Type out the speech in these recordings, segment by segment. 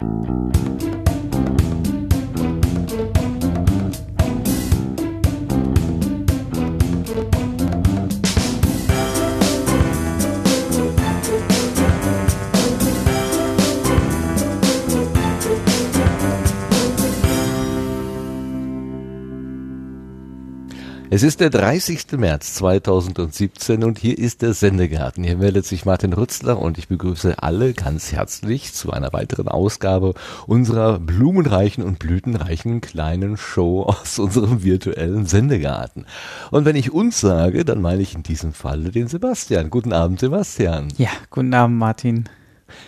Thank you. Es ist der 30. März 2017 und hier ist der Sendegarten. Hier meldet sich Martin Rützler und ich begrüße alle ganz herzlich zu einer weiteren Ausgabe unserer blumenreichen und blütenreichen kleinen Show aus unserem virtuellen Sendegarten. Und wenn ich uns sage, dann meine ich in diesem Falle den Sebastian. Guten Abend, Sebastian. Ja, guten Abend, Martin.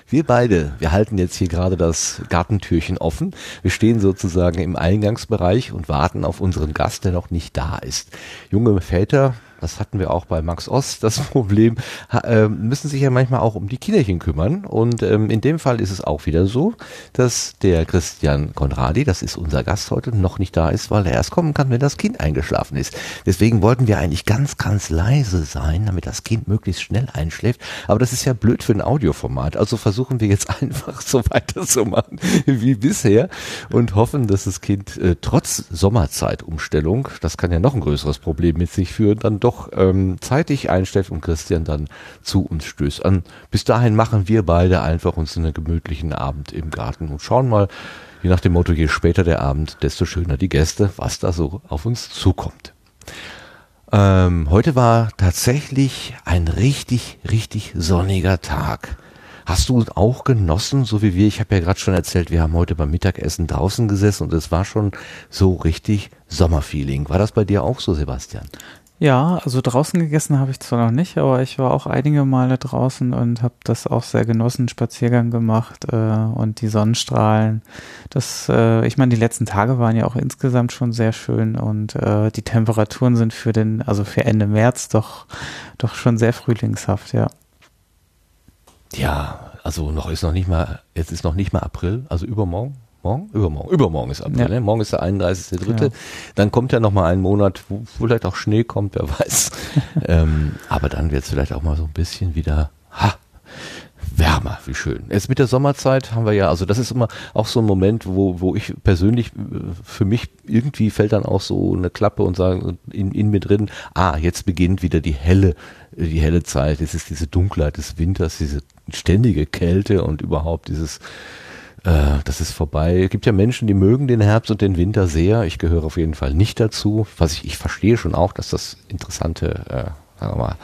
Wir beide, wir halten jetzt hier gerade das Gartentürchen offen. Wir stehen sozusagen im Eingangsbereich und warten auf unseren Gast, der noch nicht da ist. Junge Väter, das hatten wir auch bei Max Ost, das Problem, äh, müssen sich ja manchmal auch um die Kinderchen kümmern. Und ähm, in dem Fall ist es auch wieder so, dass der Christian Konradi, das ist unser Gast heute, noch nicht da ist, weil er erst kommen kann, wenn das Kind eingeschlafen ist. Deswegen wollten wir eigentlich ganz, ganz leise sein, damit das Kind möglichst schnell einschläft. Aber das ist ja blöd für ein Audioformat. Also versuchen wir jetzt einfach so weiterzumachen wie bisher und hoffen, dass das Kind äh, trotz Sommerzeitumstellung, das kann ja noch ein größeres Problem mit sich führen, dann doch doch ähm, zeitig einstellt und Christian dann zu uns stößt an. Bis dahin machen wir beide einfach uns einen gemütlichen Abend im Garten und schauen mal, je nach dem Motto, je später der Abend, desto schöner die Gäste, was da so auf uns zukommt. Ähm, heute war tatsächlich ein richtig, richtig sonniger Tag. Hast du auch genossen, so wie wir? Ich habe ja gerade schon erzählt, wir haben heute beim Mittagessen draußen gesessen und es war schon so richtig Sommerfeeling. War das bei dir auch so, Sebastian? Ja, also draußen gegessen habe ich zwar noch nicht, aber ich war auch einige Male draußen und habe das auch sehr genossen, Spaziergang gemacht äh, und die Sonnenstrahlen. Das, äh, ich meine, die letzten Tage waren ja auch insgesamt schon sehr schön und äh, die Temperaturen sind für den, also für Ende März doch, doch schon sehr frühlingshaft, ja. Ja, also noch ist noch nicht mal, jetzt ist noch nicht mal April, also übermorgen. Morgen? Übermorgen. Übermorgen ist April. Ja. Ne? Morgen ist der 31.3. Ja. Dann kommt ja noch mal ein Monat, wo vielleicht auch Schnee kommt, wer weiß. ähm, aber dann wird es vielleicht auch mal so ein bisschen wieder ha, wärmer, wie schön. Jetzt mit der Sommerzeit haben wir ja, also das ist immer auch so ein Moment, wo, wo ich persönlich, äh, für mich irgendwie fällt dann auch so eine Klappe und sagen in, in mir drin, ah, jetzt beginnt wieder die helle, die helle Zeit. Es ist diese Dunkelheit des Winters, diese ständige Kälte und überhaupt dieses äh, das ist vorbei. Es gibt ja Menschen, die mögen den Herbst und den Winter sehr. Ich gehöre auf jeden Fall nicht dazu. Was ich, ich verstehe schon auch, dass das interessante, äh, sagen wir mal,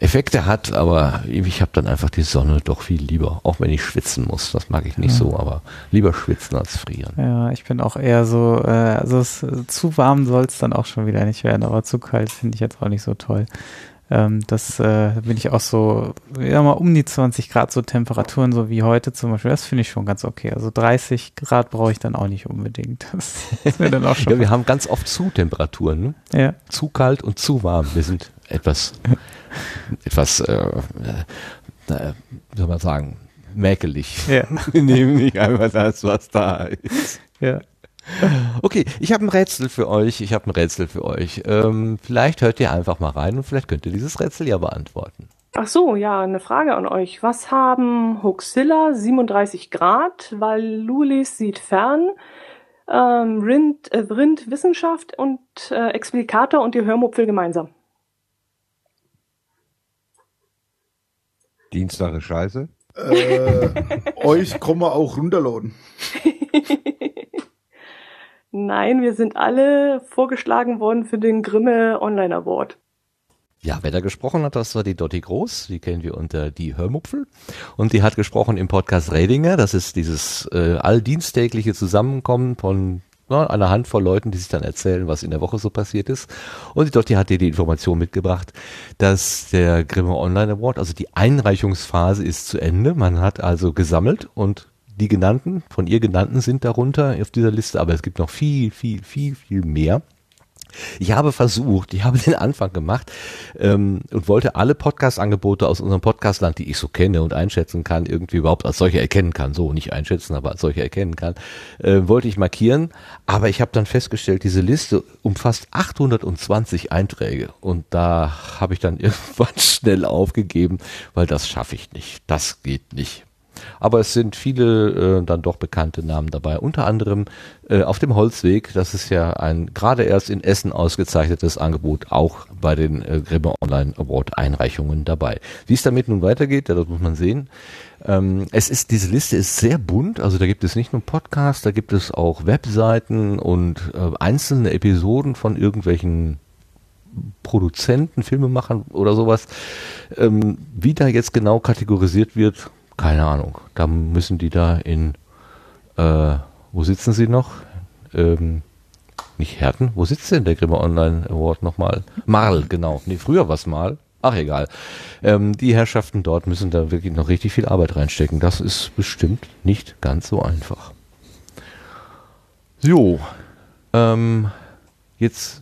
Effekte hat, aber ich habe dann einfach die Sonne doch viel lieber, auch wenn ich schwitzen muss. Das mag ich nicht ja. so, aber lieber schwitzen als frieren. Ja, ich bin auch eher so, äh, also es, zu warm soll es dann auch schon wieder nicht werden, aber zu kalt finde ich jetzt auch nicht so toll. Ähm, das äh, bin ich auch so, ja mal um die 20 Grad so Temperaturen, so wie heute zum Beispiel, das finde ich schon ganz okay. Also 30 Grad brauche ich dann auch nicht unbedingt. Das ist mir dann auch schon. ja, wir haben ganz oft zu Temperaturen, ne? Ja. Zu kalt und zu warm. Wir sind etwas, etwas, äh, äh, wie soll man sagen, mäkelig. Ja. Wir nehmen nicht einfach das, was da ist. Ja. Okay, ich habe ein Rätsel für euch. Ich habe ein Rätsel für euch. Ähm, vielleicht hört ihr einfach mal rein und vielleicht könnt ihr dieses Rätsel ja beantworten. Ach so, ja, eine Frage an euch. Was haben Hoaxilla 37 Grad, Valulis sieht fern, ähm, Rind, äh, Rind Wissenschaft und äh, Explikator und die Hörmupfel gemeinsam? Dienstag ist scheiße. Äh, euch kommen wir auch runterladen. Nein, wir sind alle vorgeschlagen worden für den Grimme Online Award. Ja, wer da gesprochen hat, das war die Dotti Groß, die kennen wir unter die Hörmupfel. Und die hat gesprochen im Podcast Redinger, das ist dieses äh, alldiensttägliche Zusammenkommen von ja, einer Handvoll Leuten, die sich dann erzählen, was in der Woche so passiert ist. Und die Dotti hat dir die Information mitgebracht, dass der Grimme Online Award, also die Einreichungsphase ist zu Ende. Man hat also gesammelt und die genannten, von ihr genannten sind darunter auf dieser Liste, aber es gibt noch viel, viel, viel, viel mehr. Ich habe versucht, ich habe den Anfang gemacht ähm, und wollte alle Podcast-Angebote aus unserem Podcastland, die ich so kenne und einschätzen kann, irgendwie überhaupt als solche erkennen kann, so nicht einschätzen, aber als solche erkennen kann, äh, wollte ich markieren. Aber ich habe dann festgestellt, diese Liste umfasst 820 Einträge und da habe ich dann irgendwann schnell aufgegeben, weil das schaffe ich nicht. Das geht nicht. Aber es sind viele äh, dann doch bekannte Namen dabei. Unter anderem äh, auf dem Holzweg, das ist ja ein gerade erst in Essen ausgezeichnetes Angebot, auch bei den äh, Grimme Online Award Einreichungen dabei. Wie es damit nun weitergeht, ja, das muss man sehen. Ähm, es ist, diese Liste ist sehr bunt, also da gibt es nicht nur Podcasts, da gibt es auch Webseiten und äh, einzelne Episoden von irgendwelchen Produzenten, Filmemachern oder sowas. Ähm, wie da jetzt genau kategorisiert wird, keine Ahnung. Da müssen die da in, äh, wo sitzen sie noch? Ähm, nicht Herten, wo sitzt denn der Grimme Online Award nochmal? Marl, genau. Nee, früher war es Marl. Ach egal. Ähm, die Herrschaften dort müssen da wirklich noch richtig viel Arbeit reinstecken. Das ist bestimmt nicht ganz so einfach. So, ähm, jetzt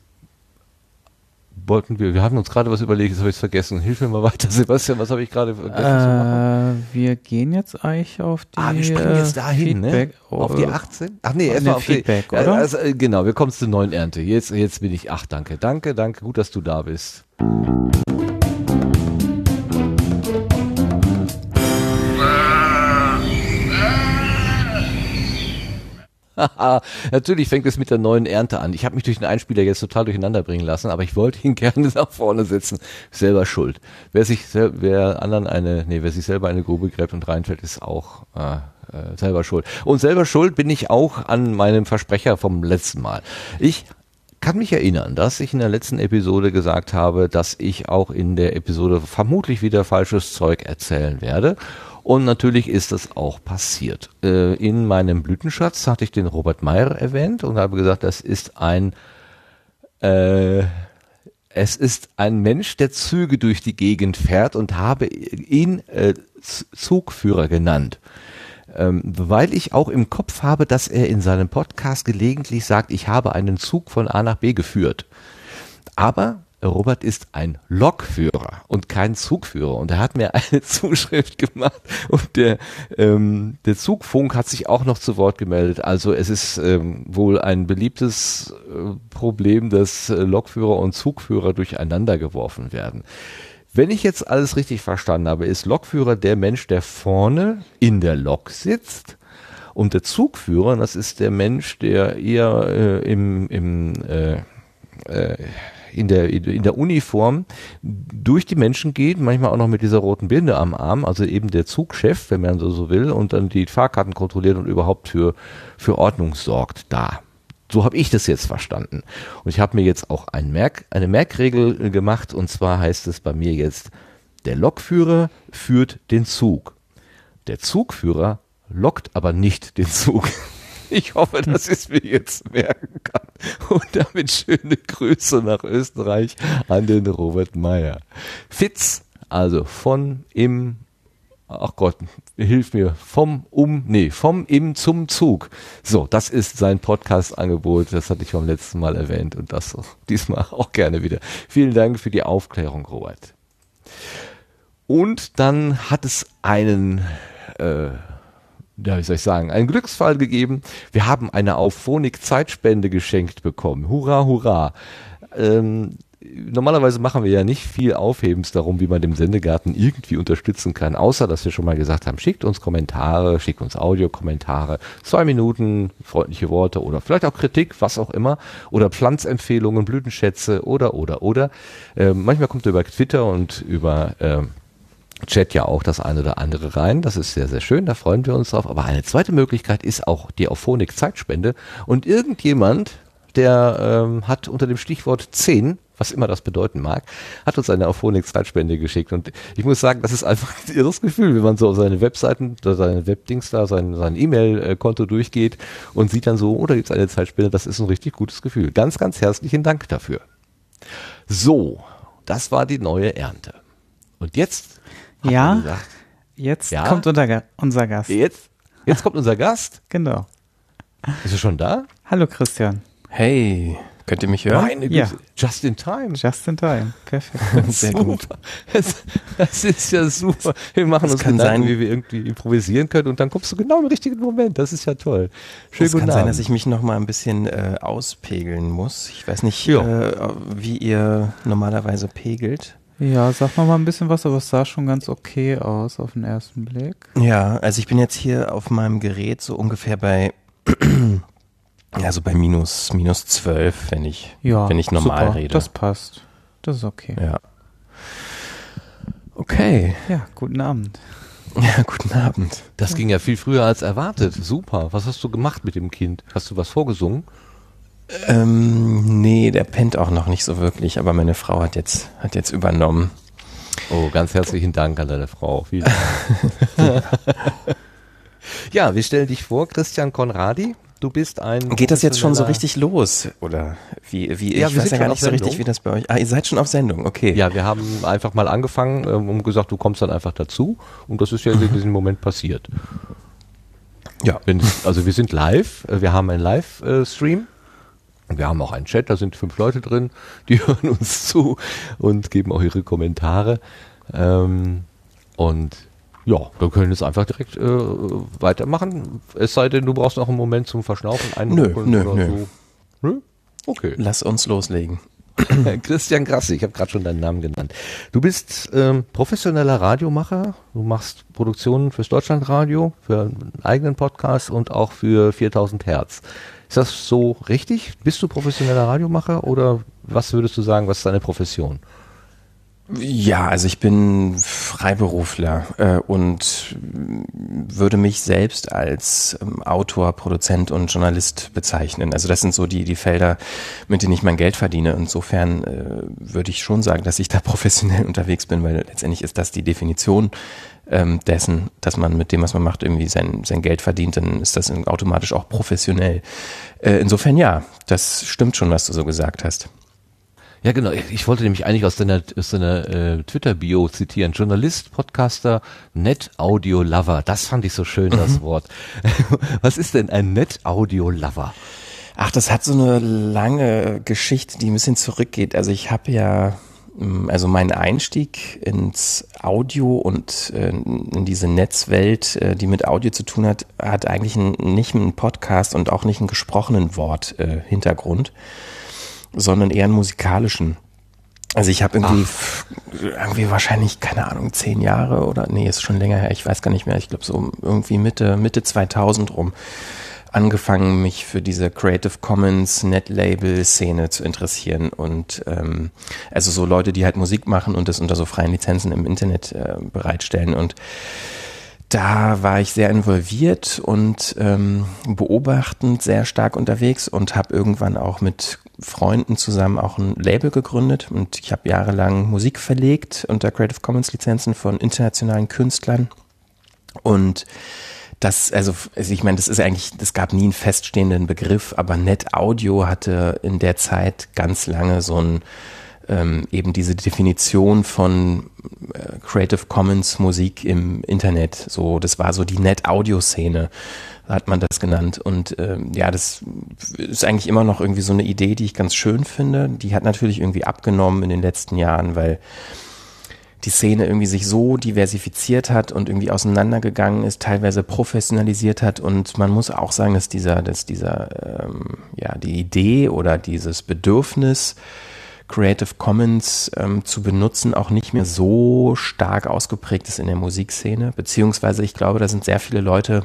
wollten wir, wir haben uns gerade was überlegt, jetzt habe ich es vergessen. Hilf mir mal weiter, Sebastian, was habe ich gerade vergessen äh, Wir gehen jetzt eigentlich auf die Ah, wir springen jetzt dahin, ne? Feedback, ne? Auf die 18? Ach nee, erstmal auf Feedback, die, oder? Also, genau, wir kommen zur neuen Ernte. Jetzt, jetzt bin ich, ach danke, danke, danke, gut, dass du da bist. Natürlich fängt es mit der neuen Ernte an. Ich habe mich durch den Einspieler jetzt total durcheinander bringen lassen, aber ich wollte ihn gerne nach vorne setzen. Selber schuld. Wer sich, wer anderen eine, nee, wer sich selber eine Grube gräbt und reinfällt, ist auch äh, äh, selber schuld. Und selber schuld bin ich auch an meinem Versprecher vom letzten Mal. Ich kann mich erinnern, dass ich in der letzten Episode gesagt habe, dass ich auch in der Episode vermutlich wieder falsches Zeug erzählen werde. Und natürlich ist das auch passiert. Äh, in meinem Blütenschatz hatte ich den Robert Meyer erwähnt und habe gesagt, das ist ein äh, es ist ein Mensch, der Züge durch die Gegend fährt und habe ihn äh, Zugführer genannt. Ähm, weil ich auch im Kopf habe, dass er in seinem Podcast gelegentlich sagt, ich habe einen Zug von A nach B geführt. Aber Robert ist ein Lokführer und kein Zugführer. Und er hat mir eine Zuschrift gemacht und der, ähm, der Zugfunk hat sich auch noch zu Wort gemeldet. Also es ist ähm, wohl ein beliebtes äh, Problem, dass äh, Lokführer und Zugführer durcheinander geworfen werden. Wenn ich jetzt alles richtig verstanden habe, ist Lokführer der Mensch, der vorne in der Lok sitzt. Und der Zugführer, das ist der Mensch, der eher äh, im, im äh, äh, in der, in der Uniform durch die Menschen geht, manchmal auch noch mit dieser roten Binde am Arm, also eben der Zugchef, wenn man so, so will, und dann die Fahrkarten kontrolliert und überhaupt für, für Ordnung sorgt da. So habe ich das jetzt verstanden. Und ich habe mir jetzt auch ein Merk, eine Merkregel gemacht, und zwar heißt es bei mir jetzt, der Lokführer führt den Zug. Der Zugführer lockt aber nicht den Zug. Ich hoffe, dass ich es mir jetzt merken kann. Und damit schöne Grüße nach Österreich an den Robert Meyer. Fitz, also von im, ach Gott, hilf mir, vom um, nee, vom im zum Zug. So, das ist sein Podcast-Angebot. Das hatte ich beim letzten Mal erwähnt und das diesmal auch gerne wieder. Vielen Dank für die Aufklärung, Robert. Und dann hat es einen, äh, ja, wie soll ich sagen, einen Glücksfall gegeben. Wir haben eine Auphonic-Zeitspende geschenkt bekommen. Hurra, hurra. Ähm, normalerweise machen wir ja nicht viel Aufhebens darum, wie man dem Sendegarten irgendwie unterstützen kann, außer dass wir schon mal gesagt haben, schickt uns Kommentare, schickt uns Audiokommentare, zwei Minuten, freundliche Worte oder vielleicht auch Kritik, was auch immer, oder Pflanzempfehlungen, Blütenschätze oder, oder, oder. Ähm, manchmal kommt über Twitter und über ähm, Chat ja auch das eine oder andere rein. Das ist sehr, sehr schön, da freuen wir uns drauf. Aber eine zweite Möglichkeit ist auch die Auphonic Zeitspende. Und irgendjemand, der ähm, hat unter dem Stichwort 10, was immer das bedeuten mag, hat uns eine Auphonic Zeitspende geschickt. Und ich muss sagen, das ist einfach ein irres Gefühl, wenn man so seine Webseiten, seine Webdings da, sein, sein E-Mail-Konto durchgeht und sieht dann so, oh, da gibt's eine Zeitspende. Das ist ein richtig gutes Gefühl. Ganz, ganz herzlichen Dank dafür. So, das war die neue Ernte. Und jetzt ja, jetzt Ja? kommt unser, unser Gast. Jetzt, jetzt kommt unser Gast. Genau. Ist er schon da? Hallo Christian. Hey, könnt ihr mich hören? Meine Ja. Güte. Just in time. Just in time. Perfekt. Sehr gut. Das, das ist ja super. Wir machen Es uns kann Gedanken, sein- wie wir irgendwie improvisieren können und dann kommst du genau im richtigen Moment. Das ist ja toll. Schönen Es kann guten sein, Abend. dass ich mich noch mal ein bisschen äh, auspegeln muss. Ich weiß nicht, Ja. äh, wie ihr normalerweise pegelt. Ja, sag mal mal ein bisschen was, aber es sah schon ganz okay aus auf den ersten Blick. Ja, also ich bin jetzt hier auf meinem Gerät so ungefähr bei, also bei minus, minus 12, wenn ich, Ja, wenn ich normal super, rede. Das passt. Das ist okay. ja. Okay. Ja, guten Abend. Ja, guten Abend. Das ging ja viel früher als erwartet. Super. Was hast du gemacht mit dem Kind? Hast du was vorgesungen? Ähm, nee, der pennt auch noch nicht so wirklich, aber meine Frau hat jetzt, hat jetzt übernommen. Oh, ganz herzlichen Dank an deine Frau. Vielen Dank. ja, wir stellen dich vor, Christian Konradi. Du bist ein. Geht das jetzt schon so richtig los? Oder wie, wie Ja, ich wir weiß ja gar nicht so richtig, wie das bei euch. Ah, ihr seid schon auf Sendung, okay. Ja, wir haben einfach mal angefangen ähm, und gesagt, du kommst dann einfach dazu. Und das ist ja in diesem Moment passiert. Ja. Also wir sind live, äh, wir haben einen Live-Stream. Wir haben auch einen Chat, da sind fünf Leute drin, die hören uns zu und geben auch ihre Kommentare. Ähm, und ja, wir können jetzt einfach direkt äh, weitermachen. Es sei denn, du brauchst noch einen Moment zum Verschnaufen, einruckeln nö, oder nö. so. Nö? Okay. Lass uns loslegen. Christian Grasse, ich habe gerade schon deinen Namen genannt. Du bist ähm, professioneller Radiomacher. Du machst Produktionen fürs Deutschlandradio, für einen eigenen Podcast und auch für 4000 Hertz. Ist das so richtig? Bist du professioneller Radiomacher oder was würdest du sagen, was ist deine Profession? Ja, also ich bin Freiberufler äh, und würde mich selbst als ähm, Autor, Produzent und Journalist bezeichnen. Also das sind so die, die Felder, mit denen ich mein Geld verdiene. Insofern äh, würde ich schon sagen, dass ich da professionell unterwegs bin, weil letztendlich ist das die Definition ähm, dessen, dass man mit dem, was man macht, irgendwie sein, sein Geld verdient, dann ist das automatisch auch professionell. Äh, insofern ja, das stimmt schon, was du so gesagt hast. Ja, genau. Ich wollte nämlich eigentlich aus deiner, aus deiner äh, Twitter-Bio zitieren. Journalist, Podcaster, Net-Audio-Lover. Das fand ich so schön, das Wort. Was ist denn ein Net-Audio-Lover? Ach, das hat so eine lange Geschichte, die ein bisschen zurückgeht. Also ich habe ja, also mein Einstieg ins Audio und äh, in diese Netzwelt, äh, die mit Audio zu tun hat, hat eigentlich ein, nicht einen Podcast und auch nicht einen gesprochenen Wort äh, Hintergrund, sondern eher einen musikalischen. Also ich habe irgendwie, irgendwie wahrscheinlich, keine Ahnung, zehn Jahre oder, nee, ist schon länger her, ich weiß gar nicht mehr, ich glaube so irgendwie Mitte, Mitte 2000 rum angefangen, mich für diese Creative Commons Net-Label-Szene zu interessieren und ähm, also so Leute, die halt Musik machen und das unter so freien Lizenzen im Internet äh, bereitstellen. Und da war ich sehr involviert und ähm, beobachtend sehr stark unterwegs und habe irgendwann auch mit Freunden zusammen auch ein Label gegründet. Und ich habe jahrelang Musik verlegt unter Creative Commons Lizenzen von internationalen Künstlern. Und das, also, also ich meine, das ist eigentlich, es gab nie einen feststehenden Begriff, aber Net Audio hatte in der Zeit ganz lange so ein ähm, eben diese Definition von äh, Creative Commons Musik im Internet. So, das war so die Net-Audio-Szene, hat man das genannt. Und ähm, ja, das ist eigentlich immer noch irgendwie so eine Idee, die ich ganz schön finde. Die hat natürlich irgendwie abgenommen in den letzten Jahren, weil die Szene irgendwie sich so diversifiziert hat und irgendwie auseinandergegangen ist, teilweise professionalisiert hat. Und man muss auch sagen, dass dieser, dass dieser, ähm, ja, die Idee oder dieses Bedürfnis, Creative Commons ähm, zu benutzen, auch nicht mehr so stark ausgeprägt ist in der Musikszene, beziehungsweise ich glaube, da sind sehr viele Leute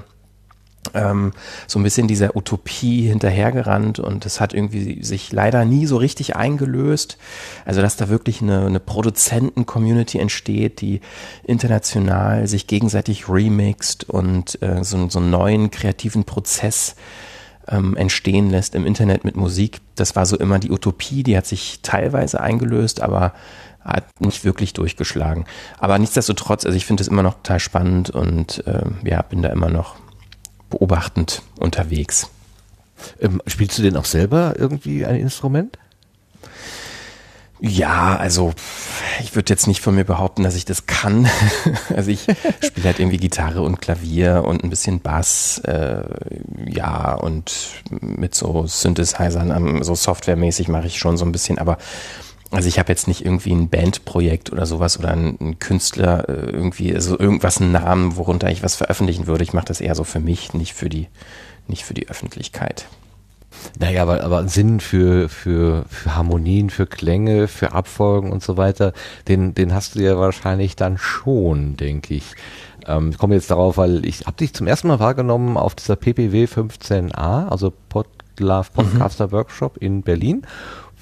ähm, so ein bisschen dieser Utopie hinterhergerannt und es hat irgendwie sich leider nie so richtig eingelöst. Also dass da wirklich eine, eine Produzenten-Community entsteht, die international sich gegenseitig remixt und äh, so, so einen neuen kreativen Prozess ähm, entstehen lässt im Internet mit Musik. Das war so immer die Utopie, die hat sich teilweise eingelöst, aber hat nicht wirklich durchgeschlagen. Aber nichtsdestotrotz, also ich finde es immer noch total spannend und ähm, ja, bin da immer noch beobachtend unterwegs. Ähm, spielst du denn auch selber irgendwie ein Instrument? Ja, also ich würde jetzt nicht von mir behaupten, dass ich das kann. also ich spiele halt irgendwie Gitarre und Klavier und ein bisschen Bass, äh, ja, und mit so Synthesizern, so softwaremäßig mache ich schon so ein bisschen, aber also ich habe jetzt nicht irgendwie ein Bandprojekt oder sowas oder ein, Künstler äh, irgendwie, also irgendwas, einen Namen, worunter ich was veröffentlichen würde. Ich mache das eher so für mich, nicht für die, nicht für die Öffentlichkeit. Naja, aber, aber Sinn für, für, für Harmonien, für Klänge, für Abfolgen und so weiter, den, den hast du ja wahrscheinlich dann schon, denke ich. Ähm, ich komme jetzt darauf, weil ich habe dich zum ersten Mal wahrgenommen auf dieser PPW 15a, also Podlove Podcaster mhm. Workshop in Berlin,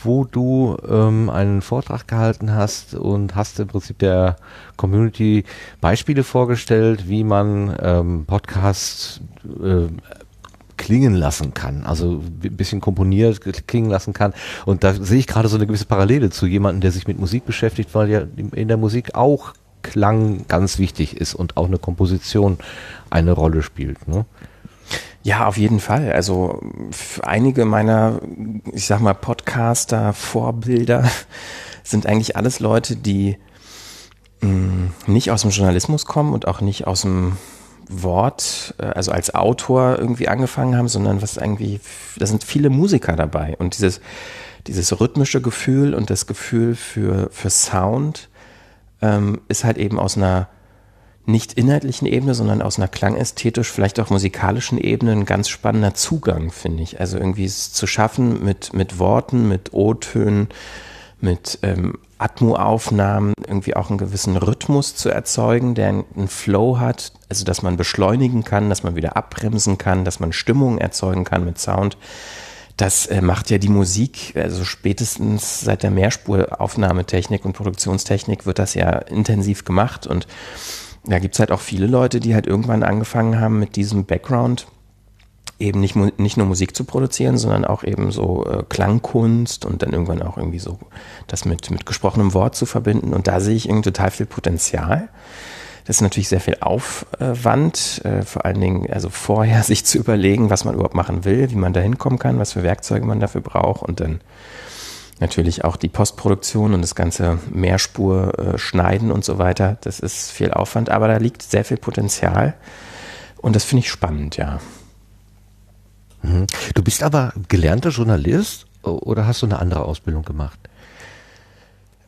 wo du ähm, einen Vortrag gehalten hast und hast im Prinzip der Community Beispiele vorgestellt, wie man ähm, Podcasts äh, klingen lassen kann, also ein bisschen komponiert klingen lassen kann. Und da sehe ich gerade so eine gewisse Parallele zu jemandem, der sich mit Musik beschäftigt, weil ja in der Musik auch Klang ganz wichtig ist und auch eine Komposition eine Rolle spielt. Ne? Ja, auf jeden Fall. Also einige meiner, ich sag mal, Podcaster, Vorbilder sind eigentlich alles Leute, die mh, mm, nicht aus dem Journalismus kommen und auch nicht aus dem Wort, äh, also als Autor irgendwie angefangen haben, sondern was irgendwie, da sind viele Musiker dabei und dieses, dieses rhythmische Gefühl und das Gefühl für, für Sound ähm, ist halt eben aus einer nicht inhaltlichen Ebene, sondern aus einer klangästhetisch, vielleicht auch musikalischen Ebene ein ganz spannender Zugang, finde ich. Also irgendwie es zu schaffen mit, mit Worten, mit O-Tönen, mit ähm, Atmo-Aufnahmen irgendwie auch einen gewissen Rhythmus zu erzeugen, der einen Flow hat, also dass man beschleunigen kann, dass man wieder abbremsen kann, dass man Stimmung erzeugen kann mit Sound. Das äh, macht ja die Musik, also spätestens seit der Mehrspuraufnahmetechnik und Produktionstechnik wird das ja intensiv gemacht und da gibt es halt auch viele Leute, die halt irgendwann angefangen haben mit diesem Background eben nicht, nicht nur Musik zu produzieren, sondern auch eben so äh, Klangkunst und dann irgendwann auch irgendwie so das mit, mit gesprochenem Wort zu verbinden. Und da sehe ich irgendwie total viel Potenzial. Das ist natürlich sehr viel Aufwand, äh, vor allen Dingen also vorher sich zu überlegen, was man überhaupt machen will, wie man da hinkommen kann, was für Werkzeuge man dafür braucht und dann natürlich auch die Postproduktion und das ganze Mehrspur äh, schneiden und so weiter. Das ist viel Aufwand, aber da liegt sehr viel Potenzial und das finde ich spannend, ja. Mhm. Du bist aber gelernter Journalist oder hast du eine andere Ausbildung gemacht?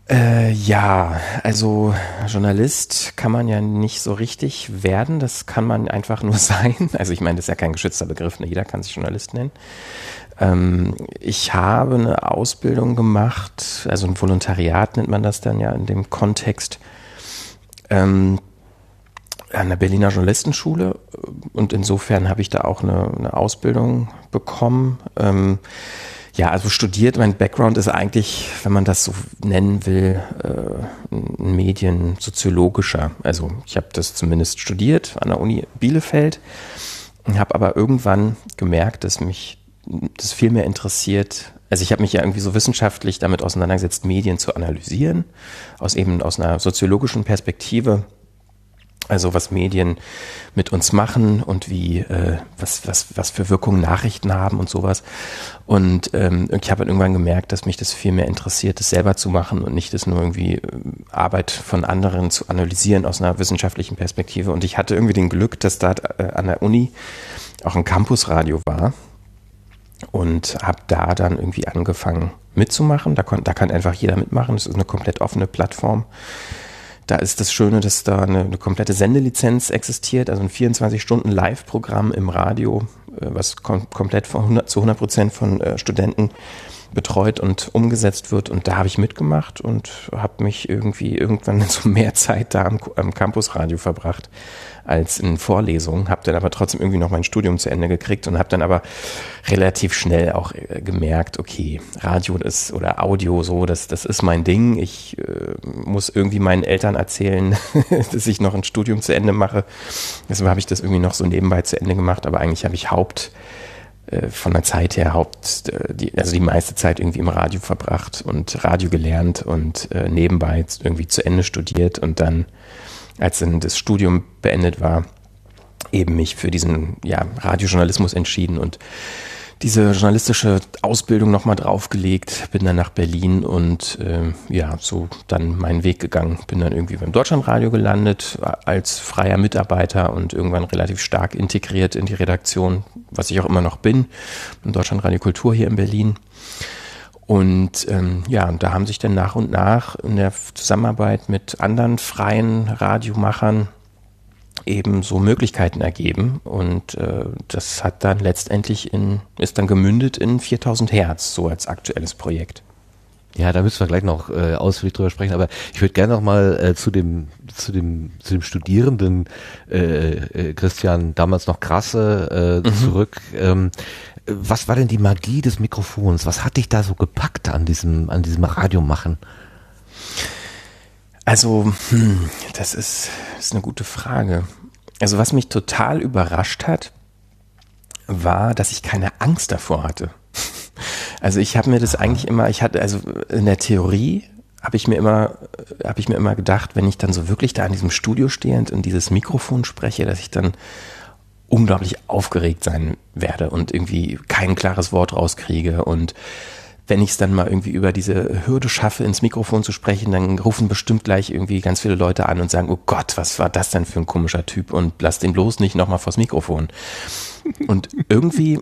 Äh, ja, also Journalist kann man ja nicht so richtig werden. Das kann man einfach nur sein. Also ich meine, das ist ja kein geschützter Begriff. Ne? Jeder kann sich Journalist nennen. Ähm, ich habe eine Ausbildung gemacht, also ein Volontariat nennt man das dann ja in dem Kontext. Ähm, an der Berliner Journalistenschule und insofern habe ich da auch eine, eine Ausbildung bekommen. Ähm, ja, also studiert, mein Background ist eigentlich, wenn man das so nennen will, äh, ein mediensoziologischer. Also ich habe das zumindest studiert an der Uni Bielefeld und habe aber irgendwann gemerkt, dass mich das viel mehr interessiert. Also ich habe mich ja irgendwie so wissenschaftlich damit auseinandergesetzt, Medien zu analysieren, aus eben aus einer soziologischen Perspektive also was Medien mit uns machen und wie äh, was was was für Wirkungen Nachrichten haben und sowas. Und ähm, ich habe irgendwann gemerkt, dass mich das viel mehr interessiert, das selber zu machen und nicht das nur irgendwie äh, Arbeit von anderen zu analysieren aus einer wissenschaftlichen Perspektive. Und ich hatte irgendwie den Glück, dass da äh, an der Uni auch ein Campusradio war und habe da dann irgendwie angefangen mitzumachen. Da, da kann einfach jeder mitmachen. Es ist eine komplett offene Plattform. Da ist das Schöne, dass da eine, eine komplette Sendelizenz existiert, also ein 24-Stunden-Live-Programm im Radio, äh, was kom komplett von 100, zu 100 Prozent von äh, Studenten betreut und umgesetzt wird. Und da habe ich mitgemacht und habe mich irgendwie irgendwann so mehr Zeit da am, am Campusradio verbracht als in Vorlesungen, habe dann aber trotzdem irgendwie noch mein Studium zu Ende gekriegt und habe dann aber relativ schnell auch äh, gemerkt, okay, Radio ist oder Audio so, das, das ist mein Ding. Ich äh, muss irgendwie meinen Eltern erzählen, dass ich noch ein Studium zu Ende mache. Deshalb habe ich das irgendwie noch so nebenbei zu Ende gemacht, aber eigentlich habe ich Haupt äh, von der Zeit her Haupt, äh, die, also die meiste Zeit irgendwie im Radio verbracht und Radio gelernt und äh, nebenbei irgendwie zu Ende studiert und dann als dann das Studium beendet war, eben mich für diesen ja, Radiojournalismus entschieden und diese journalistische Ausbildung nochmal draufgelegt, bin dann nach Berlin und äh, ja, so dann meinen Weg gegangen. Bin dann irgendwie beim Deutschlandradio gelandet als freier Mitarbeiter und irgendwann relativ stark integriert in die Redaktion, was ich auch immer noch bin, im Deutschlandradio Kultur hier in Berlin. Und ähm, ja, da haben sich dann nach und nach in der Zusammenarbeit mit anderen freien Radiomachern eben so Möglichkeiten ergeben und äh, das hat dann letztendlich in, ist dann gemündet in 4000 Hertz, so als aktuelles Projekt. Ja, da müssen wir gleich noch äh, ausführlich drüber sprechen, aber ich würde gerne noch mal äh, zu dem zu dem zu dem Studierenden äh, äh, Christian damals noch krasse äh, mhm. zurück. Ähm, was war denn die Magie des Mikrofons? Was hat dich da so gepackt an diesem an diesem Radiomachen? Also, hm, das ist, das ist eine gute Frage. Also, was mich total überrascht hat, war, dass ich keine Angst davor hatte. Also ich habe mir das eigentlich immer, ich hatte, also in der Theorie habe ich mir immer, habe ich mir immer gedacht, wenn ich dann so wirklich da in diesem Studio stehend und dieses Mikrofon spreche, dass ich dann unglaublich aufgeregt sein werde und irgendwie kein klares Wort rauskriege und wenn ich es dann mal irgendwie über diese Hürde schaffe, ins Mikrofon zu sprechen, dann rufen bestimmt gleich irgendwie ganz viele Leute an und sagen, oh Gott, was war das denn für ein komischer Typ und lass den bloß nicht nochmal vors Mikrofon. Und irgendwie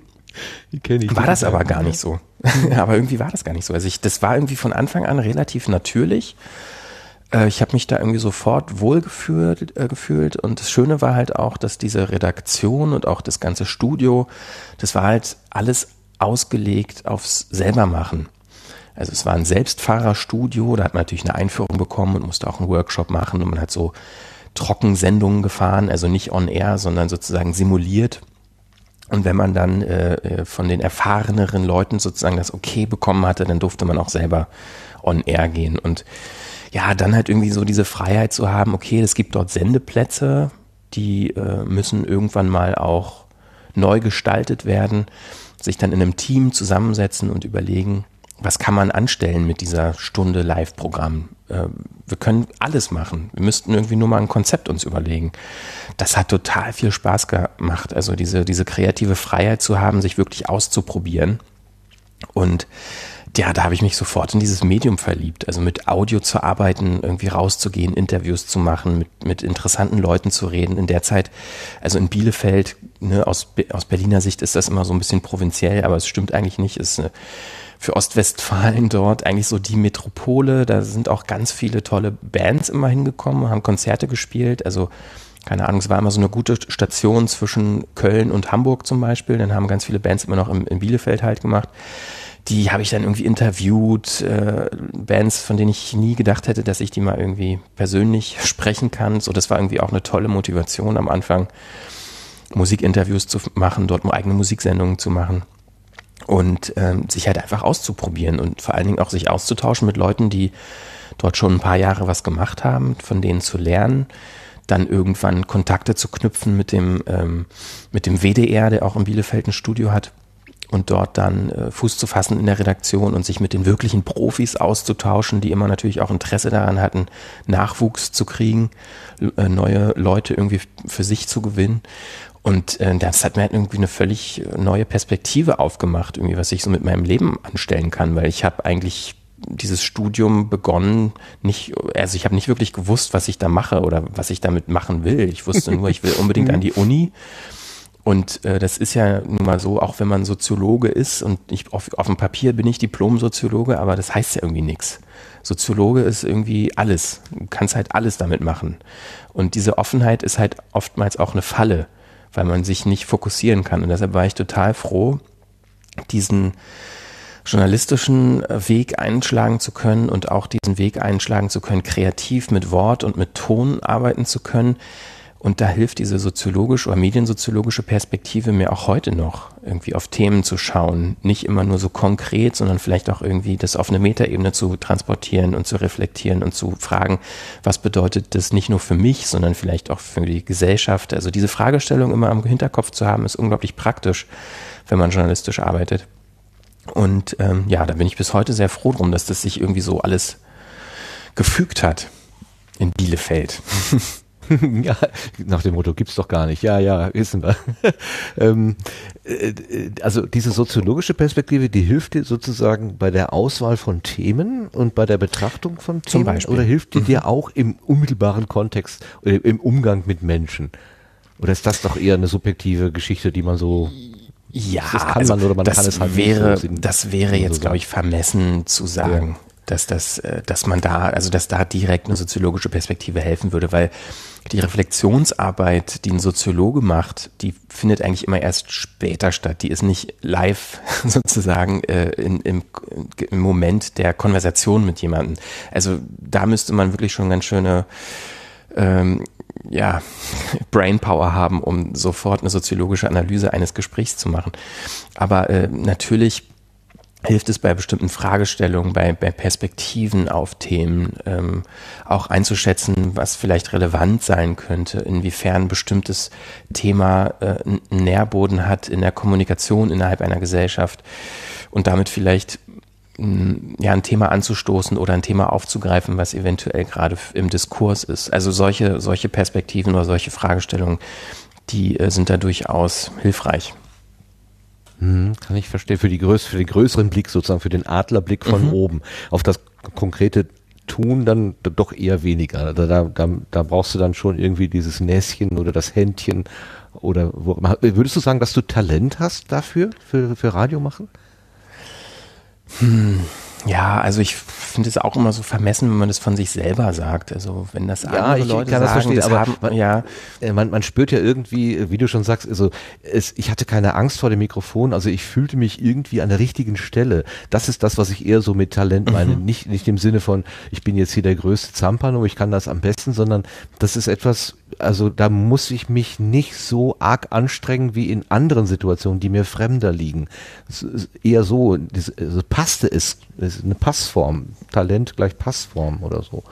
war das aber gar nicht so. aber irgendwie war das gar nicht so. Also ich, das war irgendwie von Anfang an relativ natürlich. Äh, ich habe mich da irgendwie sofort wohlgefühlt äh, gefühlt und das Schöne war halt auch, dass diese Redaktion und auch das ganze Studio, das war halt alles ausgelegt aufs selbermachen. Also es war ein Selbstfahrerstudio, da hat man natürlich eine Einführung bekommen und musste auch einen Workshop machen und man hat so Trockensendungen gefahren, also nicht on air, sondern sozusagen simuliert. Und wenn man dann äh, äh, von den erfahreneren Leuten sozusagen das Okay bekommen hatte, dann durfte man auch selber on air gehen. Und ja, dann halt irgendwie so diese Freiheit zu haben, okay, es gibt dort Sendeplätze, die äh, müssen irgendwann mal auch neu gestaltet werden sich dann in einem Team zusammensetzen und überlegen, was kann man anstellen mit dieser Stunde Live-Programm? Äh, wir können alles machen. Wir müssten irgendwie nur mal ein Konzept uns überlegen. Das hat total viel Spaß gemacht. Also diese, diese kreative Freiheit zu haben, sich wirklich auszuprobieren. Und ja, da habe ich mich sofort in dieses Medium verliebt. Also mit Audio zu arbeiten, irgendwie rauszugehen, Interviews zu machen, mit, mit interessanten Leuten zu reden. In der Zeit, also in Bielefeld, ne, aus, aus Berliner Sicht ist das immer so ein bisschen provinziell, aber es stimmt eigentlich nicht. Es ist eine, für Ostwestfalen dort eigentlich so die Metropole. Da sind auch ganz viele tolle Bands immer hingekommen, haben Konzerte gespielt. Also keine Ahnung, es war immer so eine gute Station zwischen Köln und Hamburg zum Beispiel. Dann haben ganz viele Bands immer noch im, in Bielefeld halt gemacht die habe ich dann irgendwie interviewt, äh, Bands, von denen ich nie gedacht hätte, dass ich die mal irgendwie persönlich sprechen kann. So, das war irgendwie auch eine tolle Motivation am Anfang, Musikinterviews zu machen, dort eigene Musiksendungen zu machen und ähm, sich halt einfach auszuprobieren und vor allen Dingen auch sich auszutauschen mit Leuten, die dort schon ein paar Jahre was gemacht haben, von denen zu lernen, dann irgendwann Kontakte zu knüpfen mit dem ähm, mit dem WDR, der auch in Bielefeld ein Studio hat und dort dann äh, Fuß zu fassen in der Redaktion und sich mit den wirklichen Profis auszutauschen, die immer natürlich auch Interesse daran hatten, Nachwuchs zu kriegen, äh, neue Leute irgendwie für sich zu gewinnen. Und äh, das hat mir halt irgendwie eine völlig neue Perspektive aufgemacht, irgendwie, was ich so mit meinem Leben anstellen kann, weil ich habe eigentlich dieses Studium begonnen, nicht, also ich habe nicht wirklich gewusst, was ich da mache oder was ich damit machen will. Ich wusste nur, ich will unbedingt an die Uni und äh, das ist ja nun mal so, auch wenn man Soziologe ist und ich auf, auf dem Papier bin ich Diplom-Soziologe, aber das heißt ja irgendwie nichts. Soziologe ist irgendwie alles. Du kannst halt alles damit machen. Und diese Offenheit ist halt oftmals auch eine Falle, weil man sich nicht fokussieren kann. Und deshalb war ich total froh, diesen journalistischen Weg einschlagen zu können und auch diesen Weg einschlagen zu können, kreativ mit Wort und mit Ton arbeiten zu können, und da hilft diese soziologische oder mediensoziologische Perspektive mir auch heute noch, irgendwie auf Themen zu schauen. Nicht immer nur so konkret, sondern vielleicht auch irgendwie das auf eine Metaebene zu transportieren und zu reflektieren und zu fragen, was bedeutet das nicht nur für mich, sondern vielleicht auch für die Gesellschaft. Also diese Fragestellung immer am Hinterkopf zu haben, ist unglaublich praktisch, wenn man journalistisch arbeitet. Und ähm, ja, da bin ich bis heute sehr froh drum, dass das sich irgendwie so alles gefügt hat in Bielefeld. ja, nach dem Motto gibt's doch gar nicht. Ja, ja, wissen wir. ähm, äh, also diese soziologische Perspektive, die hilft dir sozusagen bei der Auswahl von Themen und bei der Betrachtung von Themen Zum Beispiel. oder hilft die mhm. dir auch im unmittelbaren Kontext oder im Umgang mit Menschen? Oder ist das doch eher eine subjektive Geschichte, die man so ja, das kann also man oder man kann es halt wäre, so Das wäre jetzt, so glaube ich, vermessen zu sagen, ja. dass das, äh, dass man da, also dass da direkt eine soziologische Perspektive helfen würde, weil die Reflexionsarbeit, die ein Soziologe macht, die findet eigentlich immer erst später statt. Die ist nicht live sozusagen äh, in, im, im Moment der Konversation mit jemandem. Also da müsste man wirklich schon ganz schöne ähm, ja, Brainpower haben, um sofort eine soziologische Analyse eines Gesprächs zu machen. Aber äh, natürlich hilft es bei bestimmten Fragestellungen, bei, bei Perspektiven auf Themen, ähm, auch einzuschätzen, was vielleicht relevant sein könnte, inwiefern ein bestimmtes Thema äh, einen Nährboden hat in der Kommunikation innerhalb einer Gesellschaft und damit vielleicht ja, ein Thema anzustoßen oder ein Thema aufzugreifen, was eventuell gerade im Diskurs ist. Also solche, solche Perspektiven oder solche Fragestellungen, die äh, sind da durchaus hilfreich. Hm, kann ich verstehen. Für, die größ für den größeren Blick sozusagen, für den Adlerblick von mhm. oben. Auf das konkrete Tun dann doch eher weniger. Da, da, da, da brauchst du dann schon irgendwie dieses Näschen oder das Händchen oder wo, würdest du sagen, dass du Talent hast dafür, für, für Radio machen? Hm. Ja, also ich finde es auch immer so vermessen, wenn man das von sich selber sagt. Also wenn das andere ja, Leute sagen, das, verstehen, das aber haben, man, ja, äh, man, man spürt ja irgendwie, wie du schon sagst, also es, ich hatte keine Angst vor dem Mikrofon, also ich fühlte mich irgendwie an der richtigen Stelle. Das ist das, was ich eher so mit Talent meine. Mhm. Nicht, nicht im Sinne von, ich bin jetzt hier der größte Zampano, ich kann das am besten, sondern das ist etwas, also da muss ich mich nicht so arg anstrengen wie in anderen Situationen, die mir fremder liegen. eher so, das, also passte es, es ist eine Passform, Talent gleich Passform oder so.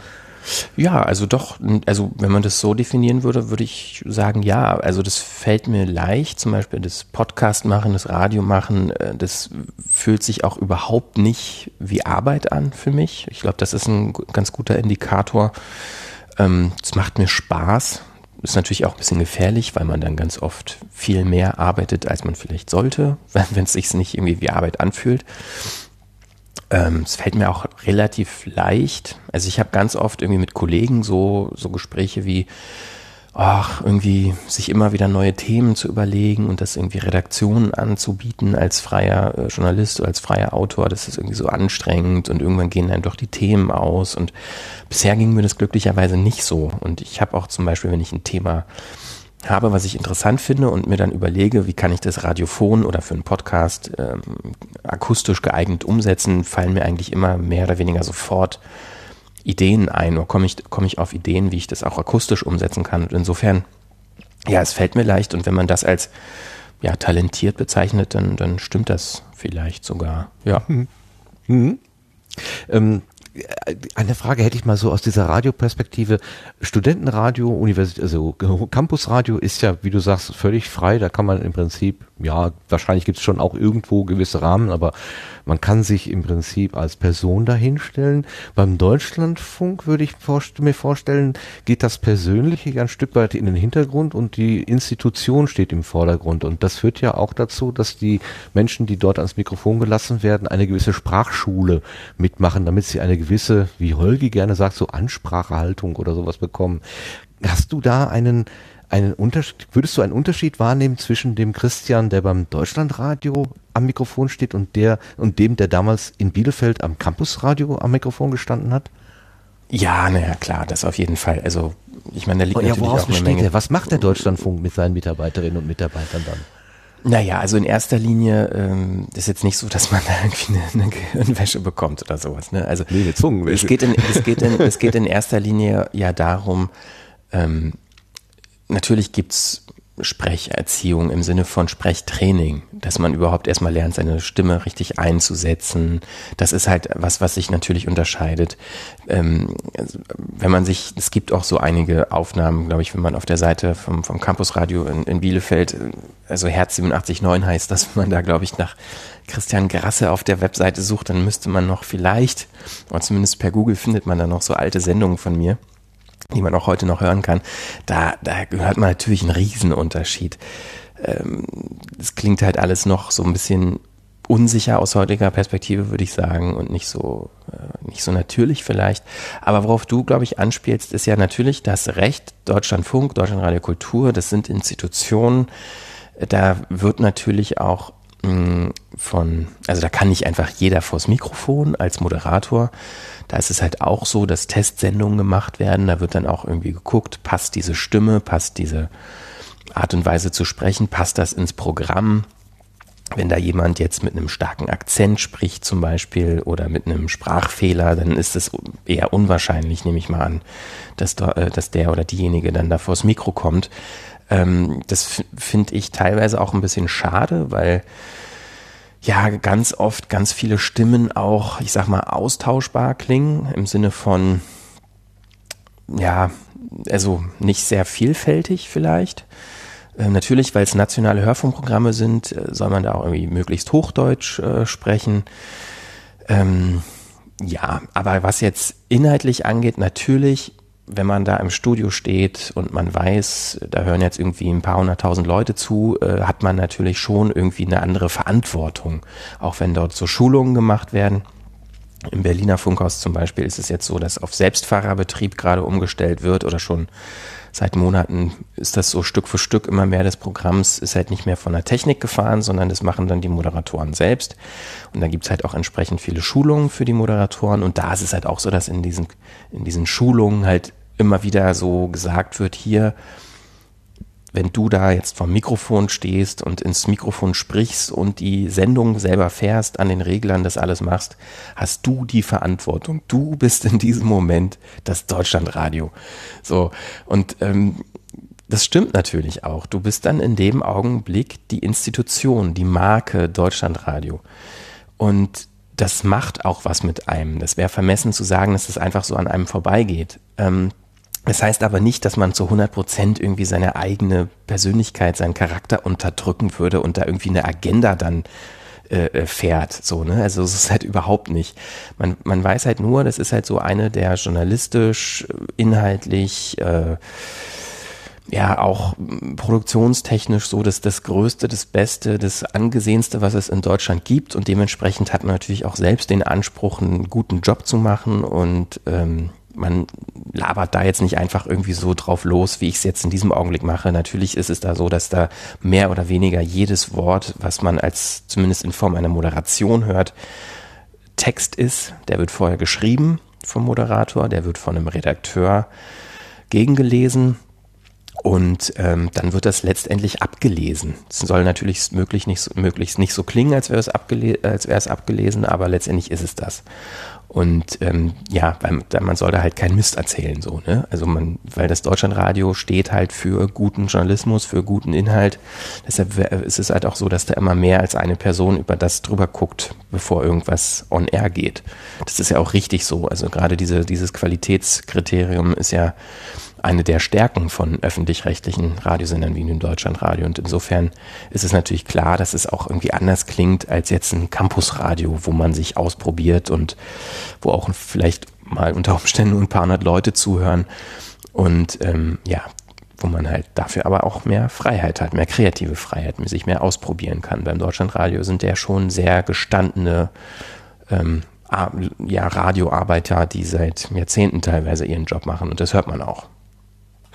Ja, also doch, also wenn man das so definieren würde, würde ich sagen, ja, also das fällt mir leicht, zum Beispiel das Podcast machen, das Radio machen, äh, das fühlt sich auch überhaupt nicht wie Arbeit an für mich. Ich glaube, das ist ein ganz guter Indikator. Ähm, es macht mir Spaß, ist natürlich auch ein bisschen gefährlich, weil man dann ganz oft viel mehr arbeitet, als man vielleicht sollte, wenn es sich nicht irgendwie wie Arbeit anfühlt. Ähm, es fällt mir auch relativ leicht. Also ich habe ganz oft irgendwie mit Kollegen so, so Gespräche wie, ach, irgendwie sich immer wieder neue Themen zu überlegen und das irgendwie Redaktionen anzubieten als freier äh, Journalist oder als freier Autor, das ist irgendwie so anstrengend und irgendwann gehen dann doch die Themen aus und bisher ging mir das glücklicherweise nicht so und ich habe auch zum Beispiel, wenn ich ein Thema habe, was ich interessant finde und mir dann überlege, wie kann ich das radiophon oder für einen Podcast ähm, akustisch geeignet umsetzen, fallen mir eigentlich immer mehr oder weniger sofort Ideen ein oder komme ich, komme ich auf Ideen, wie ich das auch akustisch umsetzen kann. Und insofern, ja, es fällt mir leicht und wenn man das als ja, talentiert bezeichnet, dann, dann stimmt das vielleicht sogar. Ja. Mhm. Mhm. Ähm, eine Frage hätte ich mal so aus dieser Radioperspektive. Studentenradio, Universität, also Campusradio ist ja, wie du sagst, völlig frei. Da kann man im Prinzip, ja, wahrscheinlich gibt es schon auch irgendwo gewisse Rahmen, aber man kann sich im Prinzip als Person dahinstellen. Beim Deutschlandfunk würde ich mir vorstellen, geht das Persönliche ein Stück weit in den Hintergrund und die Institution steht im Vordergrund. Und das führt ja auch dazu, dass die Menschen, die dort ans Mikrofon gelassen werden, eine gewisse Sprachschule mitmachen, damit sie eine gewisse, wie Holgi gerne sagt, so Ansprachehaltung oder sowas bekommen. Hast du da einen einen Unterschied, würdest du einen Unterschied wahrnehmen zwischen dem Christian, der beim Deutschlandradio am Mikrofon steht und der und dem, der damals in Bielefeld am Campusradio am Mikrofon gestanden hat? Ja, naja, klar, das auf jeden Fall. Also, ich meine, da liegt oh, ja, natürlich auch eine Menge. Der? Was macht der Deutschlandfunk mit seinen Mitarbeiterinnen und Mitarbeitern dann? Naja, also in erster Linie ähm, ist jetzt nicht so, dass man da irgendwie eine, eine Gehirnwäsche bekommt oder sowas. Ne? Also nee, eine Zungenwäsche. Es geht, in, es, geht in, es geht in erster Linie ja darum, ähm, natürlich gibt's Sprecherziehung im Sinne von Sprechtraining, dass man überhaupt erstmal lernt, seine Stimme richtig einzusetzen. Das ist halt was, was sich natürlich unterscheidet. Ähm, wenn man sich, es gibt auch so einige Aufnahmen, glaube ich, wenn man auf der Seite vom, vom Campusradio in, in Bielefeld, also Herz 879 heißt das, wenn man da, glaube ich, nach Christian Grasse auf der Webseite sucht, dann müsste man noch vielleicht, oder zumindest per Google findet man da noch so alte Sendungen von mir die man auch heute noch hören kann, da, da hört man natürlich einen Riesenunterschied. Ähm, es klingt halt alles noch so ein bisschen unsicher aus heutiger Perspektive, würde ich sagen, und nicht so, äh, nicht so natürlich vielleicht. Aber worauf du, glaube ich, anspielst, ist ja natürlich das Recht, Deutschlandfunk, Deutschlandradio Kultur, das sind Institutionen, da wird natürlich auch von, also da kann nicht einfach jeder vors Mikrofon als Moderator. Da ist es halt auch so, dass Testsendungen gemacht werden. Da wird dann auch irgendwie geguckt, passt diese Stimme, passt diese Art und Weise zu sprechen, passt das ins Programm. Wenn da jemand jetzt mit einem starken Akzent spricht zum Beispiel oder mit einem Sprachfehler, dann ist es eher unwahrscheinlich, nehme ich mal an, dass, da, äh, dass der oder diejenige dann da vors Mikro kommt. Ähm, das finde ich teilweise auch ein bisschen schade, weil ja ganz oft ganz viele Stimmen auch, ich sag mal, austauschbar klingen im Sinne von ja, also nicht sehr vielfältig vielleicht. Äh, natürlich, weil es nationale Hörfunkprogramme sind, äh, soll man da auch irgendwie möglichst Hochdeutsch äh, sprechen. Ähm, ja, aber was jetzt inhaltlich angeht, natürlich wenn man da im Studio steht und man weiß, da hören jetzt irgendwie ein paar hunderttausend Leute zu, äh, hat man natürlich schon irgendwie eine andere Verantwortung. Auch wenn dort so Schulungen gemacht werden. Im Berliner Funkhaus zum Beispiel ist es jetzt so, dass auf Selbstfahrerbetrieb gerade umgestellt wird oder schon seit Monaten ist das so Stück für Stück immer mehr des Programms ist halt nicht mehr von der Technik gefahren, sondern das machen dann die Moderatoren selbst. Und da gibt's halt auch entsprechend viele Schulungen für die Moderatoren. Und da ist es halt auch so, dass in diesen, in diesen Schulungen halt immer wieder so gesagt wird, hier, wenn du da jetzt vom Mikrofon stehst und ins Mikrofon sprichst und die Sendung selber fährst, an den Reglern das alles machst, hast du die Verantwortung. Du bist in diesem Moment das Deutschlandradio. So, und ähm, das stimmt natürlich auch. Du bist dann in dem Augenblick die Institution, die Marke Deutschlandradio. Und das macht auch was mit einem. Das wäre vermessen zu sagen, dass das einfach so an einem vorbeigeht. Ähm, das heißt aber nicht, dass man zu 100 Prozent irgendwie seine eigene Persönlichkeit, seinen Charakter unterdrücken würde und da irgendwie eine Agenda dann äh, äh fährt. So, ne? Also es ist halt überhaupt nicht. Man, man weiß halt nur, das ist halt so eine der journalistisch, inhaltlich, äh, ja auch produktionstechnisch so das, das Größte, das Beste, das Angesehenste, was es in Deutschland gibt. Und dementsprechend hat man natürlich auch selbst den Anspruch, einen guten Job zu machen und ähm, man labert da jetzt nicht einfach irgendwie so drauf los, wie ich es jetzt in diesem Augenblick mache. Natürlich ist es da so, dass da mehr oder weniger jedes Wort, was man als zumindest in Form einer Moderation hört, Text ist. Der wird vorher geschrieben vom Moderator, der wird von einem Redakteur gegengelesen und ähm, dann wird das letztendlich abgelesen. Es soll natürlich möglich nicht so, möglichst nicht so klingen, als wäre es, abgele als wäre es abgelesen, aber letztendlich ist es das. Und ähm, ja, weil, man soll da halt keinen Mist erzählen, so, ne? Also man, weil das Deutschlandradio steht halt für guten Journalismus, für guten Inhalt. Deshalb ist es halt auch so, dass da immer mehr als eine Person über das drüber guckt, bevor irgendwas on air geht. Das ist ja auch richtig so. Also gerade diese, dieses Qualitätskriterium ist ja eine der Stärken von öffentlich-rechtlichen Radiosendern wie dem Deutschlandradio. Und insofern ist es natürlich klar, dass es auch irgendwie anders klingt als jetzt ein Campusradio, wo man sich ausprobiert und wo auch vielleicht mal unter Umständen ein paar hundert Leute zuhören. Und ähm, ja, wo man halt dafür aber auch mehr Freiheit hat, mehr kreative Freiheit, sich mehr ausprobieren kann. Beim Deutschlandradio sind ja schon sehr gestandene ähm, ja, Radioarbeiter, die seit Jahrzehnten teilweise ihren Job machen und das hört man auch.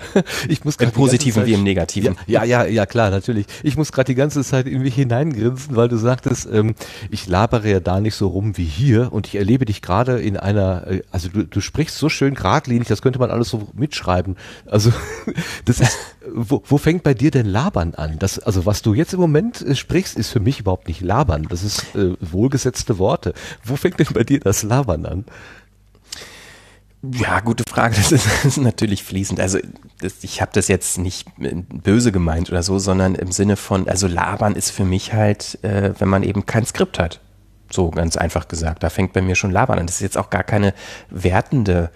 ich muss Im Positiven Zeit, wie im Negativen. Ja, ja, ja, ja, klar, natürlich. Ich muss gerade die ganze Zeit irgendwie hineingrinsen, weil du sagtest, ähm, ich labere ja da nicht so rum wie hier und ich erlebe dich gerade in einer, äh, also du, du sprichst so schön geradlinig, das könnte man alles so mitschreiben. Also das ist, wo, wo fängt bei dir denn Labern an? Das, also was du jetzt im Moment äh, sprichst, ist für mich überhaupt nicht Labern. Das ist äh, wohlgesetzte Worte. Wo fängt denn bei dir das Labern an? Ja, gute Frage. Das ist, das ist natürlich fließend. Also das, ich habe das jetzt nicht böse gemeint oder so, sondern im Sinne von, also labern ist für mich halt, äh, wenn man eben kein Skript hat. So ganz einfach gesagt. Da fängt bei mir schon labern an. Das ist jetzt auch gar keine wertende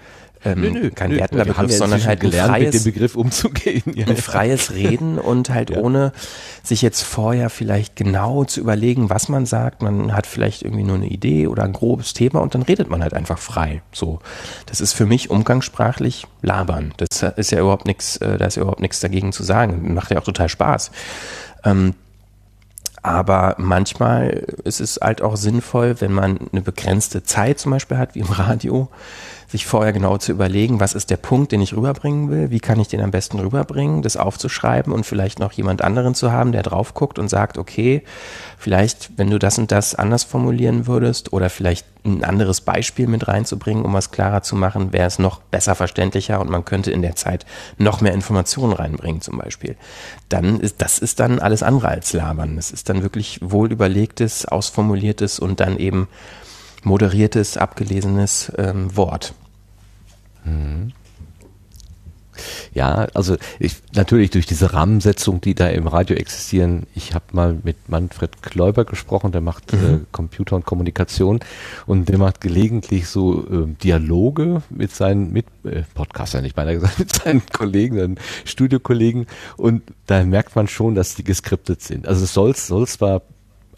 ähm, nö, nö, kein wertender Begriff, sondern halt ein freies, mit dem Begriff umzugehen. Ja. Ein freies Reden und halt ja. ohne sich jetzt vorher vielleicht genau zu überlegen, was man sagt. Man hat vielleicht irgendwie nur eine Idee oder ein grobes Thema und dann redet man halt einfach frei. So, das ist für mich umgangssprachlich labern. Das ist ja überhaupt nichts, äh, da ist ja überhaupt nichts dagegen zu sagen. Macht ja auch total Spaß. Ähm, Aber manchmal ist es halt auch sinnvoll, wenn man eine begrenzte Zeit zum Beispiel hat, wie im Radio, sich vorher genau zu überlegen, was ist der Punkt, den ich rüberbringen will, wie kann ich den am besten rüberbringen, das aufzuschreiben und vielleicht noch jemand anderen zu haben, der drauf guckt und sagt, okay, vielleicht, wenn du das und das anders formulieren würdest oder vielleicht ein anderes Beispiel mit reinzubringen, um was klarer zu machen, wäre es noch besser verständlicher und man könnte in der Zeit noch mehr Informationen reinbringen zum Beispiel. Dann ist, das ist dann alles andere als labern. Das ist dann wirklich wohl überlegtes, ausformuliertes und dann eben moderiertes, abgelesenes ähm, Wort. Mhm. Ja, also ich, natürlich durch diese Rahmensetzung, die da im Radio existieren. Ich habe mal mit Manfred Kläuber gesprochen, der macht mhm. äh, Computer und Kommunikation und der macht gelegentlich so äh, Dialoge mit seinen mit äh, Podcastern, ich meine gesagt, mit seinen Kollegen, seinen Studiokollegen und da merkt man schon, dass die geskriptet sind. Also es soll, soll zwar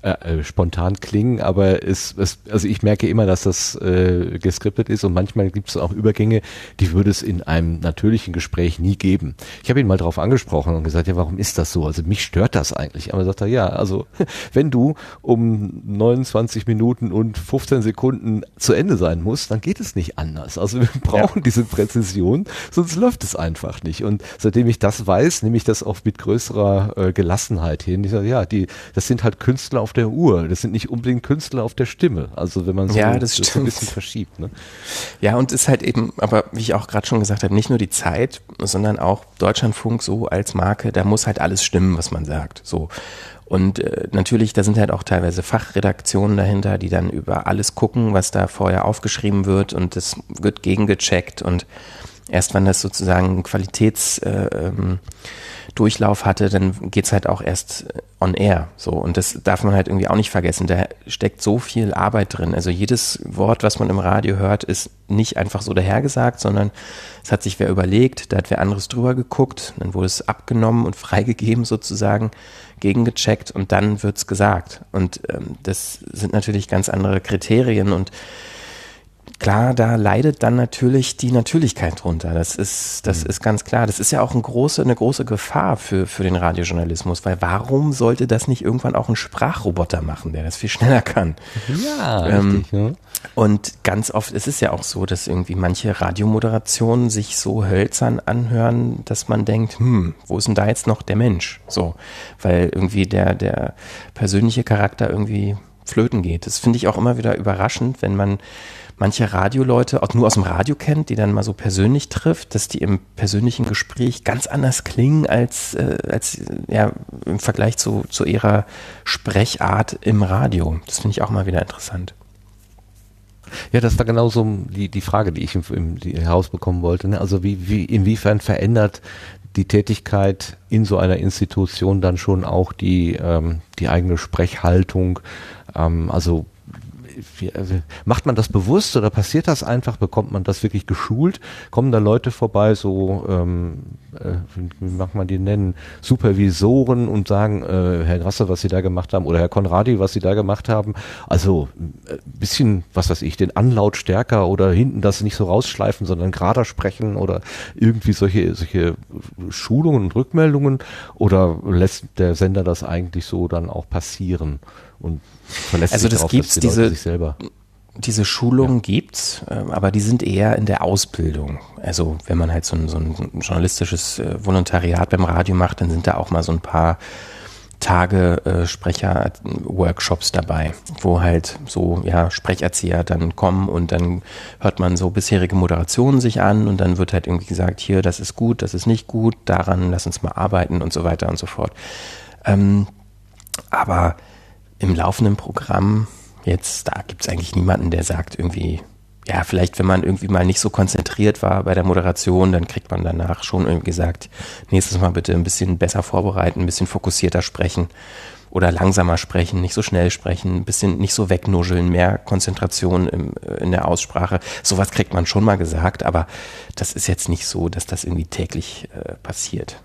äh, äh, spontan klingen, aber es, es, also ich merke immer, dass das äh, geskriptet ist und manchmal gibt es auch Übergänge, die würde es in einem natürlichen Gespräch nie geben. Ich habe ihn mal darauf angesprochen und gesagt, ja, warum ist das so? Also mich stört das eigentlich. Aber er sagt er, ja, also wenn du um 29 Minuten und 15 Sekunden zu Ende sein musst, dann geht es nicht anders. Also wir brauchen ja. diese Präzision, sonst läuft es einfach nicht. Und seitdem ich das weiß, nehme ich das auch mit größerer äh, Gelassenheit hin. Ich sage, ja, die, das sind halt Künstler auf auf der Uhr. Das sind nicht unbedingt Künstler auf der Stimme. Also wenn man so, ja, das, das ein bisschen verschiebt. Ne? Ja, und ist halt eben, aber wie ich auch gerade schon gesagt habe, nicht nur die Zeit, sondern auch Deutschlandfunk so als Marke, da muss halt alles stimmen, was man sagt. So. Und äh, natürlich, da sind halt auch teilweise Fachredaktionen dahinter, die dann über alles gucken, was da vorher aufgeschrieben wird und das wird gegengecheckt und erst wenn das sozusagen Qualitäts äh, ähm, hatte, dann geht's halt auch erst äh, on air. So. Und das darf man halt irgendwie auch nicht vergessen. Da steckt so viel Arbeit drin. Also jedes Wort, was man im Radio hört, ist nicht einfach so dahergesagt, sondern es hat sich wer überlegt, da hat wer anderes drüber geguckt, dann wurde es abgenommen und freigegeben sozusagen, gegengecheckt und dann wird's gesagt. Und ähm, das sind natürlich ganz andere Kriterien und klar, da leidet dann natürlich die Natürlichkeit drunter. Das ist, das mhm. ist ganz klar. Das ist ja auch eine große, eine große Gefahr für, für den Radiojournalismus, weil warum sollte das nicht irgendwann auch ein Sprachroboter machen, der das viel schneller kann? Ja, ähm, richtig, ja. Und ganz oft ist es ja auch so, dass irgendwie manche Radiomoderationen sich so hölzern anhören, dass man denkt, hm, wo ist denn da jetzt noch der Mensch? So, weil irgendwie der, der persönliche Charakter irgendwie flöten geht. Das finde ich auch immer wieder überraschend, wenn man manche Radioleute auch nur aus dem Radio kennt, die dann mal so persönlich trifft, dass die im persönlichen Gespräch ganz anders klingen als, äh, als ja, im Vergleich zu, zu ihrer Sprechart im Radio. Das finde ich auch mal wieder interessant. Ja, das war genauso die, die Frage, die ich im, im herausbekommen wollte. Ne? Also wie, wie, inwiefern verändert die Tätigkeit in so einer Institution dann schon auch die, ähm, die eigene Sprechhaltung? Ähm, also wie, also macht man das bewusst oder passiert das einfach? Bekommt man das wirklich geschult? Kommen da Leute vorbei, so, ähm, äh, wie mag man die nennen, Supervisoren und sagen, äh, Herr Grasse, was Sie da gemacht haben oder Herr Konradi, was Sie da gemacht haben? Also ein äh, bisschen, was weiß ich, den Anlaut stärker oder hinten das nicht so rausschleifen, sondern gerader sprechen oder irgendwie solche, solche Schulungen und Rückmeldungen oder lässt der Sender das eigentlich so dann auch passieren? Und verlässt also sich das darauf, gibt's, dass die diese, Leute sich selber. Diese Schulungen ja. gibt's, äh, aber die sind eher in der Ausbildung. Also wenn man halt so ein, so ein journalistisches äh, Volontariat beim Radio macht, dann sind da auch mal so ein paar Tage äh, Sprecher-Workshops dabei, wo halt so ja Sprecherzieher dann kommen und dann hört man so bisherige Moderationen sich an und dann wird halt irgendwie gesagt, hier, das ist gut, das ist nicht gut, daran lass uns mal arbeiten und so weiter und so fort. Ähm, aber im laufenden Programm jetzt, da gibt es eigentlich niemanden, der sagt irgendwie, ja, vielleicht wenn man irgendwie mal nicht so konzentriert war bei der Moderation, dann kriegt man danach schon irgendwie gesagt, nächstes Mal bitte ein bisschen besser vorbereiten, ein bisschen fokussierter sprechen oder langsamer sprechen, nicht so schnell sprechen, ein bisschen nicht so wegnuscheln, mehr Konzentration im, äh, in der Aussprache. Sowas kriegt man schon mal gesagt, aber das ist jetzt nicht so, dass das irgendwie täglich äh, passiert.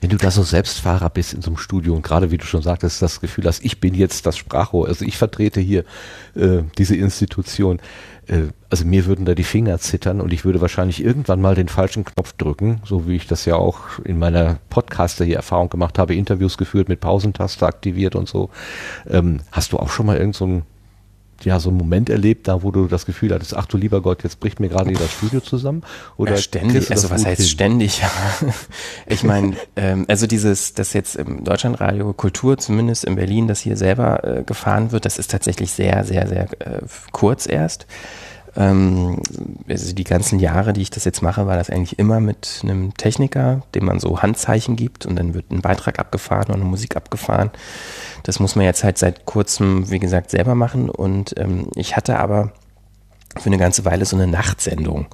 Wenn du da so Selbstfahrer bist in so einem Studio und gerade wie du schon sagtest, das Gefühl hast, ich bin jetzt das Sprachrohr, also ich vertrete hier äh, diese Institution, äh, also mir würden da die Finger zittern und ich würde wahrscheinlich irgendwann mal den falschen Knopf drücken, so wie ich das ja auch in meiner Podcaster hier Erfahrung gemacht habe, Interviews geführt, mit Pausentaste aktiviert und so. Ähm, hast du auch schon mal irgend so ja, so einen Moment erlebt, da wo du das Gefühl hattest, ach du lieber Gott, jetzt bricht mir gerade das Studio zusammen? Oder ja, ständig, also was heißt hin? ständig? ich meine, ähm, also dieses, das jetzt im Deutschlandradio Kultur, zumindest in Berlin, das hier selber äh, gefahren wird, das ist tatsächlich sehr, sehr, sehr äh, kurz erst. Ähm, also die ganzen Jahre, die ich das jetzt mache, war das eigentlich immer mit einem Techniker, dem man so Handzeichen gibt und dann wird ein Beitrag abgefahren und eine Musik abgefahren. Das muss man jetzt halt seit kurzem, wie gesagt, selber machen und ähm, ich hatte aber für eine ganze Weile so eine Nachtsendung.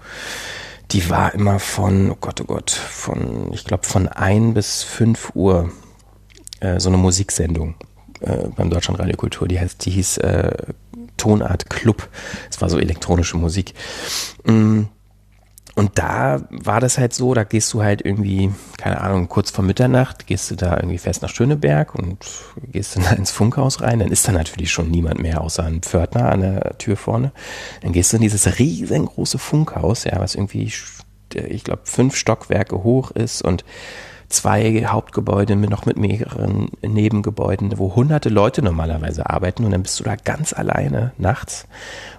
Die war immer von, oh Gott, oh Gott, von, ich glaube, von ein bis fünf Uhr äh, so eine Musiksendung äh, beim Deutschlandradio Kultur. Die heißt, die hieß äh, Tonart Club. Es war so elektronische Musik. Mm. Und da war das halt so, da gehst du halt irgendwie, keine Ahnung, kurz vor Mitternacht, gehst du da irgendwie fest nach Schöneberg und gehst dann da ins Funkhaus rein. Dann ist da natürlich schon niemand mehr, außer ein Pförtner an der Tür vorne. Dann gehst du in dieses riesengroße Funkhaus, ja, was irgendwie, ich glaube, fünf Stockwerke hoch ist und zwei Hauptgebäude mit noch mit mehreren Nebengebäuden, wo hunderte Leute normalerweise arbeiten und dann bist du da ganz alleine nachts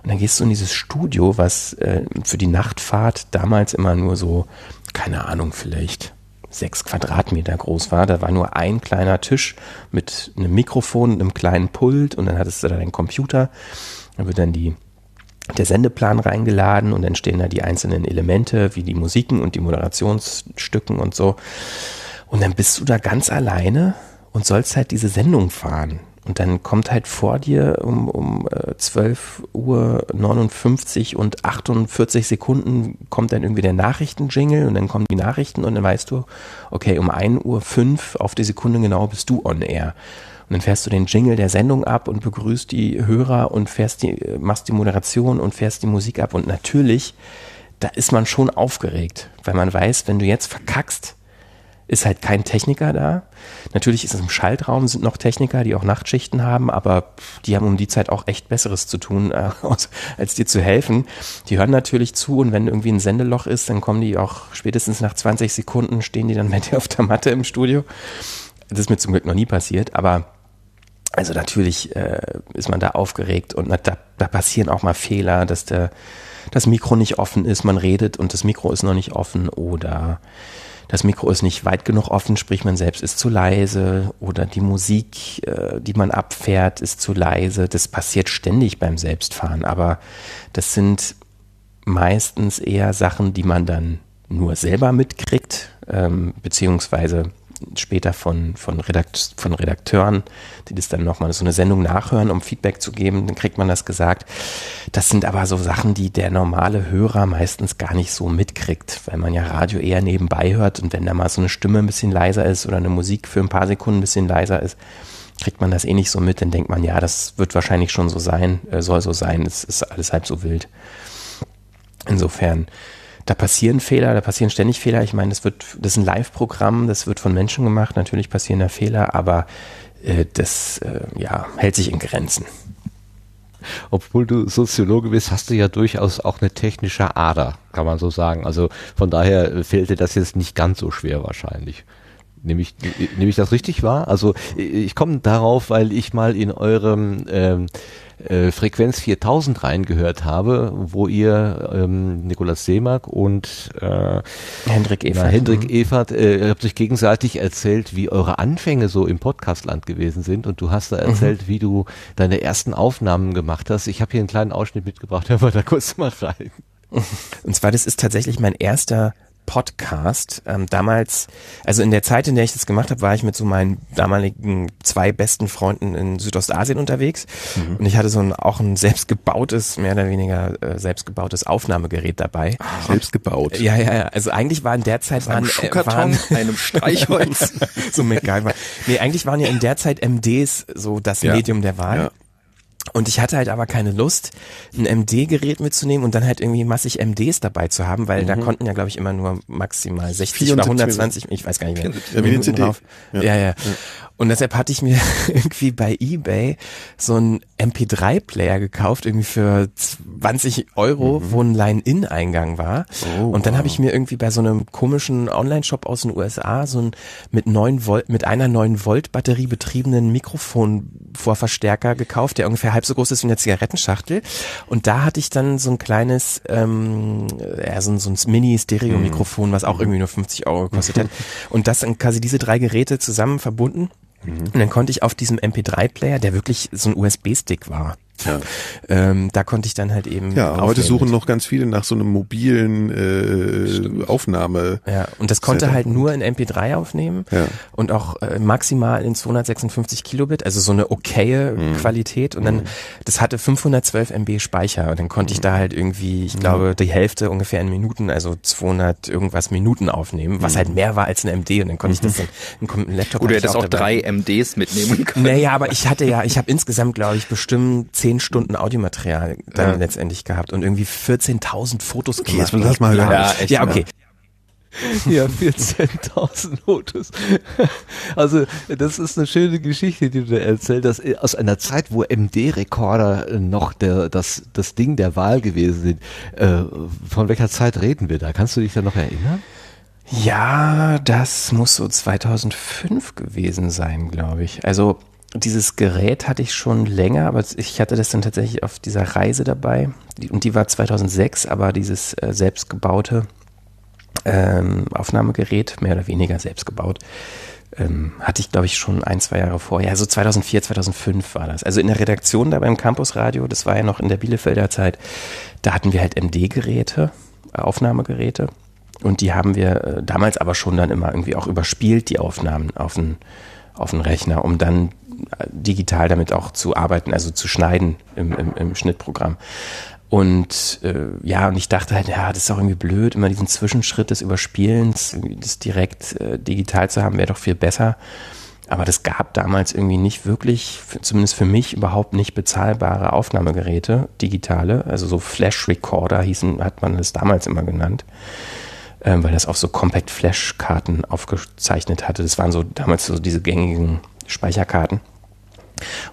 und dann gehst du in dieses Studio, was äh, für die Nachtfahrt damals immer nur so, keine Ahnung, vielleicht sechs Quadratmeter groß war. Da war nur ein kleiner Tisch mit einem Mikrofon und einem kleinen Pult und dann hattest du da deinen Computer. Da wird dann die der Sendeplan reingeladen und dann stehen da die einzelnen Elemente, wie die Musiken und die Moderationsstücken und so. Und dann bist du da ganz alleine und sollst halt diese Sendung fahren. Und dann kommt halt vor dir um, um 12 äh, Uhr 59 und 48 Sekunden kommt dann irgendwie der Nachrichtenjingle und dann kommen die Nachrichten und dann weißt du, okay, um 1 Uhr 5 auf die Sekunde genau bist du on air. Und dann fährst du den Jingle der Sendung ab und begrüßt die Hörer und fährst die, machst die Moderation und fährst die Musik ab. Und natürlich, da ist man schon aufgeregt, weil man weiß, wenn du jetzt verkackst, ist halt kein Techniker da. Natürlich ist es im Schaltraum, sind noch Techniker, die auch Nachtschichten haben, aber die haben um die Zeit auch echt Besseres zu tun, äh, als dir zu helfen. Die hören natürlich zu und wenn irgendwie ein Sendeloch ist, dann kommen die auch spätestens nach 20 Sekunden, stehen die dann mit dir auf der Matte im Studio. Das ist mir zum Glück noch nie passiert, aber also natürlich äh, ist man da aufgeregt und da, da passieren auch mal Fehler, dass der, das Mikro nicht offen ist, man redet und das Mikro ist noch nicht offen oder das Mikro ist nicht weit genug offen, sprich man selbst ist zu leise oder die Musik, äh, die man abfährt, ist zu leise. Das passiert ständig beim Selbstfahren, aber das sind meistens eher Sachen, die man dann nur selber mitkriegt, ähm, beziehungsweise später von, von, Redakt, von Redakteuren, die das dann nochmal so eine Sendung nachhören, um Feedback zu geben, dann kriegt man das gesagt. Das sind aber so Sachen, die der normale Hörer meistens gar nicht so mitkriegt, weil man ja Radio eher nebenbei hört und wenn da mal so eine Stimme ein bisschen leiser ist oder eine Musik für ein paar Sekunden ein bisschen leiser ist, kriegt man das eh nicht so mit, dann denkt man, ja, das wird wahrscheinlich schon so sein, äh, soll so sein, es ist alles halb so wild. Insofern, da passieren Fehler, da passieren ständig Fehler. Ich meine, das wird, das ist ein Live-Programm, das wird von Menschen gemacht. Natürlich passieren da Fehler, aber äh, das äh, ja, hält sich in Grenzen. Obwohl du Soziologe bist, hast du ja durchaus auch eine technische Ader, kann man so sagen. Also von daher fällt dir das jetzt nicht ganz so schwer wahrscheinlich. Nehme ich, nehme ich das richtig wahr? Also ich komme darauf, weil ich mal in eurem ähm, äh, Frequenz 4000 reingehört habe, wo ihr ähm, Nikolaus Seemack und äh, Hendrik Evert, na, Hendrik mhm. Evert äh, habt euch gegenseitig erzählt, wie eure Anfänge so im Podcastland gewesen sind und du hast da mhm. erzählt, mhm. wie du deine ersten Aufnahmen gemacht hast. Ich habe hier einen kleinen Ausschnitt mitgebracht, hören wir da kurz mal rein. Und zwar, das ist tatsächlich mein erster Podcast. Ähm, damals, also in der Zeit, in der ich das gemacht habe, war ich mit so meinen damaligen zwei besten Freunden in Südostasien unterwegs. Mhm. Und ich hatte so ein, auch ein selbstgebautes, mehr oder weniger äh, selbstgebautes Aufnahmegerät dabei. Ah, selbstgebaut. Ja, ja, ja. Also eigentlich war in der Zeit waren, äh, waren einem Streichholz. so MacGyver. Nee, eigentlich waren ja in der Zeit MDs so das ja. Medium der Wahl. Ja. Und ich hatte halt aber keine Lust, ein MD-Gerät mitzunehmen und dann halt irgendwie massig MDs dabei zu haben, weil mhm. da konnten ja, glaube ich, immer nur maximal 60 oder 120, ich weiß gar nicht mehr. Ja, wie CD. Drauf. Ja. ja, ja. Und deshalb hatte ich mir irgendwie bei eBay so einen MP3-Player gekauft, irgendwie für 20 Euro, mhm. wo ein Line-In-Eingang war. Oh, und dann wow. habe ich mir irgendwie bei so einem komischen Online-Shop aus den USA so ein mit 9 Volt, mit einer 9 Volt Batterie betriebenen Mikrofonvorverstärker gekauft, der ungefähr halb so groß ist wie eine Zigarettenschachtel. Und da hatte ich dann so ein kleines, ähm, ja, so ein, so ein Mini-Stereo-Mikrofon, was auch mhm. irgendwie nur 50 Euro gekostet hat. Und das dann quasi diese drei Geräte zusammen verbunden. Mhm. Und dann konnte ich auf diesem MP3-Player, der wirklich so ein USB-Stick war, ja. Ähm, da konnte ich dann halt eben. Ja, heute suchen noch ganz viele nach so einem mobilen äh, Aufnahme. Ja, und das konnte Setup halt nur in MP3 aufnehmen ja. und auch äh, maximal in 256 Kilobit, also so eine okaye mhm. Qualität. Und dann, mhm. das hatte 512 MB Speicher und dann konnte ich da halt irgendwie, ich glaube, die Hälfte ungefähr in Minuten, also 200 irgendwas Minuten aufnehmen, was mhm. halt mehr war als ein MD. Und dann konnte ich das dann, ein Laptop. Oder du hättest auch, auch drei MDs mitnehmen können. Naja, aber ich hatte ja, ich habe insgesamt, glaube ich, bestimmt 10 zehn Stunden Audiomaterial dann ja. letztendlich gehabt und irgendwie 14.000 Fotos okay, gemacht. Jetzt lass mal ja, ja, echt, ja, okay. Ja, 14.000 Fotos. Also, das ist eine schöne Geschichte, die du da erzählt hast, aus einer Zeit, wo MD-Rekorder noch der, das, das Ding der Wahl gewesen sind. Äh, von welcher Zeit reden wir da? Kannst du dich da noch erinnern? Ja, das muss so 2005 gewesen sein, glaube ich. Also, dieses Gerät hatte ich schon länger, aber ich hatte das dann tatsächlich auf dieser Reise dabei. Und die war 2006, aber dieses äh, selbstgebaute ähm, Aufnahmegerät, mehr oder weniger selbst gebaut, ähm, hatte ich, glaube ich, schon ein, zwei Jahre vorher. Also 2004, 2005 war das. Also in der Redaktion da beim Campusradio, das war ja noch in der Bielefelder Zeit, da hatten wir halt MD-Geräte, äh, Aufnahmegeräte. Und die haben wir äh, damals aber schon dann immer irgendwie auch überspielt, die Aufnahmen auf den, auf den Rechner, um dann digital damit auch zu arbeiten, also zu schneiden im, im, im Schnittprogramm. Und äh, ja, und ich dachte halt, ja, das ist auch irgendwie blöd, immer diesen Zwischenschritt des Überspielens, das direkt äh, digital zu haben, wäre doch viel besser. Aber das gab damals irgendwie nicht wirklich, zumindest für mich, überhaupt nicht bezahlbare Aufnahmegeräte, digitale. Also so Flash-Recorder hießen, hat man das damals immer genannt, ähm, weil das auf so Compact-Flash-Karten aufgezeichnet hatte. Das waren so damals so diese gängigen Speicherkarten.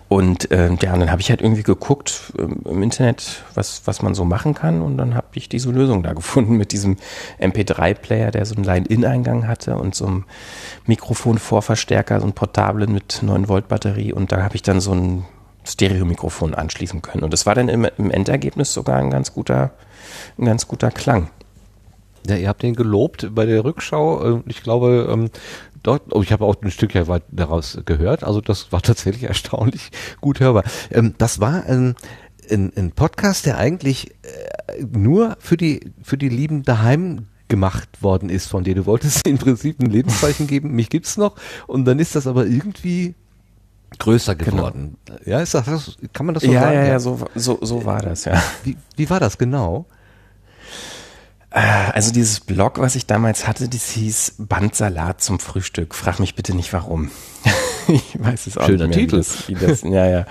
Und äh, ja, und dann habe ich halt irgendwie geguckt ähm, im Internet, was, was man so machen kann. Und dann habe ich diese Lösung da gefunden mit diesem MP3-Player, der so einen Line-In-Eingang hatte und so einem Mikrofonvorverstärker, so ein portablen mit 9-Volt-Batterie. Und da habe ich dann so ein Stereo-Mikrofon anschließen können. Und das war dann im, im Endergebnis sogar ein ganz guter, ein ganz guter Klang. Ja, ihr habt den gelobt bei der Rückschau. Äh, ich glaube, ähm, dort, oh, ich habe auch ein Stück weit daraus gehört, also das war tatsächlich erstaunlich gut hörbar. Ähm, das war ein, ein, ein Podcast, der eigentlich äh, nur für die, für die Lieben daheim gemacht worden ist von dir. Du wolltest im Prinzip ein Lebenszeichen geben, mich gibt's noch, und dann ist das aber irgendwie größer genau. geworden. Genau. Ja, ist das, kann man das so ja, sagen? Ja, ja, so, so, so war das, ja. Wie, wie war das genau? Äh, also dieses Blog, was ich damals hatte, das hieß Bandsalat zum Frühstück. Frag mich bitte nicht warum. ich weiß es auch Schöner nicht mehr, Titel. Wie das, wie das, ja, ja,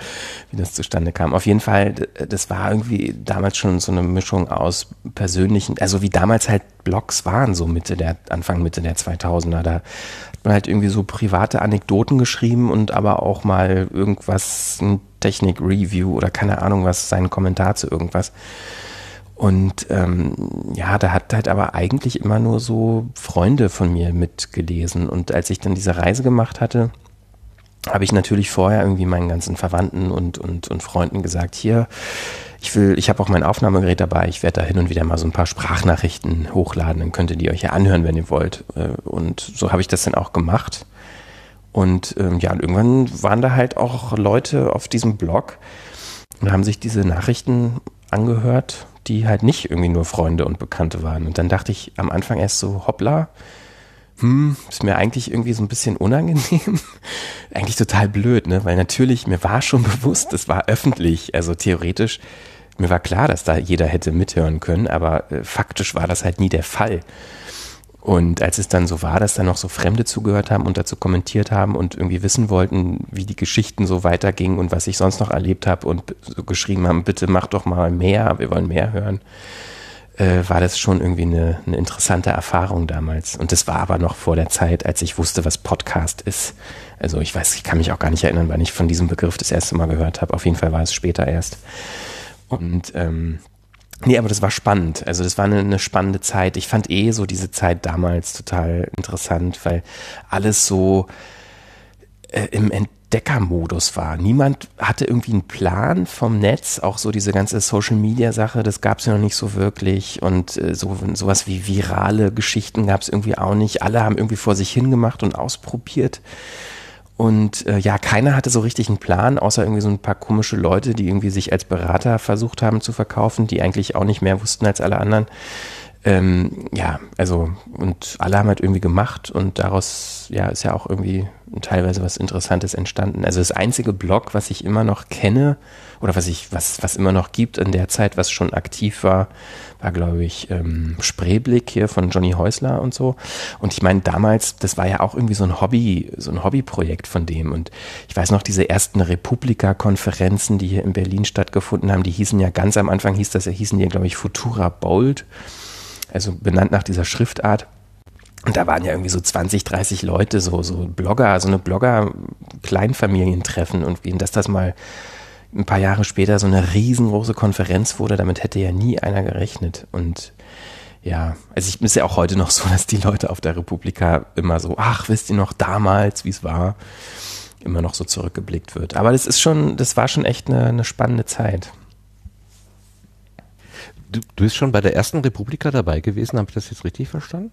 wie das zustande kam. Auf jeden Fall, das war irgendwie damals schon so eine Mischung aus persönlichen, also wie damals halt Blogs waren, so Mitte der, Anfang Mitte der 2000er. Da hat man halt irgendwie so private Anekdoten geschrieben und aber auch mal irgendwas, ein Technik-Review oder keine Ahnung was, seinen Kommentar zu irgendwas. Und ähm, ja, da hat halt aber eigentlich immer nur so Freunde von mir mitgelesen. Und als ich dann diese Reise gemacht hatte, habe ich natürlich vorher irgendwie meinen ganzen Verwandten und, und, und Freunden gesagt, hier, ich will, ich habe auch mein Aufnahmegerät dabei, ich werde da hin und wieder mal so ein paar Sprachnachrichten hochladen, dann könnt ihr die euch ja anhören, wenn ihr wollt. Äh, und so habe ich das dann auch gemacht. Und ähm, ja, und irgendwann waren da halt auch Leute auf diesem Blog und haben sich diese Nachrichten angehört die halt nicht irgendwie nur Freunde und Bekannte waren. Und dann dachte ich am Anfang erst so, hoppla, hm, ist mir eigentlich irgendwie so ein bisschen unangenehm. eigentlich total blöd, ne? Weil natürlich, mir war schon bewusst, es war öffentlich. Also theoretisch, mir war klar, dass da jeder hätte mithören können, aber äh, faktisch war das halt nie der Fall. Und als es dann so war, dass dann noch so Fremde zugehört haben und dazu kommentiert haben und irgendwie wissen wollten, wie die Geschichten so weitergingen und was ich sonst noch erlebt habe und so geschrieben haben, bitte mach doch mal mehr, wir wollen mehr hören, äh, war das schon irgendwie eine, eine interessante Erfahrung damals. Und das war aber noch vor der Zeit, als ich wusste, was Podcast ist. Also ich weiß, ich kann mich auch gar nicht erinnern, wann ich von diesem Begriff das erste Mal gehört habe. Auf jeden Fall war es später erst. Und ähm, Nee, aber das war spannend. Also das war eine, eine, spannende Zeit. Ich fand eh so diese Zeit damals total interessant, weil alles so äh, im Entdeckermodus war. Niemand hatte irgendwie einen Plan vom Netz, auch so diese ganze Social-Media-Sache, das gab es ja noch nicht so wirklich. Und äh, so sowas wie virale Geschichten gab es irgendwie auch nicht. Alle haben irgendwie vor sich hingemacht und ausprobiert. Und äh, ja, keiner hatte so richtig einen Plan, außer irgendwie so ein paar komische Leute, die irgendwie sich als Berater versucht haben zu verkaufen, die eigentlich auch nicht mehr wussten als alle anderen. Ähm, ja, also, und alle haben halt irgendwie gemacht und daraus, ja, ist ja auch irgendwie teilweise was Interessantes entstanden. Also das einzige Blog, was ich immer noch kenne, oder was ich, was, was immer noch gibt in der Zeit, was schon aktiv war, war, glaube ich, ähm, Spreeblick hier von Johnny Häusler und so. Und ich meine, damals, das war ja auch irgendwie so ein Hobby, so ein Hobbyprojekt von dem. Und ich weiß noch, diese ersten Republika-Konferenzen, die hier in Berlin stattgefunden haben, die hießen ja ganz am Anfang, hieß das, hießen die, glaube ich, Futura Bold. Also benannt nach dieser Schriftart. Und da waren ja irgendwie so 20, 30 Leute, so, so Blogger, so eine Blogger-Kleinfamilientreffen und dass das mal ein paar Jahre später so eine riesengroße Konferenz wurde, damit hätte ja nie einer gerechnet. Und ja, also ich ist ja auch heute noch so, dass die Leute auf der Republika immer so, ach, wisst ihr noch damals, wie es war, immer noch so zurückgeblickt wird. Aber das ist schon, das war schon echt eine, eine spannende Zeit. Du, du bist schon bei der ersten Republika dabei gewesen, habe ich das jetzt richtig verstanden?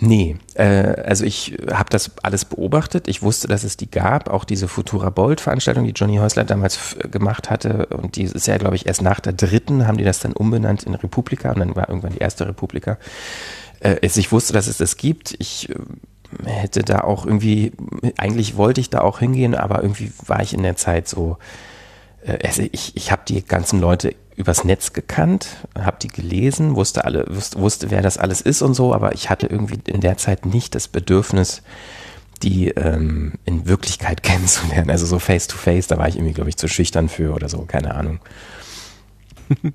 Nee, äh, also ich habe das alles beobachtet. Ich wusste, dass es die gab, auch diese Futura Bold Veranstaltung, die Johnny Häusler damals gemacht hatte. Und die ist ja, glaube ich, erst nach der dritten haben die das dann umbenannt in Republika und dann war irgendwann die erste Republika. Äh, ich wusste, dass es das gibt. Ich äh, hätte da auch irgendwie, eigentlich wollte ich da auch hingehen, aber irgendwie war ich in der Zeit so, äh, also ich, ich habe die ganzen Leute übers Netz gekannt, habe die gelesen, wusste alle, wusste, wusste, wer das alles ist und so, aber ich hatte irgendwie in der Zeit nicht das Bedürfnis, die ähm, in Wirklichkeit kennenzulernen. Also so face to face, da war ich irgendwie, glaube ich, zu schüchtern für oder so, keine Ahnung.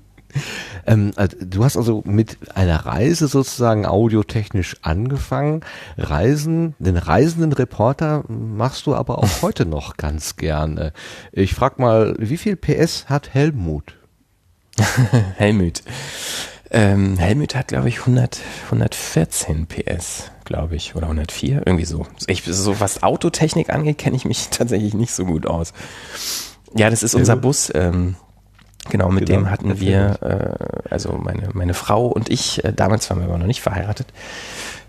ähm, also du hast also mit einer Reise sozusagen audiotechnisch angefangen. Reisen, den reisenden Reporter machst du aber auch heute noch ganz gerne. Ich frag mal, wie viel PS hat Helmut? Helmut. Ähm, Helmut hat, glaube ich, 100, 114 PS, glaube ich, oder 104, irgendwie so. Ich, so was Autotechnik angeht, kenne ich mich tatsächlich nicht so gut aus. Ja, das ist unser Bus. Ähm, genau, mit genau, dem hatten wir, äh, also meine, meine Frau und ich, äh, damals waren wir aber noch nicht verheiratet,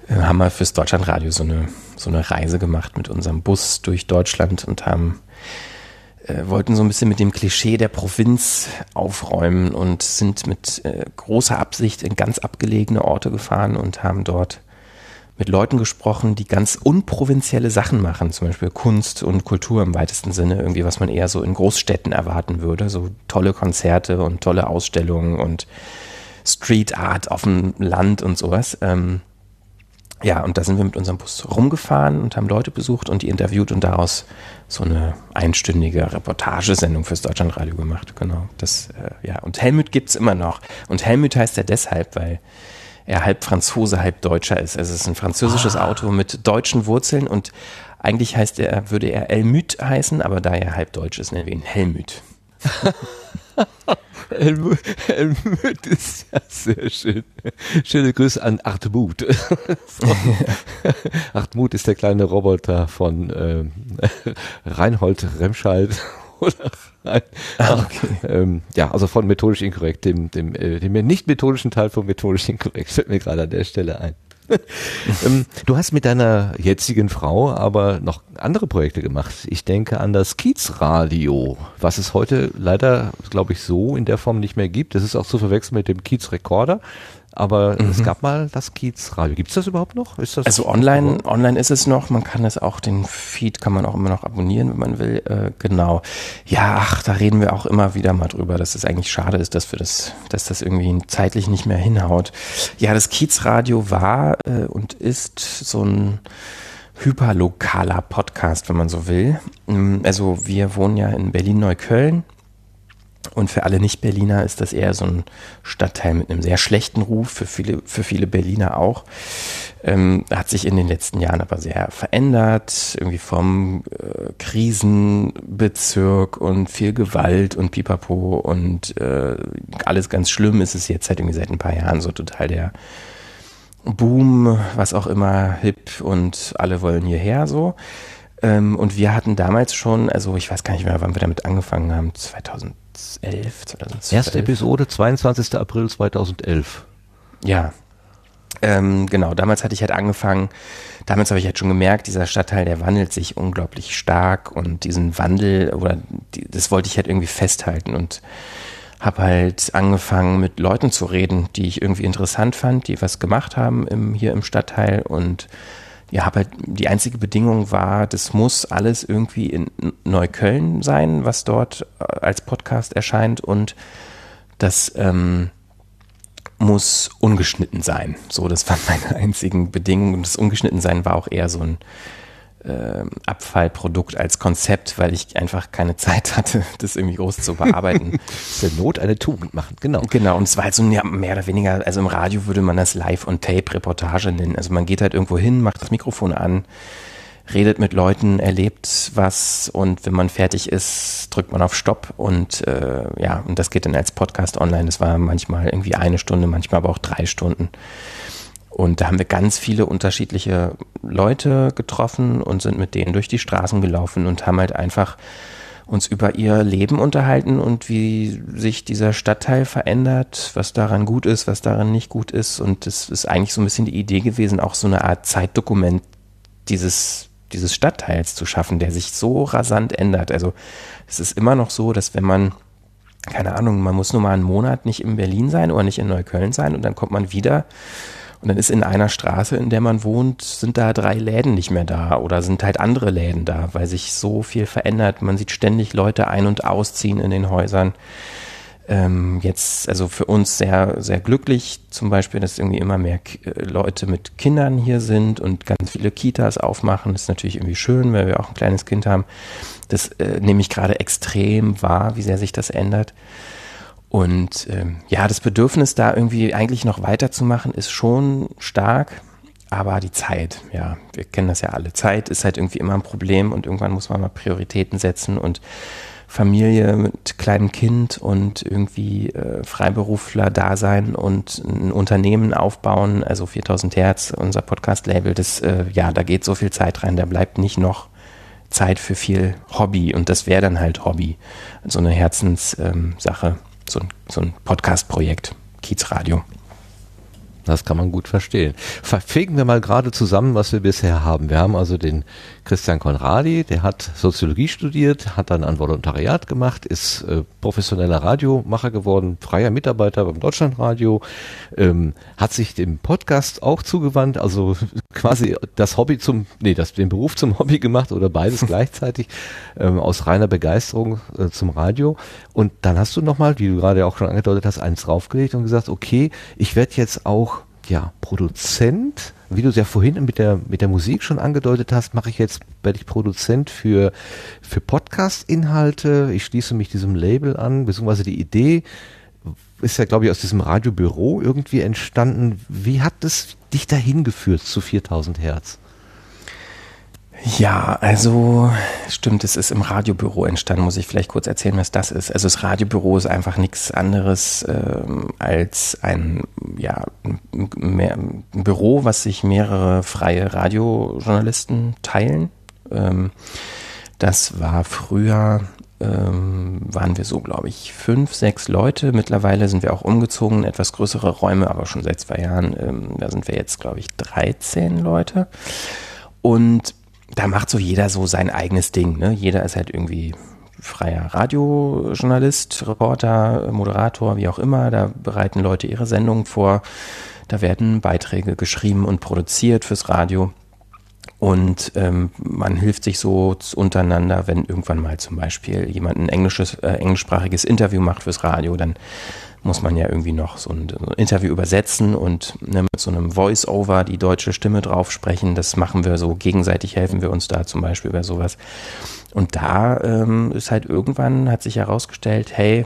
äh, haben wir fürs Deutschlandradio so eine, so eine Reise gemacht mit unserem Bus durch Deutschland und haben äh, wollten so ein bisschen mit dem Klischee der Provinz aufräumen und sind mit äh, großer Absicht in ganz abgelegene Orte gefahren und haben dort mit Leuten gesprochen, die ganz unprovinzielle Sachen machen, zum Beispiel Kunst und Kultur im weitesten Sinne, irgendwie, was man eher so in Großstädten erwarten würde, so tolle Konzerte und tolle Ausstellungen und Street Art auf dem Land und sowas. Ähm, ja, und da sind wir mit unserem Bus rumgefahren und haben Leute besucht und die interviewt und daraus so eine einstündige Reportagesendung fürs Deutschlandradio gemacht. Genau. Das, äh, ja. Und Helmut gibt's immer noch. Und Helmut heißt er deshalb, weil er halb Franzose, halb Deutscher ist. Also es ist ein französisches ah. Auto mit deutschen Wurzeln und eigentlich heißt er, würde er Helmut heißen, aber da er halb deutsch ist, nennen wir ihn Helmut. Helmut, Helmut ist ja sehr schön. Schöne Grüße an Artmut. Artmut ist der kleine Roboter von äh, Reinhold Remscheid. Oder Rein, ah, okay. ähm, ja, also von methodisch inkorrekt, dem, dem, äh, dem nicht methodischen Teil von methodisch inkorrekt, fällt mir gerade an der Stelle ein. ähm, du hast mit deiner jetzigen Frau aber noch andere Projekte gemacht. Ich denke an das Kiezradio, was es heute leider, glaube ich, so in der Form nicht mehr gibt. Das ist auch zu verwechseln mit dem Kiezrekorder. Aber mhm. es gab mal das Kiezradio. Gibt es das überhaupt noch? Ist das also online, online ist es noch. Man kann es auch, den Feed kann man auch immer noch abonnieren, wenn man will. Äh, genau. Ja, ach, da reden wir auch immer wieder mal drüber, dass es eigentlich schade ist, dass wir das, dass das irgendwie zeitlich nicht mehr hinhaut. Ja, das Kiezradio war äh, und ist so ein hyperlokaler Podcast, wenn man so will. Mm, also wir wohnen ja in Berlin-Neukölln und für alle Nicht-Berliner ist das eher so ein Stadtteil mit einem sehr schlechten Ruf, für viele, für viele Berliner auch. Ähm, hat sich in den letzten Jahren aber sehr verändert, irgendwie vom äh, Krisenbezirk und viel Gewalt und Pipapo und äh, alles ganz schlimm ist es jetzt halt irgendwie seit ein paar Jahren so total der Boom, was auch immer, hip und alle wollen hierher so. Ähm, und wir hatten damals schon, also ich weiß gar nicht mehr, wann wir damit angefangen haben, 2011, 2012. Erste Episode, 22. April 2011. Ja, ähm, genau, damals hatte ich halt angefangen, damals habe ich halt schon gemerkt, dieser Stadtteil, der wandelt sich unglaublich stark und diesen Wandel oder die, das wollte ich halt irgendwie festhalten und habe halt angefangen mit Leuten zu reden, die ich irgendwie interessant fand, die was gemacht haben im, hier im Stadtteil und ja, halt die einzige Bedingung war, das muss alles irgendwie in Neukölln sein, was dort äh, als Podcast erscheint und das ähm, muss ungeschnitten sein. So, das waren meine einzigen Bedingungen. Und das Ungeschnittensein war auch eher so ein äh, Abfallprodukt als Konzept, weil ich einfach keine Zeit hatte, das irgendwie groß zu bearbeiten. Der Not eine Tugend machen, genau. Genau, und es war halt so ja, mehr oder weniger, also im Radio würde man das Live- und Tape-Reportage nennen. Also man geht halt irgendwo hin, macht das Mikrofon an, redet mit Leuten, erlebt was und wenn man fertig ist, drückt man auf Stopp und äh, ja, und das geht dann als Podcast online. Das war manchmal irgendwie eine Stunde, manchmal aber auch drei Stunden. Und da haben wir ganz viele unterschiedliche Leute getroffen und sind mit denen durch die Straßen gelaufen und haben halt einfach uns über ihr Leben unterhalten und wie sich dieser Stadtteil verändert, was daran gut ist, was daran nicht gut ist. Und das ist eigentlich so ein bisschen die Idee gewesen, auch so eine Art Zeitdokument dieses, dieses Stadtteils zu schaffen, der sich so rasant ändert. Also es ist immer noch so, dass wenn man keine Ahnung, man muss nur mal einen Monat nicht in Berlin sein oder nicht in Neukölln sein und dann kommt man wieder und dann ist in einer Straße, in der man wohnt, sind da drei Läden nicht mehr da oder sind halt andere Läden da, weil sich so viel verändert. Man sieht ständig Leute ein- und ausziehen in den Häusern. Ähm, jetzt, also für uns sehr, sehr glücklich zum Beispiel, dass irgendwie immer mehr äh, Leute mit Kindern hier sind und ganz viele Kitas aufmachen. Das ist natürlich irgendwie schön, weil wir auch ein kleines Kind haben. Das äh, nehme ich gerade extrem wahr, wie sehr sich das ändert. Und ähm, ja, das Bedürfnis, da irgendwie eigentlich noch weiterzumachen, ist schon stark. Aber die Zeit, ja, wir kennen das ja alle. Zeit ist halt irgendwie immer ein Problem und irgendwann muss man mal Prioritäten setzen und Familie mit kleinem Kind und irgendwie äh, Freiberufler da sein und ein Unternehmen aufbauen, also 4000 Hertz, unser Podcast-Label, das, äh, ja, da geht so viel Zeit rein, da bleibt nicht noch Zeit für viel Hobby und das wäre dann halt Hobby, so eine Herzenssache. Ähm, so ein, so ein Podcast-Projekt, Kiezradio. Das kann man gut verstehen. Verfegen wir mal gerade zusammen, was wir bisher haben. Wir haben also den Christian Konradi, der hat Soziologie studiert, hat dann ein Volontariat gemacht, ist äh, professioneller Radiomacher geworden, freier Mitarbeiter beim Deutschlandradio, ähm, hat sich dem Podcast auch zugewandt, also quasi das Hobby zum, nee, das, den Beruf zum Hobby gemacht oder beides gleichzeitig ähm, aus reiner Begeisterung äh, zum Radio. Und dann hast du nochmal, wie du gerade auch schon angedeutet hast, eins draufgelegt und gesagt, okay, ich werde jetzt auch ja, Produzent, wie du es ja vorhin mit der, mit der Musik schon angedeutet hast, mache ich jetzt, werde ich Produzent für, für Podcast-Inhalte. Ich schließe mich diesem Label an, beziehungsweise die Idee ist ja, glaube ich, aus diesem Radiobüro irgendwie entstanden. Wie hat es dich dahin geführt zu 4000 Hertz? Ja, also stimmt, es ist im Radiobüro entstanden, muss ich vielleicht kurz erzählen, was das ist. Also das Radiobüro ist einfach nichts anderes ähm, als ein, ja, mehr, ein Büro, was sich mehrere freie Radiojournalisten teilen. Ähm, das war früher, ähm, waren wir so, glaube ich, fünf, sechs Leute. Mittlerweile sind wir auch umgezogen, in etwas größere Räume, aber schon seit zwei Jahren. Ähm, da sind wir jetzt, glaube ich, 13 Leute. Und da macht so jeder so sein eigenes Ding. Ne? Jeder ist halt irgendwie freier Radiojournalist, Reporter, Moderator, wie auch immer. Da bereiten Leute ihre Sendungen vor. Da werden Beiträge geschrieben und produziert fürs Radio. Und ähm, man hilft sich so untereinander, wenn irgendwann mal zum Beispiel jemand ein englisches, äh, englischsprachiges Interview macht fürs Radio, dann muss man ja irgendwie noch so ein, Interview übersetzen und ne, mit so einem Voice-Over die deutsche Stimme drauf sprechen. Das machen wir so, gegenseitig helfen wir uns da zum Beispiel über sowas. Und da ähm, ist halt irgendwann, hat sich herausgestellt, hey,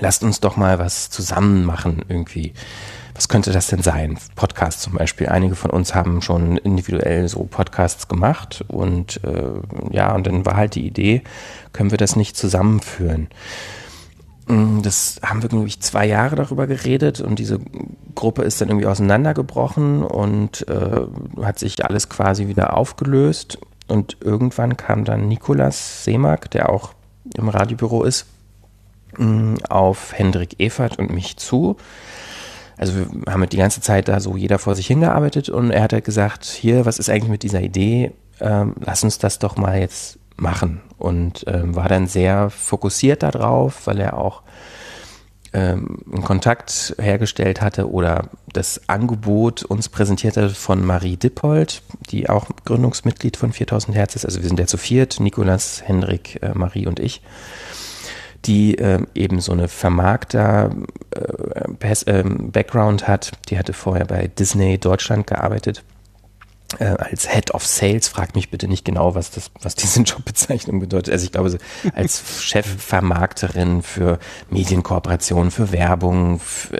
lasst uns doch mal was zusammen machen irgendwie. Was könnte das denn sein? Podcasts zum Beispiel. Einige von uns haben schon individuell so Podcasts gemacht und äh, ja, und dann war halt die Idee, können wir das nicht zusammenführen? Mm, das haben wir, glaube ich, zwei Jahre darüber geredet und diese Gruppe ist dann irgendwie auseinandergebrochen und äh, hat sich alles quasi wieder aufgelöst. Und irgendwann kam dann Nikolas Seemack, der auch im Radiobüro ist, mm, auf Hendrik Evert und mich zu. Also wir haben die ganze Zeit da so jeder vor sich hingearbeitet und er hat halt gesagt, hier, was ist eigentlich mit dieser Idee? Ähm, lass uns das doch mal jetzt machen und ähm, war dann sehr fokussiert darauf, weil er auch ähm, einen Kontakt hergestellt hatte oder das Angebot uns präsentierte von Marie Dippold, die auch Gründungsmitglied von 4000 Hertz ist. Also wir sind ja zu viert, Nikolas, Hendrik, äh, Marie und ich die äh, eben so eine Vermarkter äh, äh, Background hat. Die hatte vorher bei Disney Deutschland gearbeitet äh, als Head of Sales, fragt mich bitte nicht genau, was das, was diese Jobbezeichnung bedeutet. Also ich glaube, als Chefvermarkterin für Medienkooperationen, für Werbung, für,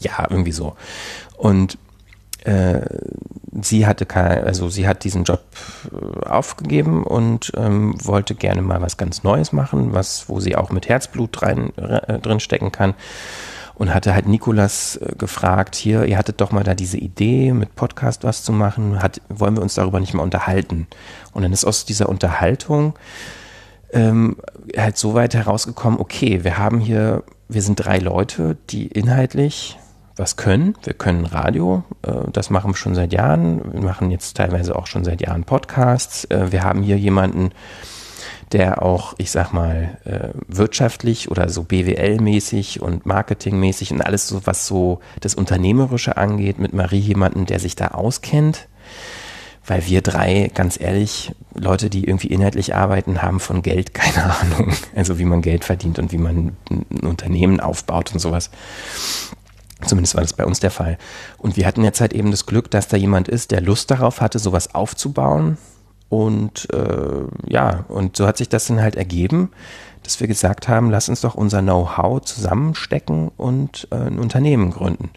ja, irgendwie so. Und äh, sie hatte kein, also sie hat diesen Job äh, aufgegeben und ähm, wollte gerne mal was ganz Neues machen, was, wo sie auch mit Herzblut rein, äh, drin stecken kann und hatte halt Nikolas äh, gefragt, hier, ihr hattet doch mal da diese Idee, mit Podcast was zu machen, hat, wollen wir uns darüber nicht mal unterhalten? Und dann ist aus dieser Unterhaltung ähm, halt so weit herausgekommen, okay, wir haben hier, wir sind drei Leute, die inhaltlich was können. Wir können Radio, äh, das machen wir schon seit Jahren. Wir machen jetzt teilweise auch schon seit Jahren Podcasts. Äh, wir haben hier jemanden, der auch, ich sag mal, äh, wirtschaftlich oder so BWL-mäßig und Marketingmäßig und alles so, was so das Unternehmerische angeht, mit Marie jemanden, der sich da auskennt. Weil wir drei, ganz ehrlich, Leute, die irgendwie inhaltlich arbeiten, haben von Geld keine Ahnung. Also wie man Geld verdient und wie man ein Unternehmen aufbaut und sowas. Zumindest war das bei uns der Fall. Und wir hatten jetzt halt eben das Glück, dass da jemand ist, der Lust darauf hatte, sowas aufzubauen, und äh, ja, und so hat sich das dann halt ergeben, dass wir gesagt haben, lass uns doch unser Know-how zusammenstecken und äh, ein Unternehmen gründen.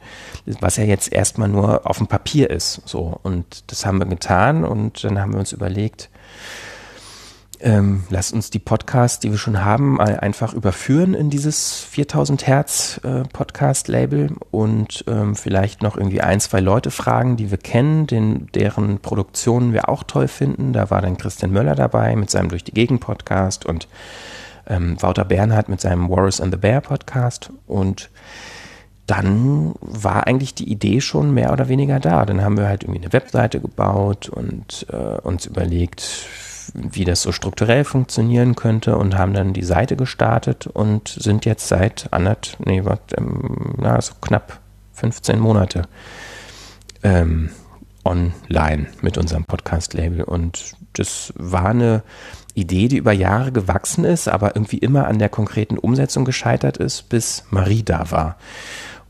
Was ja jetzt erstmal nur auf dem Papier ist. So. Und das haben wir getan und dann haben wir uns überlegt, ähm, lasst uns die Podcasts, die wir schon haben, mal einfach überführen in dieses 4000 Hertz äh, Podcast-Label und ähm, vielleicht noch irgendwie ein, zwei Leute fragen, die wir kennen, den, deren Produktionen wir auch toll finden. Da war dann Christian Möller dabei mit seinem Durch die Gegend Podcast und ähm, Wouter Bernhard mit seinem Warriors and the Bear Podcast und dann war eigentlich die Idee schon mehr oder weniger da. Dann haben wir halt irgendwie eine Webseite gebaut und äh, uns überlegt, wie das so strukturell funktionieren könnte und haben dann die Seite gestartet und sind jetzt seit anderth, nee, was, ähm, na, so knapp 15 Monate ähm, online mit unserem Podcast-Label. Und das war eine Idee, die über Jahre gewachsen ist, aber irgendwie immer an der konkreten Umsetzung gescheitert ist, bis Marie da war.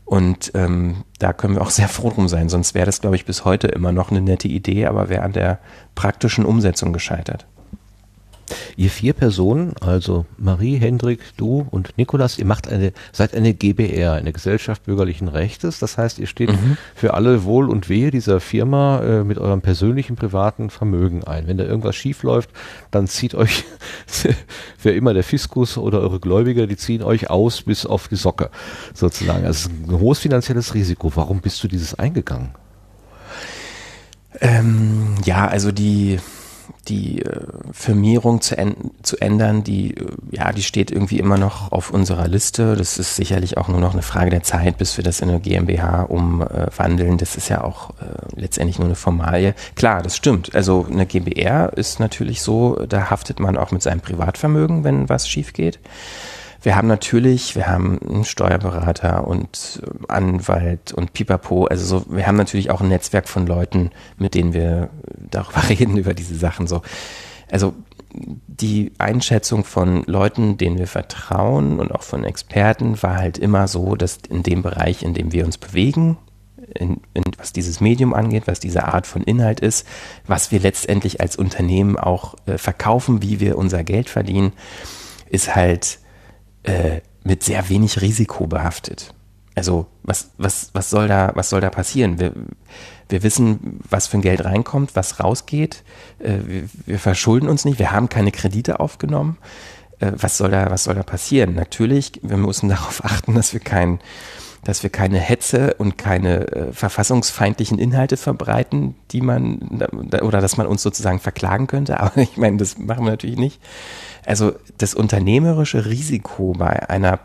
Und ähm, da können wir auch sehr froh drum sein. Sonst wäre das, glaube ich, bis heute immer noch eine nette Idee, aber wäre an der praktischen Umsetzung gescheitert. Ihr vier Personen, also Marie, Hendrik, du und Nikolas, ihr macht eine, seid eine GBR, eine Gesellschaft bürgerlichen Rechtes. Das heißt, ihr steht mhm. für alle Wohl und Wehe dieser Firma äh, mit eurem persönlichen privaten Vermögen ein. Wenn da irgendwas schief läuft, dann zieht euch für immer der Fiskus oder eure Gläubiger, die ziehen euch aus bis auf die Socke sozusagen. Also ein hohes finanzielles Risiko. Warum bist du dieses eingegangen? Ähm, ja, also die die äh, Firmierung zu, zu ändern, die, äh, ja, die steht irgendwie immer noch auf unserer Liste. Das ist sicherlich auch nur noch eine Frage der Zeit, bis wir das in eine GmbH umwandeln. Das ist ja auch äh, letztendlich nur eine Formalie. Klar, das stimmt. Also eine GbR ist natürlich so, da haftet man auch mit seinem Privatvermögen, wenn was schief geht. Wir haben natürlich, wir haben einen Steuerberater und Anwalt und Pipapo. Also so, wir haben natürlich auch ein Netzwerk von Leuten, mit denen wir darüber reden, über diese Sachen. So. Also die Einschätzung von Leuten, denen wir vertrauen und auch von Experten war halt immer so, dass in dem Bereich, in dem wir uns bewegen, in, in, was dieses Medium angeht, was diese Art von Inhalt ist, was wir letztendlich als Unternehmen auch äh, verkaufen, wie wir unser Geld verdienen, ist halt äh, mit sehr wenig Risiko behaftet. Also was, was, was, soll da, was soll da passieren? Wir, wir wissen, was für ein Geld reinkommt, was rausgeht. Äh, wir, wir, verschulden uns nicht, wir haben keine Kredite aufgenommen. Äh, was, soll da, was soll da passieren? Natürlich, wir müssen darauf achten, dass wir kein, dass wir keine Hetze und keine äh, verfassungsfeindlichen Inhalte verbreiten, die man oder dass man uns sozusagen verklagen könnte. Aber ich meine, das machen wir natürlich nicht. Also das unternehmerische Risiko bei einer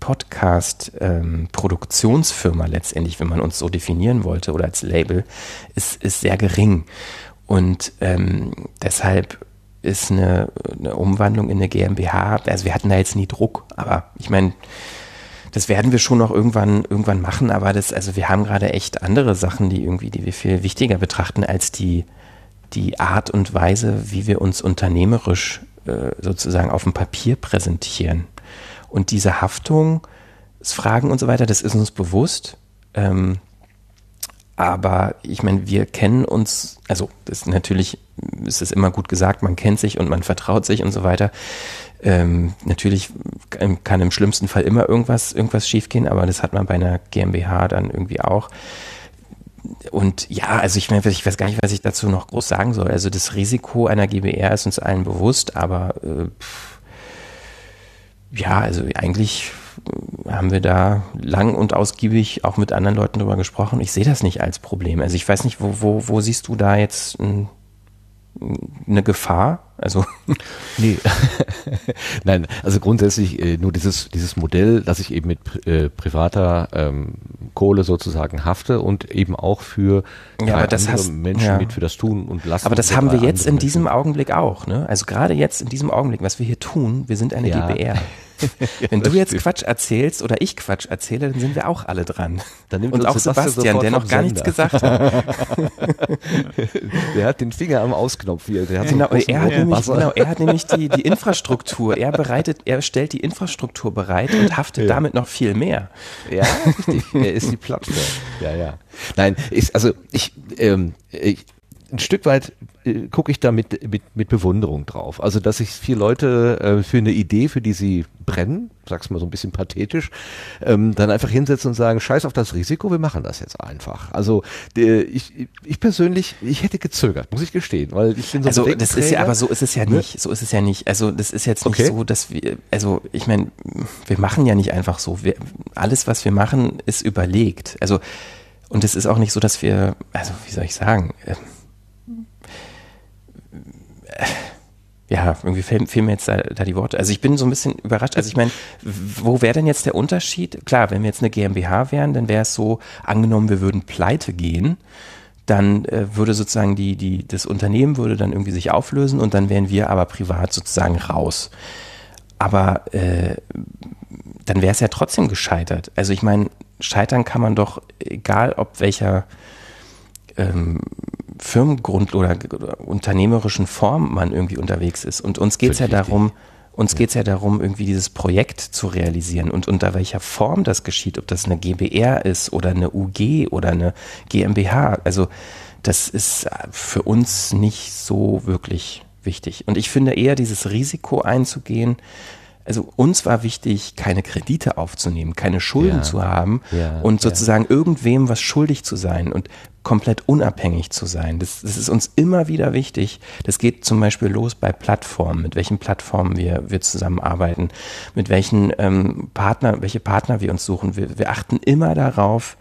Podcast-Produktionsfirma ähm, letztendlich, wenn man uns so definieren wollte oder als Label, ist, ist sehr gering. Und ähm, deshalb ist eine, eine Umwandlung in eine GmbH, also wir hatten da jetzt nie Druck, aber ich meine, das werden wir schon noch irgendwann, irgendwann machen, aber das, also wir haben gerade echt andere Sachen, die irgendwie, die wir viel wichtiger betrachten als die, die Art und Weise, wie wir uns unternehmerisch sozusagen auf dem Papier präsentieren. Und diese Haftung, das Fragen und so weiter, das ist uns bewusst. Ähm, aber ich meine, wir kennen uns, also das natürlich ist es immer gut gesagt, man kennt sich und man vertraut sich und so weiter. Ähm, natürlich kann im schlimmsten Fall immer irgendwas, irgendwas schiefgehen, aber das hat man bei einer GmbH dann irgendwie auch. Und ja, also ich ich weiß gar nicht, was ich dazu noch groß sagen soll. Also das Risiko einer GBR ist uns allen bewusst, aber äh, ja, also eigentlich haben wir da lang und ausgiebig auch mit anderen Leuten drüber gesprochen. Ich sehe das nicht als Problem. Also ich weiß nicht, wo, wo, wo siehst du da jetzt ein eine Gefahr? Also nee, nein, also grundsätzlich äh, nur dieses dieses Modell, dass ich eben mit äh, privater ähm, Kohle sozusagen hafte und eben auch für ja, aber das hast, Menschen ja. mit für das Tun und Lassen. Aber das haben wir jetzt in diesem Augenblick auch, ne? Also gerade jetzt in diesem Augenblick, was wir hier tun, wir sind eine ja. GBR. Wenn du jetzt Quatsch erzählst oder ich Quatsch erzähle, dann sind wir auch alle dran. Und auch Sebastian, der noch gar nichts gesagt hat. der hat den Finger am Ausknopf hier. Genau, er hat nämlich, genau, er hat nämlich die, die Infrastruktur. Er bereitet, er stellt die Infrastruktur bereit und haftet ja. damit noch viel mehr. Ja, richtig. Er ist die Plattform. Ja, ja. Nein, ist, also ich, ähm, ich ein Stück weit äh, gucke ich da mit, mit, mit Bewunderung drauf. Also, dass sich vier Leute äh, für eine Idee, für die sie brennen, sag's mal so ein bisschen pathetisch, ähm, dann einfach hinsetzen und sagen, scheiß auf das Risiko, wir machen das jetzt einfach. Also äh, ich, ich persönlich, ich hätte gezögert, muss ich gestehen, weil ich bin so Also das ist ja, aber so ist es ja ne? nicht, so ist es ja nicht. Also das ist jetzt nicht okay. so, dass wir, also ich meine, wir machen ja nicht einfach so. Wir, alles, was wir machen, ist überlegt. Also und es ist auch nicht so, dass wir, also wie soll ich sagen, äh, ja, irgendwie fehlen, fehlen mir jetzt da, da, die Worte. Also ich bin so ein bisschen überrascht. Also ich meine, wo wäre denn jetzt der Unterschied? Klar, wenn wir jetzt eine GmbH wären, dann wäre es so, angenommen, wir würden pleite gehen, dann äh, würde sozusagen die, die, das Unternehmen würde dann irgendwie sich auflösen und dann wären wir aber privat sozusagen raus. Aber äh, dann wäre es ja trotzdem gescheitert. Also ich meine, scheitern kann man doch, egal ob welcher ähm, Firmengrund oder, oder, unternehmerischen Form man irgendwie unterwegs ist. Und uns geht es ja darum, uns ja. geht es ja darum, irgendwie dieses Projekt zu realisieren und unter welcher Form das geschieht, ob das eine GBR ist oder eine UG oder eine GmbH. Also das ist für uns nicht so wirklich wichtig. Und ich finde eher dieses Risiko einzugehen, also uns war wichtig, keine Kredite aufzunehmen, keine Schulden ja, zu haben ja, und sozusagen ja. irgendwem was schuldig zu sein und komplett unabhängig zu sein. Das, das, ist uns immer wieder wichtig. Das geht zum Beispiel los bei Plattformen, mit welchen Plattformen wir, wir zusammenarbeiten, mit welchen ähm, Partner, welche Partner wir uns suchen. Wir, wir achten immer darauf,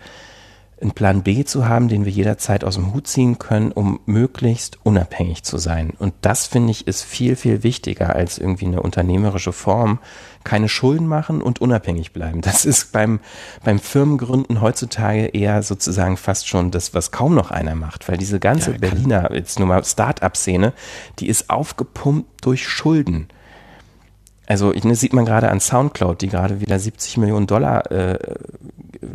einen Plan B zu haben, den wir jederzeit aus dem Hut ziehen können, um möglichst unabhängig zu sein. Und das finde ich ist viel, viel wichtiger als irgendwie eine unternehmerische Form. Keine Schulden machen und unabhängig bleiben. Das ist beim, beim Firmengründen heutzutage eher sozusagen fast schon das, was kaum noch einer macht, weil diese ganze ja, Berliner, jetzt nur mal Start-up-Szene, die ist aufgepumpt durch Schulden. Also ne, sieht man gerade an Soundcloud, die gerade wieder 70 Millionen Dollar äh,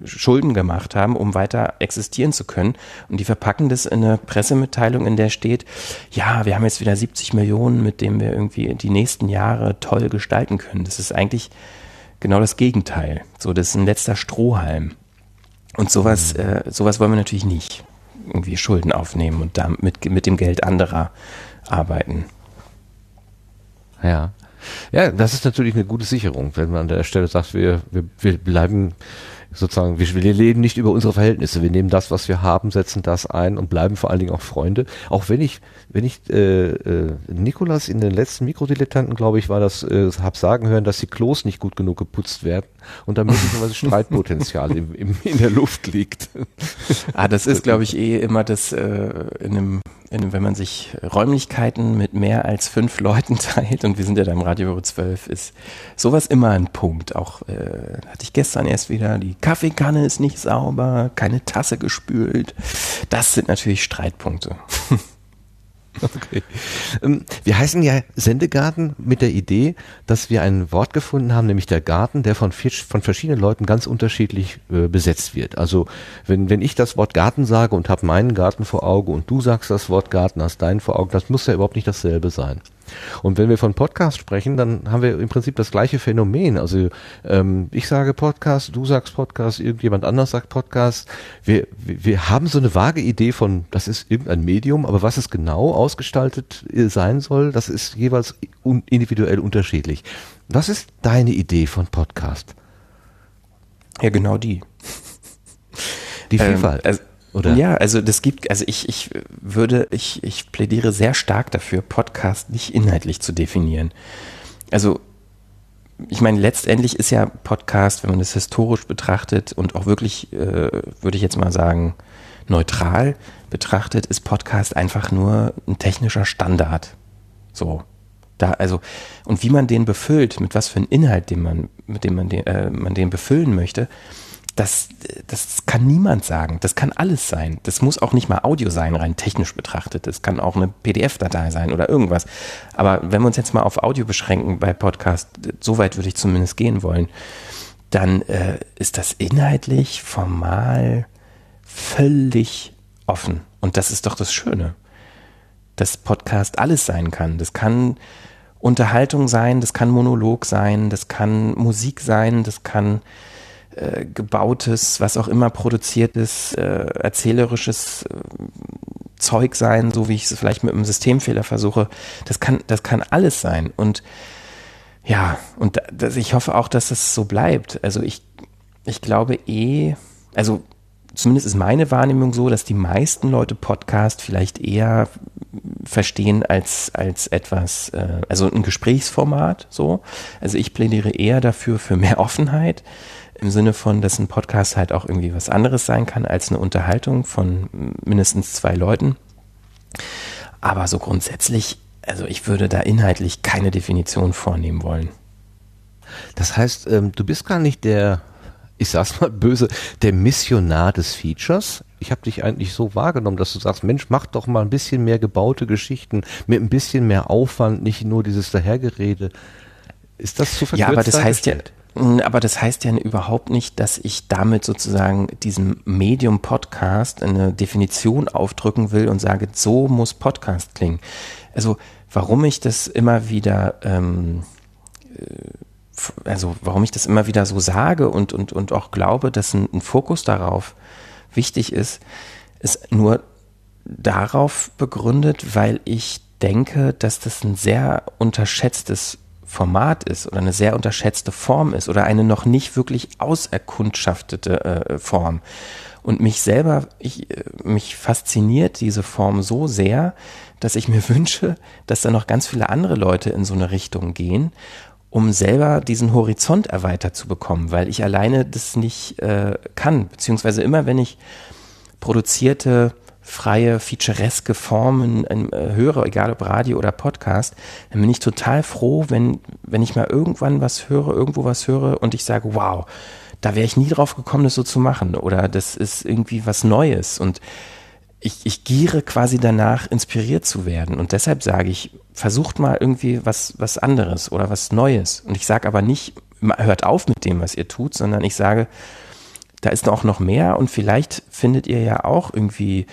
Schulden gemacht haben, um weiter existieren zu können. Und die verpacken das in eine Pressemitteilung, in der steht, ja, wir haben jetzt wieder 70 Millionen, mit dem wir irgendwie die nächsten Jahre toll gestalten können. Das ist eigentlich genau das Gegenteil. So, das ist ein letzter Strohhalm. Und sowas, mhm. äh, sowas wollen wir natürlich nicht. Irgendwie Schulden aufnehmen und damit mit, mit dem Geld anderer arbeiten. Ja. Ja, das ist natürlich eine gute Sicherung, wenn man an der Stelle sagt, wir, wir, wir bleiben sozusagen, wir, wir leben nicht über unsere Verhältnisse. Wir nehmen das, was wir haben, setzen das ein und bleiben vor allen Dingen auch Freunde. Auch wenn ich, wenn ich äh, äh, Nikolas in den letzten Mikrodilettanten, glaube ich, war das, äh, habe sagen hören, dass die Klos nicht gut genug geputzt werden und da möglicherweise Streitpotenzial im, im, in der Luft liegt. ah, das ist, glaube ich, eh immer das äh, in einem wenn man sich Räumlichkeiten mit mehr als fünf Leuten teilt, und wir sind ja da im Radio 12, ist sowas immer ein Punkt. Auch äh, hatte ich gestern erst wieder, die Kaffeekanne ist nicht sauber, keine Tasse gespült. Das sind natürlich Streitpunkte. Okay. Ähm, wir heißen ja Sendegarten mit der Idee, dass wir ein Wort gefunden haben, nämlich der Garten, der von, von verschiedenen Leuten ganz unterschiedlich äh, besetzt wird. Also wenn, wenn ich das Wort Garten sage und habe meinen Garten vor Auge und du sagst das Wort Garten, hast deinen vor Augen, das muss ja überhaupt nicht dasselbe sein. Und wenn wir von Podcast sprechen, dann haben wir im Prinzip das gleiche Phänomen. Also ähm, ich sage Podcast, du sagst Podcast, irgendjemand anders sagt Podcast. Wir, wir haben so eine vage Idee von, das ist irgendein Medium, aber was es genau ausgestaltet äh, sein soll, das ist jeweils individuell unterschiedlich. Was ist deine Idee von Podcast? Ja, genau die. Die Vielfalt. Ähm, also oder? Ja, also das gibt, also ich, ich würde, ich, ich plädiere sehr stark dafür, Podcast nicht inhaltlich zu definieren. Also ich meine, letztendlich ist ja Podcast, wenn man das historisch betrachtet und auch wirklich, äh, würde ich jetzt mal sagen, neutral betrachtet, ist Podcast einfach nur ein technischer Standard. So. Da, also, und wie man den befüllt, mit was für einem Inhalt, den man, mit dem man den, äh, man den befüllen möchte, das, das kann niemand sagen. Das kann alles sein. Das muss auch nicht mal Audio sein, rein technisch betrachtet. Das kann auch eine PDF-Datei sein oder irgendwas. Aber wenn wir uns jetzt mal auf Audio beschränken bei Podcast, so weit würde ich zumindest gehen wollen, dann äh, ist das inhaltlich, formal völlig offen. Und das ist doch das Schöne, dass Podcast alles sein kann. Das kann Unterhaltung sein, das kann Monolog sein, das kann Musik sein, das kann äh, gebautes, was auch immer produziertes, äh, erzählerisches äh, Zeug sein, so wie ich es vielleicht mit einem Systemfehler versuche. Das kann, das kann alles sein. Und ja, und das, ich hoffe auch, dass es so bleibt. Also ich, ich glaube eh, also zumindest ist meine Wahrnehmung so, dass die meisten Leute Podcast vielleicht eher verstehen als, als etwas, äh, also ein Gesprächsformat so. Also ich plädiere eher dafür für mehr Offenheit im Sinne von, dass ein Podcast halt auch irgendwie was anderes sein kann als eine Unterhaltung von mindestens zwei Leuten. Aber so grundsätzlich, also ich würde da inhaltlich keine Definition vornehmen wollen. Das heißt, ähm, du bist gar nicht der, ich sag's mal böse, der Missionar des Features. Ich habe dich eigentlich so wahrgenommen, dass du sagst, Mensch, mach doch mal ein bisschen mehr gebaute Geschichten mit ein bisschen mehr Aufwand, nicht nur dieses Dahergerede. Ist das zu verkürzt? Ja, aber das heißt ja, aber das heißt ja überhaupt nicht, dass ich damit sozusagen diesem Medium Podcast eine Definition aufdrücken will und sage, so muss Podcast klingen. Also warum ich das immer wieder, ähm, äh, also warum ich das immer wieder so sage und, und, und auch glaube, dass ein, ein Fokus darauf wichtig ist, ist nur darauf begründet, weil ich denke, dass das ein sehr unterschätztes Format ist oder eine sehr unterschätzte Form ist oder eine noch nicht wirklich auserkundschaftete äh, Form. Und mich selber, ich, äh, mich fasziniert diese Form so sehr, dass ich mir wünsche, dass da noch ganz viele andere Leute in so eine Richtung gehen, um selber diesen Horizont erweitert zu bekommen, weil ich alleine das nicht äh, kann. Beziehungsweise immer, wenn ich produzierte freie, featureske Formen äh, höre, egal ob Radio oder Podcast, dann bin ich total froh, wenn, wenn ich mal irgendwann was höre, irgendwo was höre und ich sage, wow, da wäre ich nie drauf gekommen, das so zu machen. Oder das ist irgendwie was Neues. Und ich, ich giere quasi danach, inspiriert zu werden. Und deshalb sage ich, versucht mal irgendwie was, was anderes oder was Neues. Und ich sage aber nicht, hört auf mit dem, was ihr tut, sondern ich sage, da ist auch noch mehr und vielleicht findet ihr ja auch irgendwie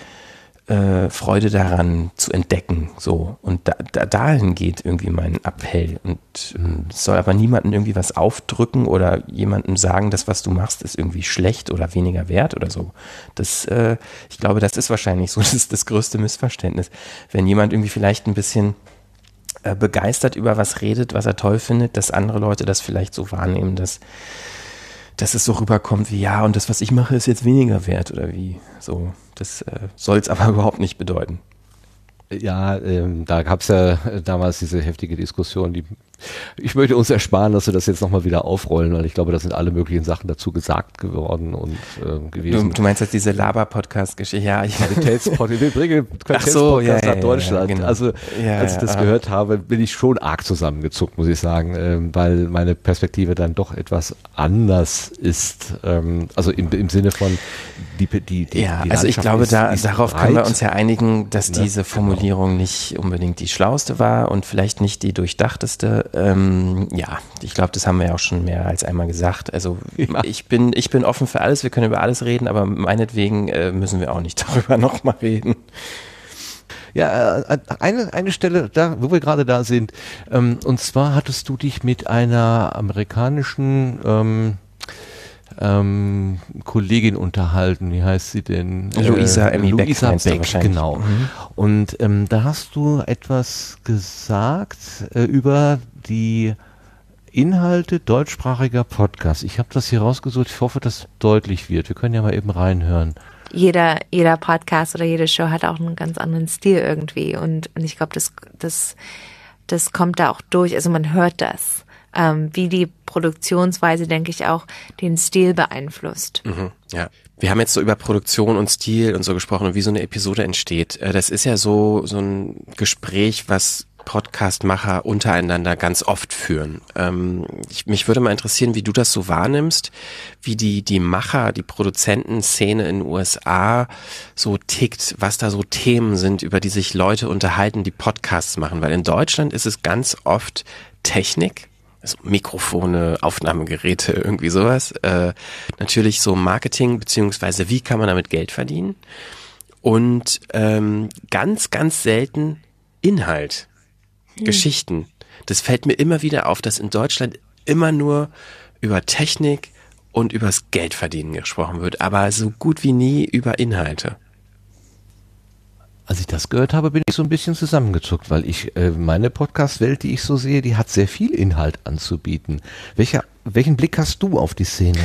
äh, Freude daran zu entdecken. So. Und da, da, dahin geht irgendwie mein Appell. Und mhm. soll aber niemandem irgendwie was aufdrücken oder jemandem sagen, das, was du machst, ist irgendwie schlecht oder weniger wert oder so. Das, äh, ich glaube, das ist wahrscheinlich so das, das größte Missverständnis. Wenn jemand irgendwie vielleicht ein bisschen äh, begeistert über was redet, was er toll findet, dass andere Leute das vielleicht so wahrnehmen, dass dass es so rüberkommt wie, ja, und das, was ich mache, ist jetzt weniger wert oder wie. So, das äh, soll es aber überhaupt nicht bedeuten. Ja, ähm, da gab es ja damals diese heftige Diskussion, die ich möchte uns ersparen, dass wir das jetzt nochmal wieder aufrollen, weil ich glaube, da sind alle möglichen Sachen dazu gesagt geworden und äh, gewesen. Du, du meinst jetzt diese Laber-Podcast-Geschichte? Ja, ich Qualitätspodcast. Wir bringen Qualitätspodcast so, ja, nach Deutschland. Ja, genau. Also als ich das gehört habe, bin ich schon arg zusammengezuckt, muss ich sagen, ähm, weil meine Perspektive dann doch etwas anders ist. Ähm, also im, im Sinne von die, die, die Ja, die also ich glaube, ist, da, ist darauf breit. können wir uns ja einigen, dass ja, diese genau. Formulierung genau. nicht unbedingt die schlauste war und vielleicht nicht die durchdachteste ähm, ja, ich glaube, das haben wir ja auch schon mehr als einmal gesagt. Also ja. ich bin, ich bin offen für alles, wir können über alles reden, aber meinetwegen äh, müssen wir auch nicht darüber nochmal reden. Ja, äh, eine, eine Stelle, da, wo wir gerade da sind, ähm, und zwar hattest du dich mit einer amerikanischen ähm, ähm, Kollegin unterhalten. Wie heißt sie denn? Luisa äh, Luisa Beck, Beck genau. Mhm. Und ähm, da hast du etwas gesagt äh, über die Inhalte deutschsprachiger Podcasts. Ich habe das hier rausgesucht. Ich hoffe, dass deutlich wird. Wir können ja mal eben reinhören. Jeder, jeder Podcast oder jede Show hat auch einen ganz anderen Stil irgendwie. Und, und ich glaube, das, das, das kommt da auch durch. Also man hört das ähm, wie die Produktionsweise, denke ich, auch den Stil beeinflusst. Mhm, ja. Wir haben jetzt so über Produktion und Stil und so gesprochen und wie so eine Episode entsteht. Äh, das ist ja so, so ein Gespräch, was Podcastmacher untereinander ganz oft führen. Ähm, ich, mich würde mal interessieren, wie du das so wahrnimmst, wie die, die Macher, die Produzentenszene in den USA so tickt, was da so Themen sind, über die sich Leute unterhalten, die Podcasts machen. Weil in Deutschland ist es ganz oft Technik, also Mikrofone, Aufnahmegeräte, irgendwie sowas. Äh, natürlich so Marketing, beziehungsweise wie kann man damit Geld verdienen. Und ähm, ganz, ganz selten Inhalt, hm. Geschichten. Das fällt mir immer wieder auf, dass in Deutschland immer nur über Technik und übers Geldverdienen gesprochen wird, aber so gut wie nie über Inhalte. Als ich das gehört habe, bin ich so ein bisschen zusammengezuckt, weil ich äh, meine Podcast-Welt, die ich so sehe, die hat sehr viel Inhalt anzubieten. Welcher, welchen Blick hast du auf die Szene?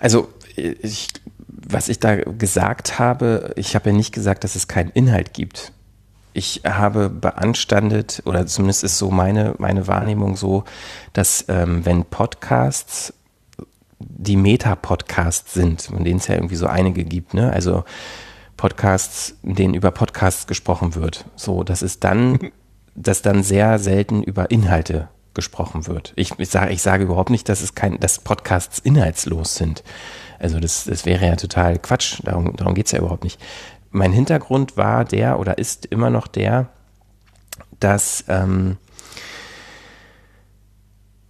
Also ich, was ich da gesagt habe, ich habe ja nicht gesagt, dass es keinen Inhalt gibt. Ich habe beanstandet, oder zumindest ist so meine, meine Wahrnehmung so, dass ähm, wenn Podcasts die Meta-Podcasts sind, von denen es ja irgendwie so einige gibt, ne? Also Podcasts, in denen über Podcasts gesprochen wird. So, das ist dann, dass dann sehr selten über Inhalte gesprochen wird. Ich, ich, sage, ich sage überhaupt nicht, dass es kein, dass Podcasts inhaltslos sind. Also das, das wäre ja total Quatsch. Darum, darum geht's ja überhaupt nicht. Mein Hintergrund war der oder ist immer noch der, dass ähm,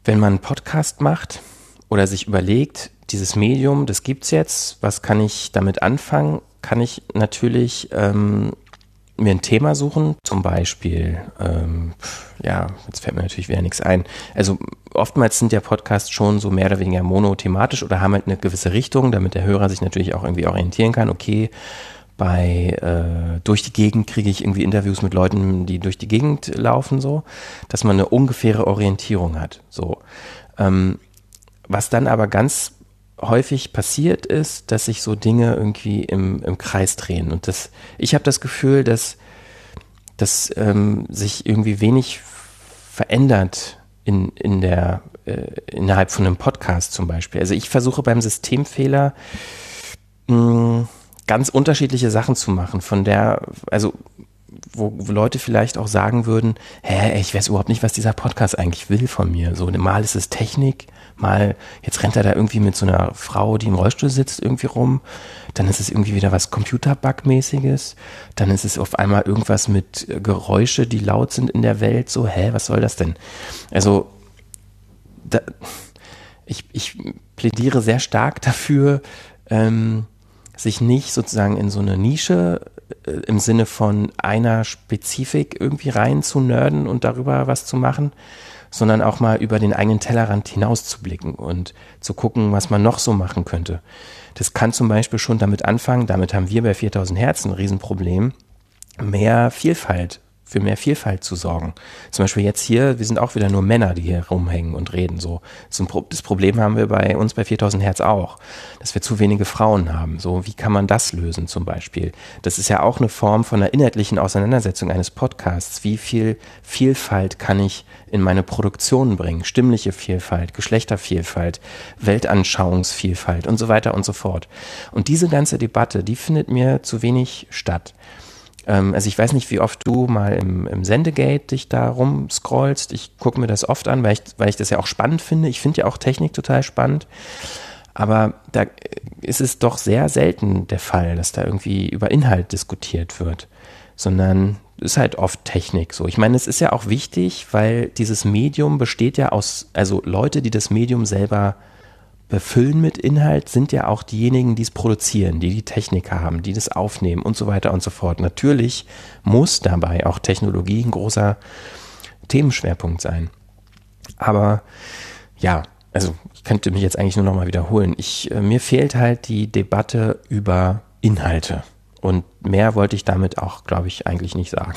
wenn man einen Podcast macht oder sich überlegt, dieses Medium, das gibt's jetzt, was kann ich damit anfangen? Kann ich natürlich ähm, mir ein Thema suchen, zum Beispiel, ähm, ja, jetzt fällt mir natürlich wieder nichts ein. Also oftmals sind ja Podcasts schon so mehr oder weniger monothematisch oder haben halt eine gewisse Richtung, damit der Hörer sich natürlich auch irgendwie orientieren kann. Okay, bei äh, durch die Gegend kriege ich irgendwie Interviews mit Leuten, die durch die Gegend laufen, so, dass man eine ungefähre Orientierung hat. So. Ähm, was dann aber ganz häufig passiert ist, dass sich so Dinge irgendwie im, im Kreis drehen. Und das, ich habe das Gefühl, dass, dass ähm, sich irgendwie wenig verändert in, in der, äh, innerhalb von einem Podcast zum Beispiel. Also ich versuche beim Systemfehler mh, hm, ganz unterschiedliche Sachen zu machen, von der, also wo, Leute vielleicht auch sagen würden, hä, ich weiß überhaupt nicht, was dieser Podcast eigentlich will von mir. So, mal ist es Technik, mal, jetzt rennt er da irgendwie mit so einer Frau, die im Rollstuhl sitzt, irgendwie rum, dann ist es irgendwie wieder was Computerbug-mäßiges, dann ist es auf einmal irgendwas mit Geräusche, die laut sind in der Welt, so, hä, was soll das denn? Also, da, ich, ich plädiere sehr stark dafür, ähm, sich nicht sozusagen in so eine Nische äh, im Sinne von einer Spezifik irgendwie rein zu nerden und darüber was zu machen, sondern auch mal über den eigenen Tellerrand hinaus zu blicken und zu gucken, was man noch so machen könnte. Das kann zum Beispiel schon damit anfangen, damit haben wir bei 4000 Herzen ein Riesenproblem, mehr Vielfalt für mehr Vielfalt zu sorgen. Zum Beispiel jetzt hier, wir sind auch wieder nur Männer, die hier rumhängen und reden. So, das Problem haben wir bei uns bei 4000 Hertz auch, dass wir zu wenige Frauen haben. So, wie kann man das lösen zum Beispiel? Das ist ja auch eine Form von einer inhaltlichen Auseinandersetzung eines Podcasts. Wie viel Vielfalt kann ich in meine Produktion bringen? Stimmliche Vielfalt, Geschlechtervielfalt, Weltanschauungsvielfalt und so weiter und so fort. Und diese ganze Debatte, die findet mir zu wenig statt. Ähm, also ich weiß nicht, wie oft du mal im, im Sendegate dich da rumscrollst. Ich gucke mir das oft an, weil ich, weil ich das ja auch spannend finde. Ich finde ja auch Technik total spannend. Aber da ist es doch sehr selten der Fall, dass da irgendwie über Inhalt diskutiert wird, sondern ist halt oft Technik so. Ich meine, es ist ja auch wichtig, weil dieses Medium besteht ja aus, also Leute, die das Medium selber befüllen mit Inhalt sind ja auch diejenigen, die es produzieren, die die Techniker haben, die das aufnehmen und so weiter und so fort. Natürlich muss dabei auch Technologie ein großer Themenschwerpunkt sein. Aber ja, also ich könnte mich jetzt eigentlich nur noch mal wiederholen. Ich, äh, mir fehlt halt die Debatte über Inhalte. Und mehr wollte ich damit auch, glaube ich, eigentlich nicht sagen.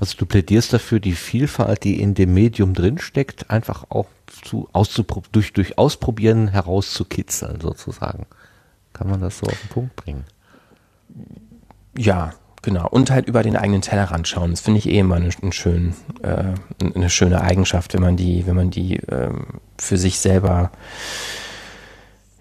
Also du plädierst dafür, die Vielfalt, die in dem Medium drinsteckt, einfach auch zu, durch, durch Ausprobieren herauszukitzeln, sozusagen. Kann man das so auf den Punkt bringen? Ja, genau. Und halt über den eigenen Tellerrand schauen. Das finde ich eh immer eine, eine, schön, äh, eine schöne Eigenschaft, wenn man die, wenn man die äh, für sich selber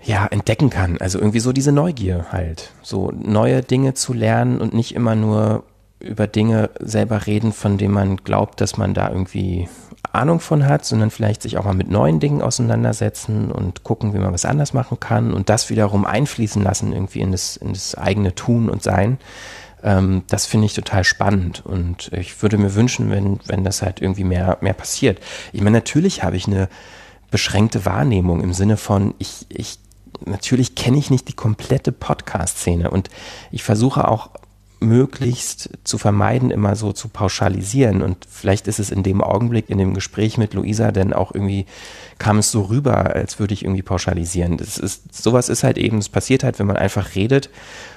ja, entdecken kann. Also irgendwie so diese Neugier halt. So neue Dinge zu lernen und nicht immer nur über Dinge selber reden, von denen man glaubt, dass man da irgendwie Ahnung von hat, sondern vielleicht sich auch mal mit neuen Dingen auseinandersetzen und gucken, wie man was anders machen kann und das wiederum einfließen lassen irgendwie in das, in das eigene Tun und Sein. Ähm, das finde ich total spannend und ich würde mir wünschen, wenn, wenn das halt irgendwie mehr, mehr passiert. Ich meine, natürlich habe ich eine beschränkte Wahrnehmung im Sinne von, ich, ich natürlich kenne ich nicht die komplette Podcast-Szene und ich versuche auch möglichst zu vermeiden, immer so zu pauschalisieren. Und vielleicht ist es in dem Augenblick, in dem Gespräch mit Luisa, denn auch irgendwie kam es so rüber, als würde ich irgendwie pauschalisieren. Das ist, sowas ist halt eben, es passiert halt, wenn man einfach redet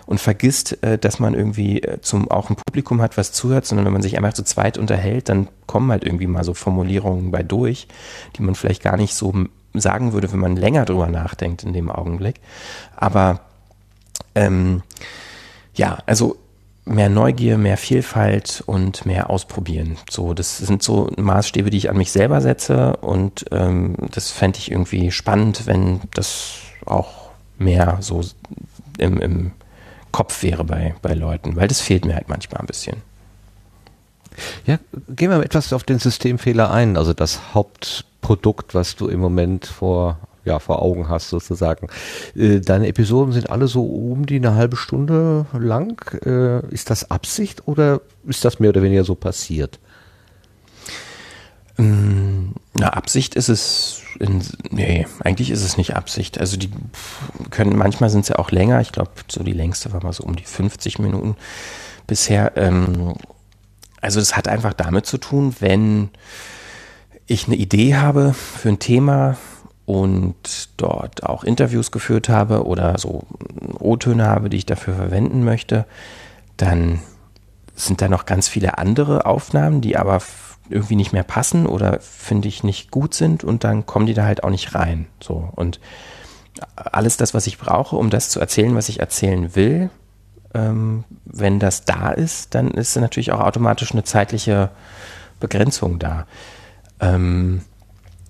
und vergisst, äh, dass man irgendwie äh, zum, auch ein Publikum hat, was zuhört, sondern wenn man sich einfach zu zweit unterhält, dann kommen halt irgendwie mal so Formulierungen bei durch, die man vielleicht gar nicht so sagen würde, wenn man länger drüber nachdenkt in dem Augenblick. Aber ähm, ja, also mehr Neugier, mehr Vielfalt und mehr ausprobieren. So, das sind so Maßstäbe, die ich an mich selber setze und ähm, das fände ich irgendwie spannend, wenn das auch mehr so im, im Kopf wäre bei, bei Leuten, weil das fehlt mir halt manchmal ein bisschen. Ja, gehen wir etwas auf den Systemfehler ein. Also das Hauptprodukt, was du im Moment vor ja, vor Augen hast sozusagen. Äh, deine Episoden sind alle so um die eine halbe Stunde lang. Äh, ist das Absicht oder ist das mehr oder weniger so passiert? Mm, na, Absicht ist es, in, nee, eigentlich ist es nicht Absicht. Also die können, manchmal sind sie ja auch länger. Ich glaube, so die längste war mal so um die 50 Minuten bisher. Ähm, also das hat einfach damit zu tun, wenn ich eine Idee habe für ein Thema, und dort auch Interviews geführt habe oder so O-Töne habe, die ich dafür verwenden möchte, dann sind da noch ganz viele andere Aufnahmen, die aber irgendwie nicht mehr passen oder finde ich nicht gut sind und dann kommen die da halt auch nicht rein. So und alles das, was ich brauche, um das zu erzählen, was ich erzählen will, ähm, wenn das da ist, dann ist natürlich auch automatisch eine zeitliche Begrenzung da. Ähm,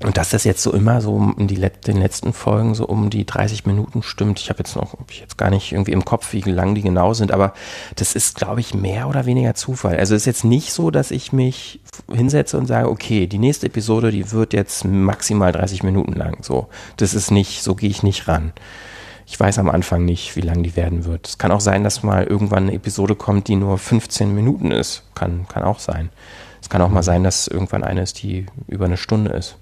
Und dass das jetzt so immer so in die Let den letzten Folgen so um die 30 Minuten stimmt. Ich habe jetzt noch, hab ich jetzt gar nicht irgendwie im Kopf, wie lang die genau sind, aber das ist, glaube ich, mehr oder weniger Zufall. Also es ist jetzt nicht so, dass ich mich hinsetze und sage, okay, die nächste Episode, die wird jetzt maximal 30 Minuten lang. So, das ist nicht, so gehe ich nicht ran. Ich weiß am Anfang nicht, wie lang die werden wird. Es kann auch sein, dass mal irgendwann eine Episode kommt, die nur 15 Minuten ist. Kann, kann auch sein. Es kann auch mal sein, dass irgendwann eine ist, die über eine Stunde ist.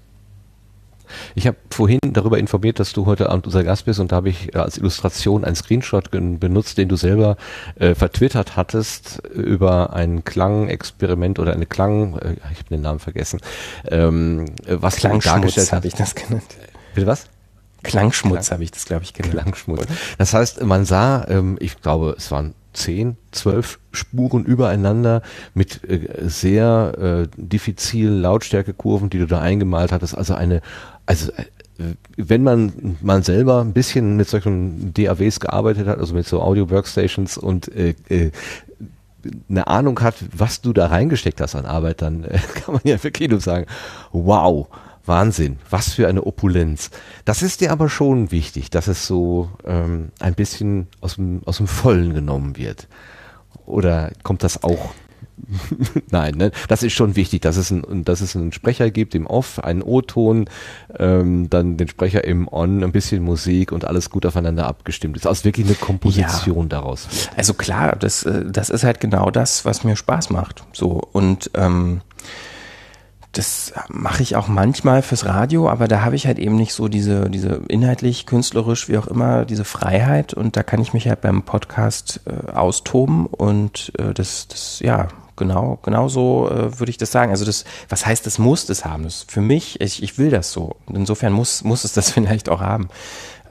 Ich habe vorhin darüber informiert, dass du heute Abend unser Gast bist und da habe ich als Illustration einen Screenshot benutzt, den du selber äh, vertwittert hattest über ein Klangexperiment oder eine Klang, äh, ich habe den Namen vergessen, ähm, was Klangschmutz habe ich das genannt. Bitte was? Klangschmutz Klang. habe ich das, glaube ich, genannt. Klangschmutz. Das heißt, man sah, ähm, ich glaube, es waren zehn, zwölf Spuren übereinander mit äh, sehr äh, diffizil Lautstärkekurven, die du da eingemalt hattest. Also eine, also äh, wenn man mal selber ein bisschen mit solchen DAWs gearbeitet hat, also mit so Audio Workstations und äh, äh, eine Ahnung hat, was du da reingesteckt hast an Arbeit, dann äh, kann man ja wirklich nur sagen, wow, Wahnsinn, was für eine Opulenz. Das ist dir aber schon wichtig, dass es so ähm, ein bisschen aus dem, aus dem Vollen genommen wird. Oder kommt das auch? Nein, ne? das ist schon wichtig, dass es, ein, dass es einen Sprecher gibt im Off, einen O-Ton, ähm, dann den Sprecher im On, ein bisschen Musik und alles gut aufeinander abgestimmt ist. Also wirklich eine Komposition ja. daraus. Wird. Also klar, das, äh, das ist halt genau das, was mir Spaß macht. So und ähm, das mache ich auch manchmal fürs Radio, aber da habe ich halt eben nicht so diese, diese inhaltlich, künstlerisch, wie auch immer, diese Freiheit und da kann ich mich halt beim Podcast äh, austoben und äh, das, das, ja, genau, genau so äh, würde ich das sagen. Also das, was heißt, das muss das haben? Das für mich, ich, ich will das so. Insofern muss, muss es das vielleicht auch haben.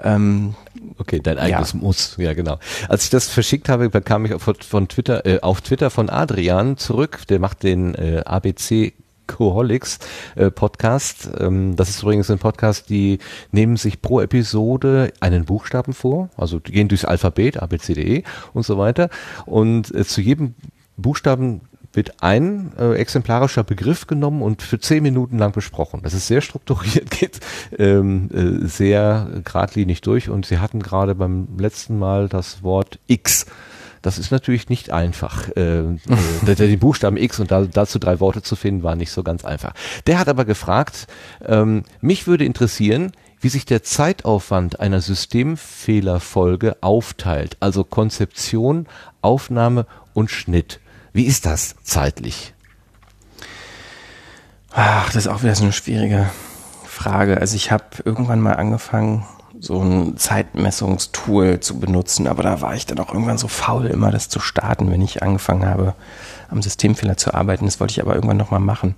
Ähm, okay, dein eigenes ja. Muss, ja genau. Als ich das verschickt habe, bekam ich von, von Twitter, äh, auf Twitter von Adrian zurück, der macht den äh, ABC Coholics äh, Podcast. Ähm, das ist übrigens ein Podcast, die nehmen sich pro Episode einen Buchstaben vor, also die gehen durchs Alphabet, ABCDE und so weiter. Und äh, zu jedem Buchstaben wird ein äh, exemplarischer Begriff genommen und für zehn Minuten lang besprochen. Das ist sehr strukturiert, geht ähm, äh, sehr geradlinig durch und sie hatten gerade beim letzten Mal das Wort X das ist natürlich nicht einfach. Äh, äh, den Buchstaben X und da, dazu drei Worte zu finden, war nicht so ganz einfach. Der hat aber gefragt, ähm, mich würde interessieren, wie sich der Zeitaufwand einer Systemfehlerfolge aufteilt, also Konzeption, Aufnahme und Schnitt. Wie ist das zeitlich? Ach, das ist auch wieder so eine schwierige Frage. Also ich habe irgendwann mal angefangen, so ein Zeitmessungstool zu benutzen, aber da war ich dann auch irgendwann so faul, immer das zu starten, wenn ich angefangen habe, am Systemfehler zu arbeiten. Das wollte ich aber irgendwann nochmal machen.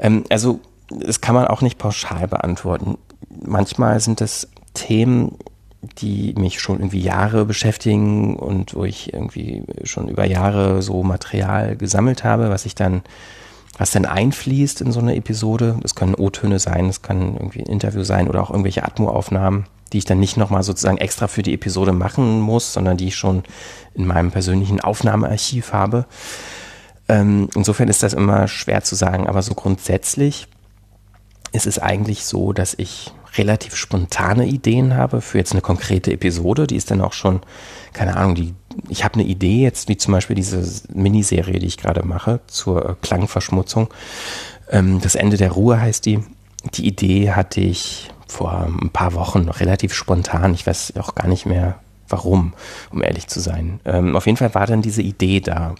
Ähm, also, das kann man auch nicht pauschal beantworten. Manchmal sind das Themen, die mich schon irgendwie Jahre beschäftigen und wo ich irgendwie schon über Jahre so Material gesammelt habe, was ich dann was dann einfließt in so eine Episode. Das können O-Töne sein, das kann irgendwie ein Interview sein oder auch irgendwelche Atmo-Aufnahmen, die ich dann nicht nochmal sozusagen extra für die Episode machen muss, sondern die ich schon in meinem persönlichen Aufnahmearchiv habe. Ähm, insofern ist das immer schwer zu sagen, aber so grundsätzlich ist es eigentlich so, dass ich relativ spontane Ideen habe für jetzt eine konkrete Episode. Die ist dann auch schon, keine Ahnung, die, ich habe eine Idee jetzt, wie zum Beispiel diese Miniserie, die ich gerade mache zur Klangverschmutzung. Ähm, das Ende der Ruhe heißt die. Die Idee hatte ich vor ein paar Wochen noch relativ spontan. Ich weiß auch gar nicht mehr, warum, um ehrlich zu sein. Ähm, auf jeden Fall war dann diese Idee da.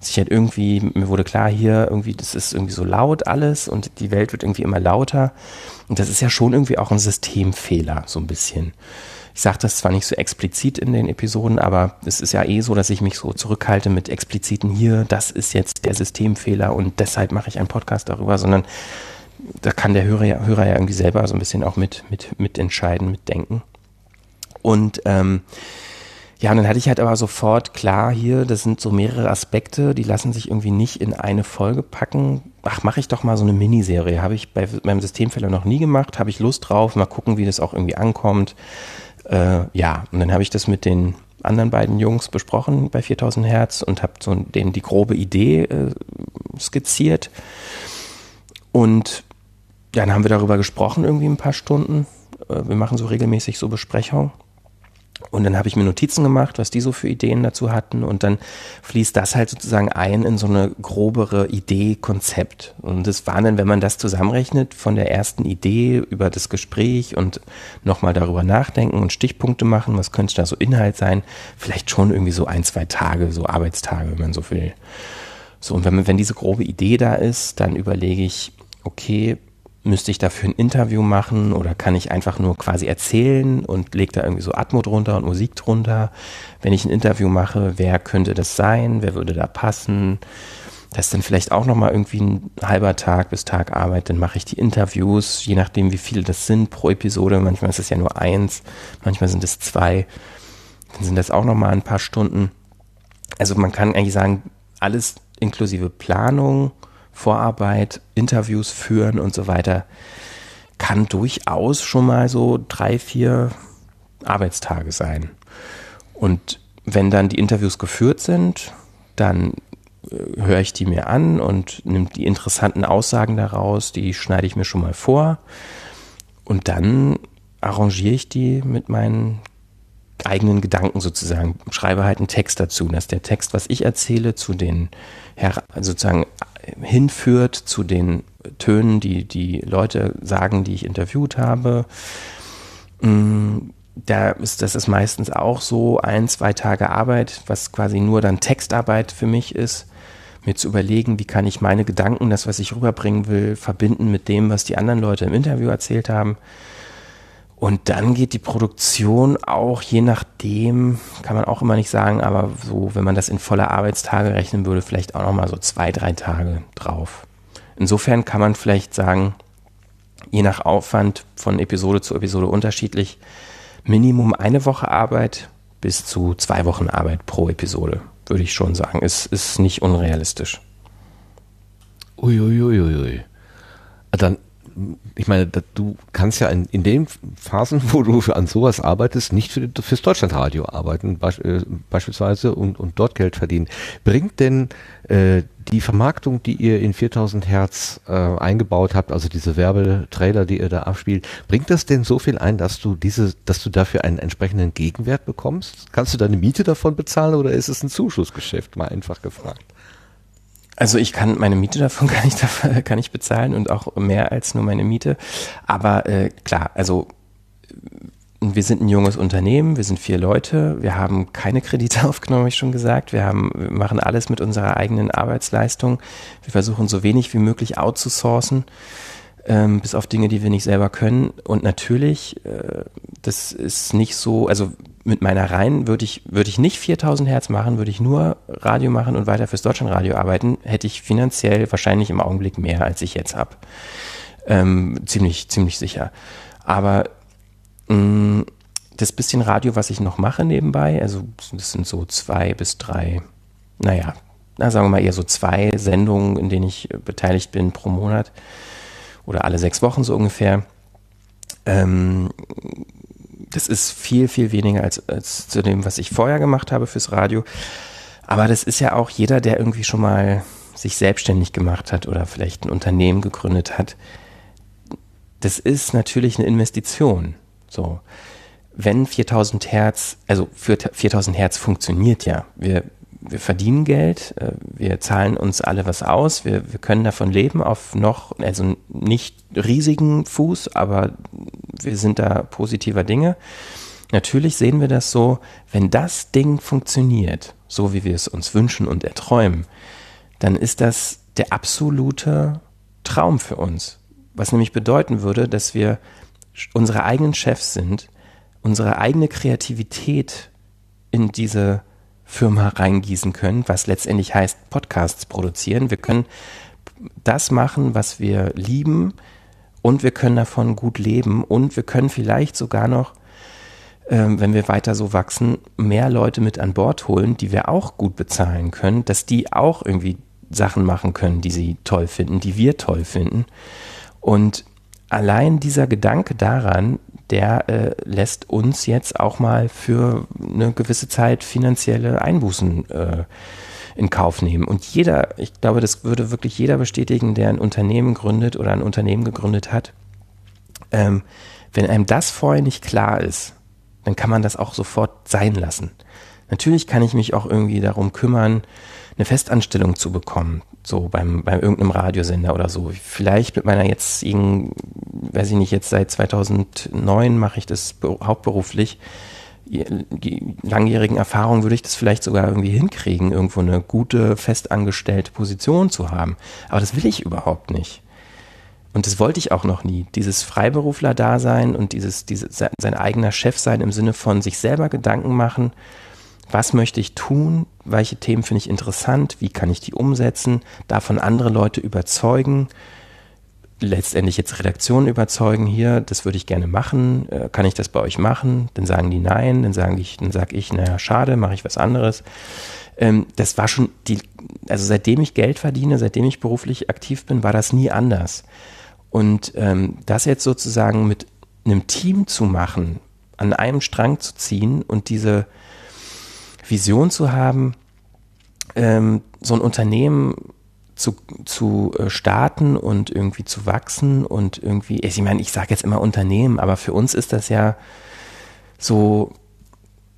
Sich halt irgendwie, mir wurde klar, hier irgendwie, das ist irgendwie so laut alles und die Welt wird irgendwie immer lauter. Und das ist ja schon irgendwie auch ein Systemfehler, so ein bisschen. Ich sage das zwar nicht so explizit in den Episoden, aber es ist ja eh so, dass ich mich so zurückhalte mit expliziten hier, das ist jetzt der Systemfehler und deshalb mache ich einen Podcast darüber, sondern da kann der Hörer ja, Hörer ja irgendwie selber so ein bisschen auch mit, mit, mitentscheiden, mitdenken. Und ähm, ja, und dann hatte ich halt aber sofort klar hier, das sind so mehrere Aspekte, die lassen sich irgendwie nicht in eine Folge packen. Ach, mache ich doch mal so eine Miniserie. Habe ich bei meinem Systemfehler noch nie gemacht, habe ich Lust drauf, mal gucken, wie das auch irgendwie ankommt. Äh, ja, und dann habe ich das mit den anderen beiden Jungs besprochen bei 4000 Hertz und habe so denen die grobe Idee äh, skizziert. Und dann haben wir darüber gesprochen, irgendwie ein paar Stunden. Äh, wir machen so regelmäßig so Besprechungen. Und dann habe ich mir Notizen gemacht, was die so für Ideen dazu hatten. Und dann fließt das halt sozusagen ein in so eine grobere Idee, Konzept. Und das war dann, wenn man das zusammenrechnet, von der ersten Idee über das Gespräch und nochmal darüber nachdenken und Stichpunkte machen, was könnte da so Inhalt sein, vielleicht schon irgendwie so ein, zwei Tage, so Arbeitstage, wenn man so will. So, und wenn, wenn diese grobe Idee da ist, dann überlege ich, okay, müsste ich dafür ein Interview machen oder kann ich einfach nur quasi erzählen und lege da irgendwie so Atmo drunter und Musik drunter? Wenn ich ein Interview mache, wer könnte das sein? Wer würde da passen? Das ist dann vielleicht auch nochmal irgendwie ein halber Tag bis Tag Arbeit. Dann mache ich die Interviews, je nachdem, wie viele das sind pro Episode. Manchmal ist es ja nur eins, manchmal sind es zwei. Dann sind das auch nochmal ein paar Stunden. Also man kann eigentlich sagen, alles inklusive Planung, Vorarbeit, Interviews führen und so weiter, kann durchaus schon mal so drei, vier Arbeitstage sein. Und wenn dann die Interviews geführt sind, dann äh, höre ich die mir an und nehme die interessanten Aussagen daraus, die schneide ich mir schon mal vor. Und dann arrangiere ich die mit meinen eigenen Gedanken sozusagen, schreibe halt einen Text dazu, dass der Text, was ich erzähle, zu den sozusagen hinführt zu den Tönen, die die Leute sagen, die ich interviewt habe. Mm, da ist, das ist meistens auch so ein, zwei Tage Arbeit, was quasi nur dann Textarbeit für mich ist, mir zu überlegen, wie kann ich meine Gedanken, das, was ich rüberbringen will, verbinden mit dem, was die anderen Leute im Interview erzählt haben. Und dann geht die Produktion auch, je nachdem, kann man auch immer nicht sagen, aber so, wenn man das in voller Arbeitstage rechnen würde, vielleicht auch nochmal so zwei, drei Tage drauf. Insofern kann man vielleicht sagen, je nach Aufwand von Episode zu Episode unterschiedlich, Minimum eine Woche Arbeit bis zu zwei Wochen Arbeit pro Episode, würde ich schon sagen. Es ist nicht unrealistisch. Uiuiuiui. Ui, ui, ui. Dann ich meine, du kannst ja in, in den Phasen, wo du an sowas arbeitest, nicht für, fürs Deutschlandradio arbeiten, äh, beispielsweise, und, und dort Geld verdienen. Bringt denn äh, die Vermarktung, die ihr in 4000 Hertz äh, eingebaut habt, also diese Werbetrailer, die ihr da abspielt, bringt das denn so viel ein, dass du diese, dass du dafür einen entsprechenden Gegenwert bekommst? Kannst du deine Miete davon bezahlen oder ist es ein Zuschussgeschäft? Mal einfach gefragt. Also ich kann meine Miete davon kann ich kann ich bezahlen und auch mehr als nur meine Miete. Aber äh, klar, also wir sind ein junges Unternehmen, wir sind vier Leute, wir haben keine Kredite aufgenommen, habe ich schon gesagt. Wir haben, wir machen alles mit unserer eigenen Arbeitsleistung. Wir versuchen so wenig wie möglich outzusourcen ähm, bis auf Dinge, die wir nicht selber können. Und natürlich, äh, das ist nicht so, also mit meiner Reihen würde ich, würde ich nicht 4000 Hertz machen, würde ich nur Radio machen und weiter fürs Deutschlandradio arbeiten, hätte ich finanziell wahrscheinlich im Augenblick mehr, als ich jetzt habe. Ähm, ziemlich, ziemlich sicher. Aber mh, mm, das bisschen Radio, was ich noch mache nebenbei, also das sind so zwei bis drei, naja, na, sagen wir mal eher so zwei Sendungen, in denen ich beteiligt bin pro Monat oder alle sechs Wochen so ungefähr. Ähm, das ist viel, viel weniger als, als zu dem, was ich vorher gemacht habe fürs Radio. Aber das ist ja auch jeder, der irgendwie schon mal sich selbstständig gemacht hat oder vielleicht ein Unternehmen gegründet hat. Das ist natürlich eine Investition. So. Wenn 4000 Hertz, also für 4000 Hertz funktioniert ja. Wir wir verdienen Geld, äh, wir zahlen uns alle was aus, wir, wir können davon leben auf noch, also nicht riesigen Fuß, aber wir sind da positiver Dinge. Natürlich sehen wir das so, wenn das Ding funktioniert, so wie wir es uns wünschen und erträumen, dann ist das der absolute Traum für uns. Was nämlich bedeuten würde, dass wir unsere eigenen Chefs sind, unsere eigene Kreativität in diese Firma reingießen können, was letztendlich heißt Podcasts produzieren. Wir können das machen, was wir lieben und wir können davon gut leben und wir können vielleicht sogar noch, ähm, wenn wir weiter so wachsen, mehr Leute mit an Bord holen, die wir auch gut bezahlen können, dass die auch irgendwie Sachen machen können, die sie toll finden, die wir toll finden. Und allein dieser Gedanke daran, der äh, lässt uns jetzt auch mal für eine gewisse Zeit finanzielle Einbußen äh, in Kauf nehmen. Und jeder, ich glaube, das würde wirklich jeder bestätigen, der ein Unternehmen gründet oder ein Unternehmen gegründet hat. Ähm, wenn einem das vorher nicht klar ist, dann kann man das auch sofort sein lassen. Natürlich kann ich mich auch irgendwie darum kümmern, eine Festanstellung zu bekommen, so beim, beim irgendeinem Radiosender oder so. Vielleicht mit meiner jetzigen, weiß ich nicht, jetzt seit 2009 mache ich das hauptberuflich, die langjährigen Erfahrungen würde ich das vielleicht sogar irgendwie hinkriegen, irgendwo eine gute, festangestellte Position zu haben. Aber das will ich überhaupt nicht. Und das wollte ich auch noch nie. Dieses Freiberufler-Dasein und dieses, dieses, sein eigener Chef sein im Sinne von sich selber Gedanken machen, was möchte ich tun, welche Themen finde ich interessant, wie kann ich die umsetzen, davon andere Leute überzeugen, letztendlich jetzt Redaktionen überzeugen, hier, das würde ich gerne machen, äh, kann ich das bei euch machen? Dann sagen die nein, dann sagen ich, dann sage ich, naja, schade, mache ich was anderes. Ähm, das war schon die, also seitdem ich Geld verdiene, seitdem ich beruflich aktiv bin, war das nie anders. Und ähm, das jetzt sozusagen mit einem Team zu machen, an einem Strang zu ziehen und diese Vision zu haben, ähm, so ein Unternehmen zu, zu äh, starten und irgendwie zu wachsen und irgendwie, ich meine, ich sage jetzt immer Unternehmen, aber für uns ist das ja so,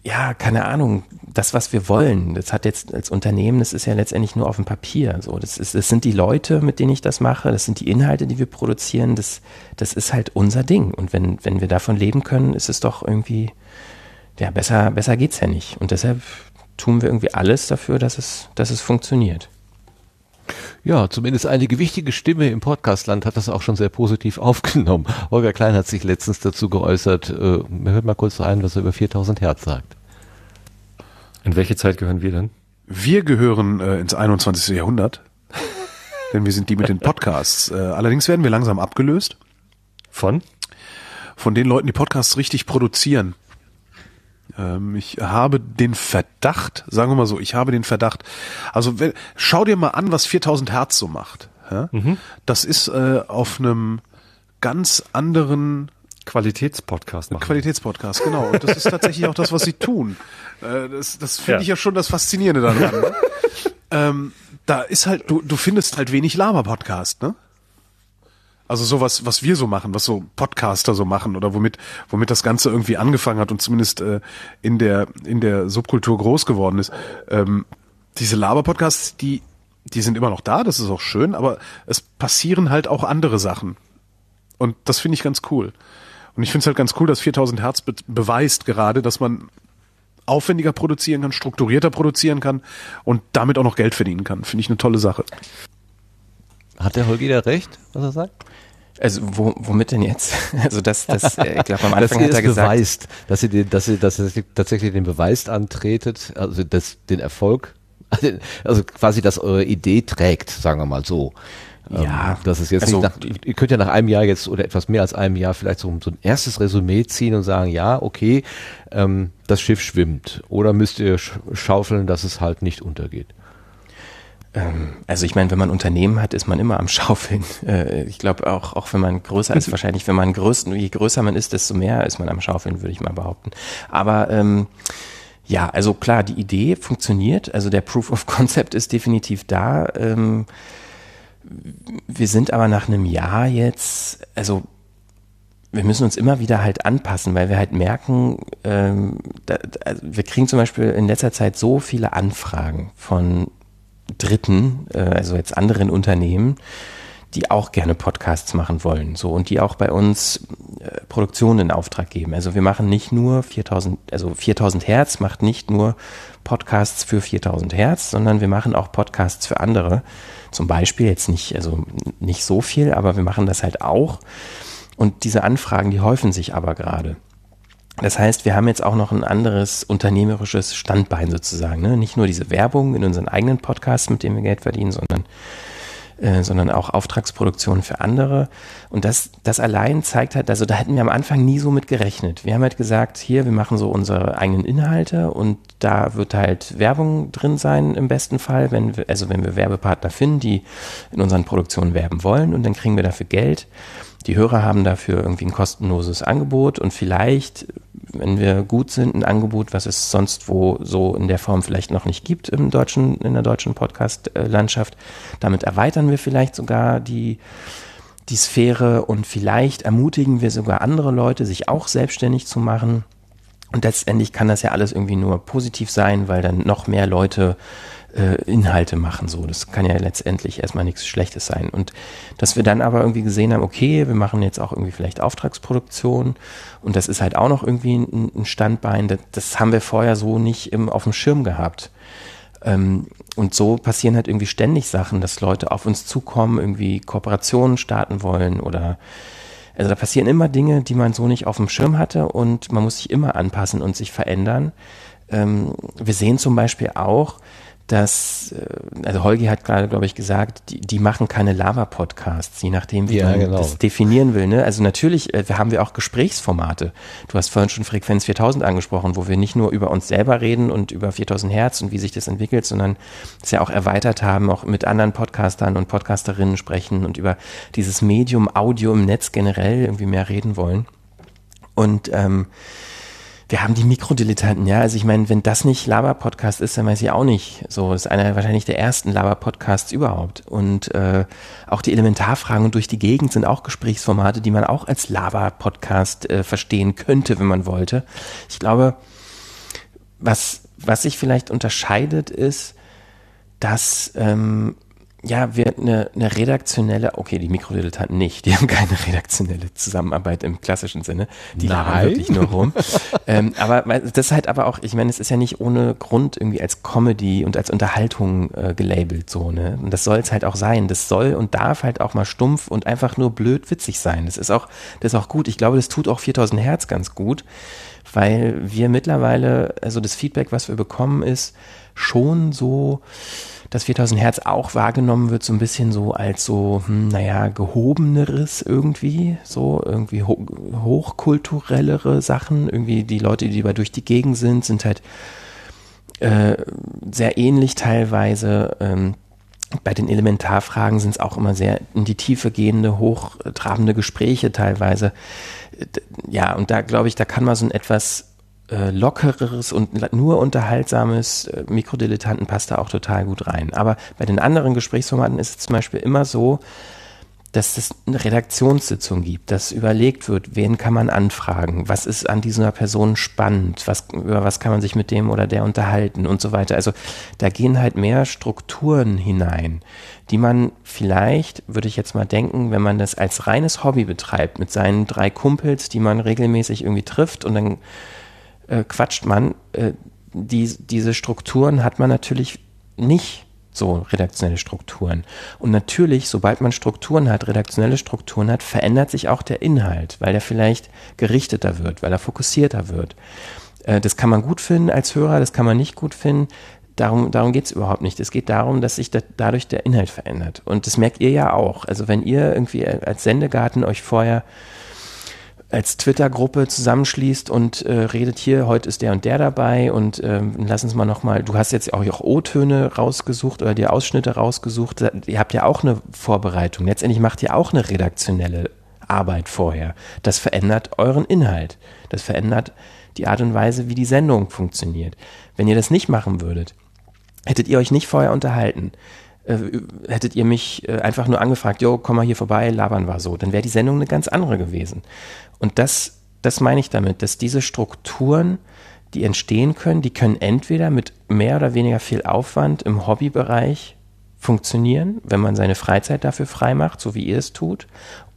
ja, keine Ahnung, das, was wir wollen. Das hat jetzt als Unternehmen, das ist ja letztendlich nur auf dem Papier. So, das, ist, das sind die Leute, mit denen ich das mache, das sind die Inhalte, die wir produzieren, das, das ist halt unser Ding. Und wenn, wenn wir davon leben können, ist es doch irgendwie, ja, besser, besser geht's ja nicht. Und deshalb tun wir irgendwie alles dafür, dass es, dass es funktioniert. Ja, zumindest eine gewichtige Stimme im Podcastland hat das auch schon sehr positiv aufgenommen. Holger Klein hat sich letztens dazu geäußert. Äh, hört mal kurz rein, was er über 4000 Hertz sagt. In welche Zeit gehören wir denn? Wir gehören äh, ins 21. Jahrhundert. denn wir sind die mit den Podcasts. Äh, allerdings werden wir langsam abgelöst. Von? Von den Leuten, die Podcasts richtig produzieren. Ähm, ich habe den Verdacht, sagen wir mal so, ich habe den Verdacht, also wenn, schau dir mal an, was 4000 Hertz so macht. Ja? Mhm. Das ist äh, auf einem ganz anderen Qualitätspodcast machen. Qualitätspodcast, genau. Und das ist tatsächlich auch das, was sie tun. Äh, das das finde ja. ich ja schon das Faszinierende daran. Ne? ähm, da ist halt, du, du findest halt wenig Lama-Podcast, ne? Also sowas, was wir so machen, was so Podcaster so machen oder womit, womit das Ganze irgendwie angefangen hat und zumindest äh, in der in der Subkultur groß geworden ist. Ähm, diese Laber-Podcasts, die die sind immer noch da, das ist auch schön, aber es passieren halt auch andere Sachen und das finde ich ganz cool. Und ich finde es halt ganz cool, dass 4000 Hertz be beweist gerade, dass man aufwendiger produzieren kann, strukturierter produzieren kann und damit auch noch Geld verdienen kann. Finde ich eine tolle Sache. Hat der Holger da recht, was er sagt? Also wo, womit denn jetzt? Also das, das äh, ich glaube am Anfang hat er gesagt, beweist, dass ihr den, dass ihr, dass ihr tatsächlich den Beweis antretet, also das, den Erfolg, also quasi, dass eure Idee trägt, sagen wir mal so. Ähm, ja, das ist jetzt also, nicht nach, ihr könnt ja nach einem Jahr jetzt oder etwas mehr als einem Jahr vielleicht so, so ein erstes Resümee ziehen und sagen, ja, okay, ähm, das Schiff schwimmt. Oder müsst ihr schaufeln, dass es halt nicht untergeht? Ähm, also ich meine, wenn man Unternehmen hat, ist man immer am Schaufeln. Äh, ich glaube auch, auch wenn man größer ist, wahrscheinlich, wenn man größten, je größer man ist, desto mehr ist man am Schaufeln, würde ich mal behaupten. Aber ähm, ja, also klar, die Idee funktioniert. Also der Proof of Concept ist definitiv da. Ähm, wir sind aber nach einem Jahr jetzt, also wir müssen uns immer wieder halt anpassen, weil wir halt merken, ähm, da, also wir kriegen zum Beispiel in letzter Zeit so viele Anfragen von Dritten, äh, also jetzt anderen Unternehmen, die auch gerne Podcasts machen wollen, so und die auch bei uns äh, Produktionen in Auftrag geben. Also wir machen nicht nur 4000, also 4000 Hertz macht nicht nur Podcasts für 4000 Hertz, sondern wir machen auch Podcasts für andere. Zum Beispiel jetzt nicht, also nicht so viel, aber wir machen das halt auch. Und diese Anfragen, die häufen sich aber gerade. Das heißt, wir haben jetzt auch noch ein anderes unternehmerisches Standbein sozusagen. Ne? Nicht nur diese Werbung in unseren eigenen Podcasts, mit denen wir Geld verdienen, sondern, äh, sondern auch Auftragsproduktionen für andere. Und das, das allein zeigt halt, also da hätten wir am Anfang nie so mit gerechnet. Wir haben halt gesagt, hier, wir machen so unsere eigenen Inhalte und da wird halt Werbung drin sein im besten Fall, wenn wir, also wenn wir Werbepartner finden, die in unseren Produktionen werben wollen und dann kriegen wir dafür Geld. Die Hörer haben dafür irgendwie ein kostenloses Angebot und vielleicht wenn wir gut sind, ein Angebot, was es sonst wo so in der Form vielleicht noch nicht gibt im deutschen, in der deutschen Podcast-Landschaft. Damit erweitern wir vielleicht sogar die, die Sphäre und vielleicht ermutigen wir sogar andere Leute, sich auch selbstständig zu machen. Und letztendlich kann das ja alles irgendwie nur positiv sein, weil dann noch mehr Leute äh, Inhalte machen. So, das kann ja letztendlich erstmal nichts Schlechtes sein. Und dass wir dann aber irgendwie gesehen haben, okay, wir machen jetzt auch irgendwie vielleicht Auftragsproduktion und das ist halt auch noch irgendwie ein, ein Standbein. Das, das, haben wir vorher so nicht im, auf dem Schirm gehabt. Ähm, und so passieren halt irgendwie ständig Sachen, dass Leute auf uns zukommen, irgendwie Kooperationen starten wollen oder also da passieren immer Dinge, die man so nicht auf dem Schirm hatte und man muss sich immer anpassen und sich verändern. Ähm, wir sehen zum Beispiel auch, dass, äh, also Holgi hat gerade, glaube ich, gesagt, die, die machen keine Lava-Podcasts, je nachdem, wie ja, man genau. das definieren will. Ne? Also natürlich äh, haben wir auch Gesprächsformate. Du hast vorhin schon Frequenz 4000 angesprochen, wo wir nicht nur über uns selber reden und über 4000 Hertz und wie sich das entwickelt, sondern es ja auch erweitert haben, auch mit anderen Podcastern und Podcasterinnen sprechen und über dieses Medium Audio im Netz generell irgendwie mehr reden wollen. Und ähm, wir haben die Mikrodilettanten, ja. Also ich meine, wenn das nicht Laber-Podcast ist, dann weiß ich auch nicht. So, das ist einer wahrscheinlich der ersten Laber-Podcasts überhaupt. Und äh, auch die Elementarfragen durch die Gegend sind auch Gesprächsformate, die man auch als Laber-Podcast äh, verstehen könnte, wenn man wollte. Ich glaube, was, was sich vielleicht unterscheidet, ist, dass ähm, ja, wir eine, eine redaktionelle, okay, die Mikrodilettanten nicht, die haben keine redaktionelle Zusammenarbeit im klassischen Sinne, die Nein. wirklich nur rum. ähm, aber das ist halt aber auch, ich meine, es ist ja nicht ohne Grund irgendwie als Comedy und als Unterhaltung äh, gelabelt so, ne? Und das soll es halt auch sein. Das soll und darf halt auch mal stumpf und einfach nur blöd witzig sein. Das ist auch, das ist auch gut. Ich glaube, das tut auch 4000 Hertz ganz gut, weil wir mittlerweile, also das Feedback, was wir bekommen, ist schon so, dass 4000 Hertz auch wahrgenommen wird, so ein bisschen so als so, hm, naja, gehobeneres irgendwie, so irgendwie ho hochkulturellere Sachen. Irgendwie die Leute, die über durch die Gegend sind, sind halt äh, sehr ähnlich teilweise. Ähm, bei den Elementarfragen sind es auch immer sehr in die Tiefe gehende, hochtrabende Gespräche teilweise. Ja, und da glaube ich, da kann man so ein etwas äh, lockereres und nur unterhaltsames äh, Mikrodilettanten passt da auch total gut rein. Aber bei den anderen Gesprächsformaten ist es zum Beispiel immer so, dass es eine Redaktionssitzung gibt, dass überlegt wird, wen kann man anfragen, was ist an dieser Person spannend, was, über was kann man sich mit dem oder der unterhalten und so weiter. Also da gehen halt mehr Strukturen hinein, die man vielleicht, würde ich jetzt mal denken, wenn man das als reines Hobby betreibt, mit seinen drei Kumpels, die man regelmäßig irgendwie trifft und dann äh, quatscht man. Äh, die, diese Strukturen hat man natürlich nicht so redaktionelle Strukturen. Und natürlich, sobald man Strukturen hat, redaktionelle Strukturen hat, verändert sich auch der Inhalt, weil er vielleicht gerichteter wird, weil er fokussierter wird. Äh, das kann man gut finden als Hörer, das kann man nicht gut finden. Darum, darum geht es überhaupt nicht. Es geht darum, dass sich da, dadurch der Inhalt verändert. Und das merkt ihr ja auch. Also wenn ihr irgendwie als Sendegarten euch vorher als Twitter-Gruppe zusammenschließt und äh, redet hier, heute ist der und der dabei und ähm, lass uns mal nochmal, du hast jetzt auch, O-Töne rausgesucht oder die Ausschnitte rausgesucht, ihr habt ja auch eine Vorbereitung, letztendlich macht ihr auch eine redaktionelle Arbeit vorher. Das verändert euren Inhalt, das verändert die Art und Weise, wie die Sendung funktioniert. Wenn ihr das nicht machen würdet, hättet ihr euch nicht vorher unterhalten, äh, hättet ihr mich äh, einfach nur angefragt, jo, komm mal hier vorbei, labern war so, dann wäre die Sendung eine ganz andere gewesen. Und das, das meine ich damit, dass diese Strukturen, die entstehen können, die können entweder mit mehr oder weniger viel Aufwand im Hobbybereich funktionieren, wenn man seine Freizeit dafür freimacht, so wie ihr es tut,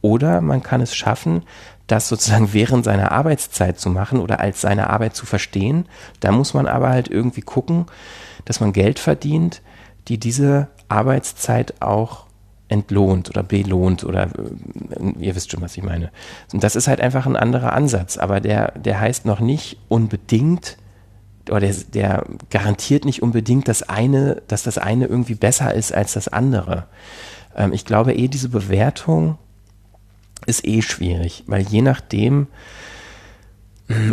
oder man kann es schaffen, das sozusagen während seiner Arbeitszeit zu machen oder als seine Arbeit zu verstehen. Da muss man aber halt irgendwie gucken, dass man Geld verdient, die diese Arbeitszeit auch entlohnt oder belohnt oder äh, ihr wisst schon, was ich meine. Und das ist halt einfach ein anderer Ansatz, aber der, der heißt noch nicht unbedingt oder der, der garantiert nicht unbedingt das eine, dass das eine irgendwie besser ist als das andere. Ähm, ich glaube eh, diese Bewertung ist eh schwierig, weil je nachdem,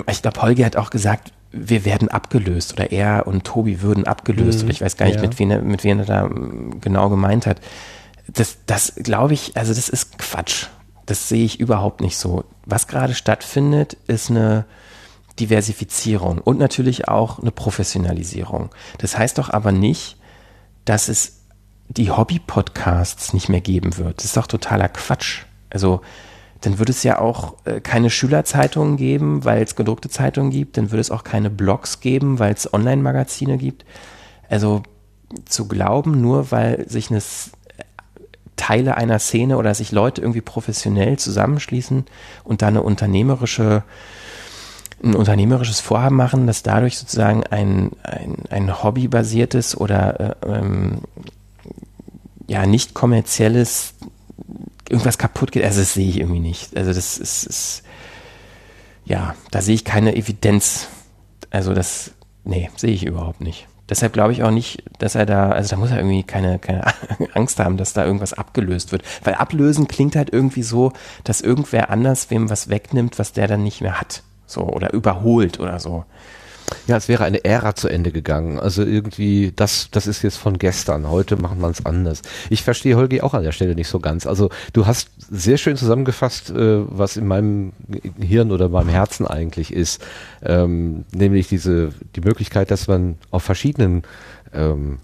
ich glaube, Holger hat auch gesagt, wir werden abgelöst oder er und Tobi würden abgelöst mhm, oder ich weiß gar nicht, ja. mit, wem er, mit wem er da hm, genau gemeint hat das, das glaube ich, also das ist Quatsch. Das sehe ich überhaupt nicht so. Was gerade stattfindet, ist eine Diversifizierung und natürlich auch eine Professionalisierung. Das heißt doch aber nicht, dass es die Hobby-Podcasts nicht mehr geben wird. Das ist doch totaler Quatsch. Also dann würde es ja auch äh, keine Schülerzeitungen geben, weil es gedruckte Zeitungen gibt. Dann würde es auch keine Blogs geben, weil es Online-Magazine gibt. Also zu glauben, nur weil sich eine Teile einer Szene oder sich Leute irgendwie professionell zusammenschließen und da eine unternehmerische ein unternehmerisches Vorhaben machen, dass dadurch sozusagen ein, ein, ein hobbybasiertes oder äh, ähm, ja nicht kommerzielles irgendwas kaputt geht. Also das sehe ich irgendwie nicht. Also das ist, ist ja, da sehe ich keine Evidenz. Also das, nee, sehe ich überhaupt nicht. Deshalb glaube ich auch nicht, dass er da, also da muss er irgendwie keine, keine Angst haben, dass da irgendwas abgelöst wird. Weil ablösen klingt halt irgendwie so, dass irgendwer anders wem was wegnimmt, was der dann nicht mehr hat. So, oder überholt oder so. Ja, es wäre eine Ära zu Ende gegangen. Also irgendwie, das, das ist jetzt von gestern. Heute macht man es anders. Ich verstehe Holgi auch an der Stelle nicht so ganz. Also du hast sehr schön zusammengefasst, äh, was in meinem Hirn oder meinem Herzen eigentlich ist. Ähm, nämlich diese, die Möglichkeit, dass man auf verschiedenen ähm,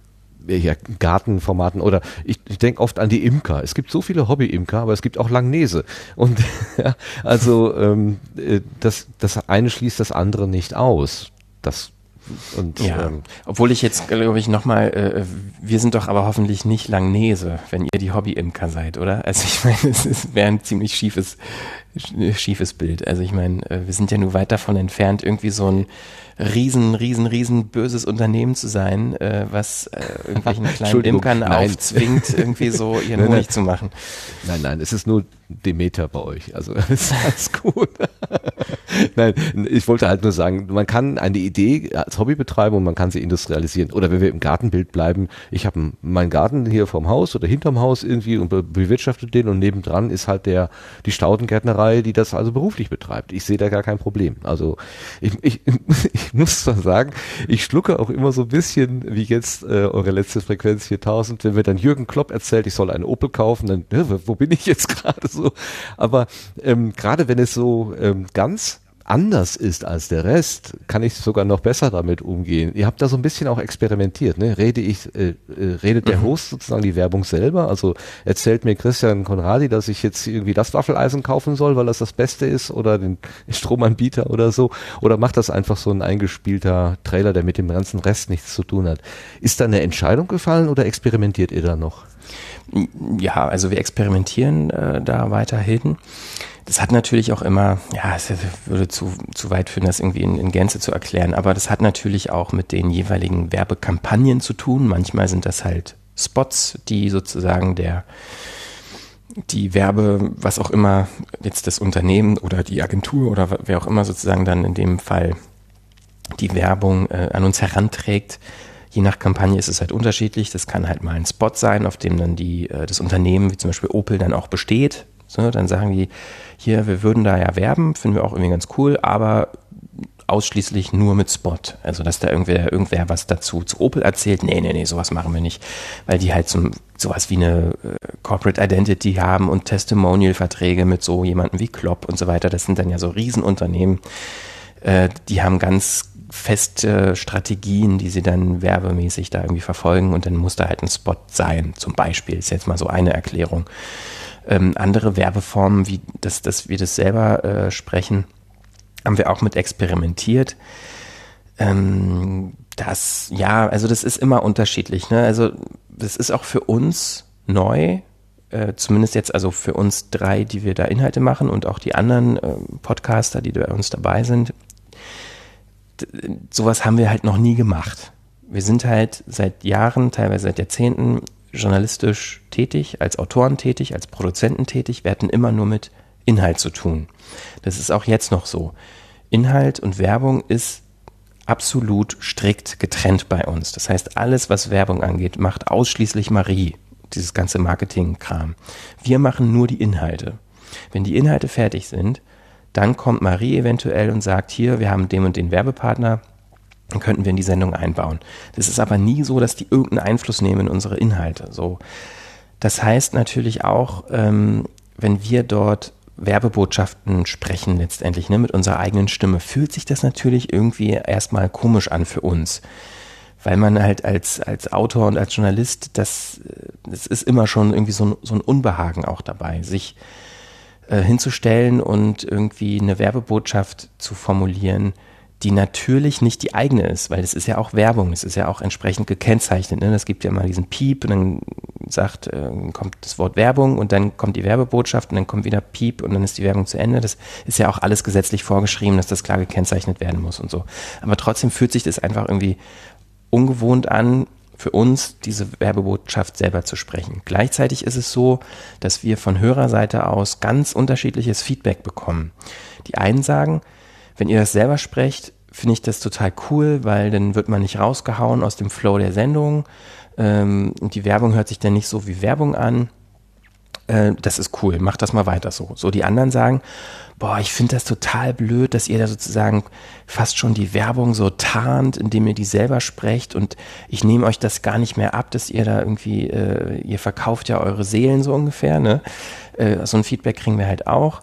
ja, Gartenformaten oder ich, ich denke oft an die Imker. Es gibt so viele Hobby-Imker, aber es gibt auch Langnese. Und ja, also ähm, äh, das, das eine schließt das andere nicht aus. Das und, ja, ähm, obwohl ich jetzt, glaube ich, nochmal, äh, wir sind doch aber hoffentlich nicht Langnese, wenn ihr die Hobby-Imker seid, oder? Also ich meine, es wäre ein ziemlich schiefes, schiefes Bild. Also ich meine, äh, wir sind ja nur weit davon entfernt, irgendwie so ein riesen, riesen, riesen böses Unternehmen zu sein, äh, was äh, irgendwelchen kleinen Imkern nein. aufzwingt, irgendwie so ihren nein, Honig nein. zu machen. Nein, nein, es ist nur Demeter bei euch. Also ist alles gut. nein, ich wollte halt nur sagen, man kann eine Idee als Hobby betreiben und man kann sie industrialisieren. Oder wenn wir im Gartenbild bleiben, ich habe meinen Garten hier vorm Haus oder hinterm Haus irgendwie und bewirtschafte den und nebendran ist halt der die Staudengärtnerei, die das also beruflich betreibt. Ich sehe da gar kein Problem. Also ich, ich, ich muss zwar sagen, ich schlucke auch immer so ein bisschen, wie jetzt äh, eure letzte Frequenz 4000, wenn mir dann Jürgen Klopp erzählt, ich soll einen Opel kaufen, dann, wo bin ich jetzt gerade so? Aber ähm, gerade wenn es so ähm, ganz anders ist als der Rest, kann ich sogar noch besser damit umgehen. Ihr habt da so ein bisschen auch experimentiert, ne? Rede ich, äh, äh, redet der mhm. Host sozusagen die Werbung selber? Also erzählt mir Christian Konradi, dass ich jetzt irgendwie das Waffeleisen kaufen soll, weil das das Beste ist oder den Stromanbieter oder so? Oder macht das einfach so ein eingespielter Trailer, der mit dem ganzen Rest nichts zu tun hat? Ist da eine Entscheidung gefallen oder experimentiert ihr da noch? Ja, also wir experimentieren äh, da weiterhin. Das hat natürlich auch immer, ja, es würde zu, zu weit führen, das irgendwie in, in Gänze zu erklären, aber das hat natürlich auch mit den jeweiligen Werbekampagnen zu tun. Manchmal sind das halt Spots, die sozusagen der, die Werbe, was auch immer jetzt das Unternehmen oder die Agentur oder wer auch immer sozusagen dann in dem Fall die Werbung äh, an uns heranträgt. Je nach Kampagne ist es halt unterschiedlich. Das kann halt mal ein Spot sein, auf dem dann die, äh, das Unternehmen, wie zum Beispiel Opel, dann auch besteht. So, dann sagen die, hier, wir würden da ja werben, finden wir auch irgendwie ganz cool, aber ausschließlich nur mit Spot. Also, dass da irgendwer, irgendwer was dazu zu Opel erzählt. Nee, nee, nee, sowas machen wir nicht. Weil die halt zum, sowas wie eine äh, Corporate Identity haben und Testimonial-Verträge mit so jemandem wie Klopp und so weiter. Das sind dann ja so Riesenunternehmen. Äh, die haben ganz feste Strategien, die sie dann werbemäßig da irgendwie verfolgen und dann muss da halt ein Spot sein, zum Beispiel. Ist jetzt mal so eine Erklärung ähm, andere Werbeformen, wie das, dass wir das selber äh, sprechen, haben wir auch mit experimentiert. Ähm, das, ja, also das ist immer unterschiedlich. Ne? Also das ist auch für uns neu, äh, zumindest jetzt also für uns drei, die wir da Inhalte machen und auch die anderen äh, Podcaster, die bei uns dabei sind. Sowas haben wir halt noch nie gemacht. Wir sind halt seit Jahren, teilweise seit Jahrzehnten journalistisch tätig, als Autoren tätig, als Produzenten tätig. Wir hatten immer nur mit Inhalt zu tun. Das ist auch jetzt noch so. Inhalt und Werbung ist absolut strikt getrennt bei uns. Das heißt, alles, was Werbung angeht, macht ausschließlich Marie, dieses ganze Marketing-Kram. Wir machen nur die Inhalte. Wenn die Inhalte fertig sind, dann kommt Marie eventuell und sagt, hier, wir haben den und den Werbepartner, könnten wir in die Sendung einbauen. Das ist aber nie so, dass die irgendeinen Einfluss nehmen in unsere Inhalte. So, das heißt natürlich auch, ähm, wenn wir dort Werbebotschaften sprechen letztendlich, ne, mit unserer eigenen Stimme, fühlt sich das natürlich irgendwie erstmal komisch an für uns. Weil man halt als, als Autor und als Journalist, das, das ist immer schon irgendwie so ein, so ein Unbehagen auch dabei, sich äh, hinzustellen und irgendwie eine Werbebotschaft zu formulieren, die natürlich nicht die eigene ist, weil es ist ja auch Werbung, es ist ja auch entsprechend gekennzeichnet. Ne? Gibt ja mal diesen Piep und dann sagt, äh, kommt das Wort Werbung und dann kommt die Werbebotschaft und dann kommt wieder Piep und dann ist die Werbung zu Ende. Das ist ja auch alles gesetzlich vorgeschrieben, dass das klar gekennzeichnet werden muss und so. Aber trotzdem fühlt sich das einfach irgendwie ungewohnt an, für uns diese Werbebotschaft selber zu sprechen. Gleichzeitig ist es so, dass wir von Hörerseite aus ganz unterschiedliches Feedback bekommen. Die einen sagen, wenn ihr das selber sprecht, finde ich das total cool, weil dann wird man nicht rausgehauen aus dem Flow der Sendung. Ähm, und die Werbung hört sich dann nicht so wie Werbung an. Äh, das ist cool, macht das mal weiter so. So die anderen sagen, boah, ich finde das total blöd, dass ihr da sozusagen fast schon die Werbung so tarnt, indem ihr die selber sprecht und ich nehme euch das gar nicht mehr ab, dass ihr da irgendwie, äh, ihr verkauft ja eure Seelen so ungefähr, ne? Äh, so ein Feedback kriegen wir halt auch.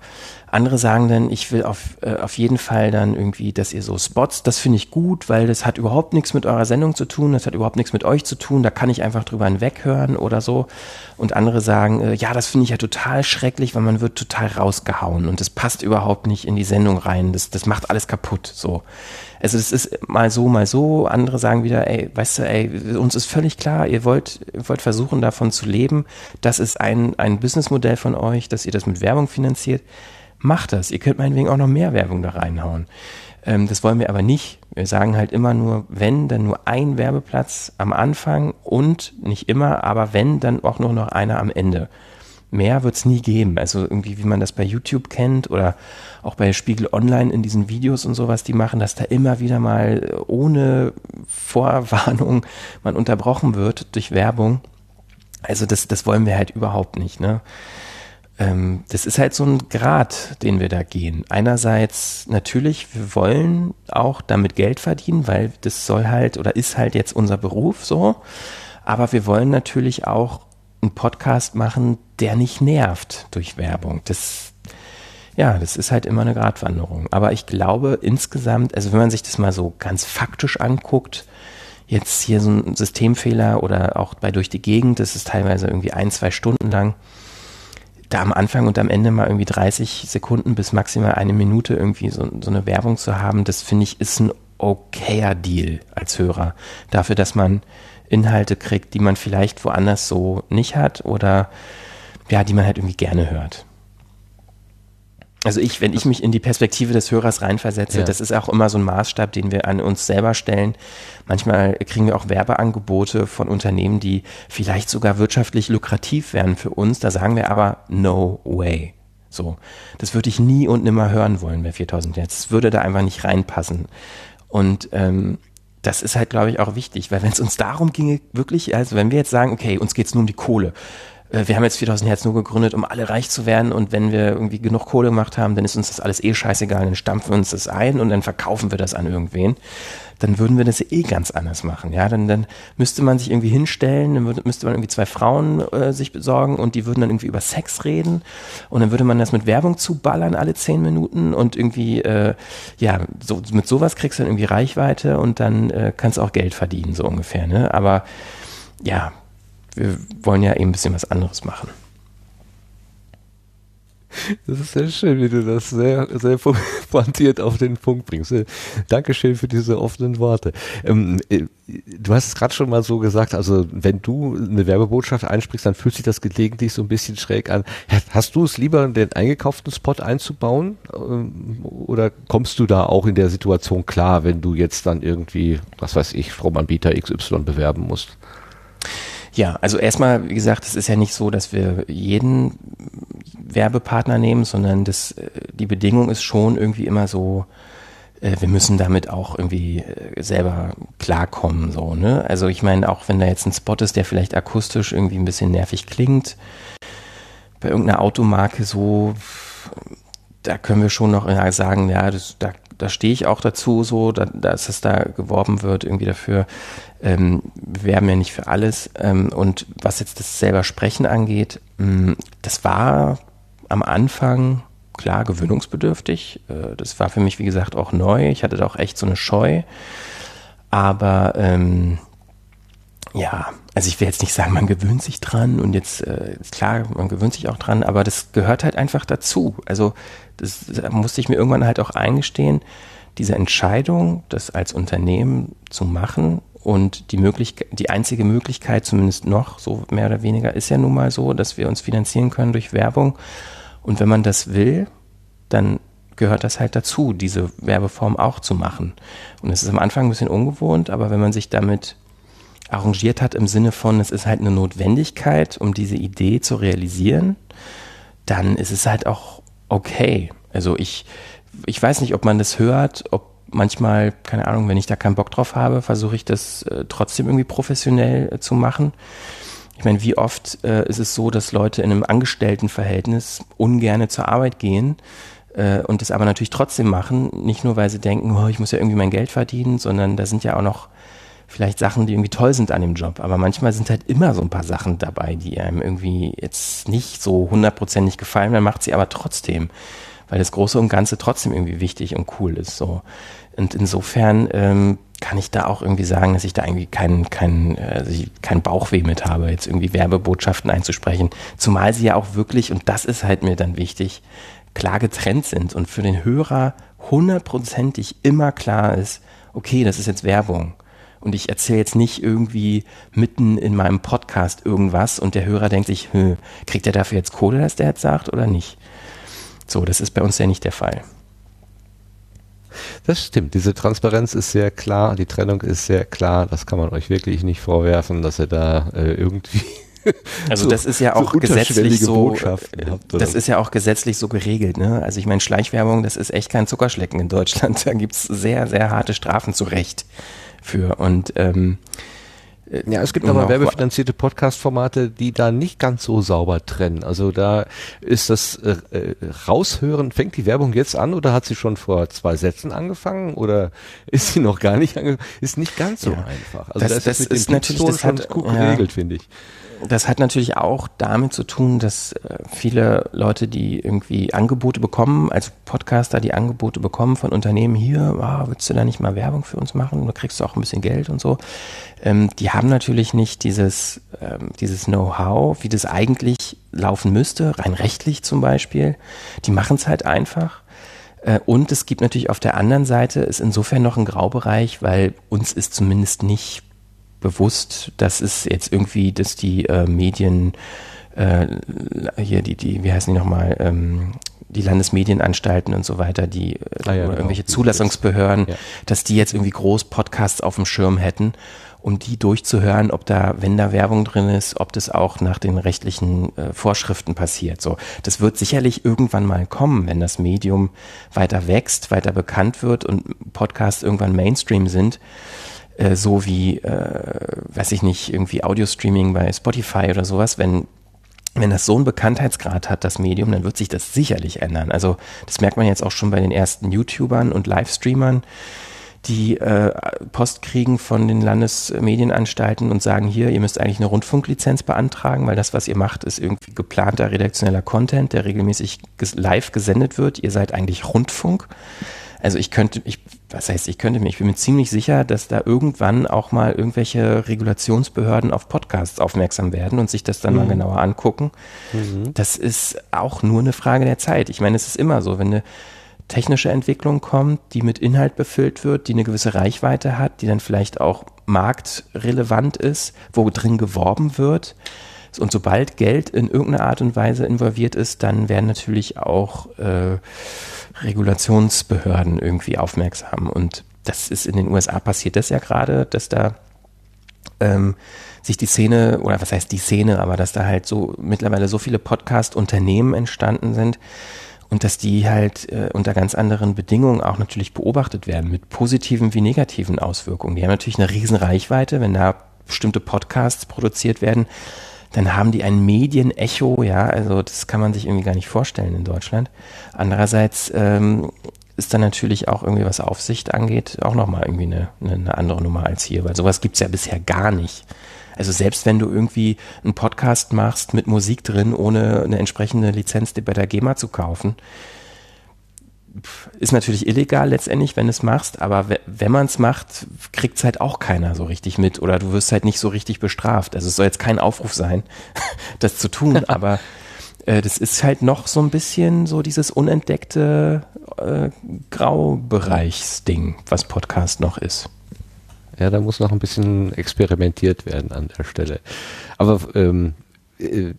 Andere sagen dann, ich will auf, äh, auf jeden Fall dann irgendwie, dass ihr so Spots, das finde ich gut, weil das hat überhaupt nichts mit eurer Sendung zu tun, das hat überhaupt nichts mit euch zu tun, da kann ich einfach drüber hinweghören oder so. Und andere sagen, äh, ja, das finde ich ja total schrecklich, weil man wird total rausgehauen und das passt überhaupt nicht in die Sendung rein, das, das macht alles kaputt, so. Also das ist mal so, mal so. Andere sagen wieder, ey, weißt du, ey, uns ist völlig klar, ihr wollt, ihr wollt versuchen, davon zu leben. Das ist ein, ein Businessmodell von euch, dass ihr das mit Werbung finanziert macht das. Ihr könnt meinetwegen auch noch mehr Werbung da reinhauen. Ähm, das wollen wir aber nicht. Wir sagen halt immer nur, wenn, dann nur ein Werbeplatz am Anfang und nicht immer, aber wenn, dann auch nur noch einer am Ende. Mehr wird es nie geben. Also irgendwie, wie man das bei YouTube kennt oder auch bei Spiegel Online in diesen Videos und sowas, die machen, dass da immer wieder mal ohne Vorwarnung man unterbrochen wird durch Werbung. Also das, das wollen wir halt überhaupt nicht. Ne? Ähm, das ist halt so ein Grad, den wir da gehen. Einerseits natürlich, wir wollen auch damit Geld verdienen, weil das soll halt oder ist halt jetzt unser Beruf so. Aber wir wollen natürlich auch einen Podcast machen, der nicht nervt durch Werbung. Das, ja, das ist halt immer eine Gratwanderung. Aber ich glaube insgesamt, also wenn man sich das mal so ganz faktisch anguckt, jetzt hier so ein Systemfehler oder auch bei durch die Gegend, das ist teilweise irgendwie ein, zwei Stunden lang da am Anfang und am Ende mal irgendwie 30 Sekunden bis maximal eine Minute irgendwie so, so eine Werbung zu haben, das finde ich ist ein okayer Deal als Hörer. Dafür, dass man Inhalte kriegt, die man vielleicht woanders so nicht hat oder ja, die man halt irgendwie gerne hört. Also ich, wenn ich mich in die Perspektive des Hörers reinversetze, ja. das ist auch immer so ein Maßstab, den wir an uns selber stellen. Manchmal kriegen wir auch Werbeangebote von Unternehmen, die vielleicht sogar wirtschaftlich lukrativ wären für uns. Da sagen wir aber no way. So, das würde ich nie und nimmer hören wollen bei 4000 Hertz. Das würde da einfach nicht reinpassen. Und ähm, das ist halt, glaube ich, auch wichtig, weil wenn es uns darum ginge, wirklich, also wenn wir jetzt sagen, okay, uns geht es nur um die Kohle, äh, wir haben jetzt 4000 Hertz nur gegründet, um alle reich zu werden. Und wenn wir irgendwie genug Kohle gemacht haben, dann ist uns das alles eh scheißegal, dann stampfen wir uns das ein und dann verkaufen wir das an irgendwen. Dann würden wir das eh ganz anders machen, ja, dann, dann müsste man sich irgendwie hinstellen, dann würde, müsste man irgendwie zwei Frauen äh, sich besorgen und die würden dann irgendwie über Sex reden. Und dann würde man das mit Werbung zuballern alle zehn Minuten und irgendwie, äh, ja, so, mit sowas kriegst du dann irgendwie Reichweite und dann äh, kannst du auch Geld verdienen, so ungefähr, ne, aber ja, wir wollen ja eben ein bisschen was anderes machen. Das ist sehr schön, wie du das sehr, sehr pointiert auf den Punkt bringst. Dankeschön für diese offenen Worte. Ähm, äh, du hast es gerade schon mal so gesagt, also wenn du eine Werbebotschaft einsprichst, dann fühlt sich das gelegentlich so ein bisschen schräg an. Hast du es lieber, den eingekauften Spot einzubauen? Ähm, oder kommst du da auch in der Situation klar, wenn du jetzt dann irgendwie, was weiß ich, Stromanbieter XY bewerben musst? Ja, also erstmal, wie gesagt, es ist ja nicht so, dass wir jeden Werbepartner nehmen, sondern das, äh, die Bedingung ist schon irgendwie immer so, äh, wir müssen damit auch irgendwie äh, selber klarkommen, so, ne? Also ich meine, auch wenn da jetzt ein Spot ist, der vielleicht akustisch irgendwie ein bisschen nervig klingt, bei irgendeiner Automarke so, da können wir schon noch sagen, ja, das, da, da stehe ich auch dazu, so, da, dass es da geworben wird, irgendwie dafür. Ähm, wir werben ja nicht für alles. Ähm, und was jetzt das selber Sprechen angeht, mh, mm, das war am Anfang klar gewöhnungsbedürftig. Äh, das war für mich, wie gesagt, auch neu. Ich hatte da auch echt so eine Scheu. Aber ähm, ja, also ich will jetzt nicht sagen, man gewöhnt sich dran und jetzt, äh, klar, man gewöhnt sich auch dran, aber das gehört halt einfach dazu. Also das, das musste ich mir irgendwann halt auch eingestehen, diese Entscheidung, das als Unternehmen zu machen und die Möglichkeit, die einzige Möglichkeit, zumindest noch, so mehr oder weniger, ist ja nun mal so, dass wir uns finanzieren können durch Werbung. Und wenn man das will, dann gehört das halt dazu, diese Werbeform auch zu machen. Und es ist am Anfang ein bisschen ungewohnt, aber wenn man sich damit arrangiert hat im Sinne von, es ist halt eine Notwendigkeit, um diese Idee zu realisieren, dann ist es halt auch okay. Also ich, ich weiß nicht, ob man das hört, ob manchmal, keine Ahnung, wenn ich da keinen Bock drauf habe, versuche ich das äh, trotzdem irgendwie professionell äh, zu machen. Ich meine, wie oft äh, ist es so, dass Leute in einem Angestelltenverhältnis ungerne zur Arbeit gehen äh, und das aber natürlich trotzdem machen, nicht nur weil sie denken, oh, ich muss ja irgendwie mein Geld verdienen, sondern da sind ja auch noch vielleicht Sachen, die irgendwie toll sind an dem Job. Aber manchmal sind halt immer so ein paar Sachen dabei, die einem irgendwie jetzt nicht so hundertprozentig gefallen, man macht sie aber trotzdem, weil das Große und Ganze trotzdem irgendwie wichtig und cool ist. So. Und insofern ähm, kann ich da auch irgendwie sagen, dass ich da irgendwie keinen kein, äh, kein Bauchweh mit habe, jetzt irgendwie Werbebotschaften einzusprechen. Zumal sie ja auch wirklich, und das ist halt mir dann wichtig, klar getrennt sind und für den Hörer hundertprozentig immer klar ist, okay, das ist jetzt Werbung. Und ich erzähle jetzt nicht irgendwie mitten in meinem Podcast irgendwas und der Hörer denkt sich, kriegt er dafür jetzt Kohle, dass der jetzt sagt oder nicht? So, das ist bei uns ja nicht der Fall. Das stimmt. Diese Transparenz ist sehr klar, die Trennung ist sehr klar. Das kann man euch wirklich nicht vorwerfen, dass ihr da äh, irgendwie also so, das ist ja auch so gesetzlich so, habt, das ist ja auch gesetzlich so geregelt. Ne? Also ich meine, Schleichwerbung, das ist echt kein Zuckerschlecken in Deutschland. Da gibt's sehr, sehr harte Strafen zu Recht für. Und ähm, ja, es gibt aber werbefinanzierte Podcast-Formate, die da nicht ganz so sauber trennen. Also da ist das äh, äh, Raushören, fängt die Werbung jetzt an oder hat sie schon vor zwei Sätzen angefangen oder ist sie noch gar nicht angefangen? Ist nicht ganz so ja. einfach. Also das, das, das ist natürlich das hat, gut geregelt, ja. finde ich. Das hat natürlich auch damit zu tun, dass äh, viele Leute, die irgendwie Angebote bekommen, als Podcaster, die Angebote bekommen von Unternehmen hier, oh, willst du da nicht mal Werbung für uns machen? Da kriegst du auch ein bisschen Geld und so. Ähm, die haben natürlich nicht dieses, ähm, dieses Know-how, wie das eigentlich laufen müsste, rein rechtlich zum Beispiel. Die machen es halt einfach. Äh, und es gibt natürlich auf der anderen Seite ist insofern noch ein Graubereich, weil uns ist zumindest nicht bewusst, dass es jetzt irgendwie, dass die äh, Medien äh, hier die, die, wie heißen die nochmal, ähm, die Landesmedienanstalten und so weiter, die äh, ah, ja, genau. irgendwelche Zulassungsbehörden, ja. dass die jetzt irgendwie groß Podcasts auf dem Schirm hätten, um die durchzuhören, ob da, wenn da Werbung drin ist, ob das auch nach den rechtlichen äh, Vorschriften passiert. So, das wird sicherlich irgendwann mal kommen, wenn das Medium weiter wächst, weiter bekannt wird und Podcasts irgendwann Mainstream sind äh, so wie, äh, weiß ich nicht, irgendwie Audio-Streaming bei Spotify oder sowas, wenn wenn das so einen Bekanntheitsgrad hat, das Medium, dann wird sich das sicherlich ändern. Also das merkt man jetzt auch schon bei den ersten YouTubern und Livestreamern, die äh, Post kriegen von den Landesmedienanstalten und sagen, hier, ihr müsst eigentlich eine Rundfunklizenz beantragen, weil das, was ihr macht, ist irgendwie geplanter redaktioneller Content, der regelmäßig live gesendet wird. Ihr seid eigentlich Rundfunk. Also ich könnte, ich, was heißt, ich könnte mir, ich bin mir ziemlich sicher, dass da irgendwann auch mal irgendwelche Regulationsbehörden auf Podcasts aufmerksam werden und sich das dann mhm. mal genauer angucken. Mhm. Das ist auch nur eine Frage der Zeit. Ich meine, es ist immer so, wenn eine technische Entwicklung kommt, die mit Inhalt befüllt wird, die eine gewisse Reichweite hat, die dann vielleicht auch marktrelevant ist, wo drin geworben wird, und sobald Geld in irgendeiner Art und Weise involviert ist, dann werden natürlich auch äh, Regulationsbehörden irgendwie aufmerksam. Und das ist in den USA passiert das ja gerade, dass da ähm, sich die Szene, oder was heißt die Szene, aber dass da halt so mittlerweile so viele Podcast-Unternehmen entstanden sind und dass die halt äh, unter ganz anderen Bedingungen auch natürlich beobachtet werden, mit positiven wie negativen Auswirkungen. Die haben natürlich eine riesen Reichweite, wenn da bestimmte Podcasts produziert werden, dann haben die ein Medienecho, ja, also das kann man sich irgendwie gar nicht vorstellen in Deutschland. Andererseits ähm, ist dann natürlich auch irgendwie, was Aufsicht angeht, auch nochmal irgendwie eine, eine andere Nummer als hier, weil sowas gibt's ja bisher gar nicht. Also selbst wenn du irgendwie einen Podcast machst mit Musik drin, ohne eine entsprechende Lizenz bei der GEMA zu kaufen, ist natürlich illegal letztendlich, wenn du es machst, aber wenn man es macht, kriegt es halt auch keiner so richtig mit oder du wirst halt nicht so richtig bestraft. Also es soll jetzt kein Aufruf sein, das zu tun, aber äh, das ist halt noch so ein bisschen so dieses unentdeckte äh, Graubereichsding, was Podcast noch ist. Ja, da muss noch ein bisschen experimentiert werden an der Stelle. Aber ähm, äh,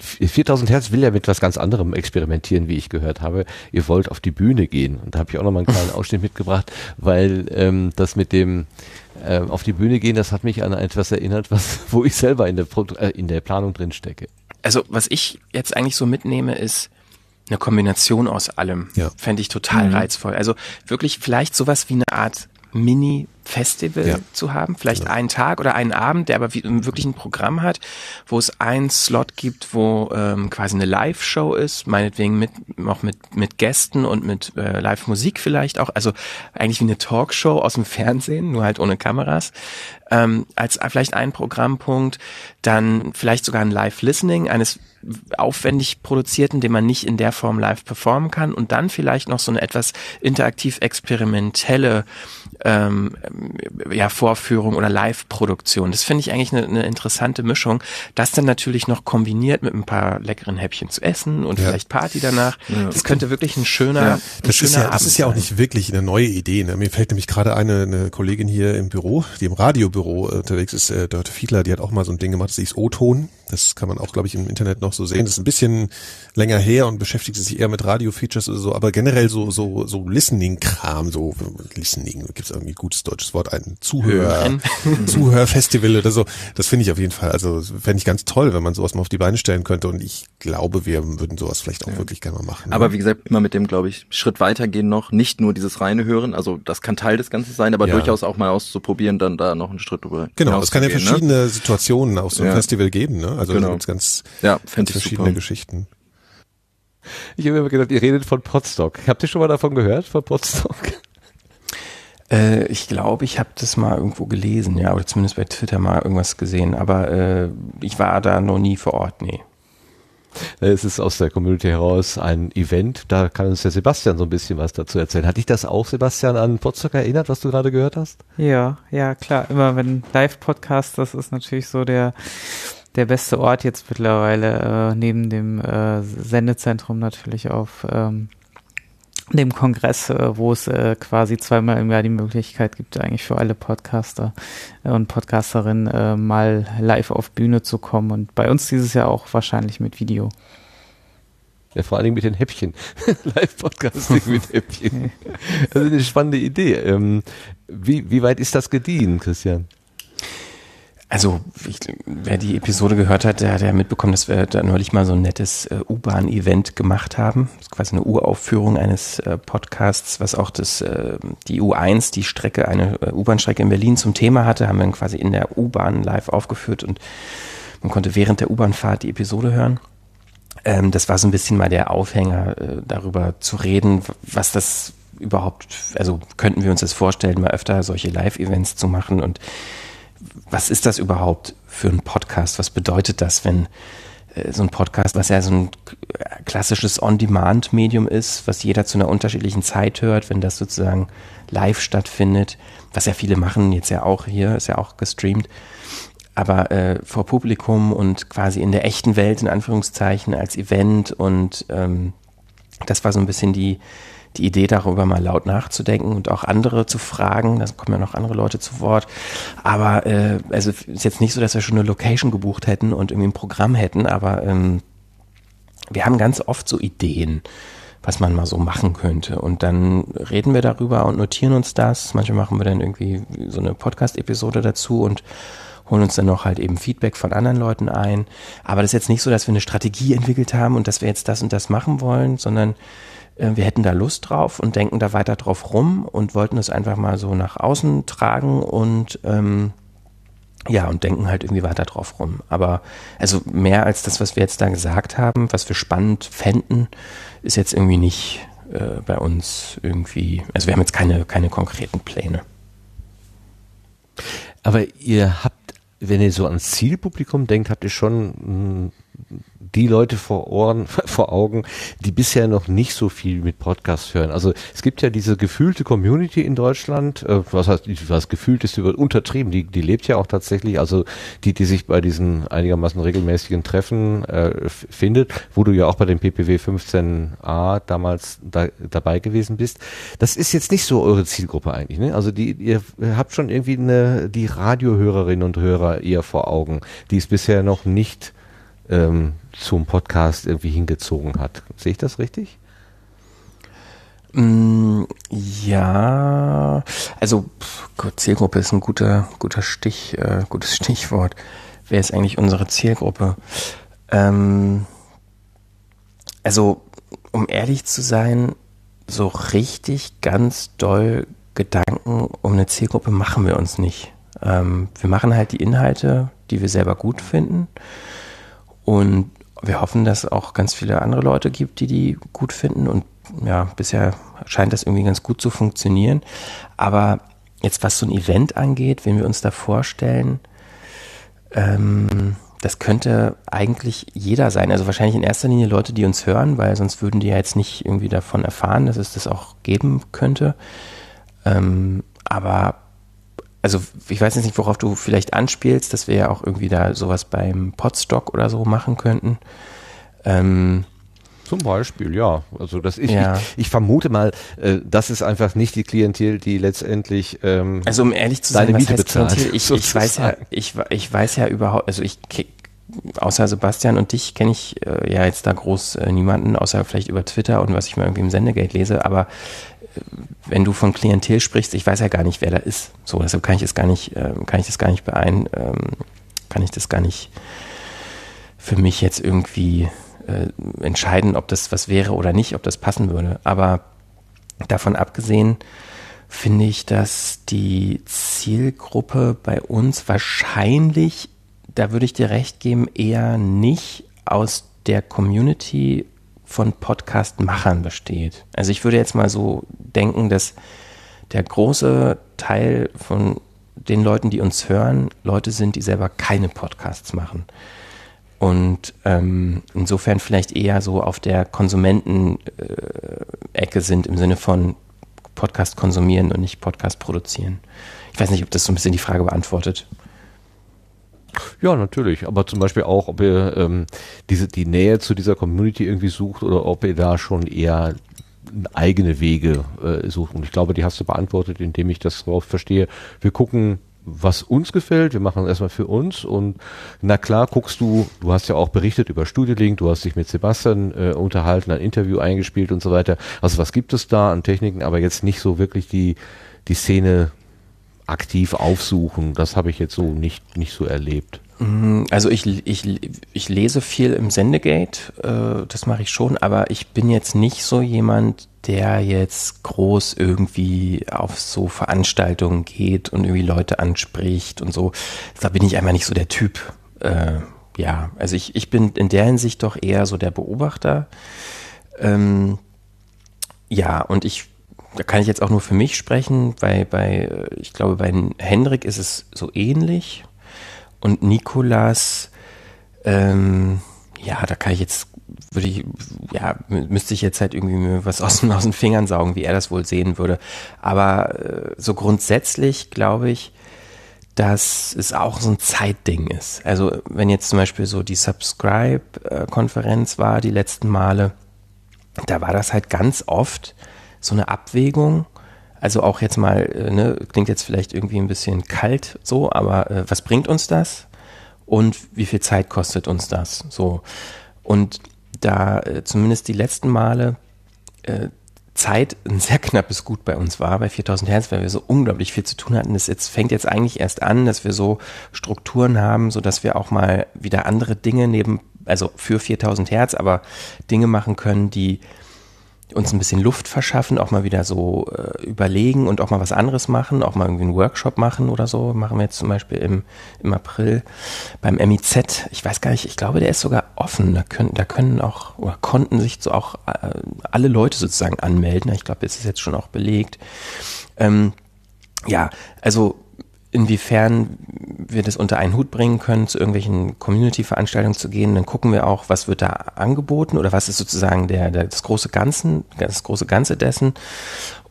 4000 Hertz will ja mit was ganz anderem experimentieren, wie ich gehört habe. Ihr wollt auf die Bühne gehen. Und da habe ich auch noch mal einen kleinen Ausschnitt mitgebracht, weil ähm, das mit dem äh, auf die Bühne gehen, das hat mich an etwas erinnert, was, wo ich selber in der, Pro äh, in der Planung drin stecke. Also was ich jetzt eigentlich so mitnehme, ist eine Kombination aus allem. Ja. Fände ich total mhm. reizvoll. Also wirklich vielleicht sowas wie eine Art Mini-Festival ja. zu haben, vielleicht ja. einen Tag oder einen Abend, der aber wirklich ein Programm hat, wo es einen Slot gibt, wo ähm, quasi eine Live-Show ist, meinetwegen mit auch mit mit Gästen und mit äh, Live-Musik vielleicht auch, also eigentlich wie eine Talkshow aus dem Fernsehen, nur halt ohne Kameras ähm, als vielleicht ein Programmpunkt, dann vielleicht sogar ein Live-Listening eines aufwendig produzierten, den man nicht in der Form live performen kann und dann vielleicht noch so eine etwas interaktiv experimentelle ähm, ja, Vorführung oder Live-Produktion. Das finde ich eigentlich eine, eine, interessante Mischung. Das dann natürlich noch kombiniert mit ein paar leckeren Häppchen zu essen und ja. vielleicht Party danach. Ja. Das könnte wirklich ein schöner, ja. das schöner ist ja, Das ist ja auch nicht wirklich eine neue Idee. Ne? Mir fällt nämlich gerade eine, eine Kollegin hier im Büro, die im Radiobüro unterwegs ist, äh, Dörte Fiedler, die hat auch mal so ein Ding gemacht, das ist O-Ton. Das kann man auch, glaube ich, im Internet noch so sehen. Das ist ein bisschen länger her und beschäftigt sich eher mit Radio-Features oder so, aber generell so so so Listening-Kram, so Listening, gibt es irgendwie ein gutes deutsches Wort, ein Zuhör, Zuhörfestival oder so. Das finde ich auf jeden Fall. Also fände ich ganz toll, wenn man sowas mal auf die Beine stellen könnte. Und ich glaube, wir würden sowas vielleicht auch ja. wirklich gerne mal machen. Aber ne? wie gesagt, immer mit dem, glaube ich, Schritt weitergehen noch, nicht nur dieses reine Hören, also das kann Teil des Ganzen sein, aber ja. durchaus auch mal auszuprobieren, dann da noch einen Schritt drüber. Genau, es kann ja ne? verschiedene ne? Situationen auf so einem ja. Festival geben, ne? Also genau. ganz, ja, ganz verschiedene Geschichten. Ich habe immer gedacht, ihr redet von Potstock. Habt ihr schon mal davon gehört, von Potstock? Äh, ich glaube, ich habe das mal irgendwo gelesen, ja, oder zumindest bei Twitter mal irgendwas gesehen, aber äh, ich war da noch nie vor Ort, nee. Es ist aus der Community heraus ein Event, da kann uns der Sebastian so ein bisschen was dazu erzählen. Hat dich das auch, Sebastian, an Potsdok erinnert, was du gerade gehört hast? Ja, ja, klar. Immer wenn Live-Podcast, das ist natürlich so der der beste Ort jetzt mittlerweile, äh, neben dem äh, Sendezentrum natürlich auf ähm, dem Kongress, äh, wo es äh, quasi zweimal im Jahr die Möglichkeit gibt, eigentlich für alle Podcaster äh, und Podcasterinnen äh, mal live auf Bühne zu kommen. Und bei uns dieses Jahr auch wahrscheinlich mit Video. Ja, vor allen Dingen mit den Häppchen. Live-Podcasting mit Häppchen. Das ist eine spannende Idee. Ähm, wie, wie weit ist das gediehen, Christian? Also, ich, wer die Episode gehört hat, der hat ja mitbekommen, dass wir da neulich mal so ein nettes äh, U-Bahn-Event gemacht haben. Das ist quasi eine Uraufführung eines äh, Podcasts, was auch das, äh, die U1, die Strecke, eine äh, U-Bahn-Strecke in Berlin zum Thema hatte, haben wir quasi in der U-Bahn live aufgeführt und man konnte während der U-Bahn-Fahrt die Episode hören. Ähm, das war so ein bisschen mal der Aufhänger, äh, darüber zu reden, was das überhaupt, also könnten wir uns das vorstellen, mal öfter solche Live-Events zu machen und was ist das überhaupt für ein Podcast? Was bedeutet das, wenn äh, so ein Podcast, was ja so ein klassisches On-Demand-Medium ist, was jeder zu einer unterschiedlichen Zeit hört, wenn das sozusagen live stattfindet, was ja viele machen, jetzt ja auch hier, ist ja auch gestreamt, aber äh, vor Publikum und quasi in der echten Welt, in Anführungszeichen, als Event und ähm, das war so ein bisschen die, die Idee, darüber mal laut nachzudenken und auch andere zu fragen. Da kommen ja noch andere Leute zu Wort. Aber äh, also ist jetzt nicht so, dass wir schon eine Location gebucht hätten und irgendwie ein Programm hätten, aber ähm, wir haben ganz oft so Ideen, was man mal so machen könnte. Und dann reden wir darüber und notieren uns das. Manchmal machen wir dann irgendwie so eine Podcast-Episode dazu und holen uns dann noch halt eben Feedback von anderen Leuten ein. Aber das ist jetzt nicht so, dass wir eine Strategie entwickelt haben und dass wir jetzt das und das machen wollen, sondern wir hätten da Lust drauf und denken da weiter drauf rum und wollten es einfach mal so nach außen tragen und ähm, ja, und denken halt irgendwie weiter drauf rum. Aber also mehr als das, was wir jetzt da gesagt haben, was wir spannend fänden, ist jetzt irgendwie nicht äh, bei uns irgendwie, also wir haben jetzt keine, keine konkreten Pläne. Aber ihr habt, wenn ihr so ans Zielpublikum denkt, habt ihr schon die Leute vor Ohren, vor Augen, die bisher noch nicht so viel mit Podcasts hören. Also es gibt ja diese gefühlte Community in Deutschland, äh, was heißt, was gefühlt ist über untertrieben, die, die lebt ja auch tatsächlich, also die, die sich bei diesen einigermaßen regelmäßigen Treffen äh, findet, wo du ja auch bei dem PPW 15a damals da, dabei gewesen bist. Das ist jetzt nicht so eure Zielgruppe eigentlich, ne? Also die, ihr habt schon irgendwie eine, die Radiohörerinnen und Hörer eher vor Augen, die es bisher noch nicht ähm, zum Podcast irgendwie hingezogen hat. Sehe ich das richtig? Mm, ja, also Gott, Zielgruppe ist ein guter, guter Stich, äh, gutes Stichwort. Wer ist eigentlich unsere Zielgruppe? Ähm, also, um ehrlich zu sein, so richtig ganz doll Gedanken um eine Zielgruppe machen wir uns nicht. Ähm, wir machen halt die Inhalte, die wir selber gut finden. Und wir hoffen, dass es auch ganz viele andere Leute gibt, die die gut finden. Und ja, bisher scheint das irgendwie ganz gut zu funktionieren. Aber jetzt, was so ein Event angeht, wenn wir uns da vorstellen, ähm, das könnte eigentlich jeder sein. Also wahrscheinlich in erster Linie Leute, die uns hören, weil sonst würden die ja jetzt nicht irgendwie davon erfahren, dass es das auch geben könnte. Ähm, aber also ich weiß jetzt nicht, worauf du vielleicht anspielst, dass wir ja auch irgendwie da sowas beim Podstock oder so machen könnten. Ähm, zum Beispiel, ja. Also das ich, ja. ich, ich vermute mal, äh, das ist einfach nicht die Klientel, die letztendlich ähm, also um ehrlich zu sein, was Miete bezahlt, Klientel? Ich, ich weiß ja, ich, ich weiß ja überhaupt, also ich außer Sebastian und dich kenne ich äh, ja jetzt da groß äh, niemanden, außer vielleicht über Twitter und was ich mal irgendwie im Sendegate lese, aber wenn du von Klientel sprichst, ich weiß ja gar nicht, wer da ist. So, deshalb kann ich es gar nicht, äh, kann ich das gar nicht beein, ähm, kann ich das gar nicht für mich jetzt irgendwie äh, entscheiden, ob das was wäre oder nicht, ob das passen würde. Aber davon abgesehen finde ich, dass die Zielgruppe bei uns wahrscheinlich, da würde ich dir recht geben, eher nicht aus der Community von Podcast-Machern besteht. Also ich würde jetzt mal so denken, dass der große Teil von den Leuten, die uns hören, Leute sind, die selber keine Podcasts machen. Und ähm, insofern vielleicht eher so auf der Konsumentenecke äh, sind im Sinne von Podcast konsumieren und nicht Podcast produzieren. Ich weiß nicht, ob das so ein bisschen die Frage beantwortet. Ja, natürlich. Aber zum Beispiel auch, ob ihr ähm, diese die Nähe zu dieser Community irgendwie sucht oder ob ihr da schon eher eigene Wege äh, sucht. Und ich glaube, die hast du beantwortet, indem ich das drauf verstehe. Wir gucken was uns gefällt. Wir machen es erstmal für uns und na klar guckst du, du hast ja auch berichtet über Studiolink, du hast dich mit Sebastian äh, unterhalten, ein Interview eingespielt und so weiter. Also was gibt es da an Techniken, aber jetzt nicht so wirklich die, die Szene aktiv aufsuchen. Das habe ich jetzt so nicht, nicht so erlebt. Mm, also ich, ich, ich lese viel im Sendegate, äh, das mache ich schon, aber ich bin jetzt nicht so jemand, der jetzt groß irgendwie auf so Veranstaltungen geht und irgendwie Leute anspricht und so. Da bin ich einfach nicht so der Typ. Äh, ja, also ich, ich bin in der Hinsicht doch eher so der Beobachter. Ähm, ja, und ich, da kann ich jetzt auch nur für mich sprechen, bei, bei, ich glaube, bei Hendrik ist es so ähnlich. Und Nikolas, ähm, ja, da kann ich jetzt, würde ich, ja, müsste ich jetzt halt irgendwie mir was aus, aus den Fingern saugen, wie er das wohl sehen würde. Aber äh, so grundsätzlich glaube ich, dass es auch so ein Zeitding ist. Also wenn jetzt zum Beispiel so die Subscribe-Konferenz war, die letzten Male, da war das halt ganz oft so eine Abwägung. Also auch jetzt mal, äh, ne, klingt jetzt vielleicht irgendwie ein bisschen kalt so, aber äh, was bringt uns das? Und wie viel Zeit kostet uns das? So. Und da äh, zumindest die letzten Male äh, Zeit ein sehr knappes Gut bei uns war, bei 4000 Hertz, weil wir so unglaublich viel zu tun hatten. Das jetzt fängt jetzt eigentlich erst an, dass wir so Strukturen haben, so dass wir auch mal wieder andere Dinge neben, also für 4000 Hertz, aber Dinge machen können, die uns ein bisschen Luft verschaffen, auch mal wieder so äh, überlegen und auch mal was anderes machen, auch mal irgendwie einen Workshop machen oder so. Machen wir jetzt zum Beispiel im, im April beim MIZ. Ich weiß gar nicht, ich glaube, der ist sogar offen. Da können, da können auch oder konnten sich so auch äh, alle Leute sozusagen anmelden. Ich glaube, es ist jetzt schon auch belegt. Ähm, ja, also inwiefern wir das unter einen Hut bringen können, zu irgendwelchen Community-Veranstaltungen zu gehen. Dann gucken wir auch, was wird da angeboten oder was ist sozusagen der, der, das große Ganzen, das große Ganze dessen.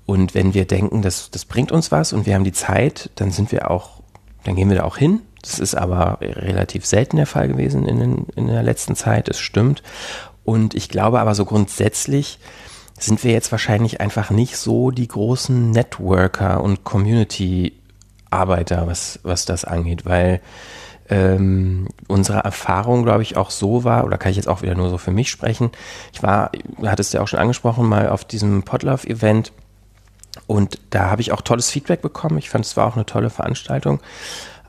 Und wenn wir denken, das, das bringt uns was und wir haben die Zeit, dann sind wir auch, dann gehen wir da auch hin. Das ist aber relativ selten der Fall gewesen in, den, in der letzten Zeit, das stimmt. Und ich glaube aber so grundsätzlich sind wir jetzt wahrscheinlich einfach nicht so die großen Networker und Community Arbeiter, was, was das angeht, weil ähm, unsere Erfahrung, glaube ich, auch so war, oder kann ich jetzt auch wieder nur so für mich sprechen. Ich war, hattest du ja auch schon angesprochen, mal auf diesem Podlove-Event und da habe ich auch tolles Feedback bekommen. Ich fand, es war auch eine tolle Veranstaltung.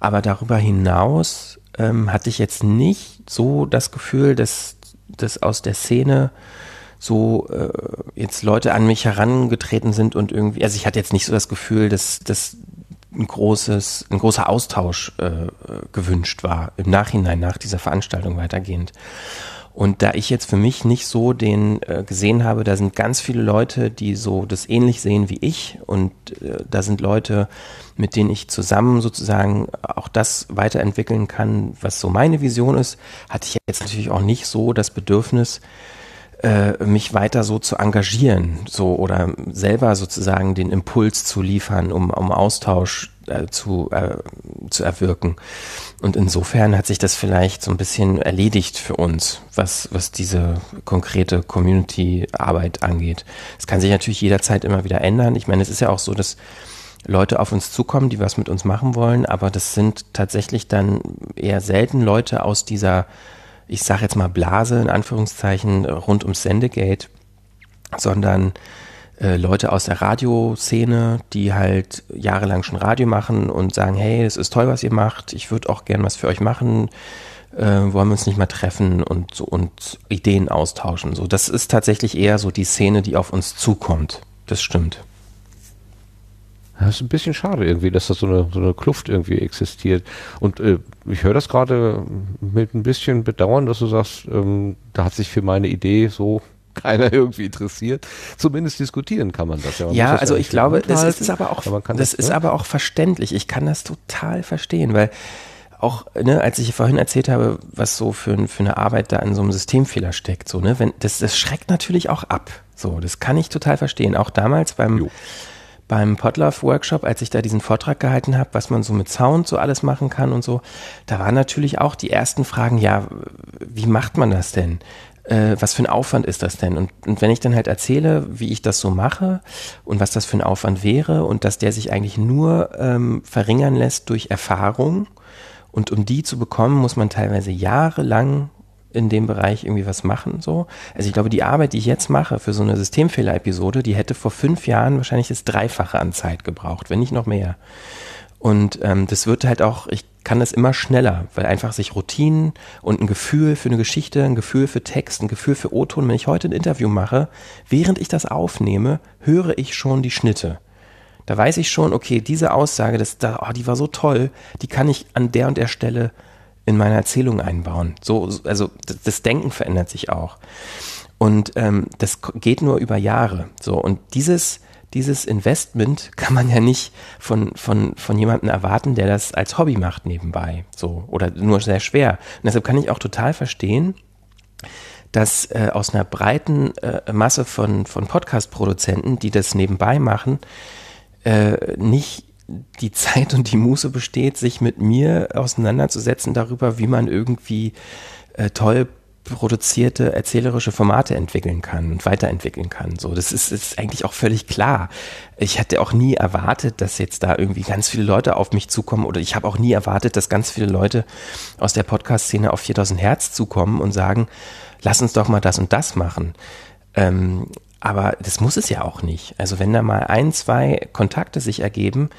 Aber darüber hinaus ähm, hatte ich jetzt nicht so das Gefühl, dass, dass aus der Szene so äh, jetzt Leute an mich herangetreten sind und irgendwie, also ich hatte jetzt nicht so das Gefühl, dass, dass ein großes, ein großer Austausch äh, gewünscht war im Nachhinein nach dieser Veranstaltung weitergehend. Und da ich jetzt für mich nicht so den äh, gesehen habe, da sind ganz viele Leute, die so das ähnlich sehen wie ich und äh, da sind Leute, mit denen ich zusammen sozusagen auch das weiterentwickeln kann, was so meine Vision ist, hatte ich jetzt natürlich auch nicht so das Bedürfnis, äh, mich weiter so zu engagieren, so oder selber sozusagen den Impuls zu liefern, um, um Austausch äh, zu, äh, zu erwirken. Und insofern hat sich das vielleicht so ein bisschen erledigt für uns, was, was diese konkrete Community-Arbeit angeht. Es kann sich natürlich jederzeit immer wieder ändern. Ich meine, es ist ja auch so, dass Leute auf uns zukommen, die was mit uns machen wollen, aber das sind tatsächlich dann eher selten Leute aus dieser ich sage jetzt mal Blase in Anführungszeichen rund ums Sendegate, sondern äh, Leute aus der Radioszene, die halt jahrelang schon Radio machen und sagen, hey, es ist toll, was ihr macht, ich würde auch gern was für euch machen, äh, wollen wir uns nicht mal treffen und, und Ideen austauschen. So, das ist tatsächlich eher so die Szene, die auf uns zukommt. Das stimmt. Das ist ein bisschen schade irgendwie, dass da so eine, so eine Kluft irgendwie existiert. Und äh, ich höre das gerade mit ein bisschen Bedauern, dass du sagst, ähm, da hat sich für meine Idee so keiner irgendwie interessiert. Zumindest diskutieren kann man das ja. Man ja, also ja ich glaube, das ist aber auch, das, das ist ne? aber auch verständlich. Ich kann das total verstehen, weil auch, ne, als ich vorhin erzählt habe, was so für, für eine Arbeit da in so einem Systemfehler steckt, so, ne, wenn, das, das schreckt natürlich auch ab. So, das kann ich total verstehen. Auch damals beim, jo beim Podlove-Workshop, als ich da diesen Vortrag gehalten habe, was man so mit Sound so alles machen kann und so, da waren natürlich auch die ersten Fragen, ja, wie macht man das denn? Äh, was für ein Aufwand ist das denn? Und, und wenn ich dann halt erzähle, wie ich das so mache und was das für ein Aufwand wäre und dass der sich eigentlich nur ähm, verringern lässt durch Erfahrung und um die zu bekommen, muss man teilweise jahrelang in dem Bereich irgendwie was machen. So. Also ich glaube, die Arbeit, die ich jetzt mache für so eine Systemfehler-Episode, die hätte vor fünf Jahren wahrscheinlich das Dreifache an Zeit gebraucht, wenn nicht noch mehr. Und ähm, das wird halt auch, ich kann das immer schneller, weil einfach sich Routinen und ein Gefühl für eine Geschichte, ein Gefühl für Text, ein Gefühl für O-Ton, wenn ich heute ein Interview mache, während ich das aufnehme, höre ich schon die Schnitte. Da weiß ich schon, okay, diese Aussage, das, da, oh, die war so toll, die kann ich an der und der Stelle in meine Erzählung einbauen. So, also das Denken verändert sich auch. Und ähm, das geht nur über Jahre. So, und dieses, dieses Investment kann man ja nicht von, von, von jemandem erwarten, der das als Hobby macht nebenbei. So, oder nur sehr schwer. Und deshalb kann ich auch total verstehen, dass äh, aus einer breiten äh, Masse von, von Podcast-Produzenten, die das nebenbei machen, äh, nicht die Zeit und die Muße besteht, sich mit mir auseinanderzusetzen darüber, wie man irgendwie äh, toll produzierte erzählerische Formate entwickeln kann und weiterentwickeln kann. So, das ist, ist eigentlich auch völlig klar. Ich hatte auch nie erwartet, dass jetzt da irgendwie ganz viele Leute auf mich zukommen oder ich habe auch nie erwartet, dass ganz viele Leute aus der Podcast-Szene auf 4000 Hertz zukommen und sagen, lass uns doch mal das und das machen. Ähm, aber das muss es ja auch nicht. Also wenn da mal ein, zwei Kontakte sich ergeben,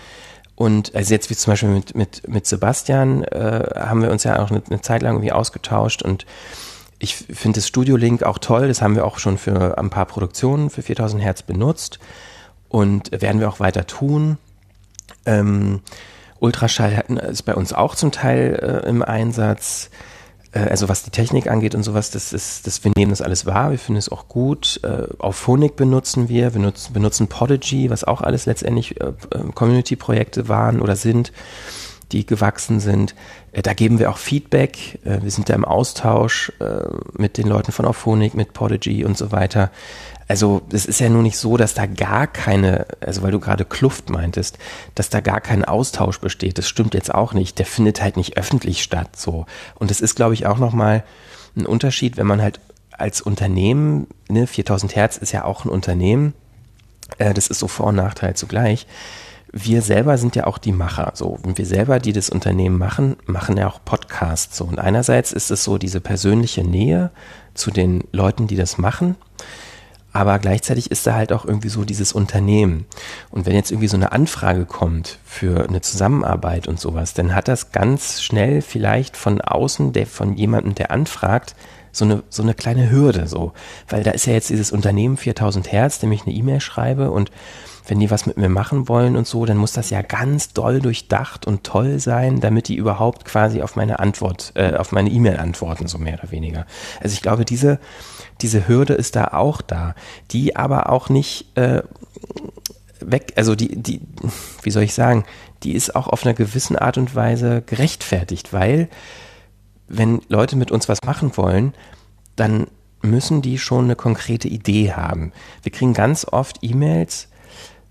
und also jetzt wie zum Beispiel mit, mit, mit Sebastian äh, haben wir uns ja auch eine, eine Zeit lang irgendwie ausgetauscht und ich finde das Studio Link auch toll. Das haben wir auch schon für ein paar Produktionen für 4000 Hertz benutzt und werden wir auch weiter tun. Ähm, Ultraschall ist bei uns auch zum Teil äh, im Einsatz. Äh, also was die Technik angeht und sowas, das ist, das, wir nehmen das alles wahr, wir finden es auch gut. Äh, auf Phonik benutzen wir, wir nutzen, benutzen Podigy, was auch alles letztendlich äh, Community-Projekte waren oder sind, die gewachsen sind. Da geben wir auch Feedback, wir sind da im Austausch mit den Leuten von Auphonic, mit Podigy und so weiter. Also es ist ja nun nicht so, dass da gar keine, also weil du gerade Kluft meintest, dass da gar kein Austausch besteht. Das stimmt jetzt auch nicht. Der findet halt nicht öffentlich statt. So und es ist, glaube ich, auch noch mal ein Unterschied, wenn man halt als Unternehmen, ne, 4000 Hertz ist ja auch ein Unternehmen. Äh, das ist so Vor- und Nachteil zugleich wir selber sind ja auch die Macher. So, und wir selber, die das Unternehmen machen, machen ja auch Podcasts. So, und einerseits ist es so diese persönliche Nähe zu den Leuten, die das machen aber gleichzeitig ist da halt auch irgendwie so dieses Unternehmen. Und wenn jetzt irgendwie so eine Anfrage kommt für eine Zusammenarbeit und sowas, dann hat das ganz schnell vielleicht von außen, der von jemandem, der anfragt, so eine, so eine kleine Hürde, so. Weil da ist ja jetzt dieses Unternehmen 4000 Hertz, dem ich eine E-Mail schreibe und wenn die was mit mir machen wollen und so, dann muss das ja ganz doll durchdacht und toll sein, damit die überhaupt quasi auf meine Antwort, äh, auf meine E-Mail antworten, so mehr oder weniger. Also ich glaube, diese, diese Hürde ist da auch da, die aber auch nicht äh, weg, also die, die, wie soll ich sagen, die ist auch auf einer gewissen Art und Weise gerechtfertigt, weil wenn Leute mit uns was machen wollen, dann müssen die schon eine konkrete Idee haben. Wir kriegen ganz oft E-Mails,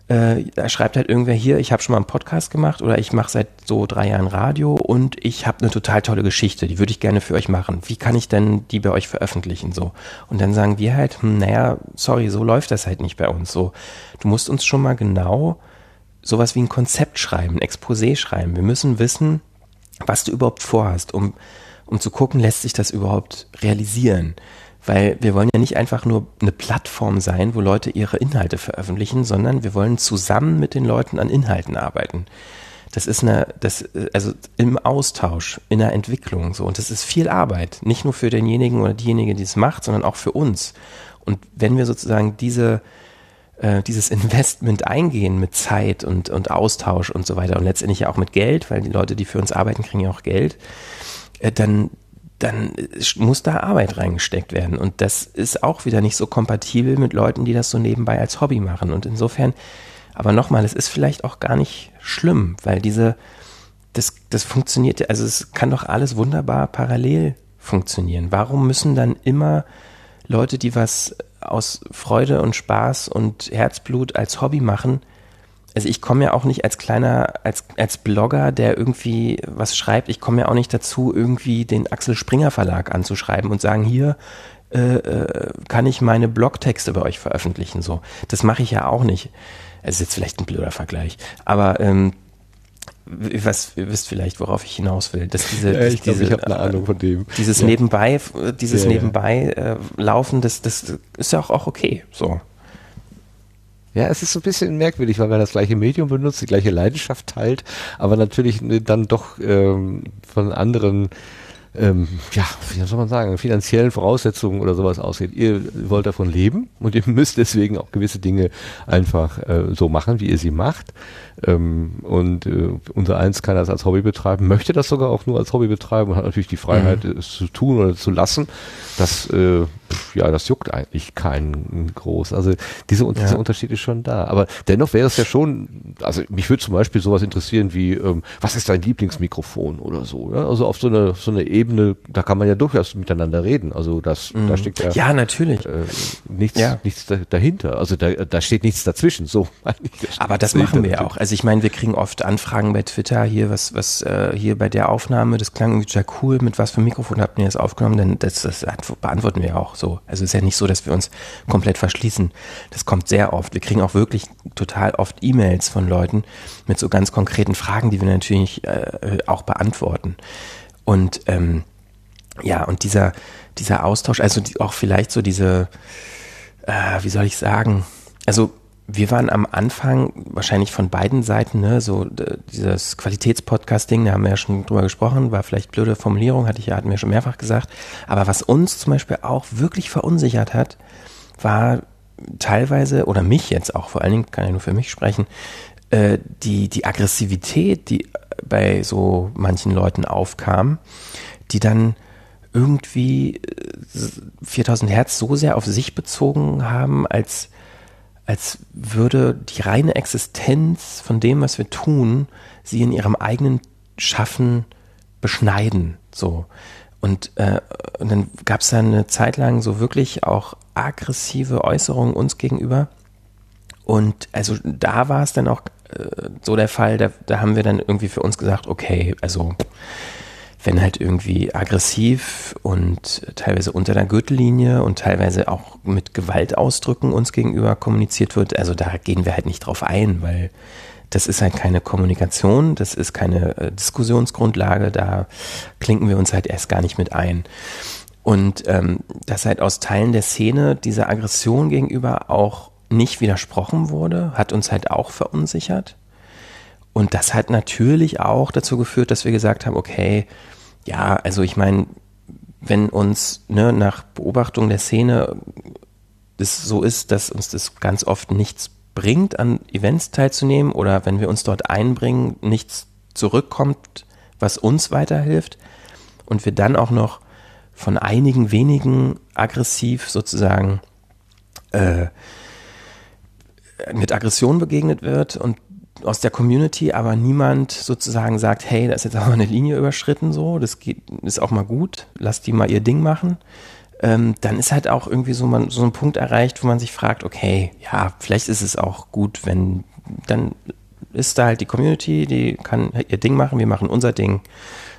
äh, da schreibt halt irgendwer hier, ich habe schon mal einen Podcast gemacht oder ich mache seit so drei Jahren Radio und ich habe eine total tolle Geschichte, die würde ich gerne für euch machen. Wie kann ich denn die bei euch veröffentlichen? So. Und dann sagen wir halt, hm, naja, sorry, so läuft das halt nicht bei uns. So, du musst uns schon mal genau sowas wie ein Konzept schreiben, ein Exposé schreiben. Wir müssen wissen, was du überhaupt vorhast, um, um zu gucken, lässt sich das überhaupt realisieren. Weil wir wollen ja nicht einfach nur eine Plattform sein, wo Leute ihre Inhalte veröffentlichen, sondern wir wollen zusammen mit den Leuten an Inhalten arbeiten. Das ist eine, das, also im Austausch, in der Entwicklung so. Und das ist viel Arbeit. Nicht nur für denjenigen oder diejenige, die es macht, sondern auch für uns. Und wenn wir sozusagen diese, äh, dieses Investment eingehen mit Zeit und, und Austausch und so weiter und letztendlich ja auch mit Geld, weil die Leute, die für uns arbeiten, kriegen ja auch Geld, äh, dann, dann muss da Arbeit reingesteckt werden. Und das ist auch wieder nicht so kompatibel mit Leuten, die das so nebenbei als Hobby machen. Und insofern, aber nochmal, es ist vielleicht auch gar nicht schlimm, weil diese, das, das funktioniert, also es kann doch alles wunderbar parallel funktionieren. Warum müssen dann immer Leute, die was aus Freude und Spaß und Herzblut als Hobby machen, also ich komme ja auch nicht als kleiner, als, als Blogger, der irgendwie was schreibt, ich komme ja auch nicht dazu, irgendwie den Axel Springer Verlag anzuschreiben und sagen, hier äh, äh, kann ich meine Blogtexte bei euch veröffentlichen. So, das mache ich ja auch nicht. Es ist jetzt vielleicht ein blöder Vergleich, aber ähm, was ihr wisst vielleicht, worauf ich hinaus will, dass diese, ja, ich diese, glaub, ich eine Ahnung von dem. Dieses ja. nebenbei, dieses Ja, ja. nebenbei äh, laufen, das, das ist ja auch, auch okay. So. Ja, es ist so ein bisschen merkwürdig, weil man das gleiche Medium benutzt, die gleiche Leidenschaft teilt, aber natürlich äh, dann doch ähm, von anderen ähm, ja, wie soll man sagen, finanziellen Voraussetzungen oder sowas ausgeht. Ihr wollt davon leben und ihr müsst deswegen auch gewisse Dinge einfach äh, so machen, wie ihr sie macht. Ähm, und äh, unser Eins kann das als Hobby betreiben, möchte das sogar auch nur als Hobby betreiben und hat natürlich die Freiheit, Mhm. es zu tun oder zu lassen. Das, äh, ja, das juckt eigentlich keinen groß. Also diese, Ja. dieser Unterschied ist schon da. Aber dennoch wäre es ja schon, also mich würde zum Beispiel sowas interessieren wie, ähm, was ist dein Lieblingsmikrofon oder so. Ja? Also auf so eine, so eine Ebene, da kann man ja durchaus miteinander reden. Also das, da Mhm. steckt ja, Ja, natürlich. äh, nichts, Ja. nichts da, dahinter. Also da, da steht nichts dazwischen. So. Da Aber das machen wir ja auch. Also ich meine, wir kriegen oft Anfragen bei Twitter hier, was, was äh, hier bei der Aufnahme, das klang irgendwie total cool, mit was für Mikrofon habt ihr das aufgenommen? Denn das, das antw- beantworten wir auch so. Also es ist ja nicht so, dass wir uns komplett verschließen. Das kommt sehr oft. Wir kriegen auch wirklich total oft E-Mails von Leuten mit so ganz konkreten Fragen, die wir natürlich äh, auch beantworten. Und ähm, ja, und dieser, dieser Austausch, also die, auch vielleicht so diese, äh, wie soll ich sagen, also wir waren am Anfang wahrscheinlich von beiden Seiten, ne, so dieses Qualitätspodcasting, da haben wir ja schon drüber gesprochen, war vielleicht blöde Formulierung, hatte ich ja, hatten wir schon mehrfach gesagt. Aber was uns zum Beispiel auch wirklich verunsichert hat, war teilweise, oder mich jetzt auch, vor allen Dingen kann ich nur für mich sprechen, äh, die, die Aggressivität, die bei so manchen Leuten aufkam, die dann irgendwie 4000 Hertz so sehr auf sich bezogen haben, als, als würde die reine Existenz von dem, was wir tun, sie in ihrem eigenen Schaffen beschneiden. So. Und, äh, und dann gab es da eine Zeit lang so wirklich auch aggressive Äußerungen uns gegenüber. Und also da war es dann auch äh, so der Fall, da, da haben wir dann irgendwie für uns gesagt, okay, also wenn halt irgendwie aggressiv und teilweise unter der Gürtellinie und teilweise auch mit Gewaltausdrücken uns gegenüber kommuniziert wird, also da gehen wir halt nicht drauf ein, weil das ist halt keine Kommunikation, das ist keine äh, Diskussionsgrundlage, da klinken wir uns halt erst gar nicht mit ein. Und ähm, dass halt aus Teilen der Szene dieser Aggression gegenüber auch nicht widersprochen wurde, hat uns halt auch verunsichert. Und das hat natürlich auch dazu geführt, dass wir gesagt haben, okay, ja, also ich meine, wenn uns ne, nach Beobachtung der Szene es so ist, dass uns das ganz oft nichts bringt, an Events teilzunehmen oder wenn wir uns dort einbringen, nichts zurückkommt, was uns weiterhilft und wir dann auch noch von einigen wenigen aggressiv sozusagen äh, mit Aggression begegnet wird und aus der Community, aber niemand sozusagen sagt, hey, da ist jetzt aber eine Linie überschritten, so, das geht, ist auch mal gut, lass die mal ihr Ding machen ähm, dann ist halt auch irgendwie so, man, so ein Punkt erreicht, wo man sich fragt, okay, ja, vielleicht ist es auch gut, wenn dann ist da halt die Community, die kann ihr Ding machen, wir machen unser Ding.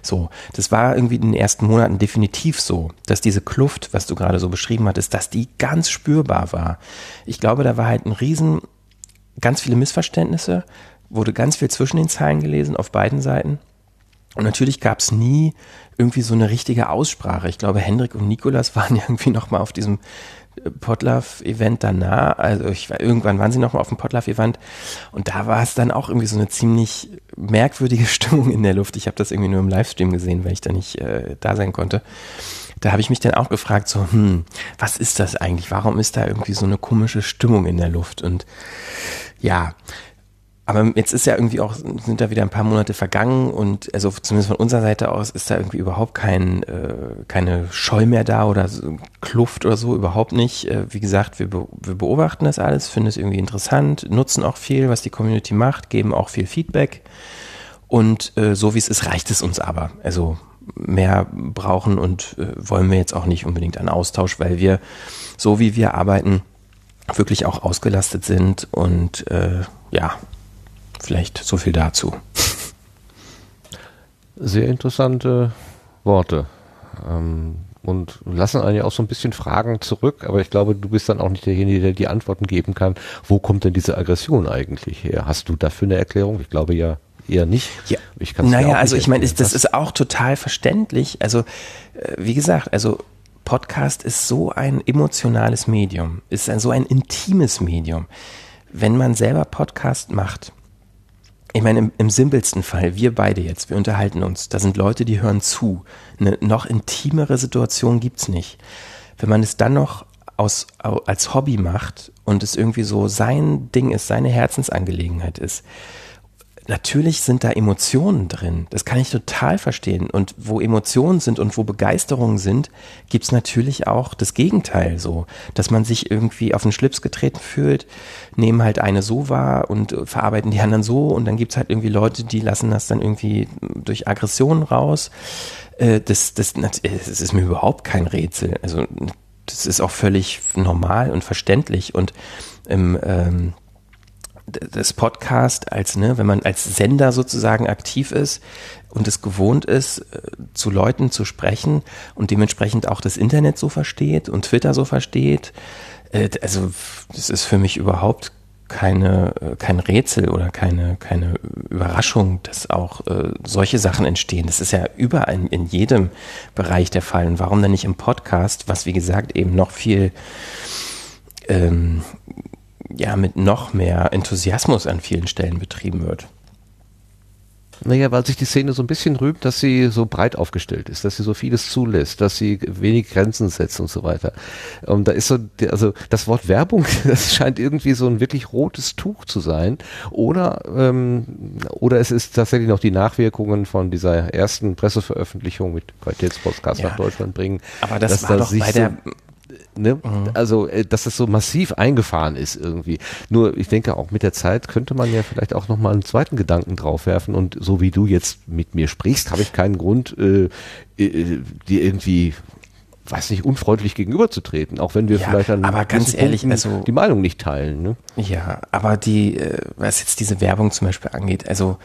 So, das war irgendwie in den ersten Monaten definitiv so, dass diese Kluft, was du gerade so beschrieben hattest, dass die ganz spürbar war. Ich glaube, da war halt ein riesen, ganz viele Missverständnisse, wurde ganz viel zwischen den Zeilen gelesen auf beiden Seiten. Und natürlich gab es nie irgendwie so eine richtige Aussprache. Ich glaube, Hendrik und Nikolas waren ja irgendwie nochmal auf diesem äh, Potlove-Event danach, also ich war, irgendwann waren sie nochmal auf dem Potlove-Event und da war es dann auch irgendwie so eine ziemlich merkwürdige Stimmung in der Luft. Ich habe das irgendwie nur im Livestream gesehen, weil ich da nicht äh, da sein konnte. Da habe ich mich dann auch gefragt, so, hm, was ist das eigentlich? Warum ist da irgendwie so eine komische Stimmung in der Luft? Und ja, aber jetzt ist ja irgendwie auch, sind da wieder ein paar Monate vergangen und also zumindest von unserer Seite aus ist da irgendwie überhaupt kein, äh, keine Scheu mehr da oder so, Kluft oder so, überhaupt nicht. Äh, wie gesagt, wir, be wir beobachten das alles, finden es irgendwie interessant, nutzen auch viel, was die Community macht, geben auch viel Feedback und äh, so wie es ist, reicht es uns aber. Also mehr brauchen und äh, wollen wir jetzt auch nicht unbedingt an Austausch, weil wir, so wie wir arbeiten, wirklich auch ausgelastet sind und äh, ja, Vielleicht so viel dazu. Sehr interessante Worte. Ähm, und lassen einen ja auch so ein bisschen Fragen zurück, aber ich glaube, du bist dann auch nicht derjenige, der die Antworten geben kann. Wo kommt denn diese Aggression eigentlich her? Hast du dafür eine Erklärung? Ich glaube ja eher nicht. Ja. Ich naja, also ich meine, das ist auch total verständlich. Also, äh, wie gesagt, also Podcast ist so ein emotionales Medium, ist ein, so ein intimes Medium. Wenn man selber Podcast macht, ich meine, im, im simpelsten Fall, wir beide jetzt, wir unterhalten uns, da sind Leute, die hören zu. Eine noch intimere Situation gibt's nicht. Wenn man es dann noch aus, als Hobby macht und es irgendwie so sein Ding ist, seine Herzensangelegenheit ist, natürlich sind da Emotionen drin. Das kann ich total verstehen. Und wo Emotionen sind und wo Begeisterungen sind, gibt's natürlich auch das Gegenteil so, dass man sich irgendwie auf den Schlips getreten fühlt, nehmen halt eine so wahr und verarbeiten die anderen so und dann gibt's halt irgendwie Leute, die lassen das dann irgendwie durch Aggressionen raus. Äh, das, das, das ist mir überhaupt kein Rätsel. Also das ist auch völlig normal und verständlich und im ähm, das Podcast als, ne, wenn man als Sender sozusagen aktiv ist und es gewohnt ist, äh, zu Leuten zu sprechen und dementsprechend auch das Internet so versteht und Twitter so versteht, äh, also das ist für mich überhaupt keine, äh, kein Rätsel oder keine, keine Überraschung, dass auch äh, solche Sachen entstehen. Das ist ja überall in, jedem Bereich der Fall. Und warum dann nicht im Podcast, was wie gesagt eben noch viel ähm, ja mit noch mehr Enthusiasmus an vielen Stellen betrieben wird. Naja, weil sich die Szene so ein bisschen rühmt, dass sie so breit aufgestellt ist, dass sie so vieles zulässt, dass sie wenig Grenzen setzt und so weiter. Und da ist so, also das Wort Werbung, das scheint irgendwie so ein wirklich rotes Tuch zu sein. Oder, ähm, oder es ist tatsächlich noch die Nachwirkungen von dieser ersten Presseveröffentlichung mit Qualitätspodcast ja. nach Deutschland bringen. Aber das war da doch bei der Ne? Mhm. Also, äh, dass es so massiv eingefahren ist irgendwie. Nur, ich denke, auch mit der Zeit könnte man ja vielleicht auch nochmal einen zweiten Gedanken draufwerfen und so wie du jetzt mit mir sprichst, habe ich keinen Grund, äh, äh, dir irgendwie weiß nicht, unfreundlich gegenüberzutreten, auch wenn wir ja, vielleicht an aber ganz ehrlich, also, die Meinung nicht teilen. Ne? Ja, aber die, äh, was jetzt diese Werbung zum Beispiel angeht, also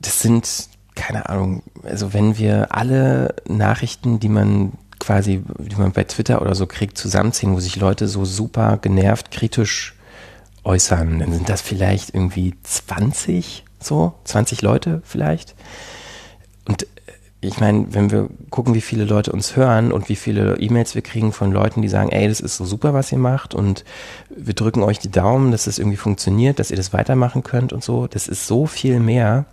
das sind, keine Ahnung, also wenn wir alle Nachrichten, die man quasi, die man bei Twitter oder so kriegt, zusammenziehen, wo sich Leute so super genervt, kritisch äußern, dann sind das vielleicht irgendwie 20, so, 20 Leute vielleicht. Und äh, ich meine, wenn wir gucken, wie viele Leute uns hören und wie viele E-Mails wir kriegen von Leuten, die sagen, ey, das ist so super, was ihr macht und wir drücken euch die Daumen, dass es irgendwie funktioniert, dass ihr das weitermachen könnt und so, das ist so viel mehr.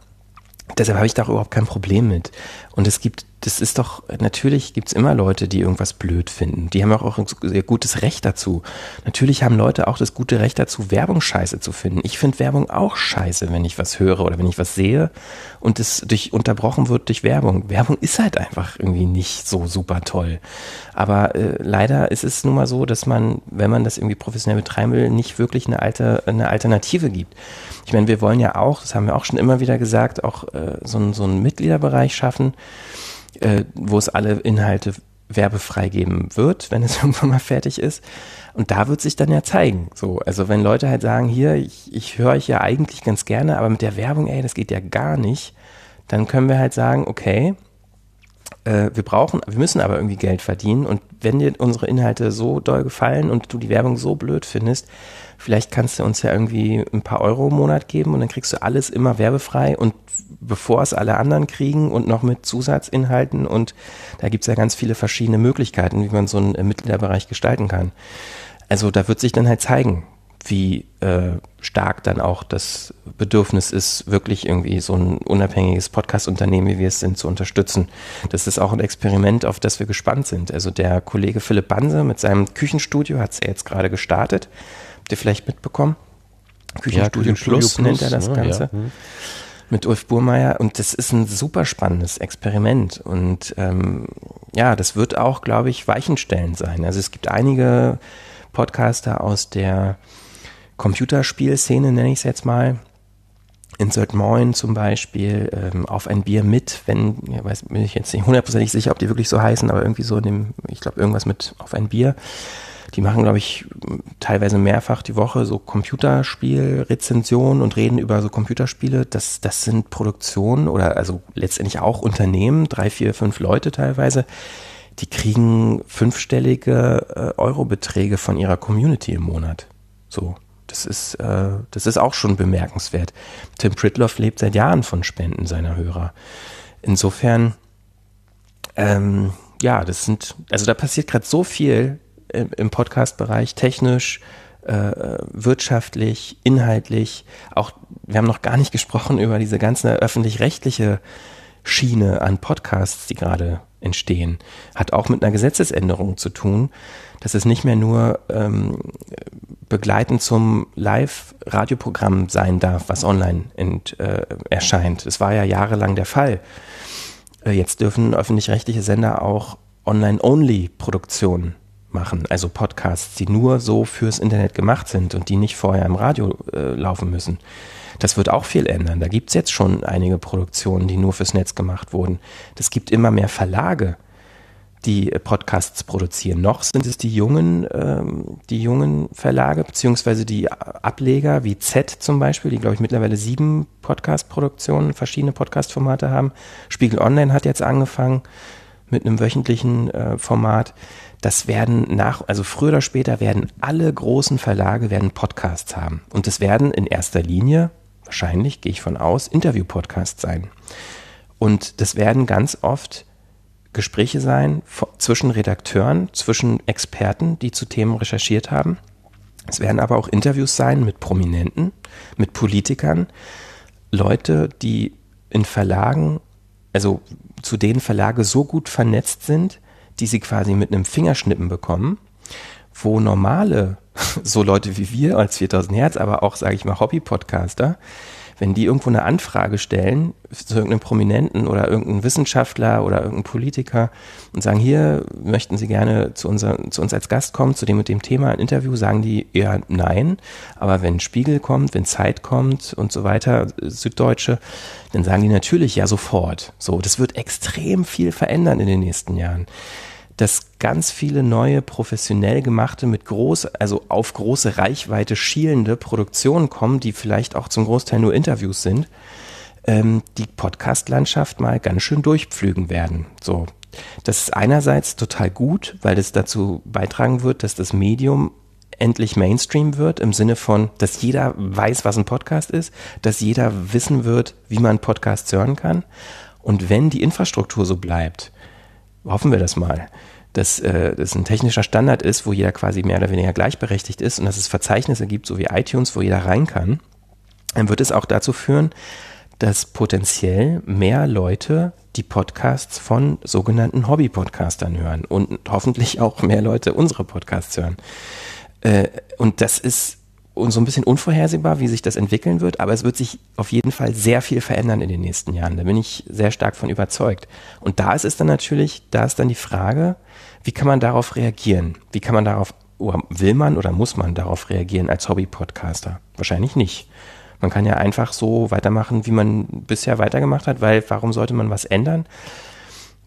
Deshalb habe ich da auch überhaupt kein Problem mit. Und es gibt das ist doch, natürlich gibt es immer Leute, die irgendwas blöd finden. Die haben auch ein sehr gutes Recht dazu. Natürlich haben Leute auch das gute Recht dazu, Werbung scheiße zu finden. Ich finde Werbung auch scheiße, wenn ich was höre oder wenn ich was sehe und es durch unterbrochen wird durch Werbung. Werbung ist halt einfach irgendwie nicht so super toll. Aber äh, leider ist es nun mal so, dass man, wenn man das irgendwie professionell betreiben will, nicht wirklich eine, alte, eine Alternative gibt. Ich meine, wir wollen ja auch, das haben wir auch schon immer wieder gesagt, auch äh, so, so einen Mitgliederbereich schaffen äh, wo es alle Inhalte werbefrei geben wird, wenn es irgendwann mal fertig ist. Und da wird sich dann ja zeigen. So, also wenn Leute halt sagen, hier, ich, ich höre euch ja eigentlich ganz gerne, aber mit der Werbung, ey, das geht ja gar nicht, dann können wir halt sagen, okay, äh, wir brauchen, wir müssen aber irgendwie Geld verdienen und wenn dir unsere Inhalte so doll gefallen und du die Werbung so blöd findest, vielleicht kannst du uns ja irgendwie ein paar Euro im Monat geben und dann kriegst du alles immer werbefrei und bevor es alle anderen kriegen und noch mit Zusatzinhalten und da gibt es ja ganz viele verschiedene Möglichkeiten, wie man so einen Mitgliederbereich gestalten kann. Also da wird sich dann halt zeigen, wie äh, stark dann auch das Bedürfnis ist, wirklich irgendwie so ein unabhängiges Podcast-Unternehmen, wie wir es sind, zu unterstützen. Das ist auch ein Experiment, auf das wir gespannt sind. Also der Kollege Philipp Banse mit seinem Küchenstudio hat es ja jetzt gerade gestartet. Habt ihr vielleicht mitbekommen? Küchenstudio, ja, Küchenstudio Plus, nennt er das ne? Ganze. Ja. Hm. Mit Ulf Burmeier und das ist ein super spannendes Experiment und ähm, ja, das wird auch, glaube ich, weichenstellend sein. Also es gibt einige Podcaster aus der Computerspielszene, nenne ich es jetzt mal. Insert Moin zum Beispiel, ähm, auf ein Bier mit, wenn, ja, weiß, bin ich jetzt nicht hundertprozentig sicher, ob die wirklich so heißen, aber irgendwie so in dem, ich glaube, irgendwas mit auf ein Bier. Die machen, glaube ich, teilweise mehrfach die Woche so Computerspielrezensionen und reden über so Computerspiele. Das, das sind Produktionen oder also letztendlich auch Unternehmen, drei, vier, fünf Leute teilweise, die kriegen fünfstellige äh, Eurobeträge von ihrer Community im Monat. So. Das ist, äh, das ist auch schon bemerkenswert. Tim Pritloff lebt seit Jahren von Spenden seiner Hörer. Insofern, ähm, ja, das sind, also da passiert gerade so viel im, Podcast-Bereich, technisch, äh, wirtschaftlich, inhaltlich. Auch, wir haben noch gar nicht gesprochen über diese ganze öffentlich-rechtliche Schiene an Podcasts, die gerade entstehen. Hat auch mit einer Gesetzesänderung zu tun, dass es nicht mehr nur ähm, begleitend zum Live-Radioprogramm sein darf, was online ent, äh, erscheint. Das war ja jahrelang der Fall. Äh, jetzt dürfen öffentlich-rechtliche Sender auch Online-Only-Produktionen machen, also Podcasts, die nur so fürs Internet gemacht sind und die nicht vorher im Radio äh, laufen müssen. Das wird auch viel ändern. Da gibt es jetzt schon einige Produktionen, die nur fürs Netz gemacht wurden. Das gibt immer mehr Verlage, die Podcasts produzieren. Noch sind es die jungen, ähm, die jungen Verlage, beziehungsweise die Ableger wie Z zum Beispiel, die, glaube ich, mittlerweile sieben Podcast-Produktionen, verschiedene Podcast-Formate haben. Spiegel Online hat jetzt angefangen mit einem wöchentlichen äh, Format. Das werden nach, also früher oder später werden alle großen Verlage werden Podcasts haben. Und es werden in erster Linie, wahrscheinlich gehe ich von aus, Interview-Podcasts sein. Und das werden ganz oft Gespräche sein zwischen Redakteuren, zwischen Experten, die zu Themen recherchiert haben. Es werden aber auch Interviews sein mit Prominenten, mit Politikern, Leute, die in Verlagen, also zu denen Verlage so gut vernetzt sind, die sie quasi mit einem Fingerschnippen bekommen, wo normale, so Leute wie wir als 4000 Hertz, aber auch, sage ich mal, Hobby-Podcaster, wenn die irgendwo eine Anfrage stellen zu irgendeinem Prominenten oder irgendeinem Wissenschaftler oder irgendeinem Politiker und sagen, hier möchten Sie gerne zu, unser, zu uns als Gast kommen, zu dem und dem Thema ein Interview, sagen die eher nein. Aber wenn Spiegel kommt, wenn Zeit kommt und so weiter, Süddeutsche, dann sagen die natürlich ja sofort. So, das wird extrem viel verändern in den nächsten Jahren dass ganz viele neue professionell gemachte mit groß, also auf große Reichweite schielende Produktionen kommen, die vielleicht auch zum Großteil nur Interviews sind, ähm, die Podcast-Landschaft mal ganz schön durchpflügen werden. So. Das ist einerseits total gut, weil das dazu beitragen wird, dass das Medium endlich Mainstream wird, im Sinne von, dass jeder weiß, was ein Podcast ist, dass jeder wissen wird, wie man Podcasts hören kann. Und wenn die Infrastruktur so bleibt, hoffen wir das mal, dass äh, das ein technischer Standard ist, wo jeder quasi mehr oder weniger gleichberechtigt ist und dass es Verzeichnisse gibt, so wie iTunes, wo jeder rein kann, dann wird es auch dazu führen, dass potenziell mehr Leute die Podcasts von sogenannten Hobby-Podcastern hören und hoffentlich auch mehr Leute unsere Podcasts hören. Äh, und das ist und so ein bisschen unvorhersehbar, wie sich das entwickeln wird, aber es wird sich auf jeden Fall sehr viel verändern in den nächsten Jahren. Da bin ich sehr stark von überzeugt. Und da ist es dann natürlich, da ist dann die Frage, wie kann man darauf reagieren? Wie kann man darauf, oder will man oder muss man darauf reagieren als Hobby-Podcaster? Wahrscheinlich nicht. Man kann ja einfach so weitermachen, wie man bisher weitergemacht hat, weil warum sollte man was ändern?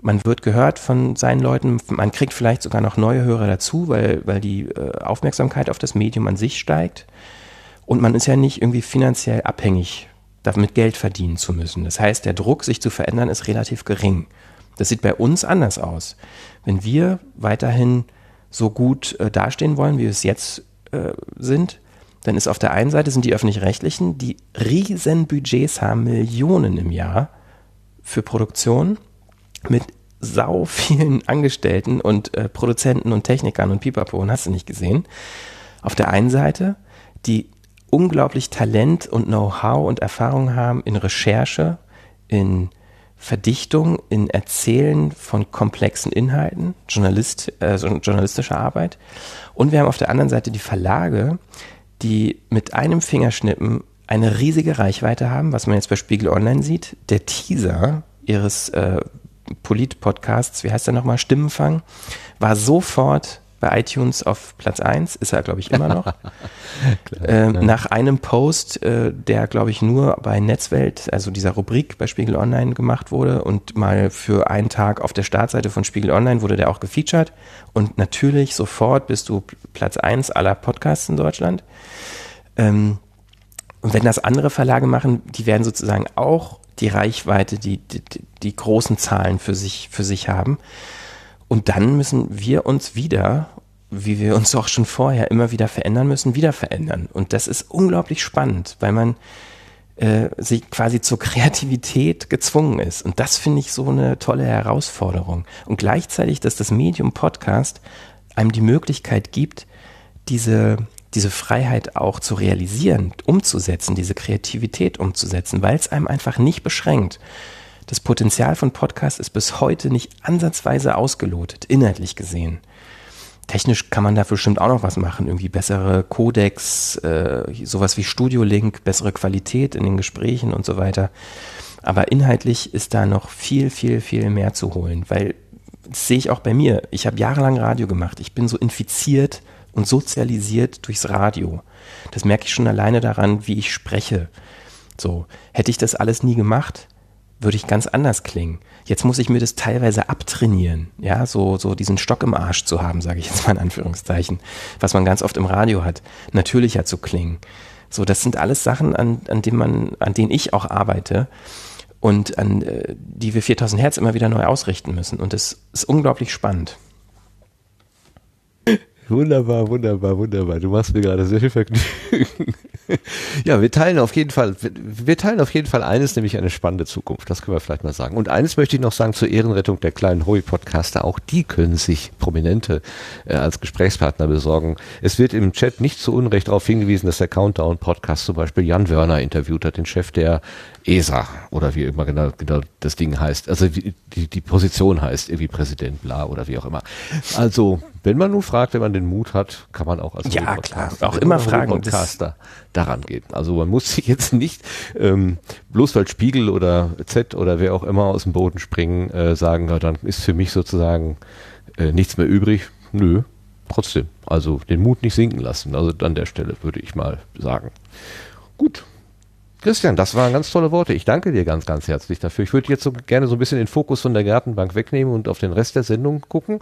Man wird gehört von seinen Leuten, man kriegt vielleicht sogar noch neue Hörer dazu, weil, weil die äh, Aufmerksamkeit auf das Medium an sich steigt. Und man ist ja nicht irgendwie finanziell abhängig, damit Geld verdienen zu müssen. Das heißt, der Druck, sich zu verändern, ist relativ gering. Das sieht bei uns anders aus. Wenn wir weiterhin so gut äh, dastehen wollen, wie wir es jetzt äh, sind, dann ist auf der einen Seite sind die öffentlich-rechtlichen, die riesen Budgets haben, Millionen im Jahr für Produktion mit sau vielen Angestellten und äh, Produzenten und Technikern und Pipapo und hast du nicht gesehen. Auf der einen Seite, die unglaublich Talent und Know-how und Erfahrung haben in Recherche, in Verdichtung, in Erzählen von komplexen Inhalten, Journalist, äh, journalistische Arbeit. Und wir haben auf der anderen Seite die Verlage, die mit einem Fingerschnippen eine riesige Reichweite haben, was man jetzt bei Spiegel Online sieht. Der Teaser ihres äh, Polit-Podcasts, wie heißt der nochmal, Stimmenfang, war sofort bei iTunes auf Platz 1, ist er, glaube ich, immer noch. Klar, äh, nach einem Post, äh, der, glaube ich, nur bei Netzwelt, also dieser Rubrik bei Spiegel Online gemacht wurde und mal für einen Tag auf der Startseite von Spiegel Online wurde der auch gefeatured. Und natürlich sofort bist du Platz 1 aller Podcasts in Deutschland. Ähm, und wenn das andere Verlage machen, die werden sozusagen auch die Reichweite, die, die, die großen Zahlen für sich, für sich haben. Und dann müssen wir uns wieder, wie wir uns auch schon vorher immer wieder verändern müssen, wieder verändern. Und das ist unglaublich spannend, weil man äh, sich quasi zur Kreativität gezwungen ist. Und das finde ich so eine tolle Herausforderung. Und gleichzeitig, dass das Medium Podcast einem die Möglichkeit gibt, diese, diese Freiheit auch zu realisieren, umzusetzen, diese Kreativität umzusetzen, weil es einem einfach nicht beschränkt. Das Potenzial von Podcasts ist bis heute nicht ansatzweise ausgelotet, inhaltlich gesehen. Technisch kann man da bestimmt auch noch was machen, irgendwie bessere Codex, äh, sowas wie Studio Link, bessere Qualität in den Gesprächen und so weiter. Aber inhaltlich ist da noch viel, viel, viel mehr zu holen, weil das sehe ich auch bei mir. Ich habe jahrelang Radio gemacht. Ich bin so infiziert und sozialisiert durchs Radio. Das merke ich schon alleine daran, wie ich spreche. So, hätte ich das alles nie gemacht, würde ich ganz anders klingen. Jetzt muss ich mir das teilweise abtrainieren, ja, so, so diesen Stock im Arsch zu haben, sage ich jetzt mal in Anführungszeichen, was man ganz oft im Radio hat, natürlicher zu klingen. So, das sind alles Sachen, an, an denen man, an denen ich auch arbeite und an äh, die wir 4000 Hertz immer wieder neu ausrichten müssen. Und das ist unglaublich spannend. Wunderbar, wunderbar, wunderbar. Du machst mir gerade sehr viel Vergnügen. ja, wir teilen auf jeden Fall, wir teilen auf jeden Fall eines, nämlich eine spannende Zukunft. Das können wir vielleicht mal sagen. Und eines möchte ich noch sagen zur Ehrenrettung der kleinen Hobby-Podcaster. Auch die können sich Prominente äh, als Gesprächspartner besorgen. Es wird im Chat nicht zu Unrecht darauf hingewiesen, dass der Countdown-Podcast zum Beispiel Jan Wörner interviewt hat, den Chef der ESA oder wie immer genau, genau das Ding heißt, also die, die Position heißt, irgendwie Präsident, bla oder wie auch immer. Also, wenn man nun fragt, wenn man den Mut hat, kann man auch als ja, klar, auch immer fragen, Podcaster daran gehen. Also man muss sich jetzt nicht ähm, bloß weil Spiegel oder Z oder wer auch immer aus dem Boden springen, äh, sagen, ja, dann ist für mich sozusagen äh, nichts mehr übrig. Nö, trotzdem. Also den Mut nicht sinken lassen. Also an der Stelle würde ich mal sagen. Gut, Christian, das waren ganz tolle Worte. Ich danke dir ganz, ganz herzlich dafür. Ich würde jetzt so gerne so ein bisschen den Fokus von der Gartenbank wegnehmen und auf den Rest der Sendung gucken.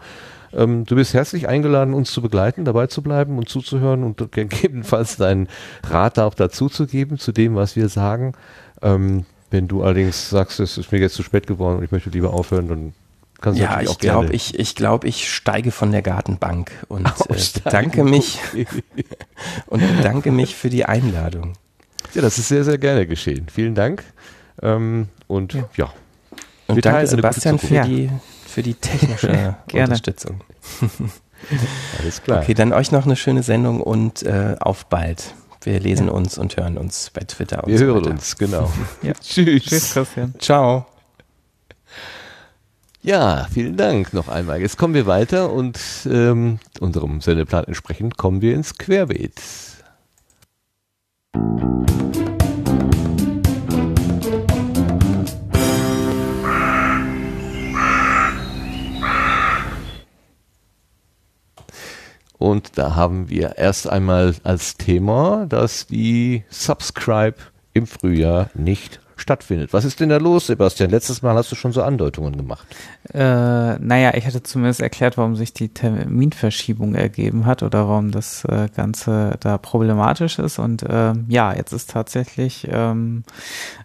Ähm, du bist herzlich eingeladen, uns zu begleiten, dabei zu bleiben und zuzuhören und gegebenenfalls deinen Rat auch dazu zu geben, zu dem, was wir sagen. Ähm, wenn du allerdings sagst, es ist mir jetzt zu spät geworden und ich möchte lieber aufhören, dann kannst du ja, natürlich ich auch gerne. glaube, ich, ich glaube, ich steige von der Gartenbank und äh, danke mich und danke mich für die Einladung. Ja, das ist sehr, sehr gerne geschehen. Vielen Dank. Ähm, und ja. ja. Und danke Sebastian für die, für die technische Unterstützung. Alles klar. Okay, dann euch noch eine schöne Sendung und äh, auf bald. Wir lesen ja. uns und hören uns bei Twitter und Wir so hören weiter. uns, genau. Ja. Tschüss. Tschüss, Christian. Ciao. Ja, vielen Dank noch einmal. Jetzt kommen wir weiter und ähm, unserem Sendeplan entsprechend kommen wir ins Querbeet. Und da haben wir erst einmal als Thema, dass die Subscribe im Frühjahr nicht stattfindet. Was ist denn da los, Sebastian? Letztes Mal hast du schon so Andeutungen gemacht. Äh, naja, ich hatte zumindest erklärt, warum sich die Terminverschiebung ergeben hat oder warum das äh, Ganze da problematisch ist. Und äh, ja, jetzt ist tatsächlich, ähm,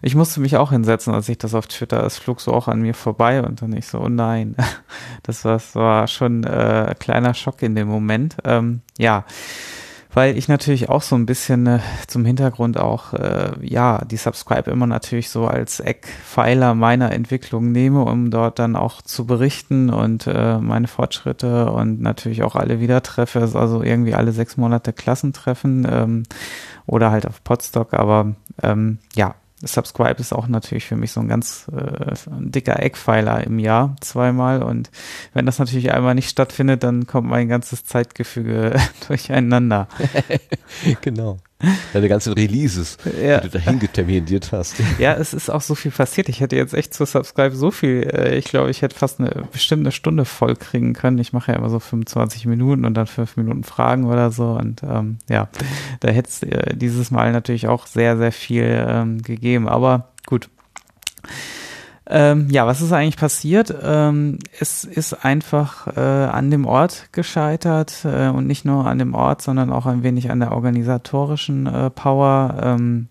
ich musste mich auch hinsetzen, als ich das auf Twitter, es flog so auch an mir vorbei und dann ich so, oh nein, das war, das war schon äh, ein kleiner Schock in dem Moment. Ähm, ja weil ich natürlich auch so ein bisschen äh, zum Hintergrund auch, äh, ja, die Subscribe immer natürlich so als Eckpfeiler meiner Entwicklung nehme, um dort dann auch zu berichten und äh, meine Fortschritte und natürlich auch alle wieder treffe, also irgendwie alle sechs Monate Klassentreffen ähm, oder halt auf Podstock, aber ähm, ja, Subscribe ist auch natürlich für mich so ein ganz äh, dicker Eckpfeiler im Jahr zweimal und wenn das natürlich einmal nicht stattfindet, dann kommt mein ganzes Zeitgefüge durcheinander. genau. Deine ganzen Releases, Ja. die du dahin geterminiert hast. Ja, es ist auch so viel passiert. Ich hätte jetzt echt zu Subscribe so viel, äh, ich glaube, ich hätte fast eine bestimmt eine Stunde voll kriegen können. Ich mache ja immer so 25 Minuten und dann fünf Minuten Fragen oder so. Und ähm, ja, da hätte es äh, dieses Mal natürlich auch sehr, sehr viel ähm, gegeben. Aber gut. Ähm, ja, was ist eigentlich passiert? Ähm, es ist einfach äh, an dem Ort gescheitert äh, und nicht nur an dem Ort, sondern auch ein wenig an der organisatorischen äh, Power. Ähm,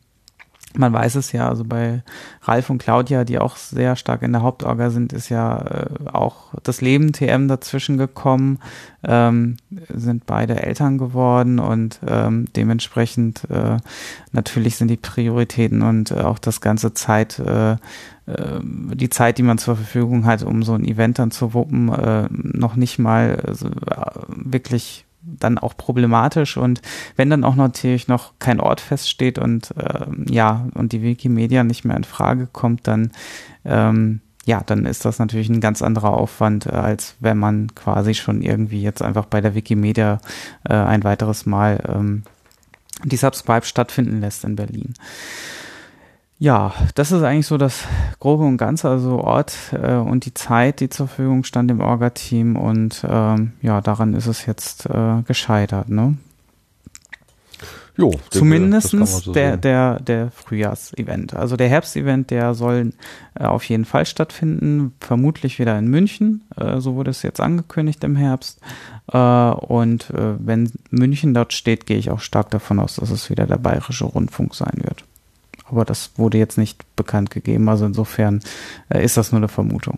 man weiß es ja, also bei Ralf und Claudia, die auch sehr stark in der Hauptorga sind, ist ja äh, auch das Leben TM dazwischen gekommen, ähm, sind beide Eltern geworden und ähm, dementsprechend äh, natürlich sind die Prioritäten und äh, auch das ganze Zeit, die Zeit, die man zur Verfügung hat, um so ein Event dann zu wuppen, äh, noch nicht mal äh, so, äh, wirklich dann auch problematisch und wenn dann auch natürlich noch kein Ort feststeht und ähm, ja und die Wikimedia nicht mehr in Frage kommt, dann ähm, ja, dann ist das natürlich ein ganz anderer Aufwand, äh, als wenn man quasi schon irgendwie jetzt einfach bei der Wikimedia ein weiteres Mal ähm, die Subscribe stattfinden lässt in Berlin. Ja, das ist eigentlich so das Grobe und Ganze, also Ort äh, und die Zeit, die zur Verfügung stand im Orga-Team und ähm, ja, daran ist es jetzt äh, gescheitert, ne? Jo, Zumindestens so der, der, der Frühjahrsevent. Also der Herbstevent, der soll äh, auf jeden Fall stattfinden, vermutlich wieder in München. Äh, so wurde es jetzt angekündigt im Herbst. Äh, und äh, wenn München dort steht, gehe ich auch stark davon aus, dass es wieder der Bayerische Rundfunk sein wird. Aber das wurde jetzt nicht bekannt gegeben. Also insofern äh, ist das nur eine Vermutung.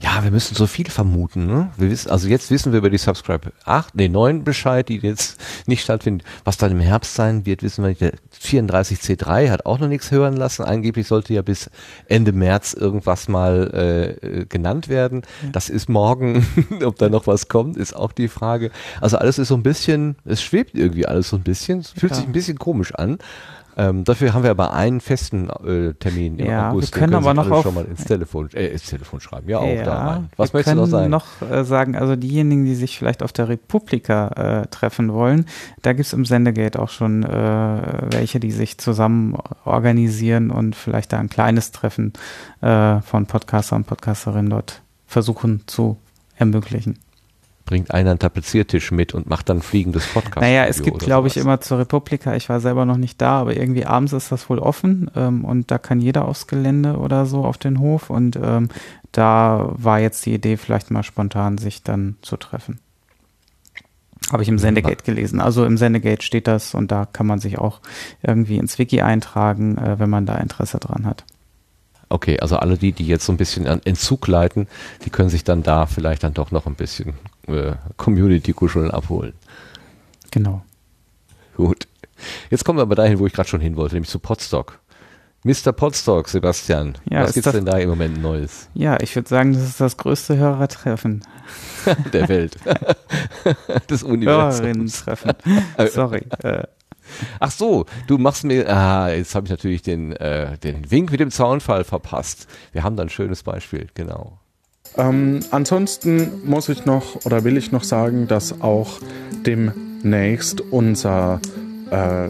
Ja, wir müssen so viel vermuten. Ne? Wir wissen, also jetzt wissen wir über die Subscribe 8, nee, 9 Bescheid, die jetzt nicht stattfindet. Was dann im Herbst sein wird, wissen wir nicht. Der 34C3 hat auch noch nichts hören lassen. Angeblich sollte ja bis Ende März irgendwas mal äh, äh, genannt werden. Das ist morgen. Ob da noch was kommt, ist auch die Frage. Also alles ist so ein bisschen, es schwebt irgendwie alles so ein bisschen. Es fühlt Ja. sich ein bisschen komisch an. Ähm, dafür haben wir aber einen festen äh, Termin im Ja, August. wir können Den aber sich noch auf- schon mal ins Telefon, äh, ins Telefon schreiben. Ja, auch ja, da rein. Was wir möchtest du noch können sagen? noch äh, sagen, also diejenigen, die sich vielleicht auf der Republika äh, treffen wollen, da gibt's im Sendegate auch schon äh, welche, die sich zusammen organisieren und vielleicht da ein kleines Treffen äh, von Podcaster und Podcasterinnen dort versuchen zu ermöglichen. Bringt einer einen Tapeziertisch mit und macht dann fliegendes Podcast. Naja, es gibt, glaube ich, immer zur Republika, ich war selber noch nicht da, aber irgendwie abends ist das wohl offen ähm, und da kann jeder aufs Gelände oder so auf den Hof und ähm, da war jetzt die Idee, vielleicht mal spontan sich dann zu treffen. Habe ich im Sendegate gelesen. Also im Sendegate steht das und da kann man sich auch irgendwie ins Wiki eintragen, äh, wenn man da Interesse dran hat. Okay, also alle die, die jetzt so ein bisschen an Entzug leiten, die können sich dann da vielleicht dann doch noch ein bisschen äh, Community-Kuscheln abholen. Genau. Gut. Jetzt kommen wir aber dahin, wo ich gerade schon hin wollte, nämlich zu Podstock. Mr. Podstock, Sebastian. Ja, was gibt's das- denn da im Moment Neues Ja, ich würde sagen, das ist das größte Hörertreffen. der Welt? Des Universums. Hörerinnen-Treffen. Sorry. Äh, Ach so, du machst mir, ah, jetzt habe ich natürlich den, äh, den Wink mit dem Zaunfall verpasst. Wir haben da ein schönes Beispiel, genau. Ähm, ansonsten muss ich noch oder will ich noch sagen, dass auch demnächst unser äh,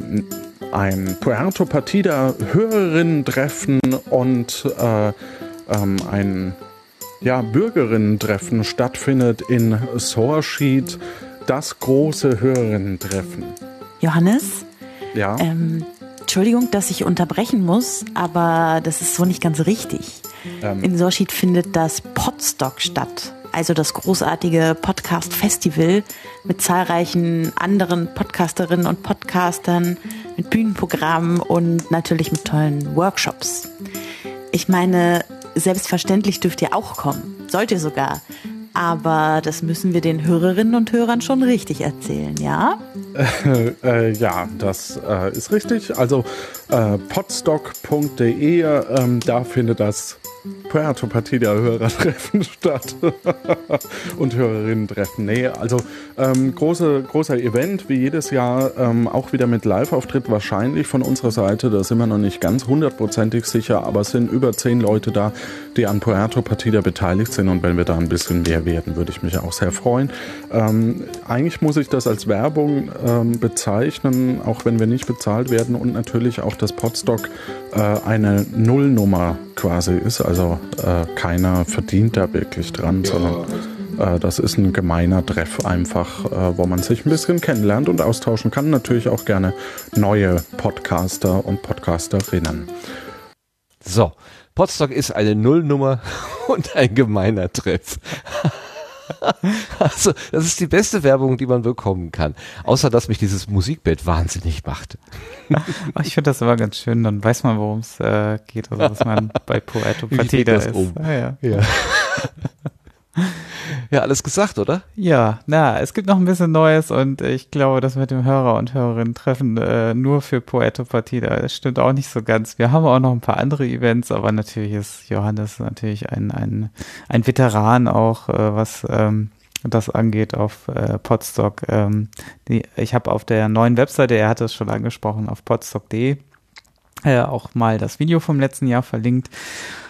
ein Puerto Partida Hörerinnen-Treffen und äh, ähm, ein ja, Bürgerinnen-Treffen stattfindet in Sorschied. Das große Hörerinnen-Treffen. Johannes, Ja. ähm, Entschuldigung, dass ich unterbrechen muss, aber das ist so nicht ganz richtig. Ähm. In Sorschied findet das Podstock statt. Also das großartige Podcast-Festival mit zahlreichen anderen Podcasterinnen und Podcastern, mit Bühnenprogrammen und natürlich mit tollen Workshops. Ich meine, selbstverständlich dürft ihr auch kommen. Sollt ihr sogar. Aber das müssen wir den Hörerinnen und Hörern schon richtig erzählen, ja? Äh, äh, ja, das äh, ist richtig. Also äh, podstock.de, ähm, da findet das Puerto Partida Hörertreffen statt und Hörerinnen-Treffen. Nee, also ähm, große, großer Event, wie jedes Jahr, ähm, auch wieder mit Live-Auftritt wahrscheinlich von unserer Seite. Da sind wir noch nicht ganz hundertprozentig sicher, aber es sind über zehn Leute da, die an Puerto Partida beteiligt sind. Und wenn wir da ein bisschen mehr werden, würde ich mich auch sehr freuen. Ähm, eigentlich muss ich das als Werbung ähm, bezeichnen, auch wenn wir nicht bezahlt werden und natürlich auch, dass Podstock äh, eine Nullnummer quasi ist. Also äh, keiner verdient da wirklich dran, sondern äh, das ist ein gemeiner Treff einfach, äh, wo man sich ein bisschen kennenlernt und austauschen kann. Natürlich auch gerne neue Podcaster und Podcasterinnen. So, Podstock ist eine Nullnummer und ein gemeiner Treff. Also, das ist die beste Werbung, die man bekommen kann. Außer, dass mich dieses Musikbett wahnsinnig macht. Ich finde das immer ganz schön, dann weiß man, worum es äh, geht, also dass man bei geht das ist. um? Ah, ja. Ja. ja, alles gesagt, oder? Ja, na, es gibt noch ein bisschen Neues und ich glaube, das mit dem Hörer und Hörerinnen treffen äh, nur für Partida, das stimmt auch nicht so ganz. Wir haben auch noch ein paar andere Events, aber natürlich ist Johannes natürlich ein, ein, ein Veteran auch, äh, was ähm, das angeht auf äh, Podstock. Ähm, die, ich habe auf der neuen Webseite, er hat es schon angesprochen, auf podstock.de äh, auch mal das Video vom letzten Jahr verlinkt.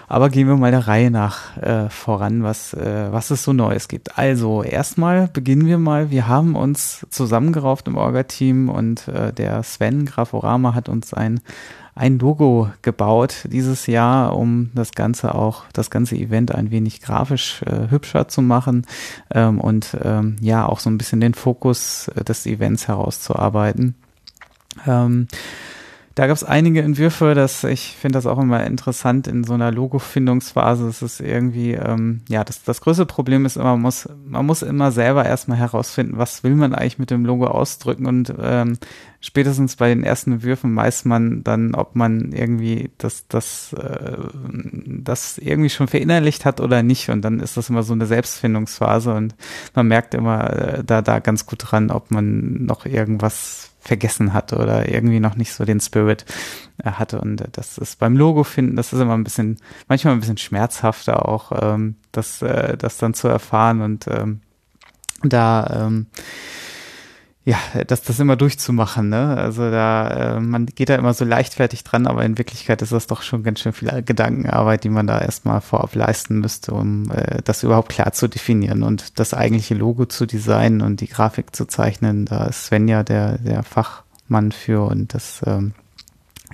Aber gehen wir mal der Reihe nach äh, voran, was, äh, was es so Neues gibt. Also erstmal beginnen wir mal. Wir haben uns zusammengerauft im Orga-Team und äh, der Sven Graforama hat uns ein, ein Logo gebaut dieses Jahr, um das Ganze auch, das ganze Event ein wenig grafisch äh, hübscher zu machen ähm, und ähm, ja auch so ein bisschen den Fokus äh, des Events herauszuarbeiten. Ähm, da gab es einige Entwürfe, dass ich finde das auch immer interessant in so einer Logo-Findungsphase. Es ist irgendwie, ähm, ja, das, das größte Problem ist immer, man muss, man muss immer selber erstmal herausfinden, was will man eigentlich mit dem Logo ausdrücken und ähm, spätestens bei den ersten Entwürfen weiß man dann, ob man irgendwie das, das, äh, das irgendwie schon verinnerlicht hat oder nicht. Und dann ist das immer so eine Selbstfindungsphase und man merkt immer äh, da, da ganz gut dran, ob man noch irgendwas vergessen hatte oder irgendwie noch nicht so den Spirit äh, hatte. Und äh, das ist beim Logo finden, das ist immer ein bisschen, manchmal ein bisschen schmerzhafter auch, ähm, das, äh, das dann zu erfahren und ähm, da ähm, ja, das, das immer durchzumachen, ne? Also da, äh, man geht da immer so leichtfertig dran, aber in Wirklichkeit ist das doch schon ganz schön viel Gedankenarbeit, die man da erstmal vorab leisten müsste, um äh, das überhaupt klar zu definieren und das eigentliche Logo zu designen und die Grafik zu zeichnen. Da ist Sven ja der, der Fachmann für und das ähm,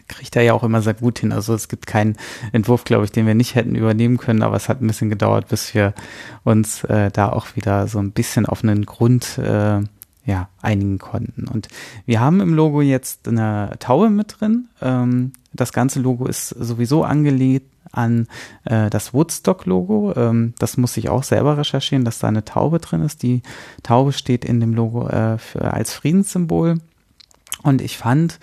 kriegt er ja auch immer sehr gut hin. Also es gibt keinen Entwurf, glaube ich, den wir nicht hätten übernehmen können, aber es hat ein bisschen gedauert, bis wir uns äh, da auch wieder so ein bisschen auf einen Grund äh, ja, einigen konnten. Und wir haben im Logo jetzt eine Taube mit drin. Ähm, das ganze Logo ist sowieso angelegt an äh, das Woodstock-Logo. Ähm, das muss ich auch selber recherchieren, dass da eine Taube drin ist. Die Taube steht in dem Logo äh, für, als Friedenssymbol. Und ich fand,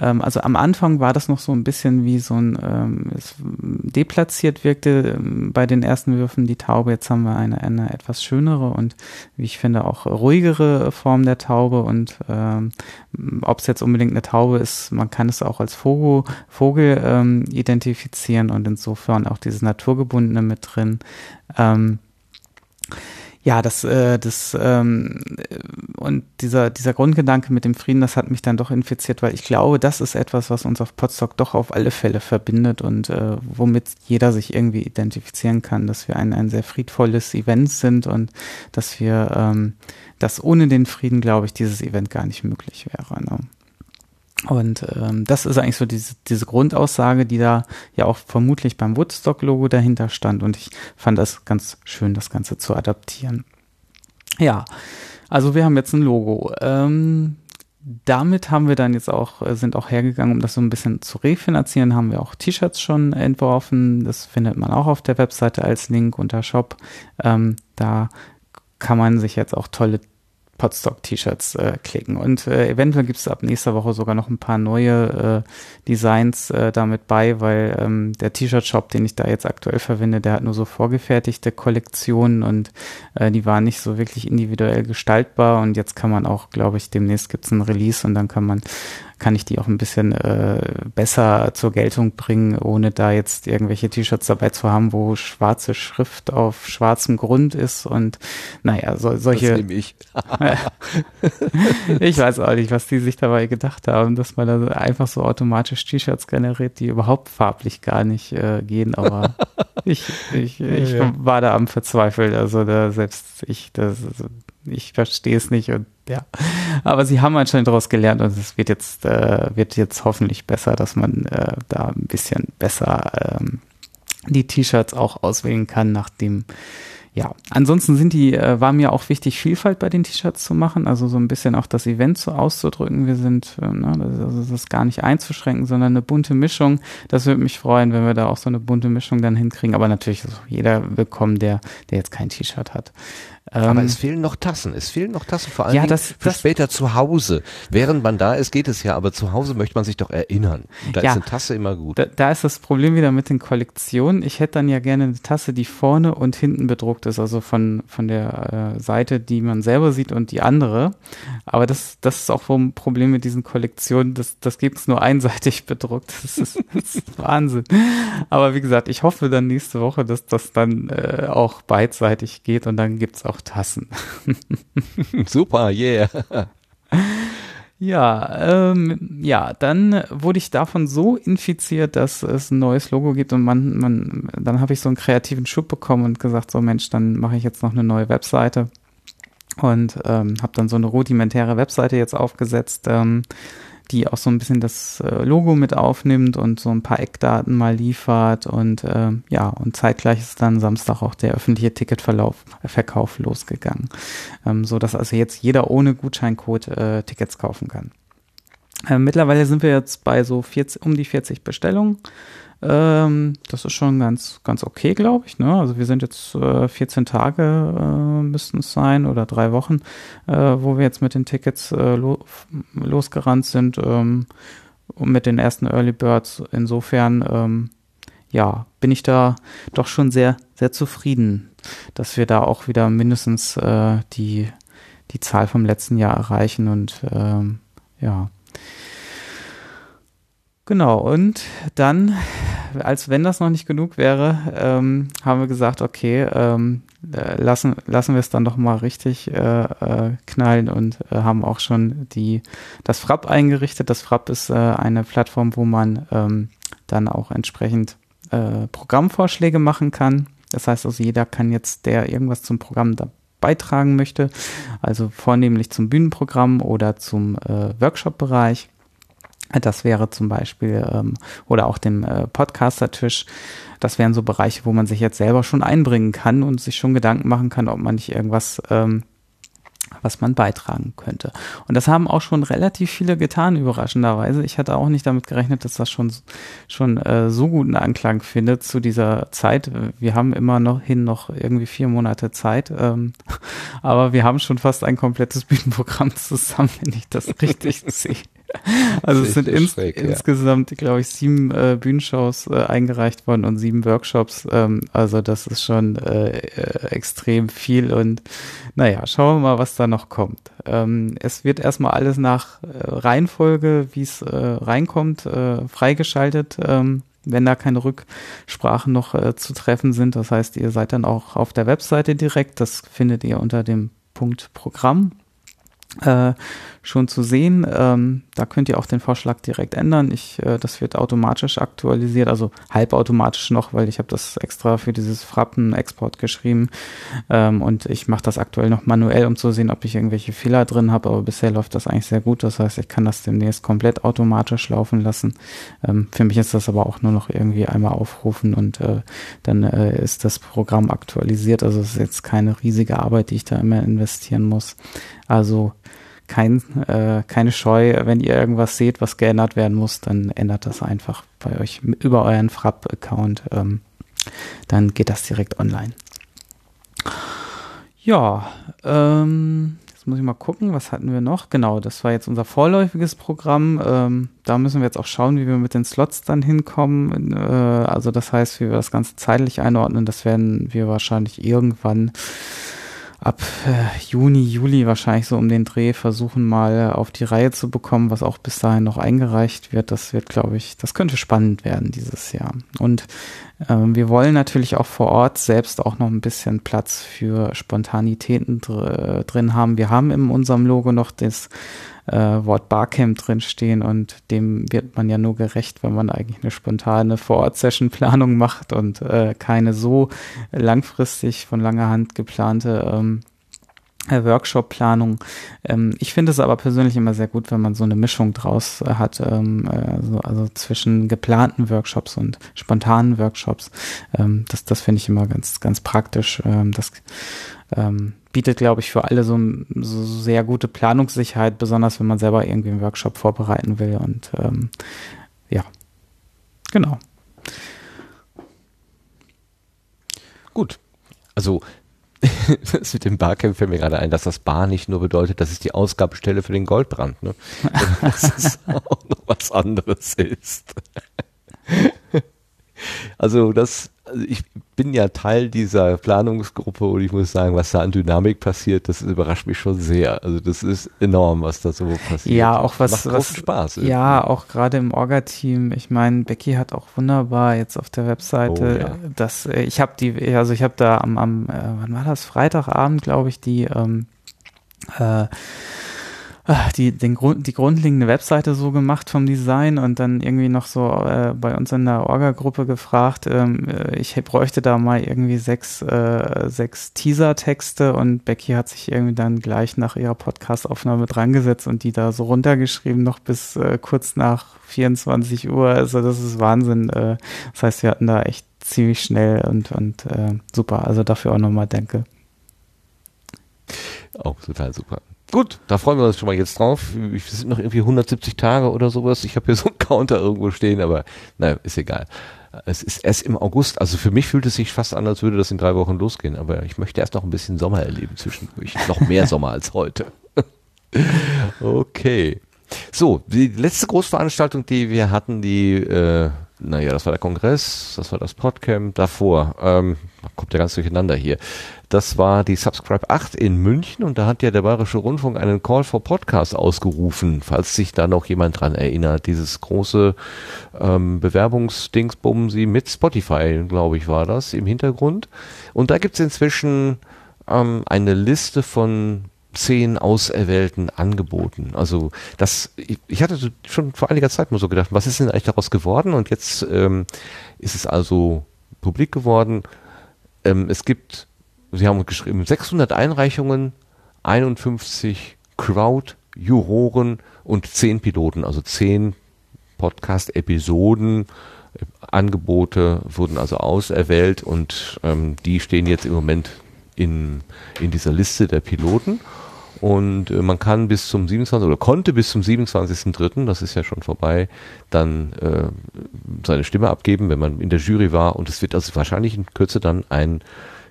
ähm, also am Anfang war das noch so ein bisschen wie so ein ähm, es deplatziert wirkte ähm, bei den ersten Würfen die Taube. Jetzt haben wir eine, eine etwas schönere und wie ich finde auch ruhigere Form der Taube. Und ähm, ob es jetzt unbedingt eine Taube ist, man kann es auch als Vogel, Vogel ähm, identifizieren und insofern auch dieses Naturgebundene mit drin. Ähm, ja, das, äh, das ähm, und dieser, dieser Grundgedanke mit dem Frieden, das hat mich dann doch infiziert, weil ich glaube, das ist etwas, was uns auf Potsdok doch auf alle Fälle verbindet und äh, womit jeder sich irgendwie identifizieren kann, dass wir ein, ein sehr friedvolles Event sind und dass wir, ähm, dass ohne den Frieden, glaube ich, dieses Event gar nicht möglich wäre. Ne? Und ähm, das ist eigentlich so diese, diese Grundaussage, die da ja auch vermutlich beim Woodstock-Logo dahinter stand. Und ich fand das ganz schön, das Ganze zu adaptieren. Ja, also wir haben jetzt ein Logo. Ähm, damit haben wir dann jetzt auch, äh, sind auch hergegangen, um das so ein bisschen zu refinanzieren, haben wir auch T-Shirts schon entworfen. Das findet man auch auf der Webseite als Link unter Shop. Ähm, da kann man sich jetzt auch tolle Podstock-T-Shirts äh, klicken. Und äh, eventuell gibt es ab nächster Woche sogar noch ein paar neue äh, Designs äh, damit bei, weil ähm, der T-Shirt-Shop, den ich da jetzt aktuell verwende, der hat nur so vorgefertigte Kollektionen und äh, die waren nicht so wirklich individuell gestaltbar. Und jetzt kann man auch, glaube ich, demnächst gibt es ein Release und dann kann man kann ich die auch ein bisschen äh, besser zur Geltung bringen, ohne da jetzt irgendwelche T-Shirts dabei zu haben, wo schwarze Schrift auf schwarzem Grund ist und naja, so, solche. Das nehme ich. ich weiß auch nicht, was die sich dabei gedacht haben, dass man da einfach so automatisch T-Shirts generiert, die überhaupt farblich gar nicht äh, gehen, aber ich, ich, ich ja, ja. war da am verzweifelt, also da selbst ich, das, ich verstehe es nicht und ja. Aber sie haben anscheinend daraus gelernt und es wird jetzt, äh, wird jetzt hoffentlich besser, dass man äh, da ein bisschen besser ähm, die T-Shirts auch auswählen kann, nachdem ja, ansonsten sind die, äh, war mir auch wichtig, Vielfalt bei den T-Shirts zu machen, also so ein bisschen auch das Event so auszudrücken. Wir sind, äh, ne, das, also das ist gar nicht einzuschränken, sondern eine bunte Mischung. Das würde mich freuen, wenn wir da auch so eine bunte Mischung dann hinkriegen. Aber natürlich ist jeder willkommen, der, der jetzt kein T-Shirt hat. Aber ähm, es fehlen noch Tassen. Es fehlen noch Tassen, vor allem ja, das, für das, später zu Hause. Während man da ist, geht es ja, aber zu Hause möchte man sich doch erinnern. Und da ja, ist eine Tasse immer gut. Da, da ist das Problem wieder mit den Kollektionen. Ich hätte dann ja gerne eine Tasse, die vorne und hinten bedruckt ist, also von, von der äh, Seite, die man selber sieht und die andere. Aber das, das ist auch ein Problem mit diesen Kollektionen. Das, das gibt es nur einseitig bedruckt. Das ist, das ist Wahnsinn. Aber wie gesagt, ich hoffe dann nächste Woche, dass das dann äh, auch beidseitig geht und dann gibt's auch Tassen. Super, yeah. Ja, ähm, ja, dann wurde ich davon so infiziert, dass es ein neues Logo gibt und man, man, dann habe ich so einen kreativen Schub bekommen und gesagt, so Mensch, dann mache ich jetzt noch eine neue Webseite und ähm, habe dann so eine rudimentäre Webseite jetzt aufgesetzt. Ähm, die auch so ein bisschen das äh, Logo mit aufnimmt und so ein paar Eckdaten mal liefert und äh, ja, und zeitgleich ist dann Samstag auch der öffentliche Ticketverlauf, äh, Verkauf losgegangen, ähm, so dass also jetzt jeder ohne Gutscheincode äh, Tickets kaufen kann. Äh, mittlerweile sind wir jetzt bei so 40, um die 40 Bestellungen ähm, das ist schon ganz, ganz okay, glaube ich. Ne? Also wir sind jetzt äh, 14 Tage äh, müssten es sein oder drei Wochen, äh, wo wir jetzt mit den Tickets äh, lo losgerannt sind ähm, und mit den ersten Early Birds. Insofern, ähm, ja, bin ich da doch schon sehr, sehr zufrieden, dass wir da auch wieder mindestens äh, die, die Zahl vom letzten Jahr erreichen und ähm, ja. Genau, und dann, als wenn das noch nicht genug wäre, ähm, haben wir gesagt, okay, ähm, äh, lassen, lassen wir es dann doch mal richtig äh, äh, knallen und äh, haben auch schon die, das Frapp eingerichtet. Das Frapp ist äh, eine Plattform, wo man ähm, dann auch entsprechend äh, Programmvorschläge machen kann. Das heißt also, jeder kann jetzt, der irgendwas zum Programm da beitragen möchte, also vornehmlich zum Bühnenprogramm oder zum Workshop-Bereich. Das wäre zum Beispiel, ähm, oder auch dem äh, Podcaster-Tisch. Das wären so Bereiche, wo man sich jetzt selber schon einbringen kann und sich schon Gedanken machen kann, ob man nicht irgendwas ähm, was man beitragen könnte. Und das haben auch schon relativ viele getan, überraschenderweise. Ich hatte auch nicht damit gerechnet, dass das schon, schon äh, so guten Anklang findet zu dieser Zeit. Wir haben immer noch hin noch irgendwie vier Monate Zeit, ähm, aber wir haben schon fast ein komplettes Bühnenprogramm zusammen, wenn ich das richtig sehe. Also es sind ins, schräg, ja. insgesamt, glaube ich, sieben äh, Bühnenshows äh, eingereicht worden und sieben Workshops. Ähm, also das ist schon äh, äh, extrem viel und naja, schauen wir mal, was da noch kommt. Ähm, es wird erstmal alles nach äh, Reihenfolge, wie es äh, reinkommt, freigeschaltet. Ähm, wenn da keine Rücksprachen noch zu treffen sind. Das heißt, ihr seid dann auch auf der Webseite direkt. Das findet ihr unter dem Punkt Programm äh, schon zu sehen. Ähm, da könnt ihr auch den Vorschlag direkt ändern. Ich, äh, das wird automatisch aktualisiert, also halbautomatisch noch, weil ich habe das extra für dieses Frappen-Export geschrieben ähm, und ich mache das aktuell noch manuell, um zu sehen, ob ich irgendwelche Fehler drin habe. Aber bisher läuft das eigentlich sehr gut. Das heißt, ich kann das demnächst komplett automatisch laufen lassen. Ähm, für mich ist das aber auch nur noch irgendwie einmal aufrufen und äh, dann äh, ist das Programm aktualisiert. Also es ist jetzt keine riesige Arbeit, die ich da immer investieren muss. Also kein, äh, keine Scheu, wenn ihr irgendwas seht, was geändert werden muss, dann ändert das einfach bei euch über euren Frapp-Account. Ähm, dann geht das direkt online. Ja, ähm, jetzt muss ich mal gucken, was hatten wir noch? Genau, das war jetzt unser vorläufiges Programm. Ähm, da müssen wir jetzt auch schauen, wie wir mit den Slots dann hinkommen. Äh, also das heißt, wie wir das Ganze zeitlich einordnen, das werden wir wahrscheinlich irgendwann ab äh, Juni, Juli wahrscheinlich so um den Dreh versuchen mal auf die Reihe zu bekommen, was auch bis dahin noch eingereicht wird. Das wird, glaube ich, das könnte spannend werden dieses Jahr. Und ähm, wir wollen natürlich auch vor Ort selbst auch noch ein bisschen Platz für Spontanitäten dr drin haben. Wir haben in unserem Logo noch das äh, Wort Barcamp drinstehen und dem wird man ja nur gerecht, wenn man eigentlich eine spontane Vor-Ort-Session-Planung macht und äh, keine so langfristig von langer Hand geplante ähm, äh, Workshop-Planung. Ähm, ich finde es aber persönlich immer sehr gut, wenn man so eine Mischung draus äh, hat, ähm, also, also, zwischen geplanten Workshops und spontanen Workshops. Ähm, das das finde ich immer ganz, ganz praktisch. Ähm, das ähm, bietet, glaube ich, für alle so, so, sehr gute Planungssicherheit, besonders wenn man selber irgendwie einen Workshop vorbereiten will. Und ähm, ja, genau. Gut. Also das mit dem Barcamp fällt mir gerade ein, dass das Bar nicht nur bedeutet, dass es die Ausgabestelle für den Goldbrand, ne? dass es auch noch was anderes ist. also das also ich bin ja Teil dieser Planungsgruppe und ich muss sagen, was da an Dynamik passiert, das überrascht mich schon sehr. Also das ist enorm, was da so passiert. Ja, auch was, Macht was Spaß. Irgendwie. Ja, auch gerade im Orga-Team. Ich meine, Becky hat auch wunderbar jetzt auf der Webseite, oh, ja. das, äh, ich habe die, also ich habe da am, am, äh, wann war das? Freitagabend, glaube ich, die ähm, äh, die, den Grund, die grundlegende Webseite so gemacht vom Design und dann irgendwie noch so äh, bei uns in der Orga-Gruppe gefragt, ähm, äh, ich bräuchte da mal irgendwie sechs, äh, sechs Teaser-Texte und Becky hat sich irgendwie dann gleich nach ihrer Podcast-Aufnahme drangesetzt und die da so runtergeschrieben, noch bis äh, kurz nach 24 Uhr. Also das ist Wahnsinn. Äh, das heißt, wir hatten da echt ziemlich schnell und, und äh, super. Also dafür auch nochmal danke. Auch total super. Gut, da freuen wir uns schon mal jetzt drauf. Es sind noch irgendwie 170 Tage oder sowas. Ich habe hier so einen Counter irgendwo stehen, aber naja, ist egal. Es ist erst im August, also für mich fühlt es sich fast an, als würde das in drei Wochen losgehen, aber ich möchte erst noch ein bisschen Sommer erleben zwischendurch. noch mehr Sommer als heute. okay. So, die letzte Großveranstaltung, die wir hatten, die, äh, naja, das war der Kongress, das war das Podcamp davor. Ähm, kommt ja ganz durcheinander hier. Das war die Subscribe 8 in München und da hat ja der Bayerische Rundfunk einen Call for Podcast ausgerufen, falls sich da noch jemand dran erinnert. Dieses große ähm, Bewerbungsdingsbumsi mit Spotify, glaube ich, war das im Hintergrund. Und da gibt's inzwischen ähm, eine Liste von zehn auserwählten Angeboten. Also das, ich, ich hatte schon vor einiger Zeit mal so gedacht, was ist denn eigentlich daraus geworden? Und jetzt ähm, ist es also publik geworden. Ähm, es gibt, Sie haben geschrieben, 600 Einreichungen, 51 Crowd-Juroren und 10 Piloten, also 10 Podcast-Episoden, Angebote wurden also auserwählt und ähm, die stehen jetzt im Moment in, in dieser Liste der Piloten. Und äh, man kann bis zum 27. oder konnte bis zum 27.3., das ist ja schon vorbei, dann äh, seine Stimme abgeben, wenn man in der Jury war. Und es wird also wahrscheinlich in Kürze dann ein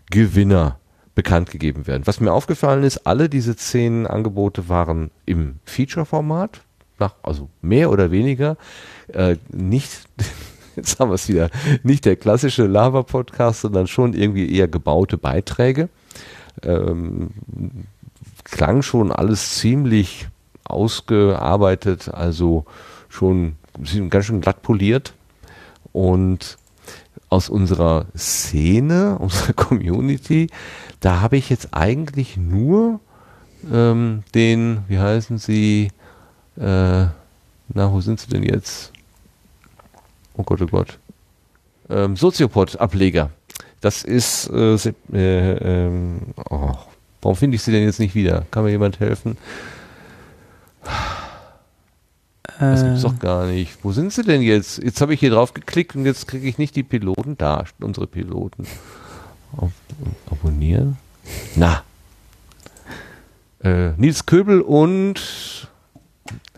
Gewinner bekannt gegeben werden. Was mir aufgefallen ist, alle diese zehn Angebote waren im Feature-Format, also mehr oder weniger, äh, nicht, jetzt haben wir es wieder, nicht der klassische Lava-Podcast, sondern schon irgendwie eher gebaute Beiträge. Ähm, klang schon alles ziemlich ausgearbeitet, also schon ganz schön glatt poliert. Und aus unserer Szene, unserer Community, da habe ich jetzt eigentlich nur ähm, den, wie heißen sie, äh, na, wo sind sie denn jetzt? Oh Gott, oh Gott. Ähm, Soziopod-Ableger. Das ist, äh, äh, ähm, oh, Warum finde ich sie denn jetzt nicht wieder? Kann mir jemand helfen? Das gibt's doch gar nicht. Wo sind sie denn jetzt? Jetzt habe ich hier drauf geklickt und jetzt kriege ich nicht die Piloten. Da, unsere Piloten. Auf, abonnieren. Na. Äh, Nils Köbel und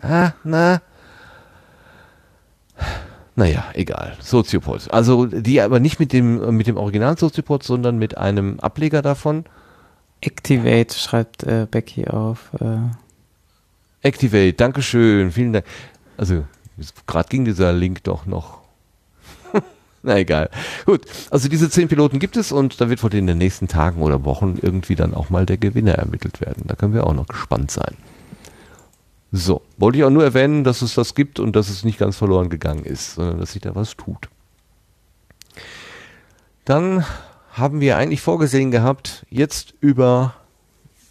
ah, na. Naja, egal. Soziopod. Also die aber nicht mit dem mit dem Original Soziopod, sondern mit einem Ableger davon. Activate schreibt äh, Becky auf. Äh. Activate, Dankeschön, vielen Dank. Also, gerade ging dieser Link doch noch. Na egal. Gut, also diese zehn Piloten gibt es und da wird wohl in den nächsten Tagen oder Wochen irgendwie dann auch mal der Gewinner ermittelt werden. Da können wir auch noch gespannt sein. So, wollte ich auch nur erwähnen, dass es das gibt und dass es nicht ganz verloren gegangen ist, sondern dass sich da was tut. Dann haben wir eigentlich vorgesehen gehabt, jetzt über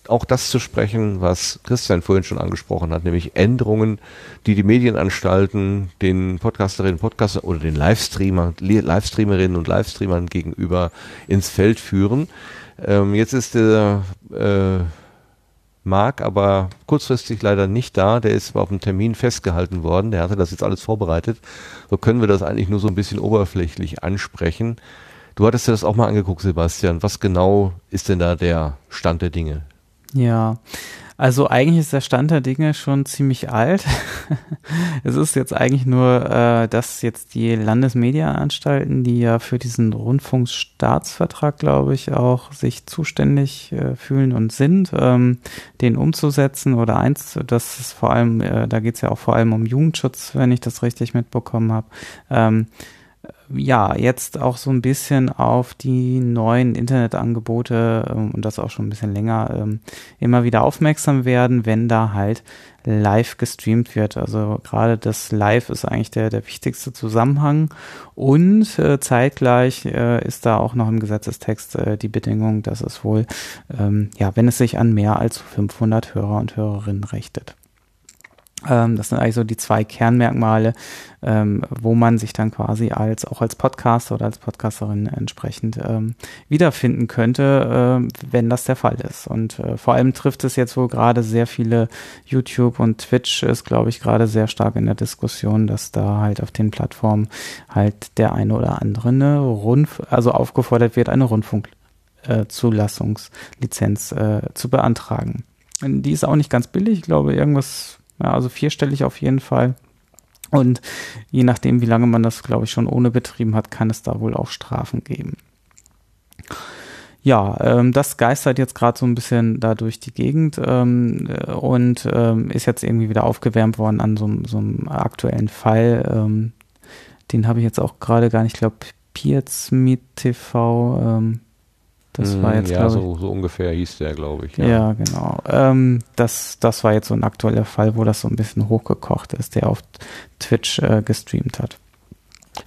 auch das zu sprechen, was Christian vorhin schon angesprochen hat, nämlich Änderungen, die die Medienanstalten den Podcasterinnen, Podcaster oder den Livestreamer, Livestreamerinnen und Livestreamern gegenüber ins Feld führen. Ähm, jetzt ist der äh, Marc aber kurzfristig leider nicht da. Der ist auf dem Termin festgehalten worden. Der hatte das jetzt alles vorbereitet. So können wir das eigentlich nur so ein bisschen oberflächlich ansprechen. Du hattest dir das auch mal angeguckt, Sebastian. Was genau ist denn da der Stand der Dinge? Ja, also eigentlich ist der Stand der Dinge schon ziemlich alt. es ist jetzt eigentlich nur, äh, dass jetzt die Landesmedienanstalten, die ja für diesen Rundfunkstaatsvertrag, glaube ich, auch sich zuständig äh, fühlen und sind, ähm, den umzusetzen oder eins, das ist vor allem, äh, da geht es ja auch vor allem um Jugendschutz, wenn ich das richtig mitbekommen habe. Ähm, ja, jetzt auch so ein bisschen auf die neuen Internetangebote ähm, und das auch schon ein bisschen länger ähm, immer wieder aufmerksam werden, wenn da halt live gestreamt wird. Also gerade das Live ist eigentlich der, der wichtigste Zusammenhang und äh, zeitgleich äh, ist da auch noch im Gesetzestext äh, die Bedingung, dass es wohl, ähm, ja, wenn es sich an mehr als 500 Hörer und Hörerinnen richtet. Ähm, das sind eigentlich so die zwei Kernmerkmale, ähm, wo man sich dann quasi als auch als Podcaster oder als Podcasterin entsprechend ähm, wiederfinden könnte, äh, wenn das der Fall ist. Und äh, vor allem trifft es jetzt wohl gerade sehr viele YouTube und Twitch ist, glaube ich, gerade sehr stark in der Diskussion, dass da halt auf den Plattformen halt der eine oder andere eine Rundf also aufgefordert wird, eine Rundfunkzulassungslizenz äh, äh, zu beantragen. Die ist auch nicht ganz billig, ich glaube irgendwas ja, also vierstellig auf jeden Fall. Und je nachdem, wie lange man das, glaube ich, schon ohne betrieben hat, kann es da wohl auch Strafen geben. Ja, ähm, das geistert jetzt gerade so ein bisschen da durch die Gegend ähm, und ähm, ist jetzt irgendwie wieder aufgewärmt worden an so, so einem aktuellen Fall. Ähm, den habe ich jetzt auch gerade gar nicht, ich glaube, Piazmit TV, ähm, Das war jetzt, ja, so, so ungefähr hieß der, glaube ich. Ja, ja genau. Ähm, das, das war jetzt so ein aktueller Fall, wo das so ein bisschen hochgekocht ist, der auf Twitch äh, gestreamt hat.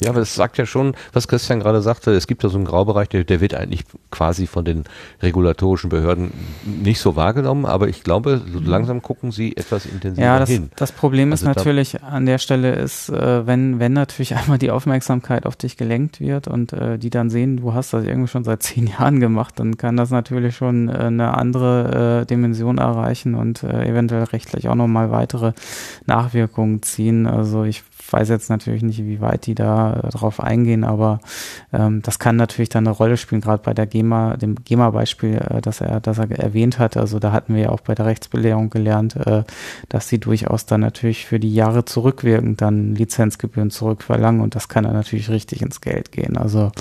Ja, aber das sagt ja schon, was Christian gerade sagte, es gibt da so einen Graubereich, der, der wird eigentlich quasi von den regulatorischen Behörden nicht so wahrgenommen, aber ich glaube, so mhm. langsam gucken sie etwas intensiver ja, das, hin. Das Problem also ist natürlich an der Stelle ist, äh, wenn, wenn natürlich einmal die Aufmerksamkeit auf dich gelenkt wird und äh, die dann sehen, du hast das irgendwie schon seit zehn Jahren gemacht, dann kann das natürlich schon äh, eine andere Dimension erreichen und eventuell rechtlich auch nochmal weitere Nachwirkungen ziehen. Also ich weiß jetzt natürlich nicht, wie weit die da äh, drauf eingehen, aber ähm, das kann natürlich dann eine Rolle spielen, gerade bei der GEMA, dem GEMA-Beispiel, äh, das er, das er erwähnt hat. Also da hatten wir ja auch bei der Rechtsbelehrung gelernt, äh, dass sie durchaus dann natürlich für die Jahre zurückwirkend dann Lizenzgebühren zurückverlangen und das kann dann natürlich richtig ins Geld gehen. Also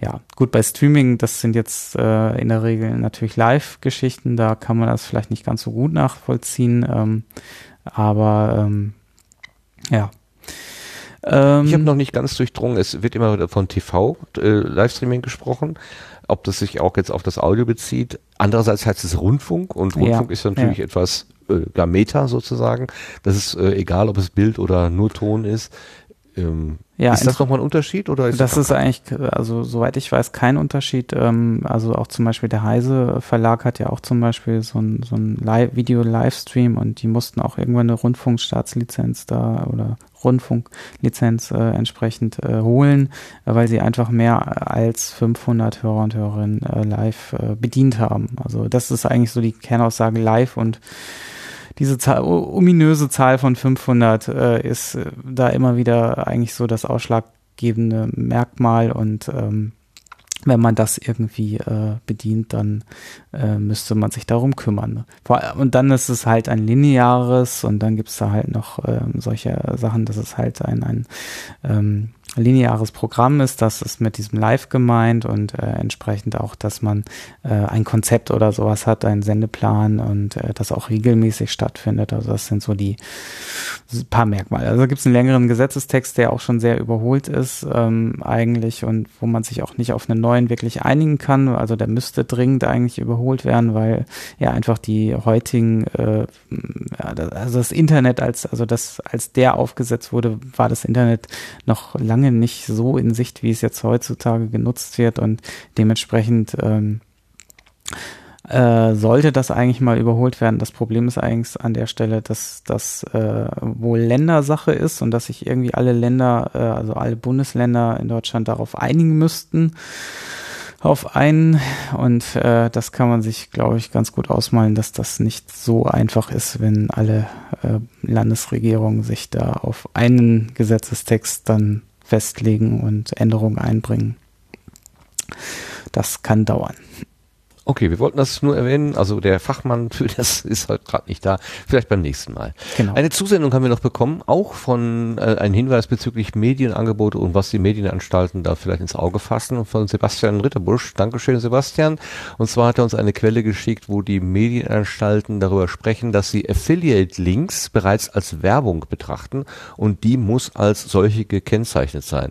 ja, gut, bei Streaming, das sind jetzt äh, in der Regel natürlich Live-Geschichten, da kann man das vielleicht nicht ganz so gut nachvollziehen, ähm, aber ähm, ja, ähm, ich habe noch nicht ganz durchdrungen, es wird immer von TV, äh, Livestreaming gesprochen, ob das sich auch jetzt auf das Audio bezieht. Andererseits heißt es Rundfunk und Rundfunk ja, ist natürlich ja. etwas äh, gar Meta sozusagen. Das ist äh, egal, ob es Bild oder nur Ton ist. Ähm, ja, ist das nochmal ein Unterschied oder ist das, das ist eigentlich, also soweit ich weiß, kein Unterschied. Ähm, also auch zum Beispiel der Heise Verlag hat ja auch zum Beispiel so ein, so ein Video-Livestream und die mussten auch irgendwann eine Rundfunkstaatslizenz da oder Rundfunklizenz äh, entsprechend äh, holen, weil sie einfach mehr als 500 Hörer und Hörerinnen äh, live äh, bedient haben. Also das ist eigentlich so die Kernaussage live und diese Zahl, ominöse Zahl von 500 äh, ist äh, da immer wieder eigentlich so das ausschlaggebende Merkmal und ähm, wenn man das irgendwie äh, bedient, dann äh, müsste man sich darum kümmern. Und dann ist es halt ein lineares und dann gibt es da halt noch ähm, solche Sachen, dass es halt ein, ein ähm, lineares Programm ist, das ist mit diesem Live gemeint und äh, entsprechend auch, dass man äh, ein Konzept oder sowas hat, einen Sendeplan und äh, das auch regelmäßig stattfindet. Also das sind so die paar Merkmale. Also gibt es einen längeren Gesetzestext, der auch schon sehr überholt ist ähm, eigentlich und wo man sich auch nicht auf einen neuen wirklich einigen kann. Also der müsste dringend eigentlich überholt werden, weil ja einfach die heutigen, äh, also das Internet als, also das als der aufgesetzt wurde, war das Internet noch lange lange nicht so in Sicht, wie es jetzt heutzutage genutzt wird und dementsprechend ähm, äh, sollte das eigentlich mal überholt werden. Das Problem ist eigentlich an der Stelle, dass das äh, wohl Ländersache ist und dass sich irgendwie alle Länder, äh, also alle Bundesländer in Deutschland darauf einigen müssten auf einen und äh, das kann man sich, glaube ich, ganz gut ausmalen, dass das nicht so einfach ist, wenn alle äh, Landesregierungen sich da auf einen Gesetzestext dann festlegen und Änderungen einbringen. Das kann dauern. Okay, wir wollten das nur erwähnen. Also der Fachmann für das ist halt gerade nicht da. Vielleicht beim nächsten Mal. Genau. Eine Zusendung haben wir noch bekommen, auch von äh, einem Hinweis bezüglich Medienangebote und was die Medienanstalten da vielleicht ins Auge fassen. Von Sebastian Ritterbusch. Dankeschön, Sebastian. Und zwar hat er uns eine Quelle geschickt, wo die Medienanstalten darüber sprechen, dass sie Affiliate-Links bereits als Werbung betrachten und die muss als solche gekennzeichnet sein.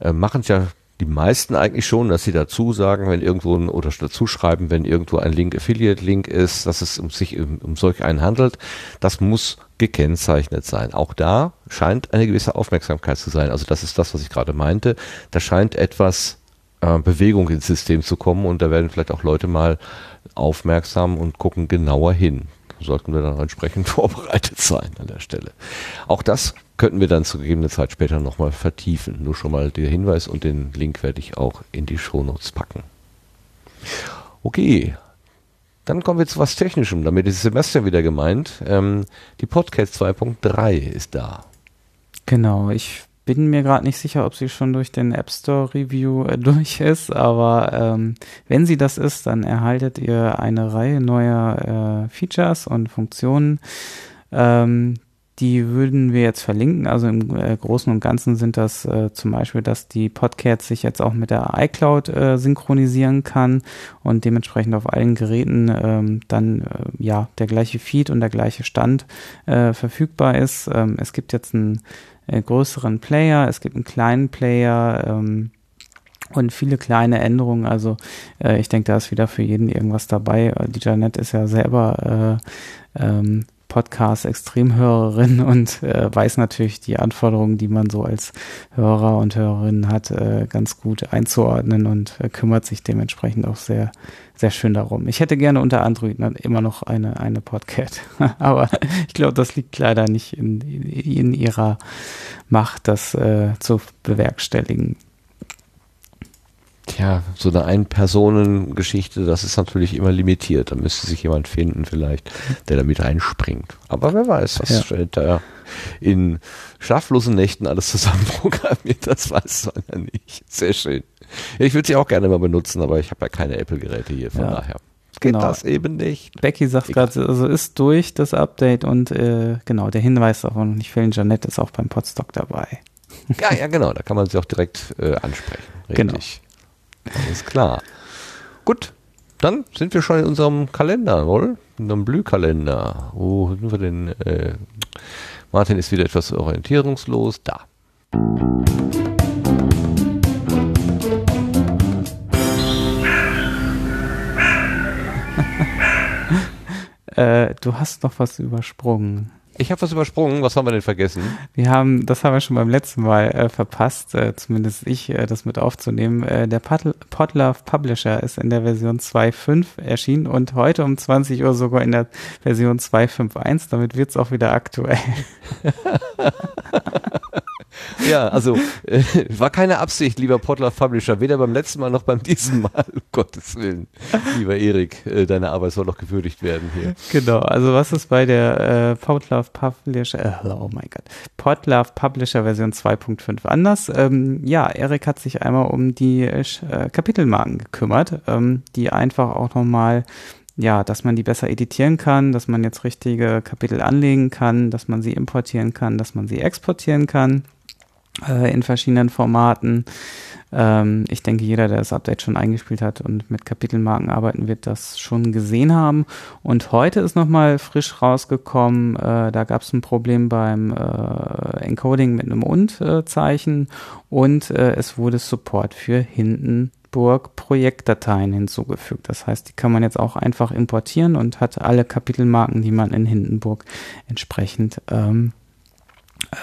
Äh, machen ja die meisten eigentlich schon, dass sie dazu sagen, wenn irgendwo ein, oder dazu schreiben, wenn irgendwo ein Link Affiliate-Link ist, dass es um sich um, um solch einen handelt. Das muss gekennzeichnet sein. Auch da scheint eine gewisse Aufmerksamkeit zu sein. Also das ist das, was ich gerade meinte. Da scheint etwas äh, Bewegung ins System zu kommen und da werden vielleicht auch Leute mal aufmerksam und gucken genauer hin. Sollten wir dann entsprechend vorbereitet sein an der Stelle. Auch das könnten wir dann zu gegebener Zeit später nochmal vertiefen. Nur schon mal der Hinweis und den Link werde ich auch in die Shownotes packen. Okay, dann kommen wir zu was Technischem. Damit ist Semester wieder gemeint. Ähm, die Podcast 2.3 ist da. Genau, ich bin mir gerade nicht sicher, ob sie schon durch den App Store Review äh, durch ist, aber ähm, wenn sie das ist, dann erhaltet ihr eine Reihe neuer äh, Features und Funktionen. Ähm, die würden wir jetzt verlinken. Also im äh, Großen und Ganzen sind das äh, zum Beispiel, dass die Podcast sich jetzt auch mit der iCloud äh, synchronisieren kann und dementsprechend auf allen Geräten ähm, dann äh, ja der gleiche Feed und der gleiche Stand äh, verfügbar ist. Ähm, es gibt jetzt einen äh, größeren Player, es gibt einen kleinen Player. Ähm, und viele kleine Änderungen. Also äh, ich denke, da ist wieder für jeden irgendwas dabei. Äh, die Janet ist ja selber äh, ähm, Podcast-Extremhörerin und äh, weiß natürlich die Anforderungen, die man so als Hörer und Hörerin hat, äh, ganz gut einzuordnen und äh, kümmert sich dementsprechend auch sehr, sehr schön darum. Ich hätte gerne unter Android immer noch eine, eine Podcat, aber ich glaube, das liegt leider nicht in, in ihrer Macht, das äh, zu bewerkstelligen. Tja, so eine Ein-Personen-Geschichte, das ist natürlich immer limitiert. Da müsste sich jemand finden vielleicht, der da mit reinspringt. Aber wer weiß, was ja. da in schlaflosen Nächten alles zusammenprogrammiert, das weiß man ja nicht. Sehr schön. Ich würde sie auch gerne mal benutzen, aber ich habe ja keine Apple-Geräte hier, von ja. daher geht genau. das eben nicht. Becky sagt gerade, also ist durch das Update und äh, genau, der Hinweis auf noch nicht fehlen, Janette ist auch beim Podstock dabei. Ja, ja, genau, da kann man sie auch direkt äh, ansprechen. Richtig. Genau. Alles klar. Gut, dann sind wir schon in unserem Kalender, wohl? In unserem Blühkalender. Wo sind wir denn? Äh, Martin ist wieder etwas orientierungslos. Da. äh, du hast noch was übersprungen. Ich habe was übersprungen. Was haben wir denn vergessen? Wir haben, das haben wir schon beim letzten Mal äh, verpasst, äh, zumindest ich, äh, das mit aufzunehmen. Äh, der Podlove Publisher ist in der Version 2.5 erschienen und heute um 20 Uhr sogar in der Version 2.5.1. Damit wird's auch wieder aktuell. ja, also äh, war keine Absicht, lieber Podlove Publisher, weder beim letzten Mal noch beim diesem Mal, um Gottes Willen. Lieber Erik, äh, deine Arbeit soll noch gewürdigt werden hier. Genau, also was ist bei der äh, Podlove Publisher, äh, oh mein Gott, Podlove Publisher Version 2.5 anders? Ähm, ja, Erik hat sich einmal um die äh, Kapitelmarken gekümmert, ähm, die einfach auch nochmal ja, dass man die besser editieren kann, dass man jetzt richtige Kapitel anlegen kann, dass man sie importieren kann, dass man sie exportieren kann äh, in verschiedenen Formaten. Ähm, ich denke, jeder, der das Update schon eingespielt hat und mit Kapitelmarken arbeiten wird, das schon gesehen haben. Und heute ist nochmal frisch rausgekommen, äh, da gab es ein Problem beim äh, Encoding mit einem Und-Zeichen und äh, es wurde Support für Hindenburg Projektdateien hinzugefügt. Das heißt, die kann man jetzt auch einfach importieren und hat alle Kapitelmarken, die man in Hindenburg entsprechend ähm,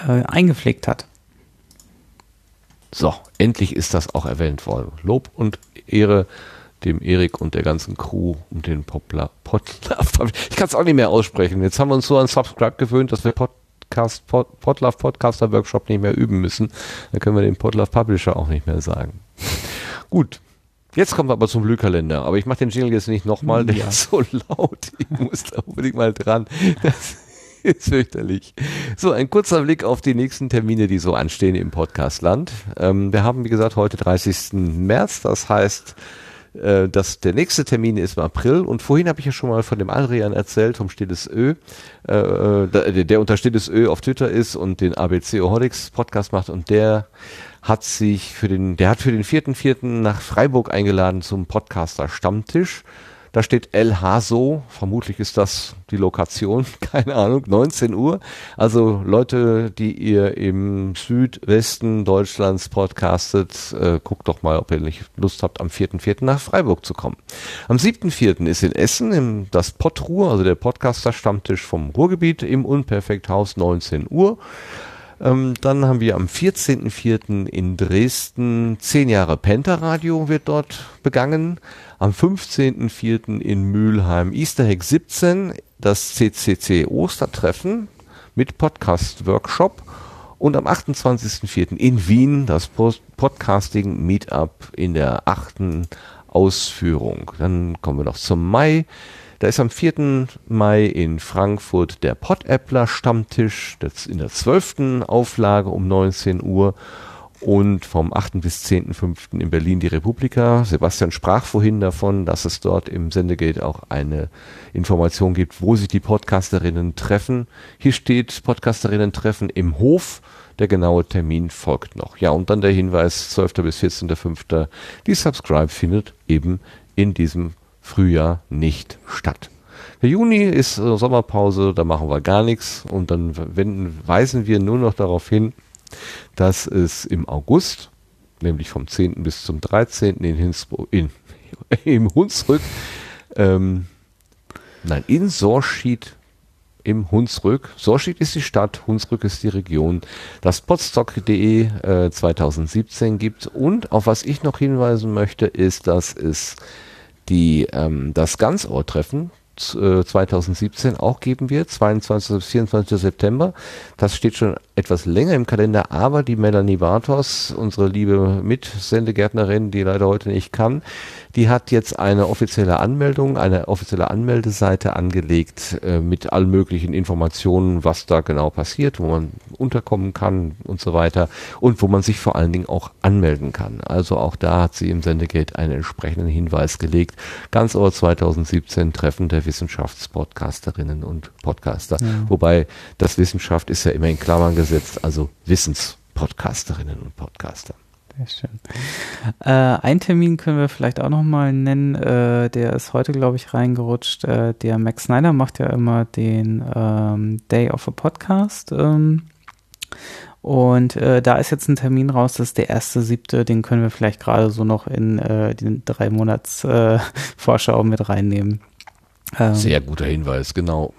äh, eingepflegt hat. So, endlich ist das auch erwähnt worden. Lob und Ehre dem Erik und der ganzen Crew und den Poplar. Podlove. Ich kann es auch nicht mehr aussprechen. Jetzt haben wir uns so an Subscribe gewöhnt, dass wir Podcast, Pod, Podlove Podcaster Workshop nicht mehr üben müssen. Dann können wir den Podlove Publisher auch nicht mehr sagen. Gut. Jetzt kommen wir aber zum Glühkalender. Aber ich mache den Jingle jetzt nicht nochmal, der ja. ist so laut. Ich muss da unbedingt mal dran. Das ist fürchterlich. So, ein kurzer Blick auf die nächsten Termine, die so anstehen im Podcastland. Ähm, wir haben, wie gesagt, heute 30. März. Das heißt, äh, dass der nächste Termin ist im April. Und vorhin habe ich ja schon mal von dem Adrian erzählt, vom Stilles Ö, äh, äh der unter Stilles Ö auf Twitter ist und den ABC Oholics Podcast macht. Und der hat sich für den, der hat für den vierten Vierten nach Freiburg eingeladen zum Podcaster Stammtisch. Da steht El Haso, vermutlich ist das die Lokation, keine Ahnung, 19 Uhr. Also Leute, die ihr im Südwesten Deutschlands podcastet, äh, guckt doch mal, ob ihr nicht Lust habt, am 4.4. nach Freiburg zu kommen. Am 7.4. ist in Essen im, das Podruhr, also der Podcaster-Stammtisch vom Ruhrgebiet im Unperfekthaus, 19 Uhr. Ähm, dann haben wir am 14.04. in Dresden 10 Jahre Penta-Radio wird dort begangen. Am 15.04. in Mülheim Easter Egg 17 das CCC Ostertreffen mit Podcast-Workshop. Und am 28.04. in Wien das Podcasting Meetup in der achten Ausführung. Dann kommen wir noch zum Mai. Da ist am 4. Mai in Frankfurt der Podappler Stammtisch, das in der 12. Auflage um 19 Uhr und vom 8. bis 10.5. in Berlin die Republika. Sebastian sprach vorhin davon, dass es dort im Sendegate auch eine Information gibt, wo sich die Podcasterinnen treffen. Hier steht Podcasterinnen treffen im Hof. Der genaue Termin folgt noch. Ja, und dann der Hinweis 12. bis 14.5. Die Subscribe findet eben in diesem Frühjahr nicht statt. Der Juni ist äh, Sommerpause, da machen wir gar nichts und dann wenden, weisen wir nur noch darauf hin, dass es im August nämlich vom 10. bis zum 13. in, Hinsbro in im Hunsrück. Ähm, nein, in Sorschied im Hunsrück. Sorschied ist die Stadt, Hunsrück ist die Region. Das Potstock.de äh, 2017 gibt. Und auf was ich noch hinweisen möchte, ist, dass es die, ähm, das Ganzohr-Treffen 2017 auch geben wird, 22. bis 24. September. Das steht schon etwas länger im Kalender, aber die Melanie Bartos, unsere liebe Mitsendegärtnerin, die leider heute nicht kann, die hat jetzt eine offizielle Anmeldung, eine offizielle Anmeldeseite angelegt äh, mit allen möglichen Informationen, was da genau passiert, wo man unterkommen kann und so weiter und wo man sich vor allen Dingen auch anmelden kann. Also auch da hat sie im Sendegate einen entsprechenden Hinweis gelegt. Ganz Ohr 2017 Treffen der Wissenschaftspodcasterinnen und Podcaster. Ja. Wobei das Wissenschaft ist ja immer in Klammern gesetzt, also Wissenspodcasterinnen und Podcaster. Sehr schön. Äh, ein Termin können wir vielleicht auch nochmal nennen. Äh, der ist heute, glaube ich, reingerutscht. Äh, der Max Snyder macht ja immer den ähm, Day of a Podcast. Ähm, und äh, da ist jetzt ein Termin raus, das ist der erste siebte, den können wir vielleicht gerade so noch in äh, den drei Monats äh, Vorschau mit reinnehmen. Ähm, Sehr guter Hinweis, genau.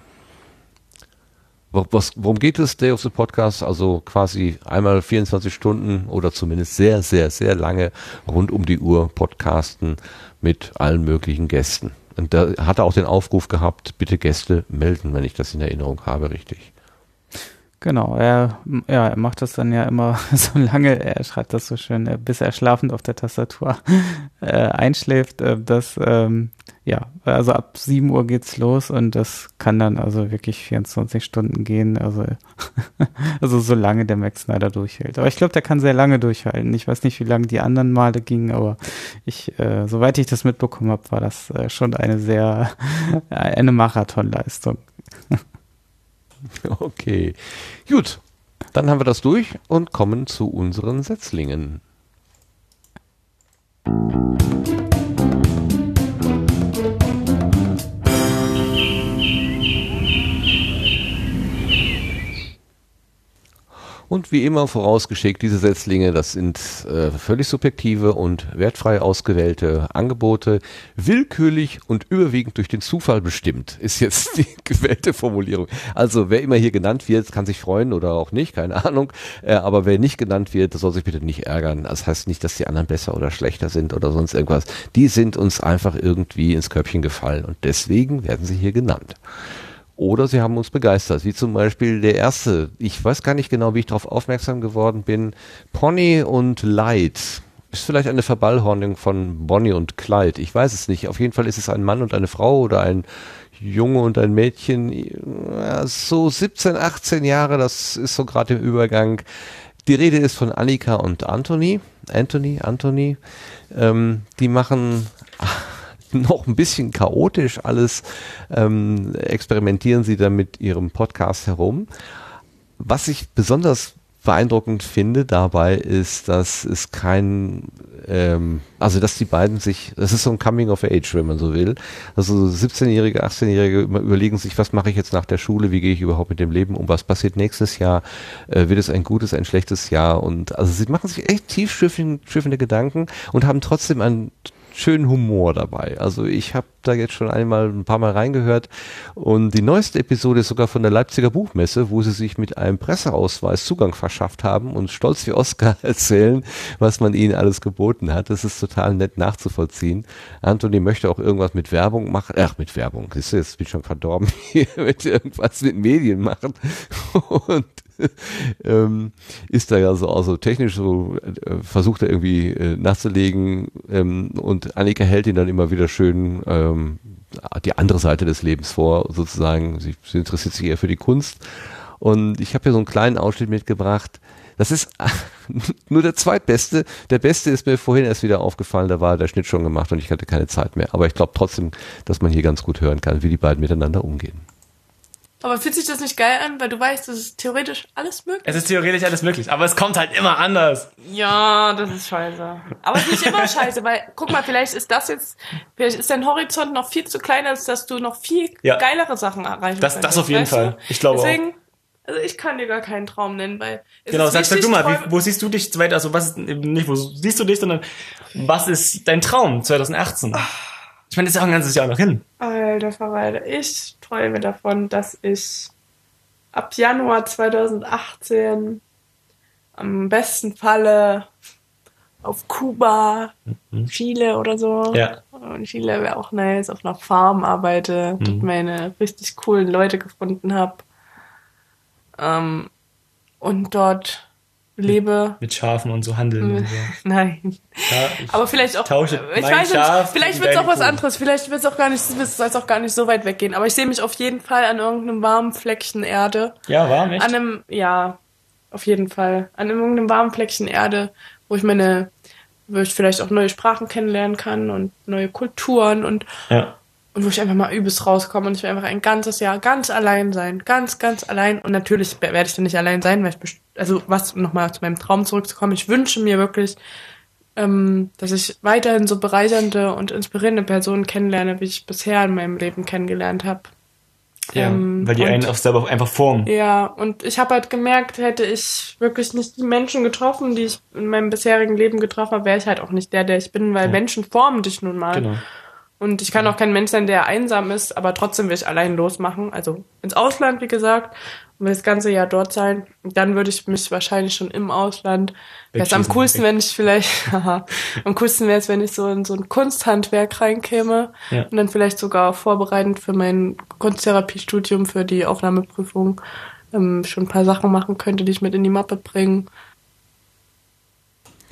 Was, worum geht es, Day of the Podcast? Also quasi einmal 24 Stunden oder zumindest sehr, sehr, sehr lange rund um die Uhr podcasten mit allen möglichen Gästen. Und da hat er auch den Aufruf gehabt, bitte Gäste melden, wenn ich das in Erinnerung habe, richtig. Genau, er, ja, er macht das dann ja immer so lange, er schreibt das so schön, äh, bis er schlafend auf der Tastatur äh, einschläft, äh, dass, ähm, ja, also ab 7 Uhr geht's los und das kann dann also wirklich 24 Stunden gehen, also, also so lange der Max Snyder durchhält. Aber ich glaube, der kann sehr lange durchhalten. Ich weiß nicht, wie lange die anderen Male gingen, aber ich, äh, soweit ich das mitbekommen habe, war das äh, schon eine sehr, eine Marathonleistung. Okay, gut. Dann haben wir das durch und kommen zu unseren Setzlingen. Und wie immer vorausgeschickt, diese Setzlinge, das sind äh, völlig subjektive und wertfrei ausgewählte Angebote, willkürlich und überwiegend durch den Zufall bestimmt, ist jetzt die gewählte Formulierung. Also wer immer hier genannt wird, kann sich freuen oder auch nicht, keine Ahnung. Äh, aber wer nicht genannt wird, soll sich bitte nicht ärgern. Das heißt nicht, dass die anderen besser oder schlechter sind oder sonst irgendwas. Die sind uns einfach irgendwie ins Köpfchen gefallen und deswegen werden sie hier genannt. Oder sie haben uns begeistert, wie zum Beispiel der erste. Ich weiß gar nicht genau, wie ich darauf aufmerksam geworden bin. Pony und Light. Ist vielleicht eine Verballhornung von Bonnie und Clyde. Ich weiß es nicht. Auf jeden Fall ist es ein Mann und eine Frau oder ein Junge und ein Mädchen. So 17, 18 Jahre, das ist so gerade im Übergang. Die Rede ist von Annika und Anthony. Anthony, Anthony. Ähm, die machen noch ein bisschen chaotisch alles, ähm, experimentieren sie da mit ihrem Podcast herum. Was ich besonders beeindruckend finde dabei ist, dass es kein, ähm, also dass die beiden sich, das ist so ein Coming of Age, wenn man so will. Also 17-Jährige, 18-Jährige überlegen sich, was mache ich jetzt nach der Schule, wie gehe ich überhaupt mit dem Leben um, was passiert nächstes Jahr, äh, wird es ein gutes, ein schlechtes Jahr und also sie machen sich echt tiefschiffende Gedanken und haben trotzdem ein schönen Humor dabei. Also ich habe da jetzt schon einmal ein paar Mal reingehört und die neueste Episode ist sogar von der Leipziger Buchmesse, wo sie sich mit einem Presseausweis Zugang verschafft haben und stolz wie Oscar erzählen, was man ihnen alles geboten hat. Das ist total nett nachzuvollziehen. Anthony möchte auch irgendwas mit Werbung machen. Ach, mit Werbung. Siehst du, jetzt bin ich schon verdorben. Hier möchte irgendwas mit Medien machen. Und ähm, ist da ja so also technisch so, äh, versucht er irgendwie äh, nachzulegen ähm, und Annika hält ihn dann immer wieder schön ähm, die andere Seite des Lebens vor, sozusagen. Sie, sie interessiert sich eher für die Kunst. Und ich habe hier so einen kleinen Ausschnitt mitgebracht. Das ist nur der zweitbeste. Der beste ist mir vorhin erst wieder aufgefallen, da war der Schnitt schon gemacht und ich hatte keine Zeit mehr. Aber ich glaube trotzdem, dass man hier ganz gut hören kann, wie die beiden miteinander umgehen. Aber fühlt sich das nicht geil an, weil du weißt, es ist theoretisch alles möglich? Es ist theoretisch alles möglich, aber es kommt halt immer anders. Ja, das ist scheiße. Aber es ist nicht immer scheiße, weil, guck mal, vielleicht ist das jetzt, vielleicht ist dein Horizont noch viel zu klein, als dass du noch viel ja. geilere Sachen erreichen das, kannst. Das auf jeden Fall. Du? Ich glaube Deswegen, auch. Also ich kann dir gar keinen Traum nennen, weil es Genau, ist sag, du mal, wie, wo siehst du dich weiter? Also was ist eben nicht, wo siehst du dich, sondern was ist dein Traum 2018? Ich meine, das ist auch ein ganzes Jahr noch hin. Alter Verwalter, ich träume davon, dass ich ab Januar 2018 am besten Falle auf Kuba, Chile oder so. Ja. Und Chile wäre auch nice, auf einer Farm arbeite, dort Mhm. meine richtig coolen Leute gefunden habe. Ähm, und dort lebe. Mit Schafen und so handeln und so. Nein. Ja, Aber vielleicht auch. tausche ich weiß Schaf nicht, vielleicht wird es auch was anderes. Vielleicht wird es auch gar nicht, soll es auch gar nicht so weit weggehen. Aber ich sehe mich auf jeden Fall an irgendeinem warmen Fleckchen Erde. Ja, warm, echt? An einem, ja, auf jeden Fall. An irgendeinem warmen Fleckchen Erde, wo ich meine, wo ich vielleicht auch neue Sprachen kennenlernen kann und neue Kulturen und, Ja. Und wo ich einfach mal übelst rauskomme und ich will einfach ein ganzes Jahr ganz allein sein. Ganz, ganz allein. Und natürlich werde ich dann nicht allein sein, weil ich, also was, nochmal zu meinem Traum zurückzukommen, ich wünsche mir wirklich, ähm, dass ich weiterhin so bereichernde und inspirierende Personen kennenlerne, wie ich bisher in meinem Leben kennengelernt habe. Ja, Ähm, weil die und- einen auch selber einfach formen. ja, und ich habe halt gemerkt, hätte ich wirklich nicht die Menschen getroffen, die ich in meinem bisherigen Leben getroffen habe, wäre ich halt auch nicht der, der ich bin, weil Ja. Menschen formen dich nun mal. Genau. Und ich kann auch kein Mensch sein, der einsam ist, aber trotzdem will ich allein losmachen. Also ins Ausland, wie gesagt, und will das ganze Jahr dort sein. Und dann würde ich mich wahrscheinlich schon im Ausland. Wäre am coolsten, wenn ich vielleicht, haha, am coolsten wäre es, wenn ich so in so ein Kunsthandwerk reinkäme Ja. und dann vielleicht sogar vorbereitend für mein Kunsttherapiestudium, für die Aufnahmeprüfung, ähm, schon ein paar Sachen machen könnte, die ich mit in die Mappe bringe.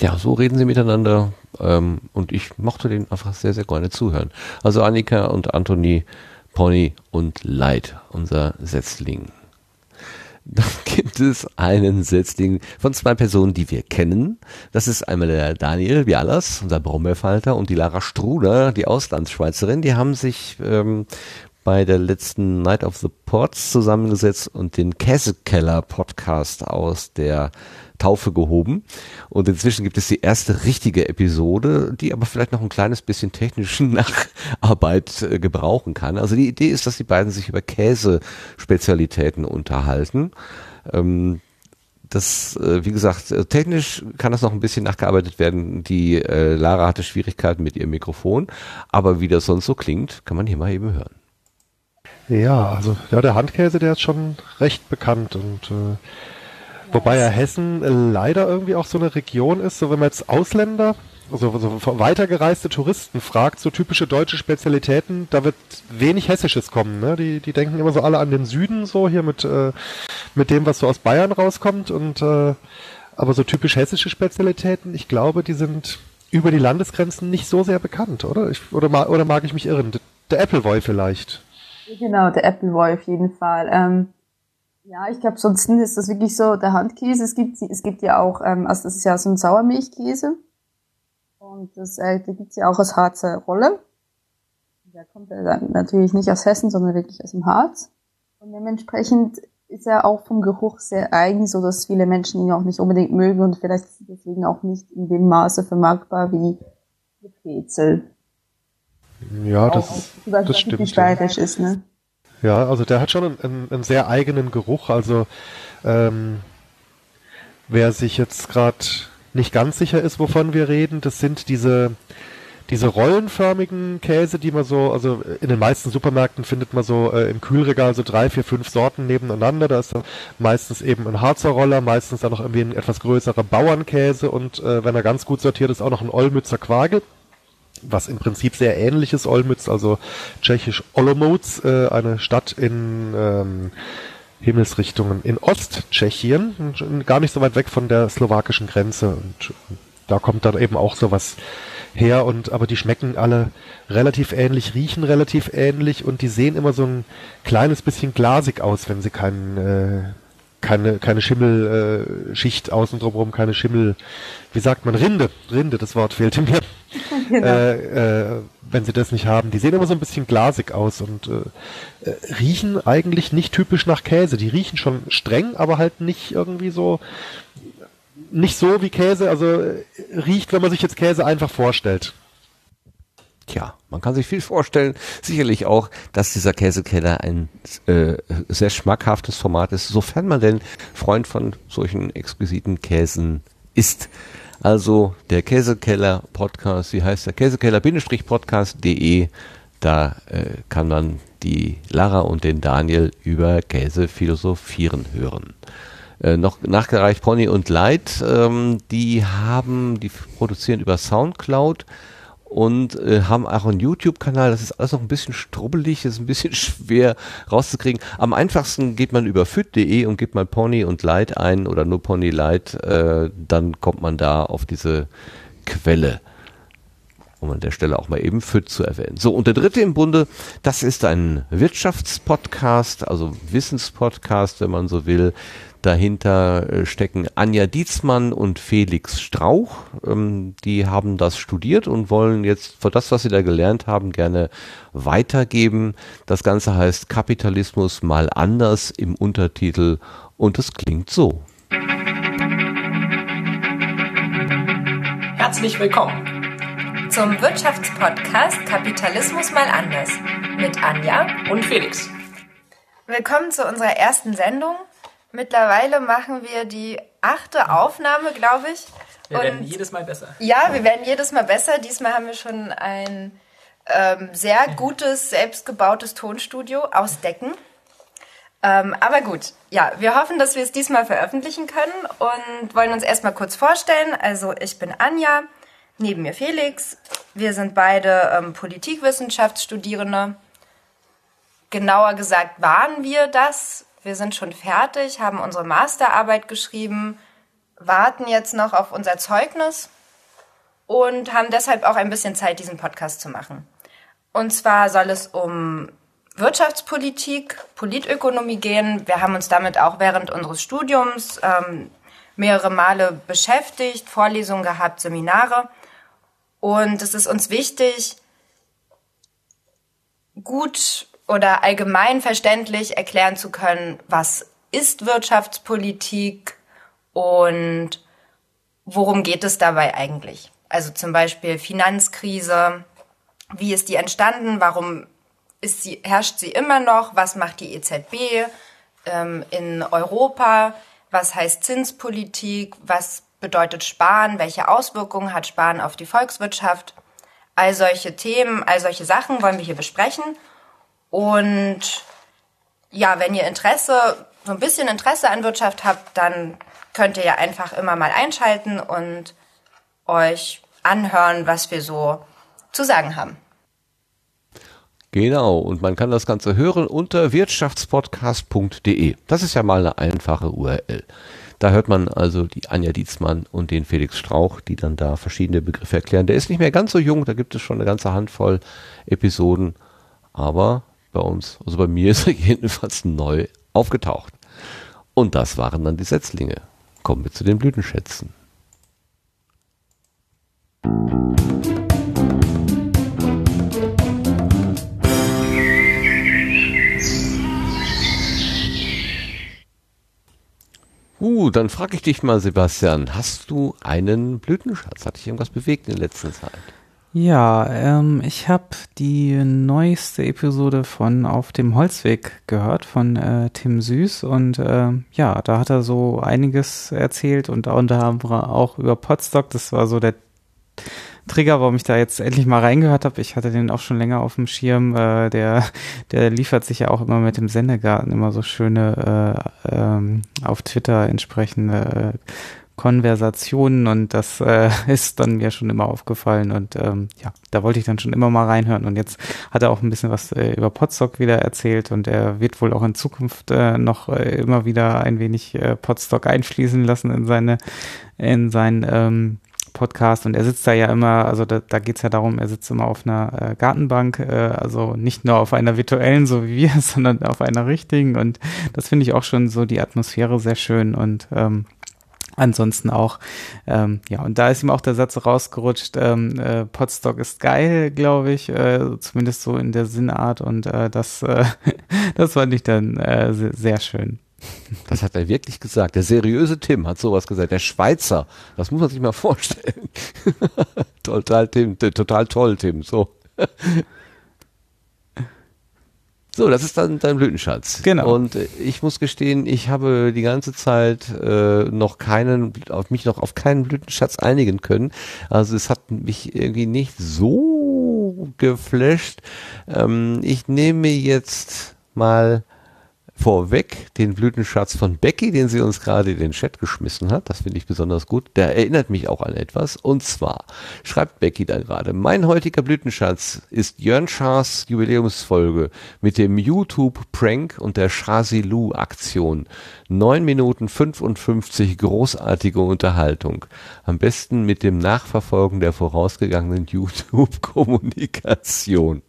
Ja, so reden sie miteinander ähm, und ich mochte denen einfach sehr, sehr gerne zuhören. Also Annika und Anthony, Pony und Light, unser Setzling. Dann gibt es einen Setzling von zwei Personen, die wir kennen. Das ist einmal der Daniel Bialas, unser Brombeerfalter, und die Lara Struder, die Auslandsschweizerin. Die haben sich ähm, bei der letzten Night of the Pots zusammengesetzt und den Käsekeller Podcast aus der Taufe gehoben. Und inzwischen gibt es die erste richtige Episode, die aber vielleicht noch ein kleines bisschen technischen Nacharbeit äh, gebrauchen kann. Also die Idee ist, dass die beiden sich über Käsespezialitäten unterhalten. Ähm, das, äh, wie gesagt, äh, technisch kann das noch ein bisschen nachgearbeitet werden. Die äh, Lara hatte Schwierigkeiten mit ihrem Mikrofon, aber wie das sonst so klingt, kann man hier mal eben hören. Ja, also ja, der Handkäse, der ist schon recht bekannt und äh, wobei ja Hessen leider irgendwie auch so eine Region ist, so wenn man jetzt Ausländer, also so weitergereiste Touristen fragt, so typische deutsche Spezialitäten, da wird wenig Hessisches kommen, ne? Die, die denken immer so alle an den Süden, so hier mit, äh, mit dem, was so aus Bayern rauskommt und äh, aber so typisch hessische Spezialitäten, ich glaube, die sind über die Landesgrenzen nicht so sehr bekannt, oder? Ich, oder, ma- oder mag ich mich irren? Der Appleboy vielleicht. Genau, der Appleboy auf jeden Fall. Ähm, ja, ich glaube, sonst ist das wirklich so der Handkäse. Es gibt, es gibt ja auch, ähm, also das ist ja so ein Sauermilchkäse. Und das äh, da gibt's ja auch aus Harzer Rolle. Der kommt ja dann natürlich nicht aus Hessen, sondern wirklich aus dem Harz. Und dementsprechend ist er auch vom Geruch sehr eigen, so dass viele Menschen ihn auch nicht unbedingt mögen und vielleicht ist deswegen auch nicht in dem Maße vermarktbar wie Brezel. Ja, das, Auch, das stimmt. Ja. bayerisch ist, ne? ja, also der hat schon einen, einen, einen sehr eigenen Geruch. Also ähm, wer sich jetzt gerade nicht ganz sicher ist, wovon wir reden, das sind diese diese rollenförmigen Käse, die man so, also in den meisten Supermärkten findet man so äh, im Kühlregal so drei, vier, fünf Sorten nebeneinander. Da ist dann meistens eben ein Harzer Roller, meistens dann noch irgendwie ein etwas größerer Bauernkäse und äh, wenn er ganz gut sortiert ist, auch noch ein Olmützer Quagel was im Prinzip sehr ähnlich ist, Olmütz, also tschechisch Olomouc, äh, eine Stadt in ähm, Himmelsrichtungen in Osttschechien, gar nicht so weit weg von der slowakischen Grenze. Und äh, da kommt dann eben auch sowas her und aber die schmecken alle relativ ähnlich, riechen relativ ähnlich und die sehen immer so ein kleines bisschen glasig aus, wenn sie keinen äh, keine keine Schimmelschicht äh, Schicht außen drumherum, keine Schimmel, wie sagt man Rinde, Rinde, das Wort fehlte mir. Genau. Äh, äh, wenn sie das nicht haben, die sehen immer so ein bisschen glasig aus und äh, äh, riechen eigentlich nicht typisch nach Käse. Die riechen schon streng, aber halt nicht irgendwie so nicht so wie Käse, also äh, riecht, wenn man sich jetzt Käse einfach vorstellt. Tja, man kann sich viel vorstellen. Sicherlich auch, dass dieser Käsekeller ein äh, sehr schmackhaftes Format ist, sofern man denn Freund von solchen exquisiten Käsen ist. Also der Käsekeller Podcast, wie heißt der? Käsekeller-podcast.de. Da äh, kann man die Lara und den Daniel über Käse philosophieren hören. Äh, noch nachgereicht Pony und Light, ähm, die haben, die produzieren über Soundcloud und äh, haben auch einen YouTube-Kanal. Das ist alles noch ein bisschen strubbelig, ist ein bisschen schwer rauszukriegen. Am einfachsten geht man über fit.de und gibt mal Pony und Light ein oder nur Pony Light, äh, dann kommt man da auf diese Quelle um an der Stelle auch mal eben FIT zu erwähnen. So, und der dritte im Bunde, das ist ein Wirtschaftspodcast, also Wissenspodcast, wenn man so will. Dahinter äh, stecken Anja Dietzmann und Felix Strauch. Ähm, die haben das studiert und wollen jetzt für das, was sie da gelernt haben, gerne weitergeben. Das Ganze heißt Kapitalismus mal anders im Untertitel und es klingt so. Herzlich willkommen zum Wirtschaftspodcast Kapitalismus mal anders mit Anja und Felix. Willkommen zu unserer ersten Sendung. Mittlerweile machen wir die achte Aufnahme, glaube ich. Wir und werden jedes Mal besser. Ja, wir werden jedes Mal besser. Diesmal haben wir schon ein ähm, sehr gutes, selbstgebautes Tonstudio aus Decken. Ähm, aber gut, ja, wir hoffen, dass wir es diesmal veröffentlichen können und wollen uns erstmal kurz vorstellen. Also ich bin Anja, Neben mir Felix. Wir sind beide ähm, Politikwissenschaftsstudierende. Genauer gesagt waren wir das. Wir sind schon fertig, haben unsere Masterarbeit geschrieben, warten jetzt noch auf unser Zeugnis und haben deshalb auch ein bisschen Zeit, diesen Podcast zu machen. Und zwar soll es um Wirtschaftspolitik, Politökonomie gehen. Wir haben uns damit auch während unseres Studiums ähm, mehrere Male beschäftigt, Vorlesungen gehabt, Seminare. Und es ist uns wichtig, gut oder allgemein verständlich erklären zu können, was ist Wirtschaftspolitik und worum geht es dabei eigentlich. Also zum Beispiel Finanzkrise, wie ist die entstanden, warum ist sie, herrscht sie immer noch, was macht die EZB ähm, in Europa, was heißt Zinspolitik, was bedeutet Sparen, welche Auswirkungen hat Sparen auf die Volkswirtschaft. All solche Themen, all solche Sachen wollen wir hier besprechen. Und ja, wenn ihr Interesse, so ein bisschen Interesse an Wirtschaft habt, dann könnt ihr ja einfach immer mal einschalten und euch anhören, was wir so zu sagen haben. Genau, und man kann das Ganze hören unter wirtschaftspodcast.de. Das ist ja mal eine einfache URL. Da hört man also die Anja Dietzmann und den Felix Strauch, die dann da verschiedene Begriffe erklären. Der ist nicht mehr ganz so jung, da gibt es schon eine ganze Handvoll Episoden, aber bei uns, also bei mir ist er jedenfalls neu aufgetaucht. Und das waren dann die Setzlinge. Kommen wir zu den Blütenschätzen. Uh, dann frage ich dich mal, Sebastian, hast du einen Blütenschatz? Hat dich irgendwas bewegt in der letzten Zeit? Ja, ähm, ich habe die neueste Episode von Auf dem Holzweg gehört von äh, Tim Süß und äh, ja, da hat er so einiges erzählt und unter anderem auch über Podstock. Das war so der Trigger, warum ich da jetzt endlich mal reingehört habe. Ich hatte den auch schon länger auf dem Schirm. Äh, der, der liefert sich ja auch immer mit dem Sendegarten immer so schöne äh, ähm, auf Twitter entsprechende äh, Konversationen und das äh, ist dann mir schon immer aufgefallen und ähm, ja, da wollte ich dann schon immer mal reinhören und jetzt hat er auch ein bisschen was äh, über Podstock wieder erzählt und er wird wohl auch in Zukunft äh, noch äh, immer wieder ein wenig äh, Podstock einfließen lassen in seine in sein ähm, Podcast und er sitzt da ja immer, also da, da geht es ja darum, er sitzt immer auf einer äh, Gartenbank, äh, also nicht nur auf einer virtuellen, so wie wir, sondern auf einer richtigen und das finde ich auch schon so die Atmosphäre sehr schön und ähm, Ansonsten auch, ähm, ja, und da ist ihm auch der Satz rausgerutscht, ähm, äh, Potstock ist geil, glaube ich, äh, zumindest so in der Sinnart und äh, das, äh, das fand ich dann äh, sehr, sehr schön. Das hat er wirklich gesagt. Der seriöse Tim hat sowas gesagt. Der Schweizer. Das muss man sich mal vorstellen. total Tim, total toll, Tim. So. So, das ist dann dein Blütenschatz. Genau. Und äh, ich muss gestehen, ich habe die ganze Zeit äh, noch keinen, auf mich noch auf keinen Blütenschatz einigen können. Also es hat mich irgendwie nicht so geflasht. Ähm, ich nehme jetzt mal vorweg den Blütenschatz von Becky, den sie uns gerade in den Chat geschmissen hat. Das finde ich besonders gut. Der erinnert mich auch an etwas. Und zwar schreibt Becky da gerade, mein heutiger Blütenschatz ist Jörn Schars Jubiläumsfolge mit dem YouTube-Prank und der Shazilu-Aktion. 9 Minuten 55 großartige Unterhaltung. Am besten mit dem Nachverfolgen der vorausgegangenen YouTube-Kommunikation.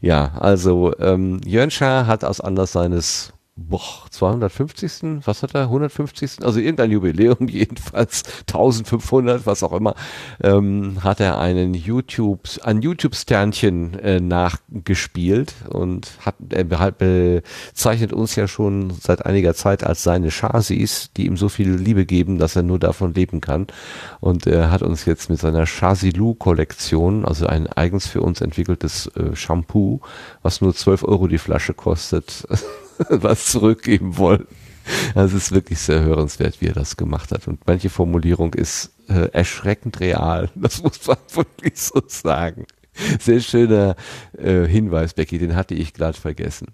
Ja, also ähm, Jörn Schaar hat aus Anlass seines boah, 250. Was hat er? 150. Also irgendein Jubiläum jedenfalls 1500, was auch immer, ähm, hat er einen YouTube, ein YouTube-Sternchen äh, nachgespielt und hat er bezeichnet uns ja schon seit einiger Zeit als seine Chasis, die ihm so viel Liebe geben, dass er nur davon leben kann. Und er hat uns jetzt mit seiner Chasilu-Kollektion, also ein eigens für uns entwickeltes äh, Shampoo, was nur 12 Euro die Flasche kostet, was zurückgeben wollen. Also es ist wirklich sehr hörenswert, wie er das gemacht hat. Und manche Formulierung ist äh, erschreckend real. Das muss man wirklich so sagen. Sehr schöner äh, Hinweis, Becky, den hatte ich glatt vergessen.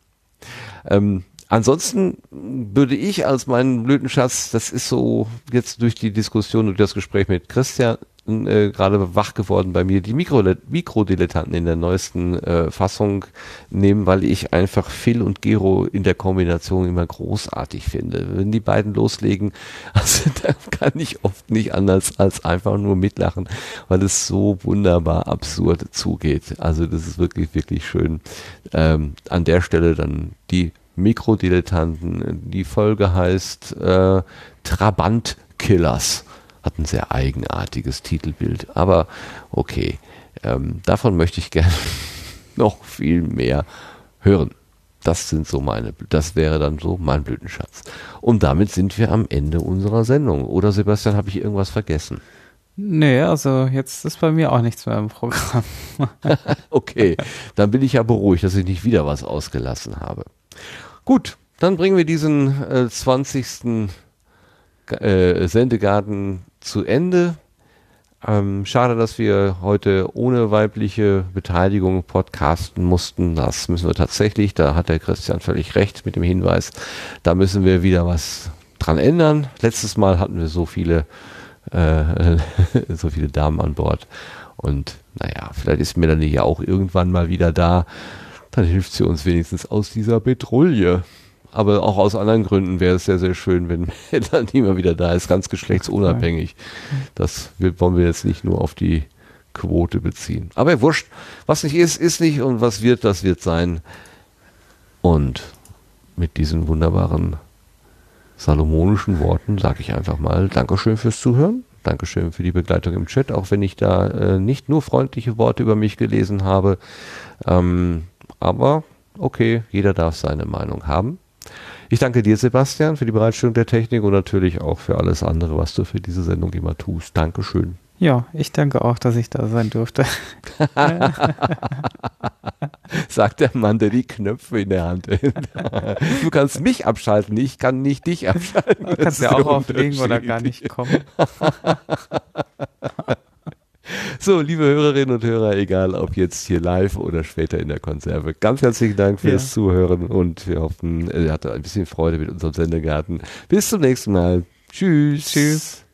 Ähm, ansonsten würde ich als meinen Blütenschatz, das ist so jetzt durch die Diskussion und das Gespräch mit Christian äh, gerade wach geworden bei mir, die Mikro Mikrodilettanten in der neuesten äh, Fassung nehmen, weil ich einfach Phil und Gero in der Kombination immer großartig finde. Wenn die beiden loslegen, also da kann ich oft nicht anders als einfach nur mitlachen, weil es so wunderbar absurd zugeht. Also das ist wirklich, wirklich schön. Ähm, an der Stelle dann die Mikrodilettanten. Die Folge heißt äh, Trabant Killers hat ein sehr eigenartiges Titelbild. Aber okay, ähm, davon möchte ich gerne noch viel mehr hören. Das sind so meine, das wäre dann so mein Blütenschatz. Und damit sind wir am Ende unserer Sendung. Oder Sebastian, habe ich irgendwas vergessen? Nee, also jetzt ist bei mir auch nichts mehr im Programm. okay, dann bin ich ja beruhigt, dass ich nicht wieder was ausgelassen habe. Gut, dann bringen wir diesen äh, 20. Äh, Sendegarten zu Ende. Ähm, schade, dass wir heute ohne weibliche Beteiligung podcasten mussten. Das müssen wir tatsächlich, da hat der Christian völlig recht mit dem Hinweis, da müssen wir wieder was dran ändern. Letztes Mal hatten wir so viele, äh, so viele Damen an Bord. Und naja, vielleicht ist Melanie ja auch irgendwann mal wieder da. Dann hilft sie uns wenigstens aus dieser Petrouille aber auch aus anderen Gründen wäre es sehr, sehr schön, wenn Melanie mal wieder da ist, ganz geschlechtsunabhängig. Das wollen wir jetzt nicht nur auf die Quote beziehen. Aber wurscht, was nicht ist, ist nicht und was wird, das wird sein. Und mit diesen wunderbaren salomonischen Worten sage ich einfach mal Dankeschön fürs Zuhören. Dankeschön für die Begleitung im Chat, auch wenn ich da äh, nicht nur freundliche Worte über mich gelesen habe. Ähm, aber okay, jeder darf seine Meinung haben. Ich danke dir, Sebastian, für die Bereitstellung der Technik und natürlich auch für alles andere, was du für diese Sendung immer tust. Dankeschön. Ja, ich danke auch, dass ich da sein durfte. Sagt der Mann, der die Knöpfe in der Hand hält. Du kannst mich abschalten, ich kann nicht dich abschalten. Du kannst ja auch auflegen oder gar nicht kommen. So, liebe Hörerinnen und Hörer, egal ob jetzt hier live oder später in der Konserve, ganz herzlichen Dank fürs ja. Zuhören und wir hoffen, ihr hattet ein bisschen Freude mit unserem Sendegarten. Bis zum nächsten Mal. Tschüss. Tschüss.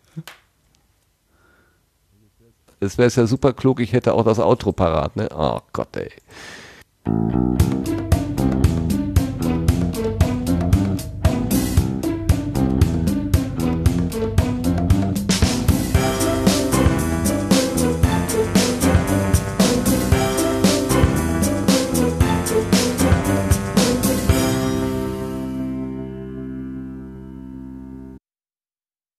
Es wäre ja super klug, ich hätte auch das Outro parat, ne? Oh Gott, ey.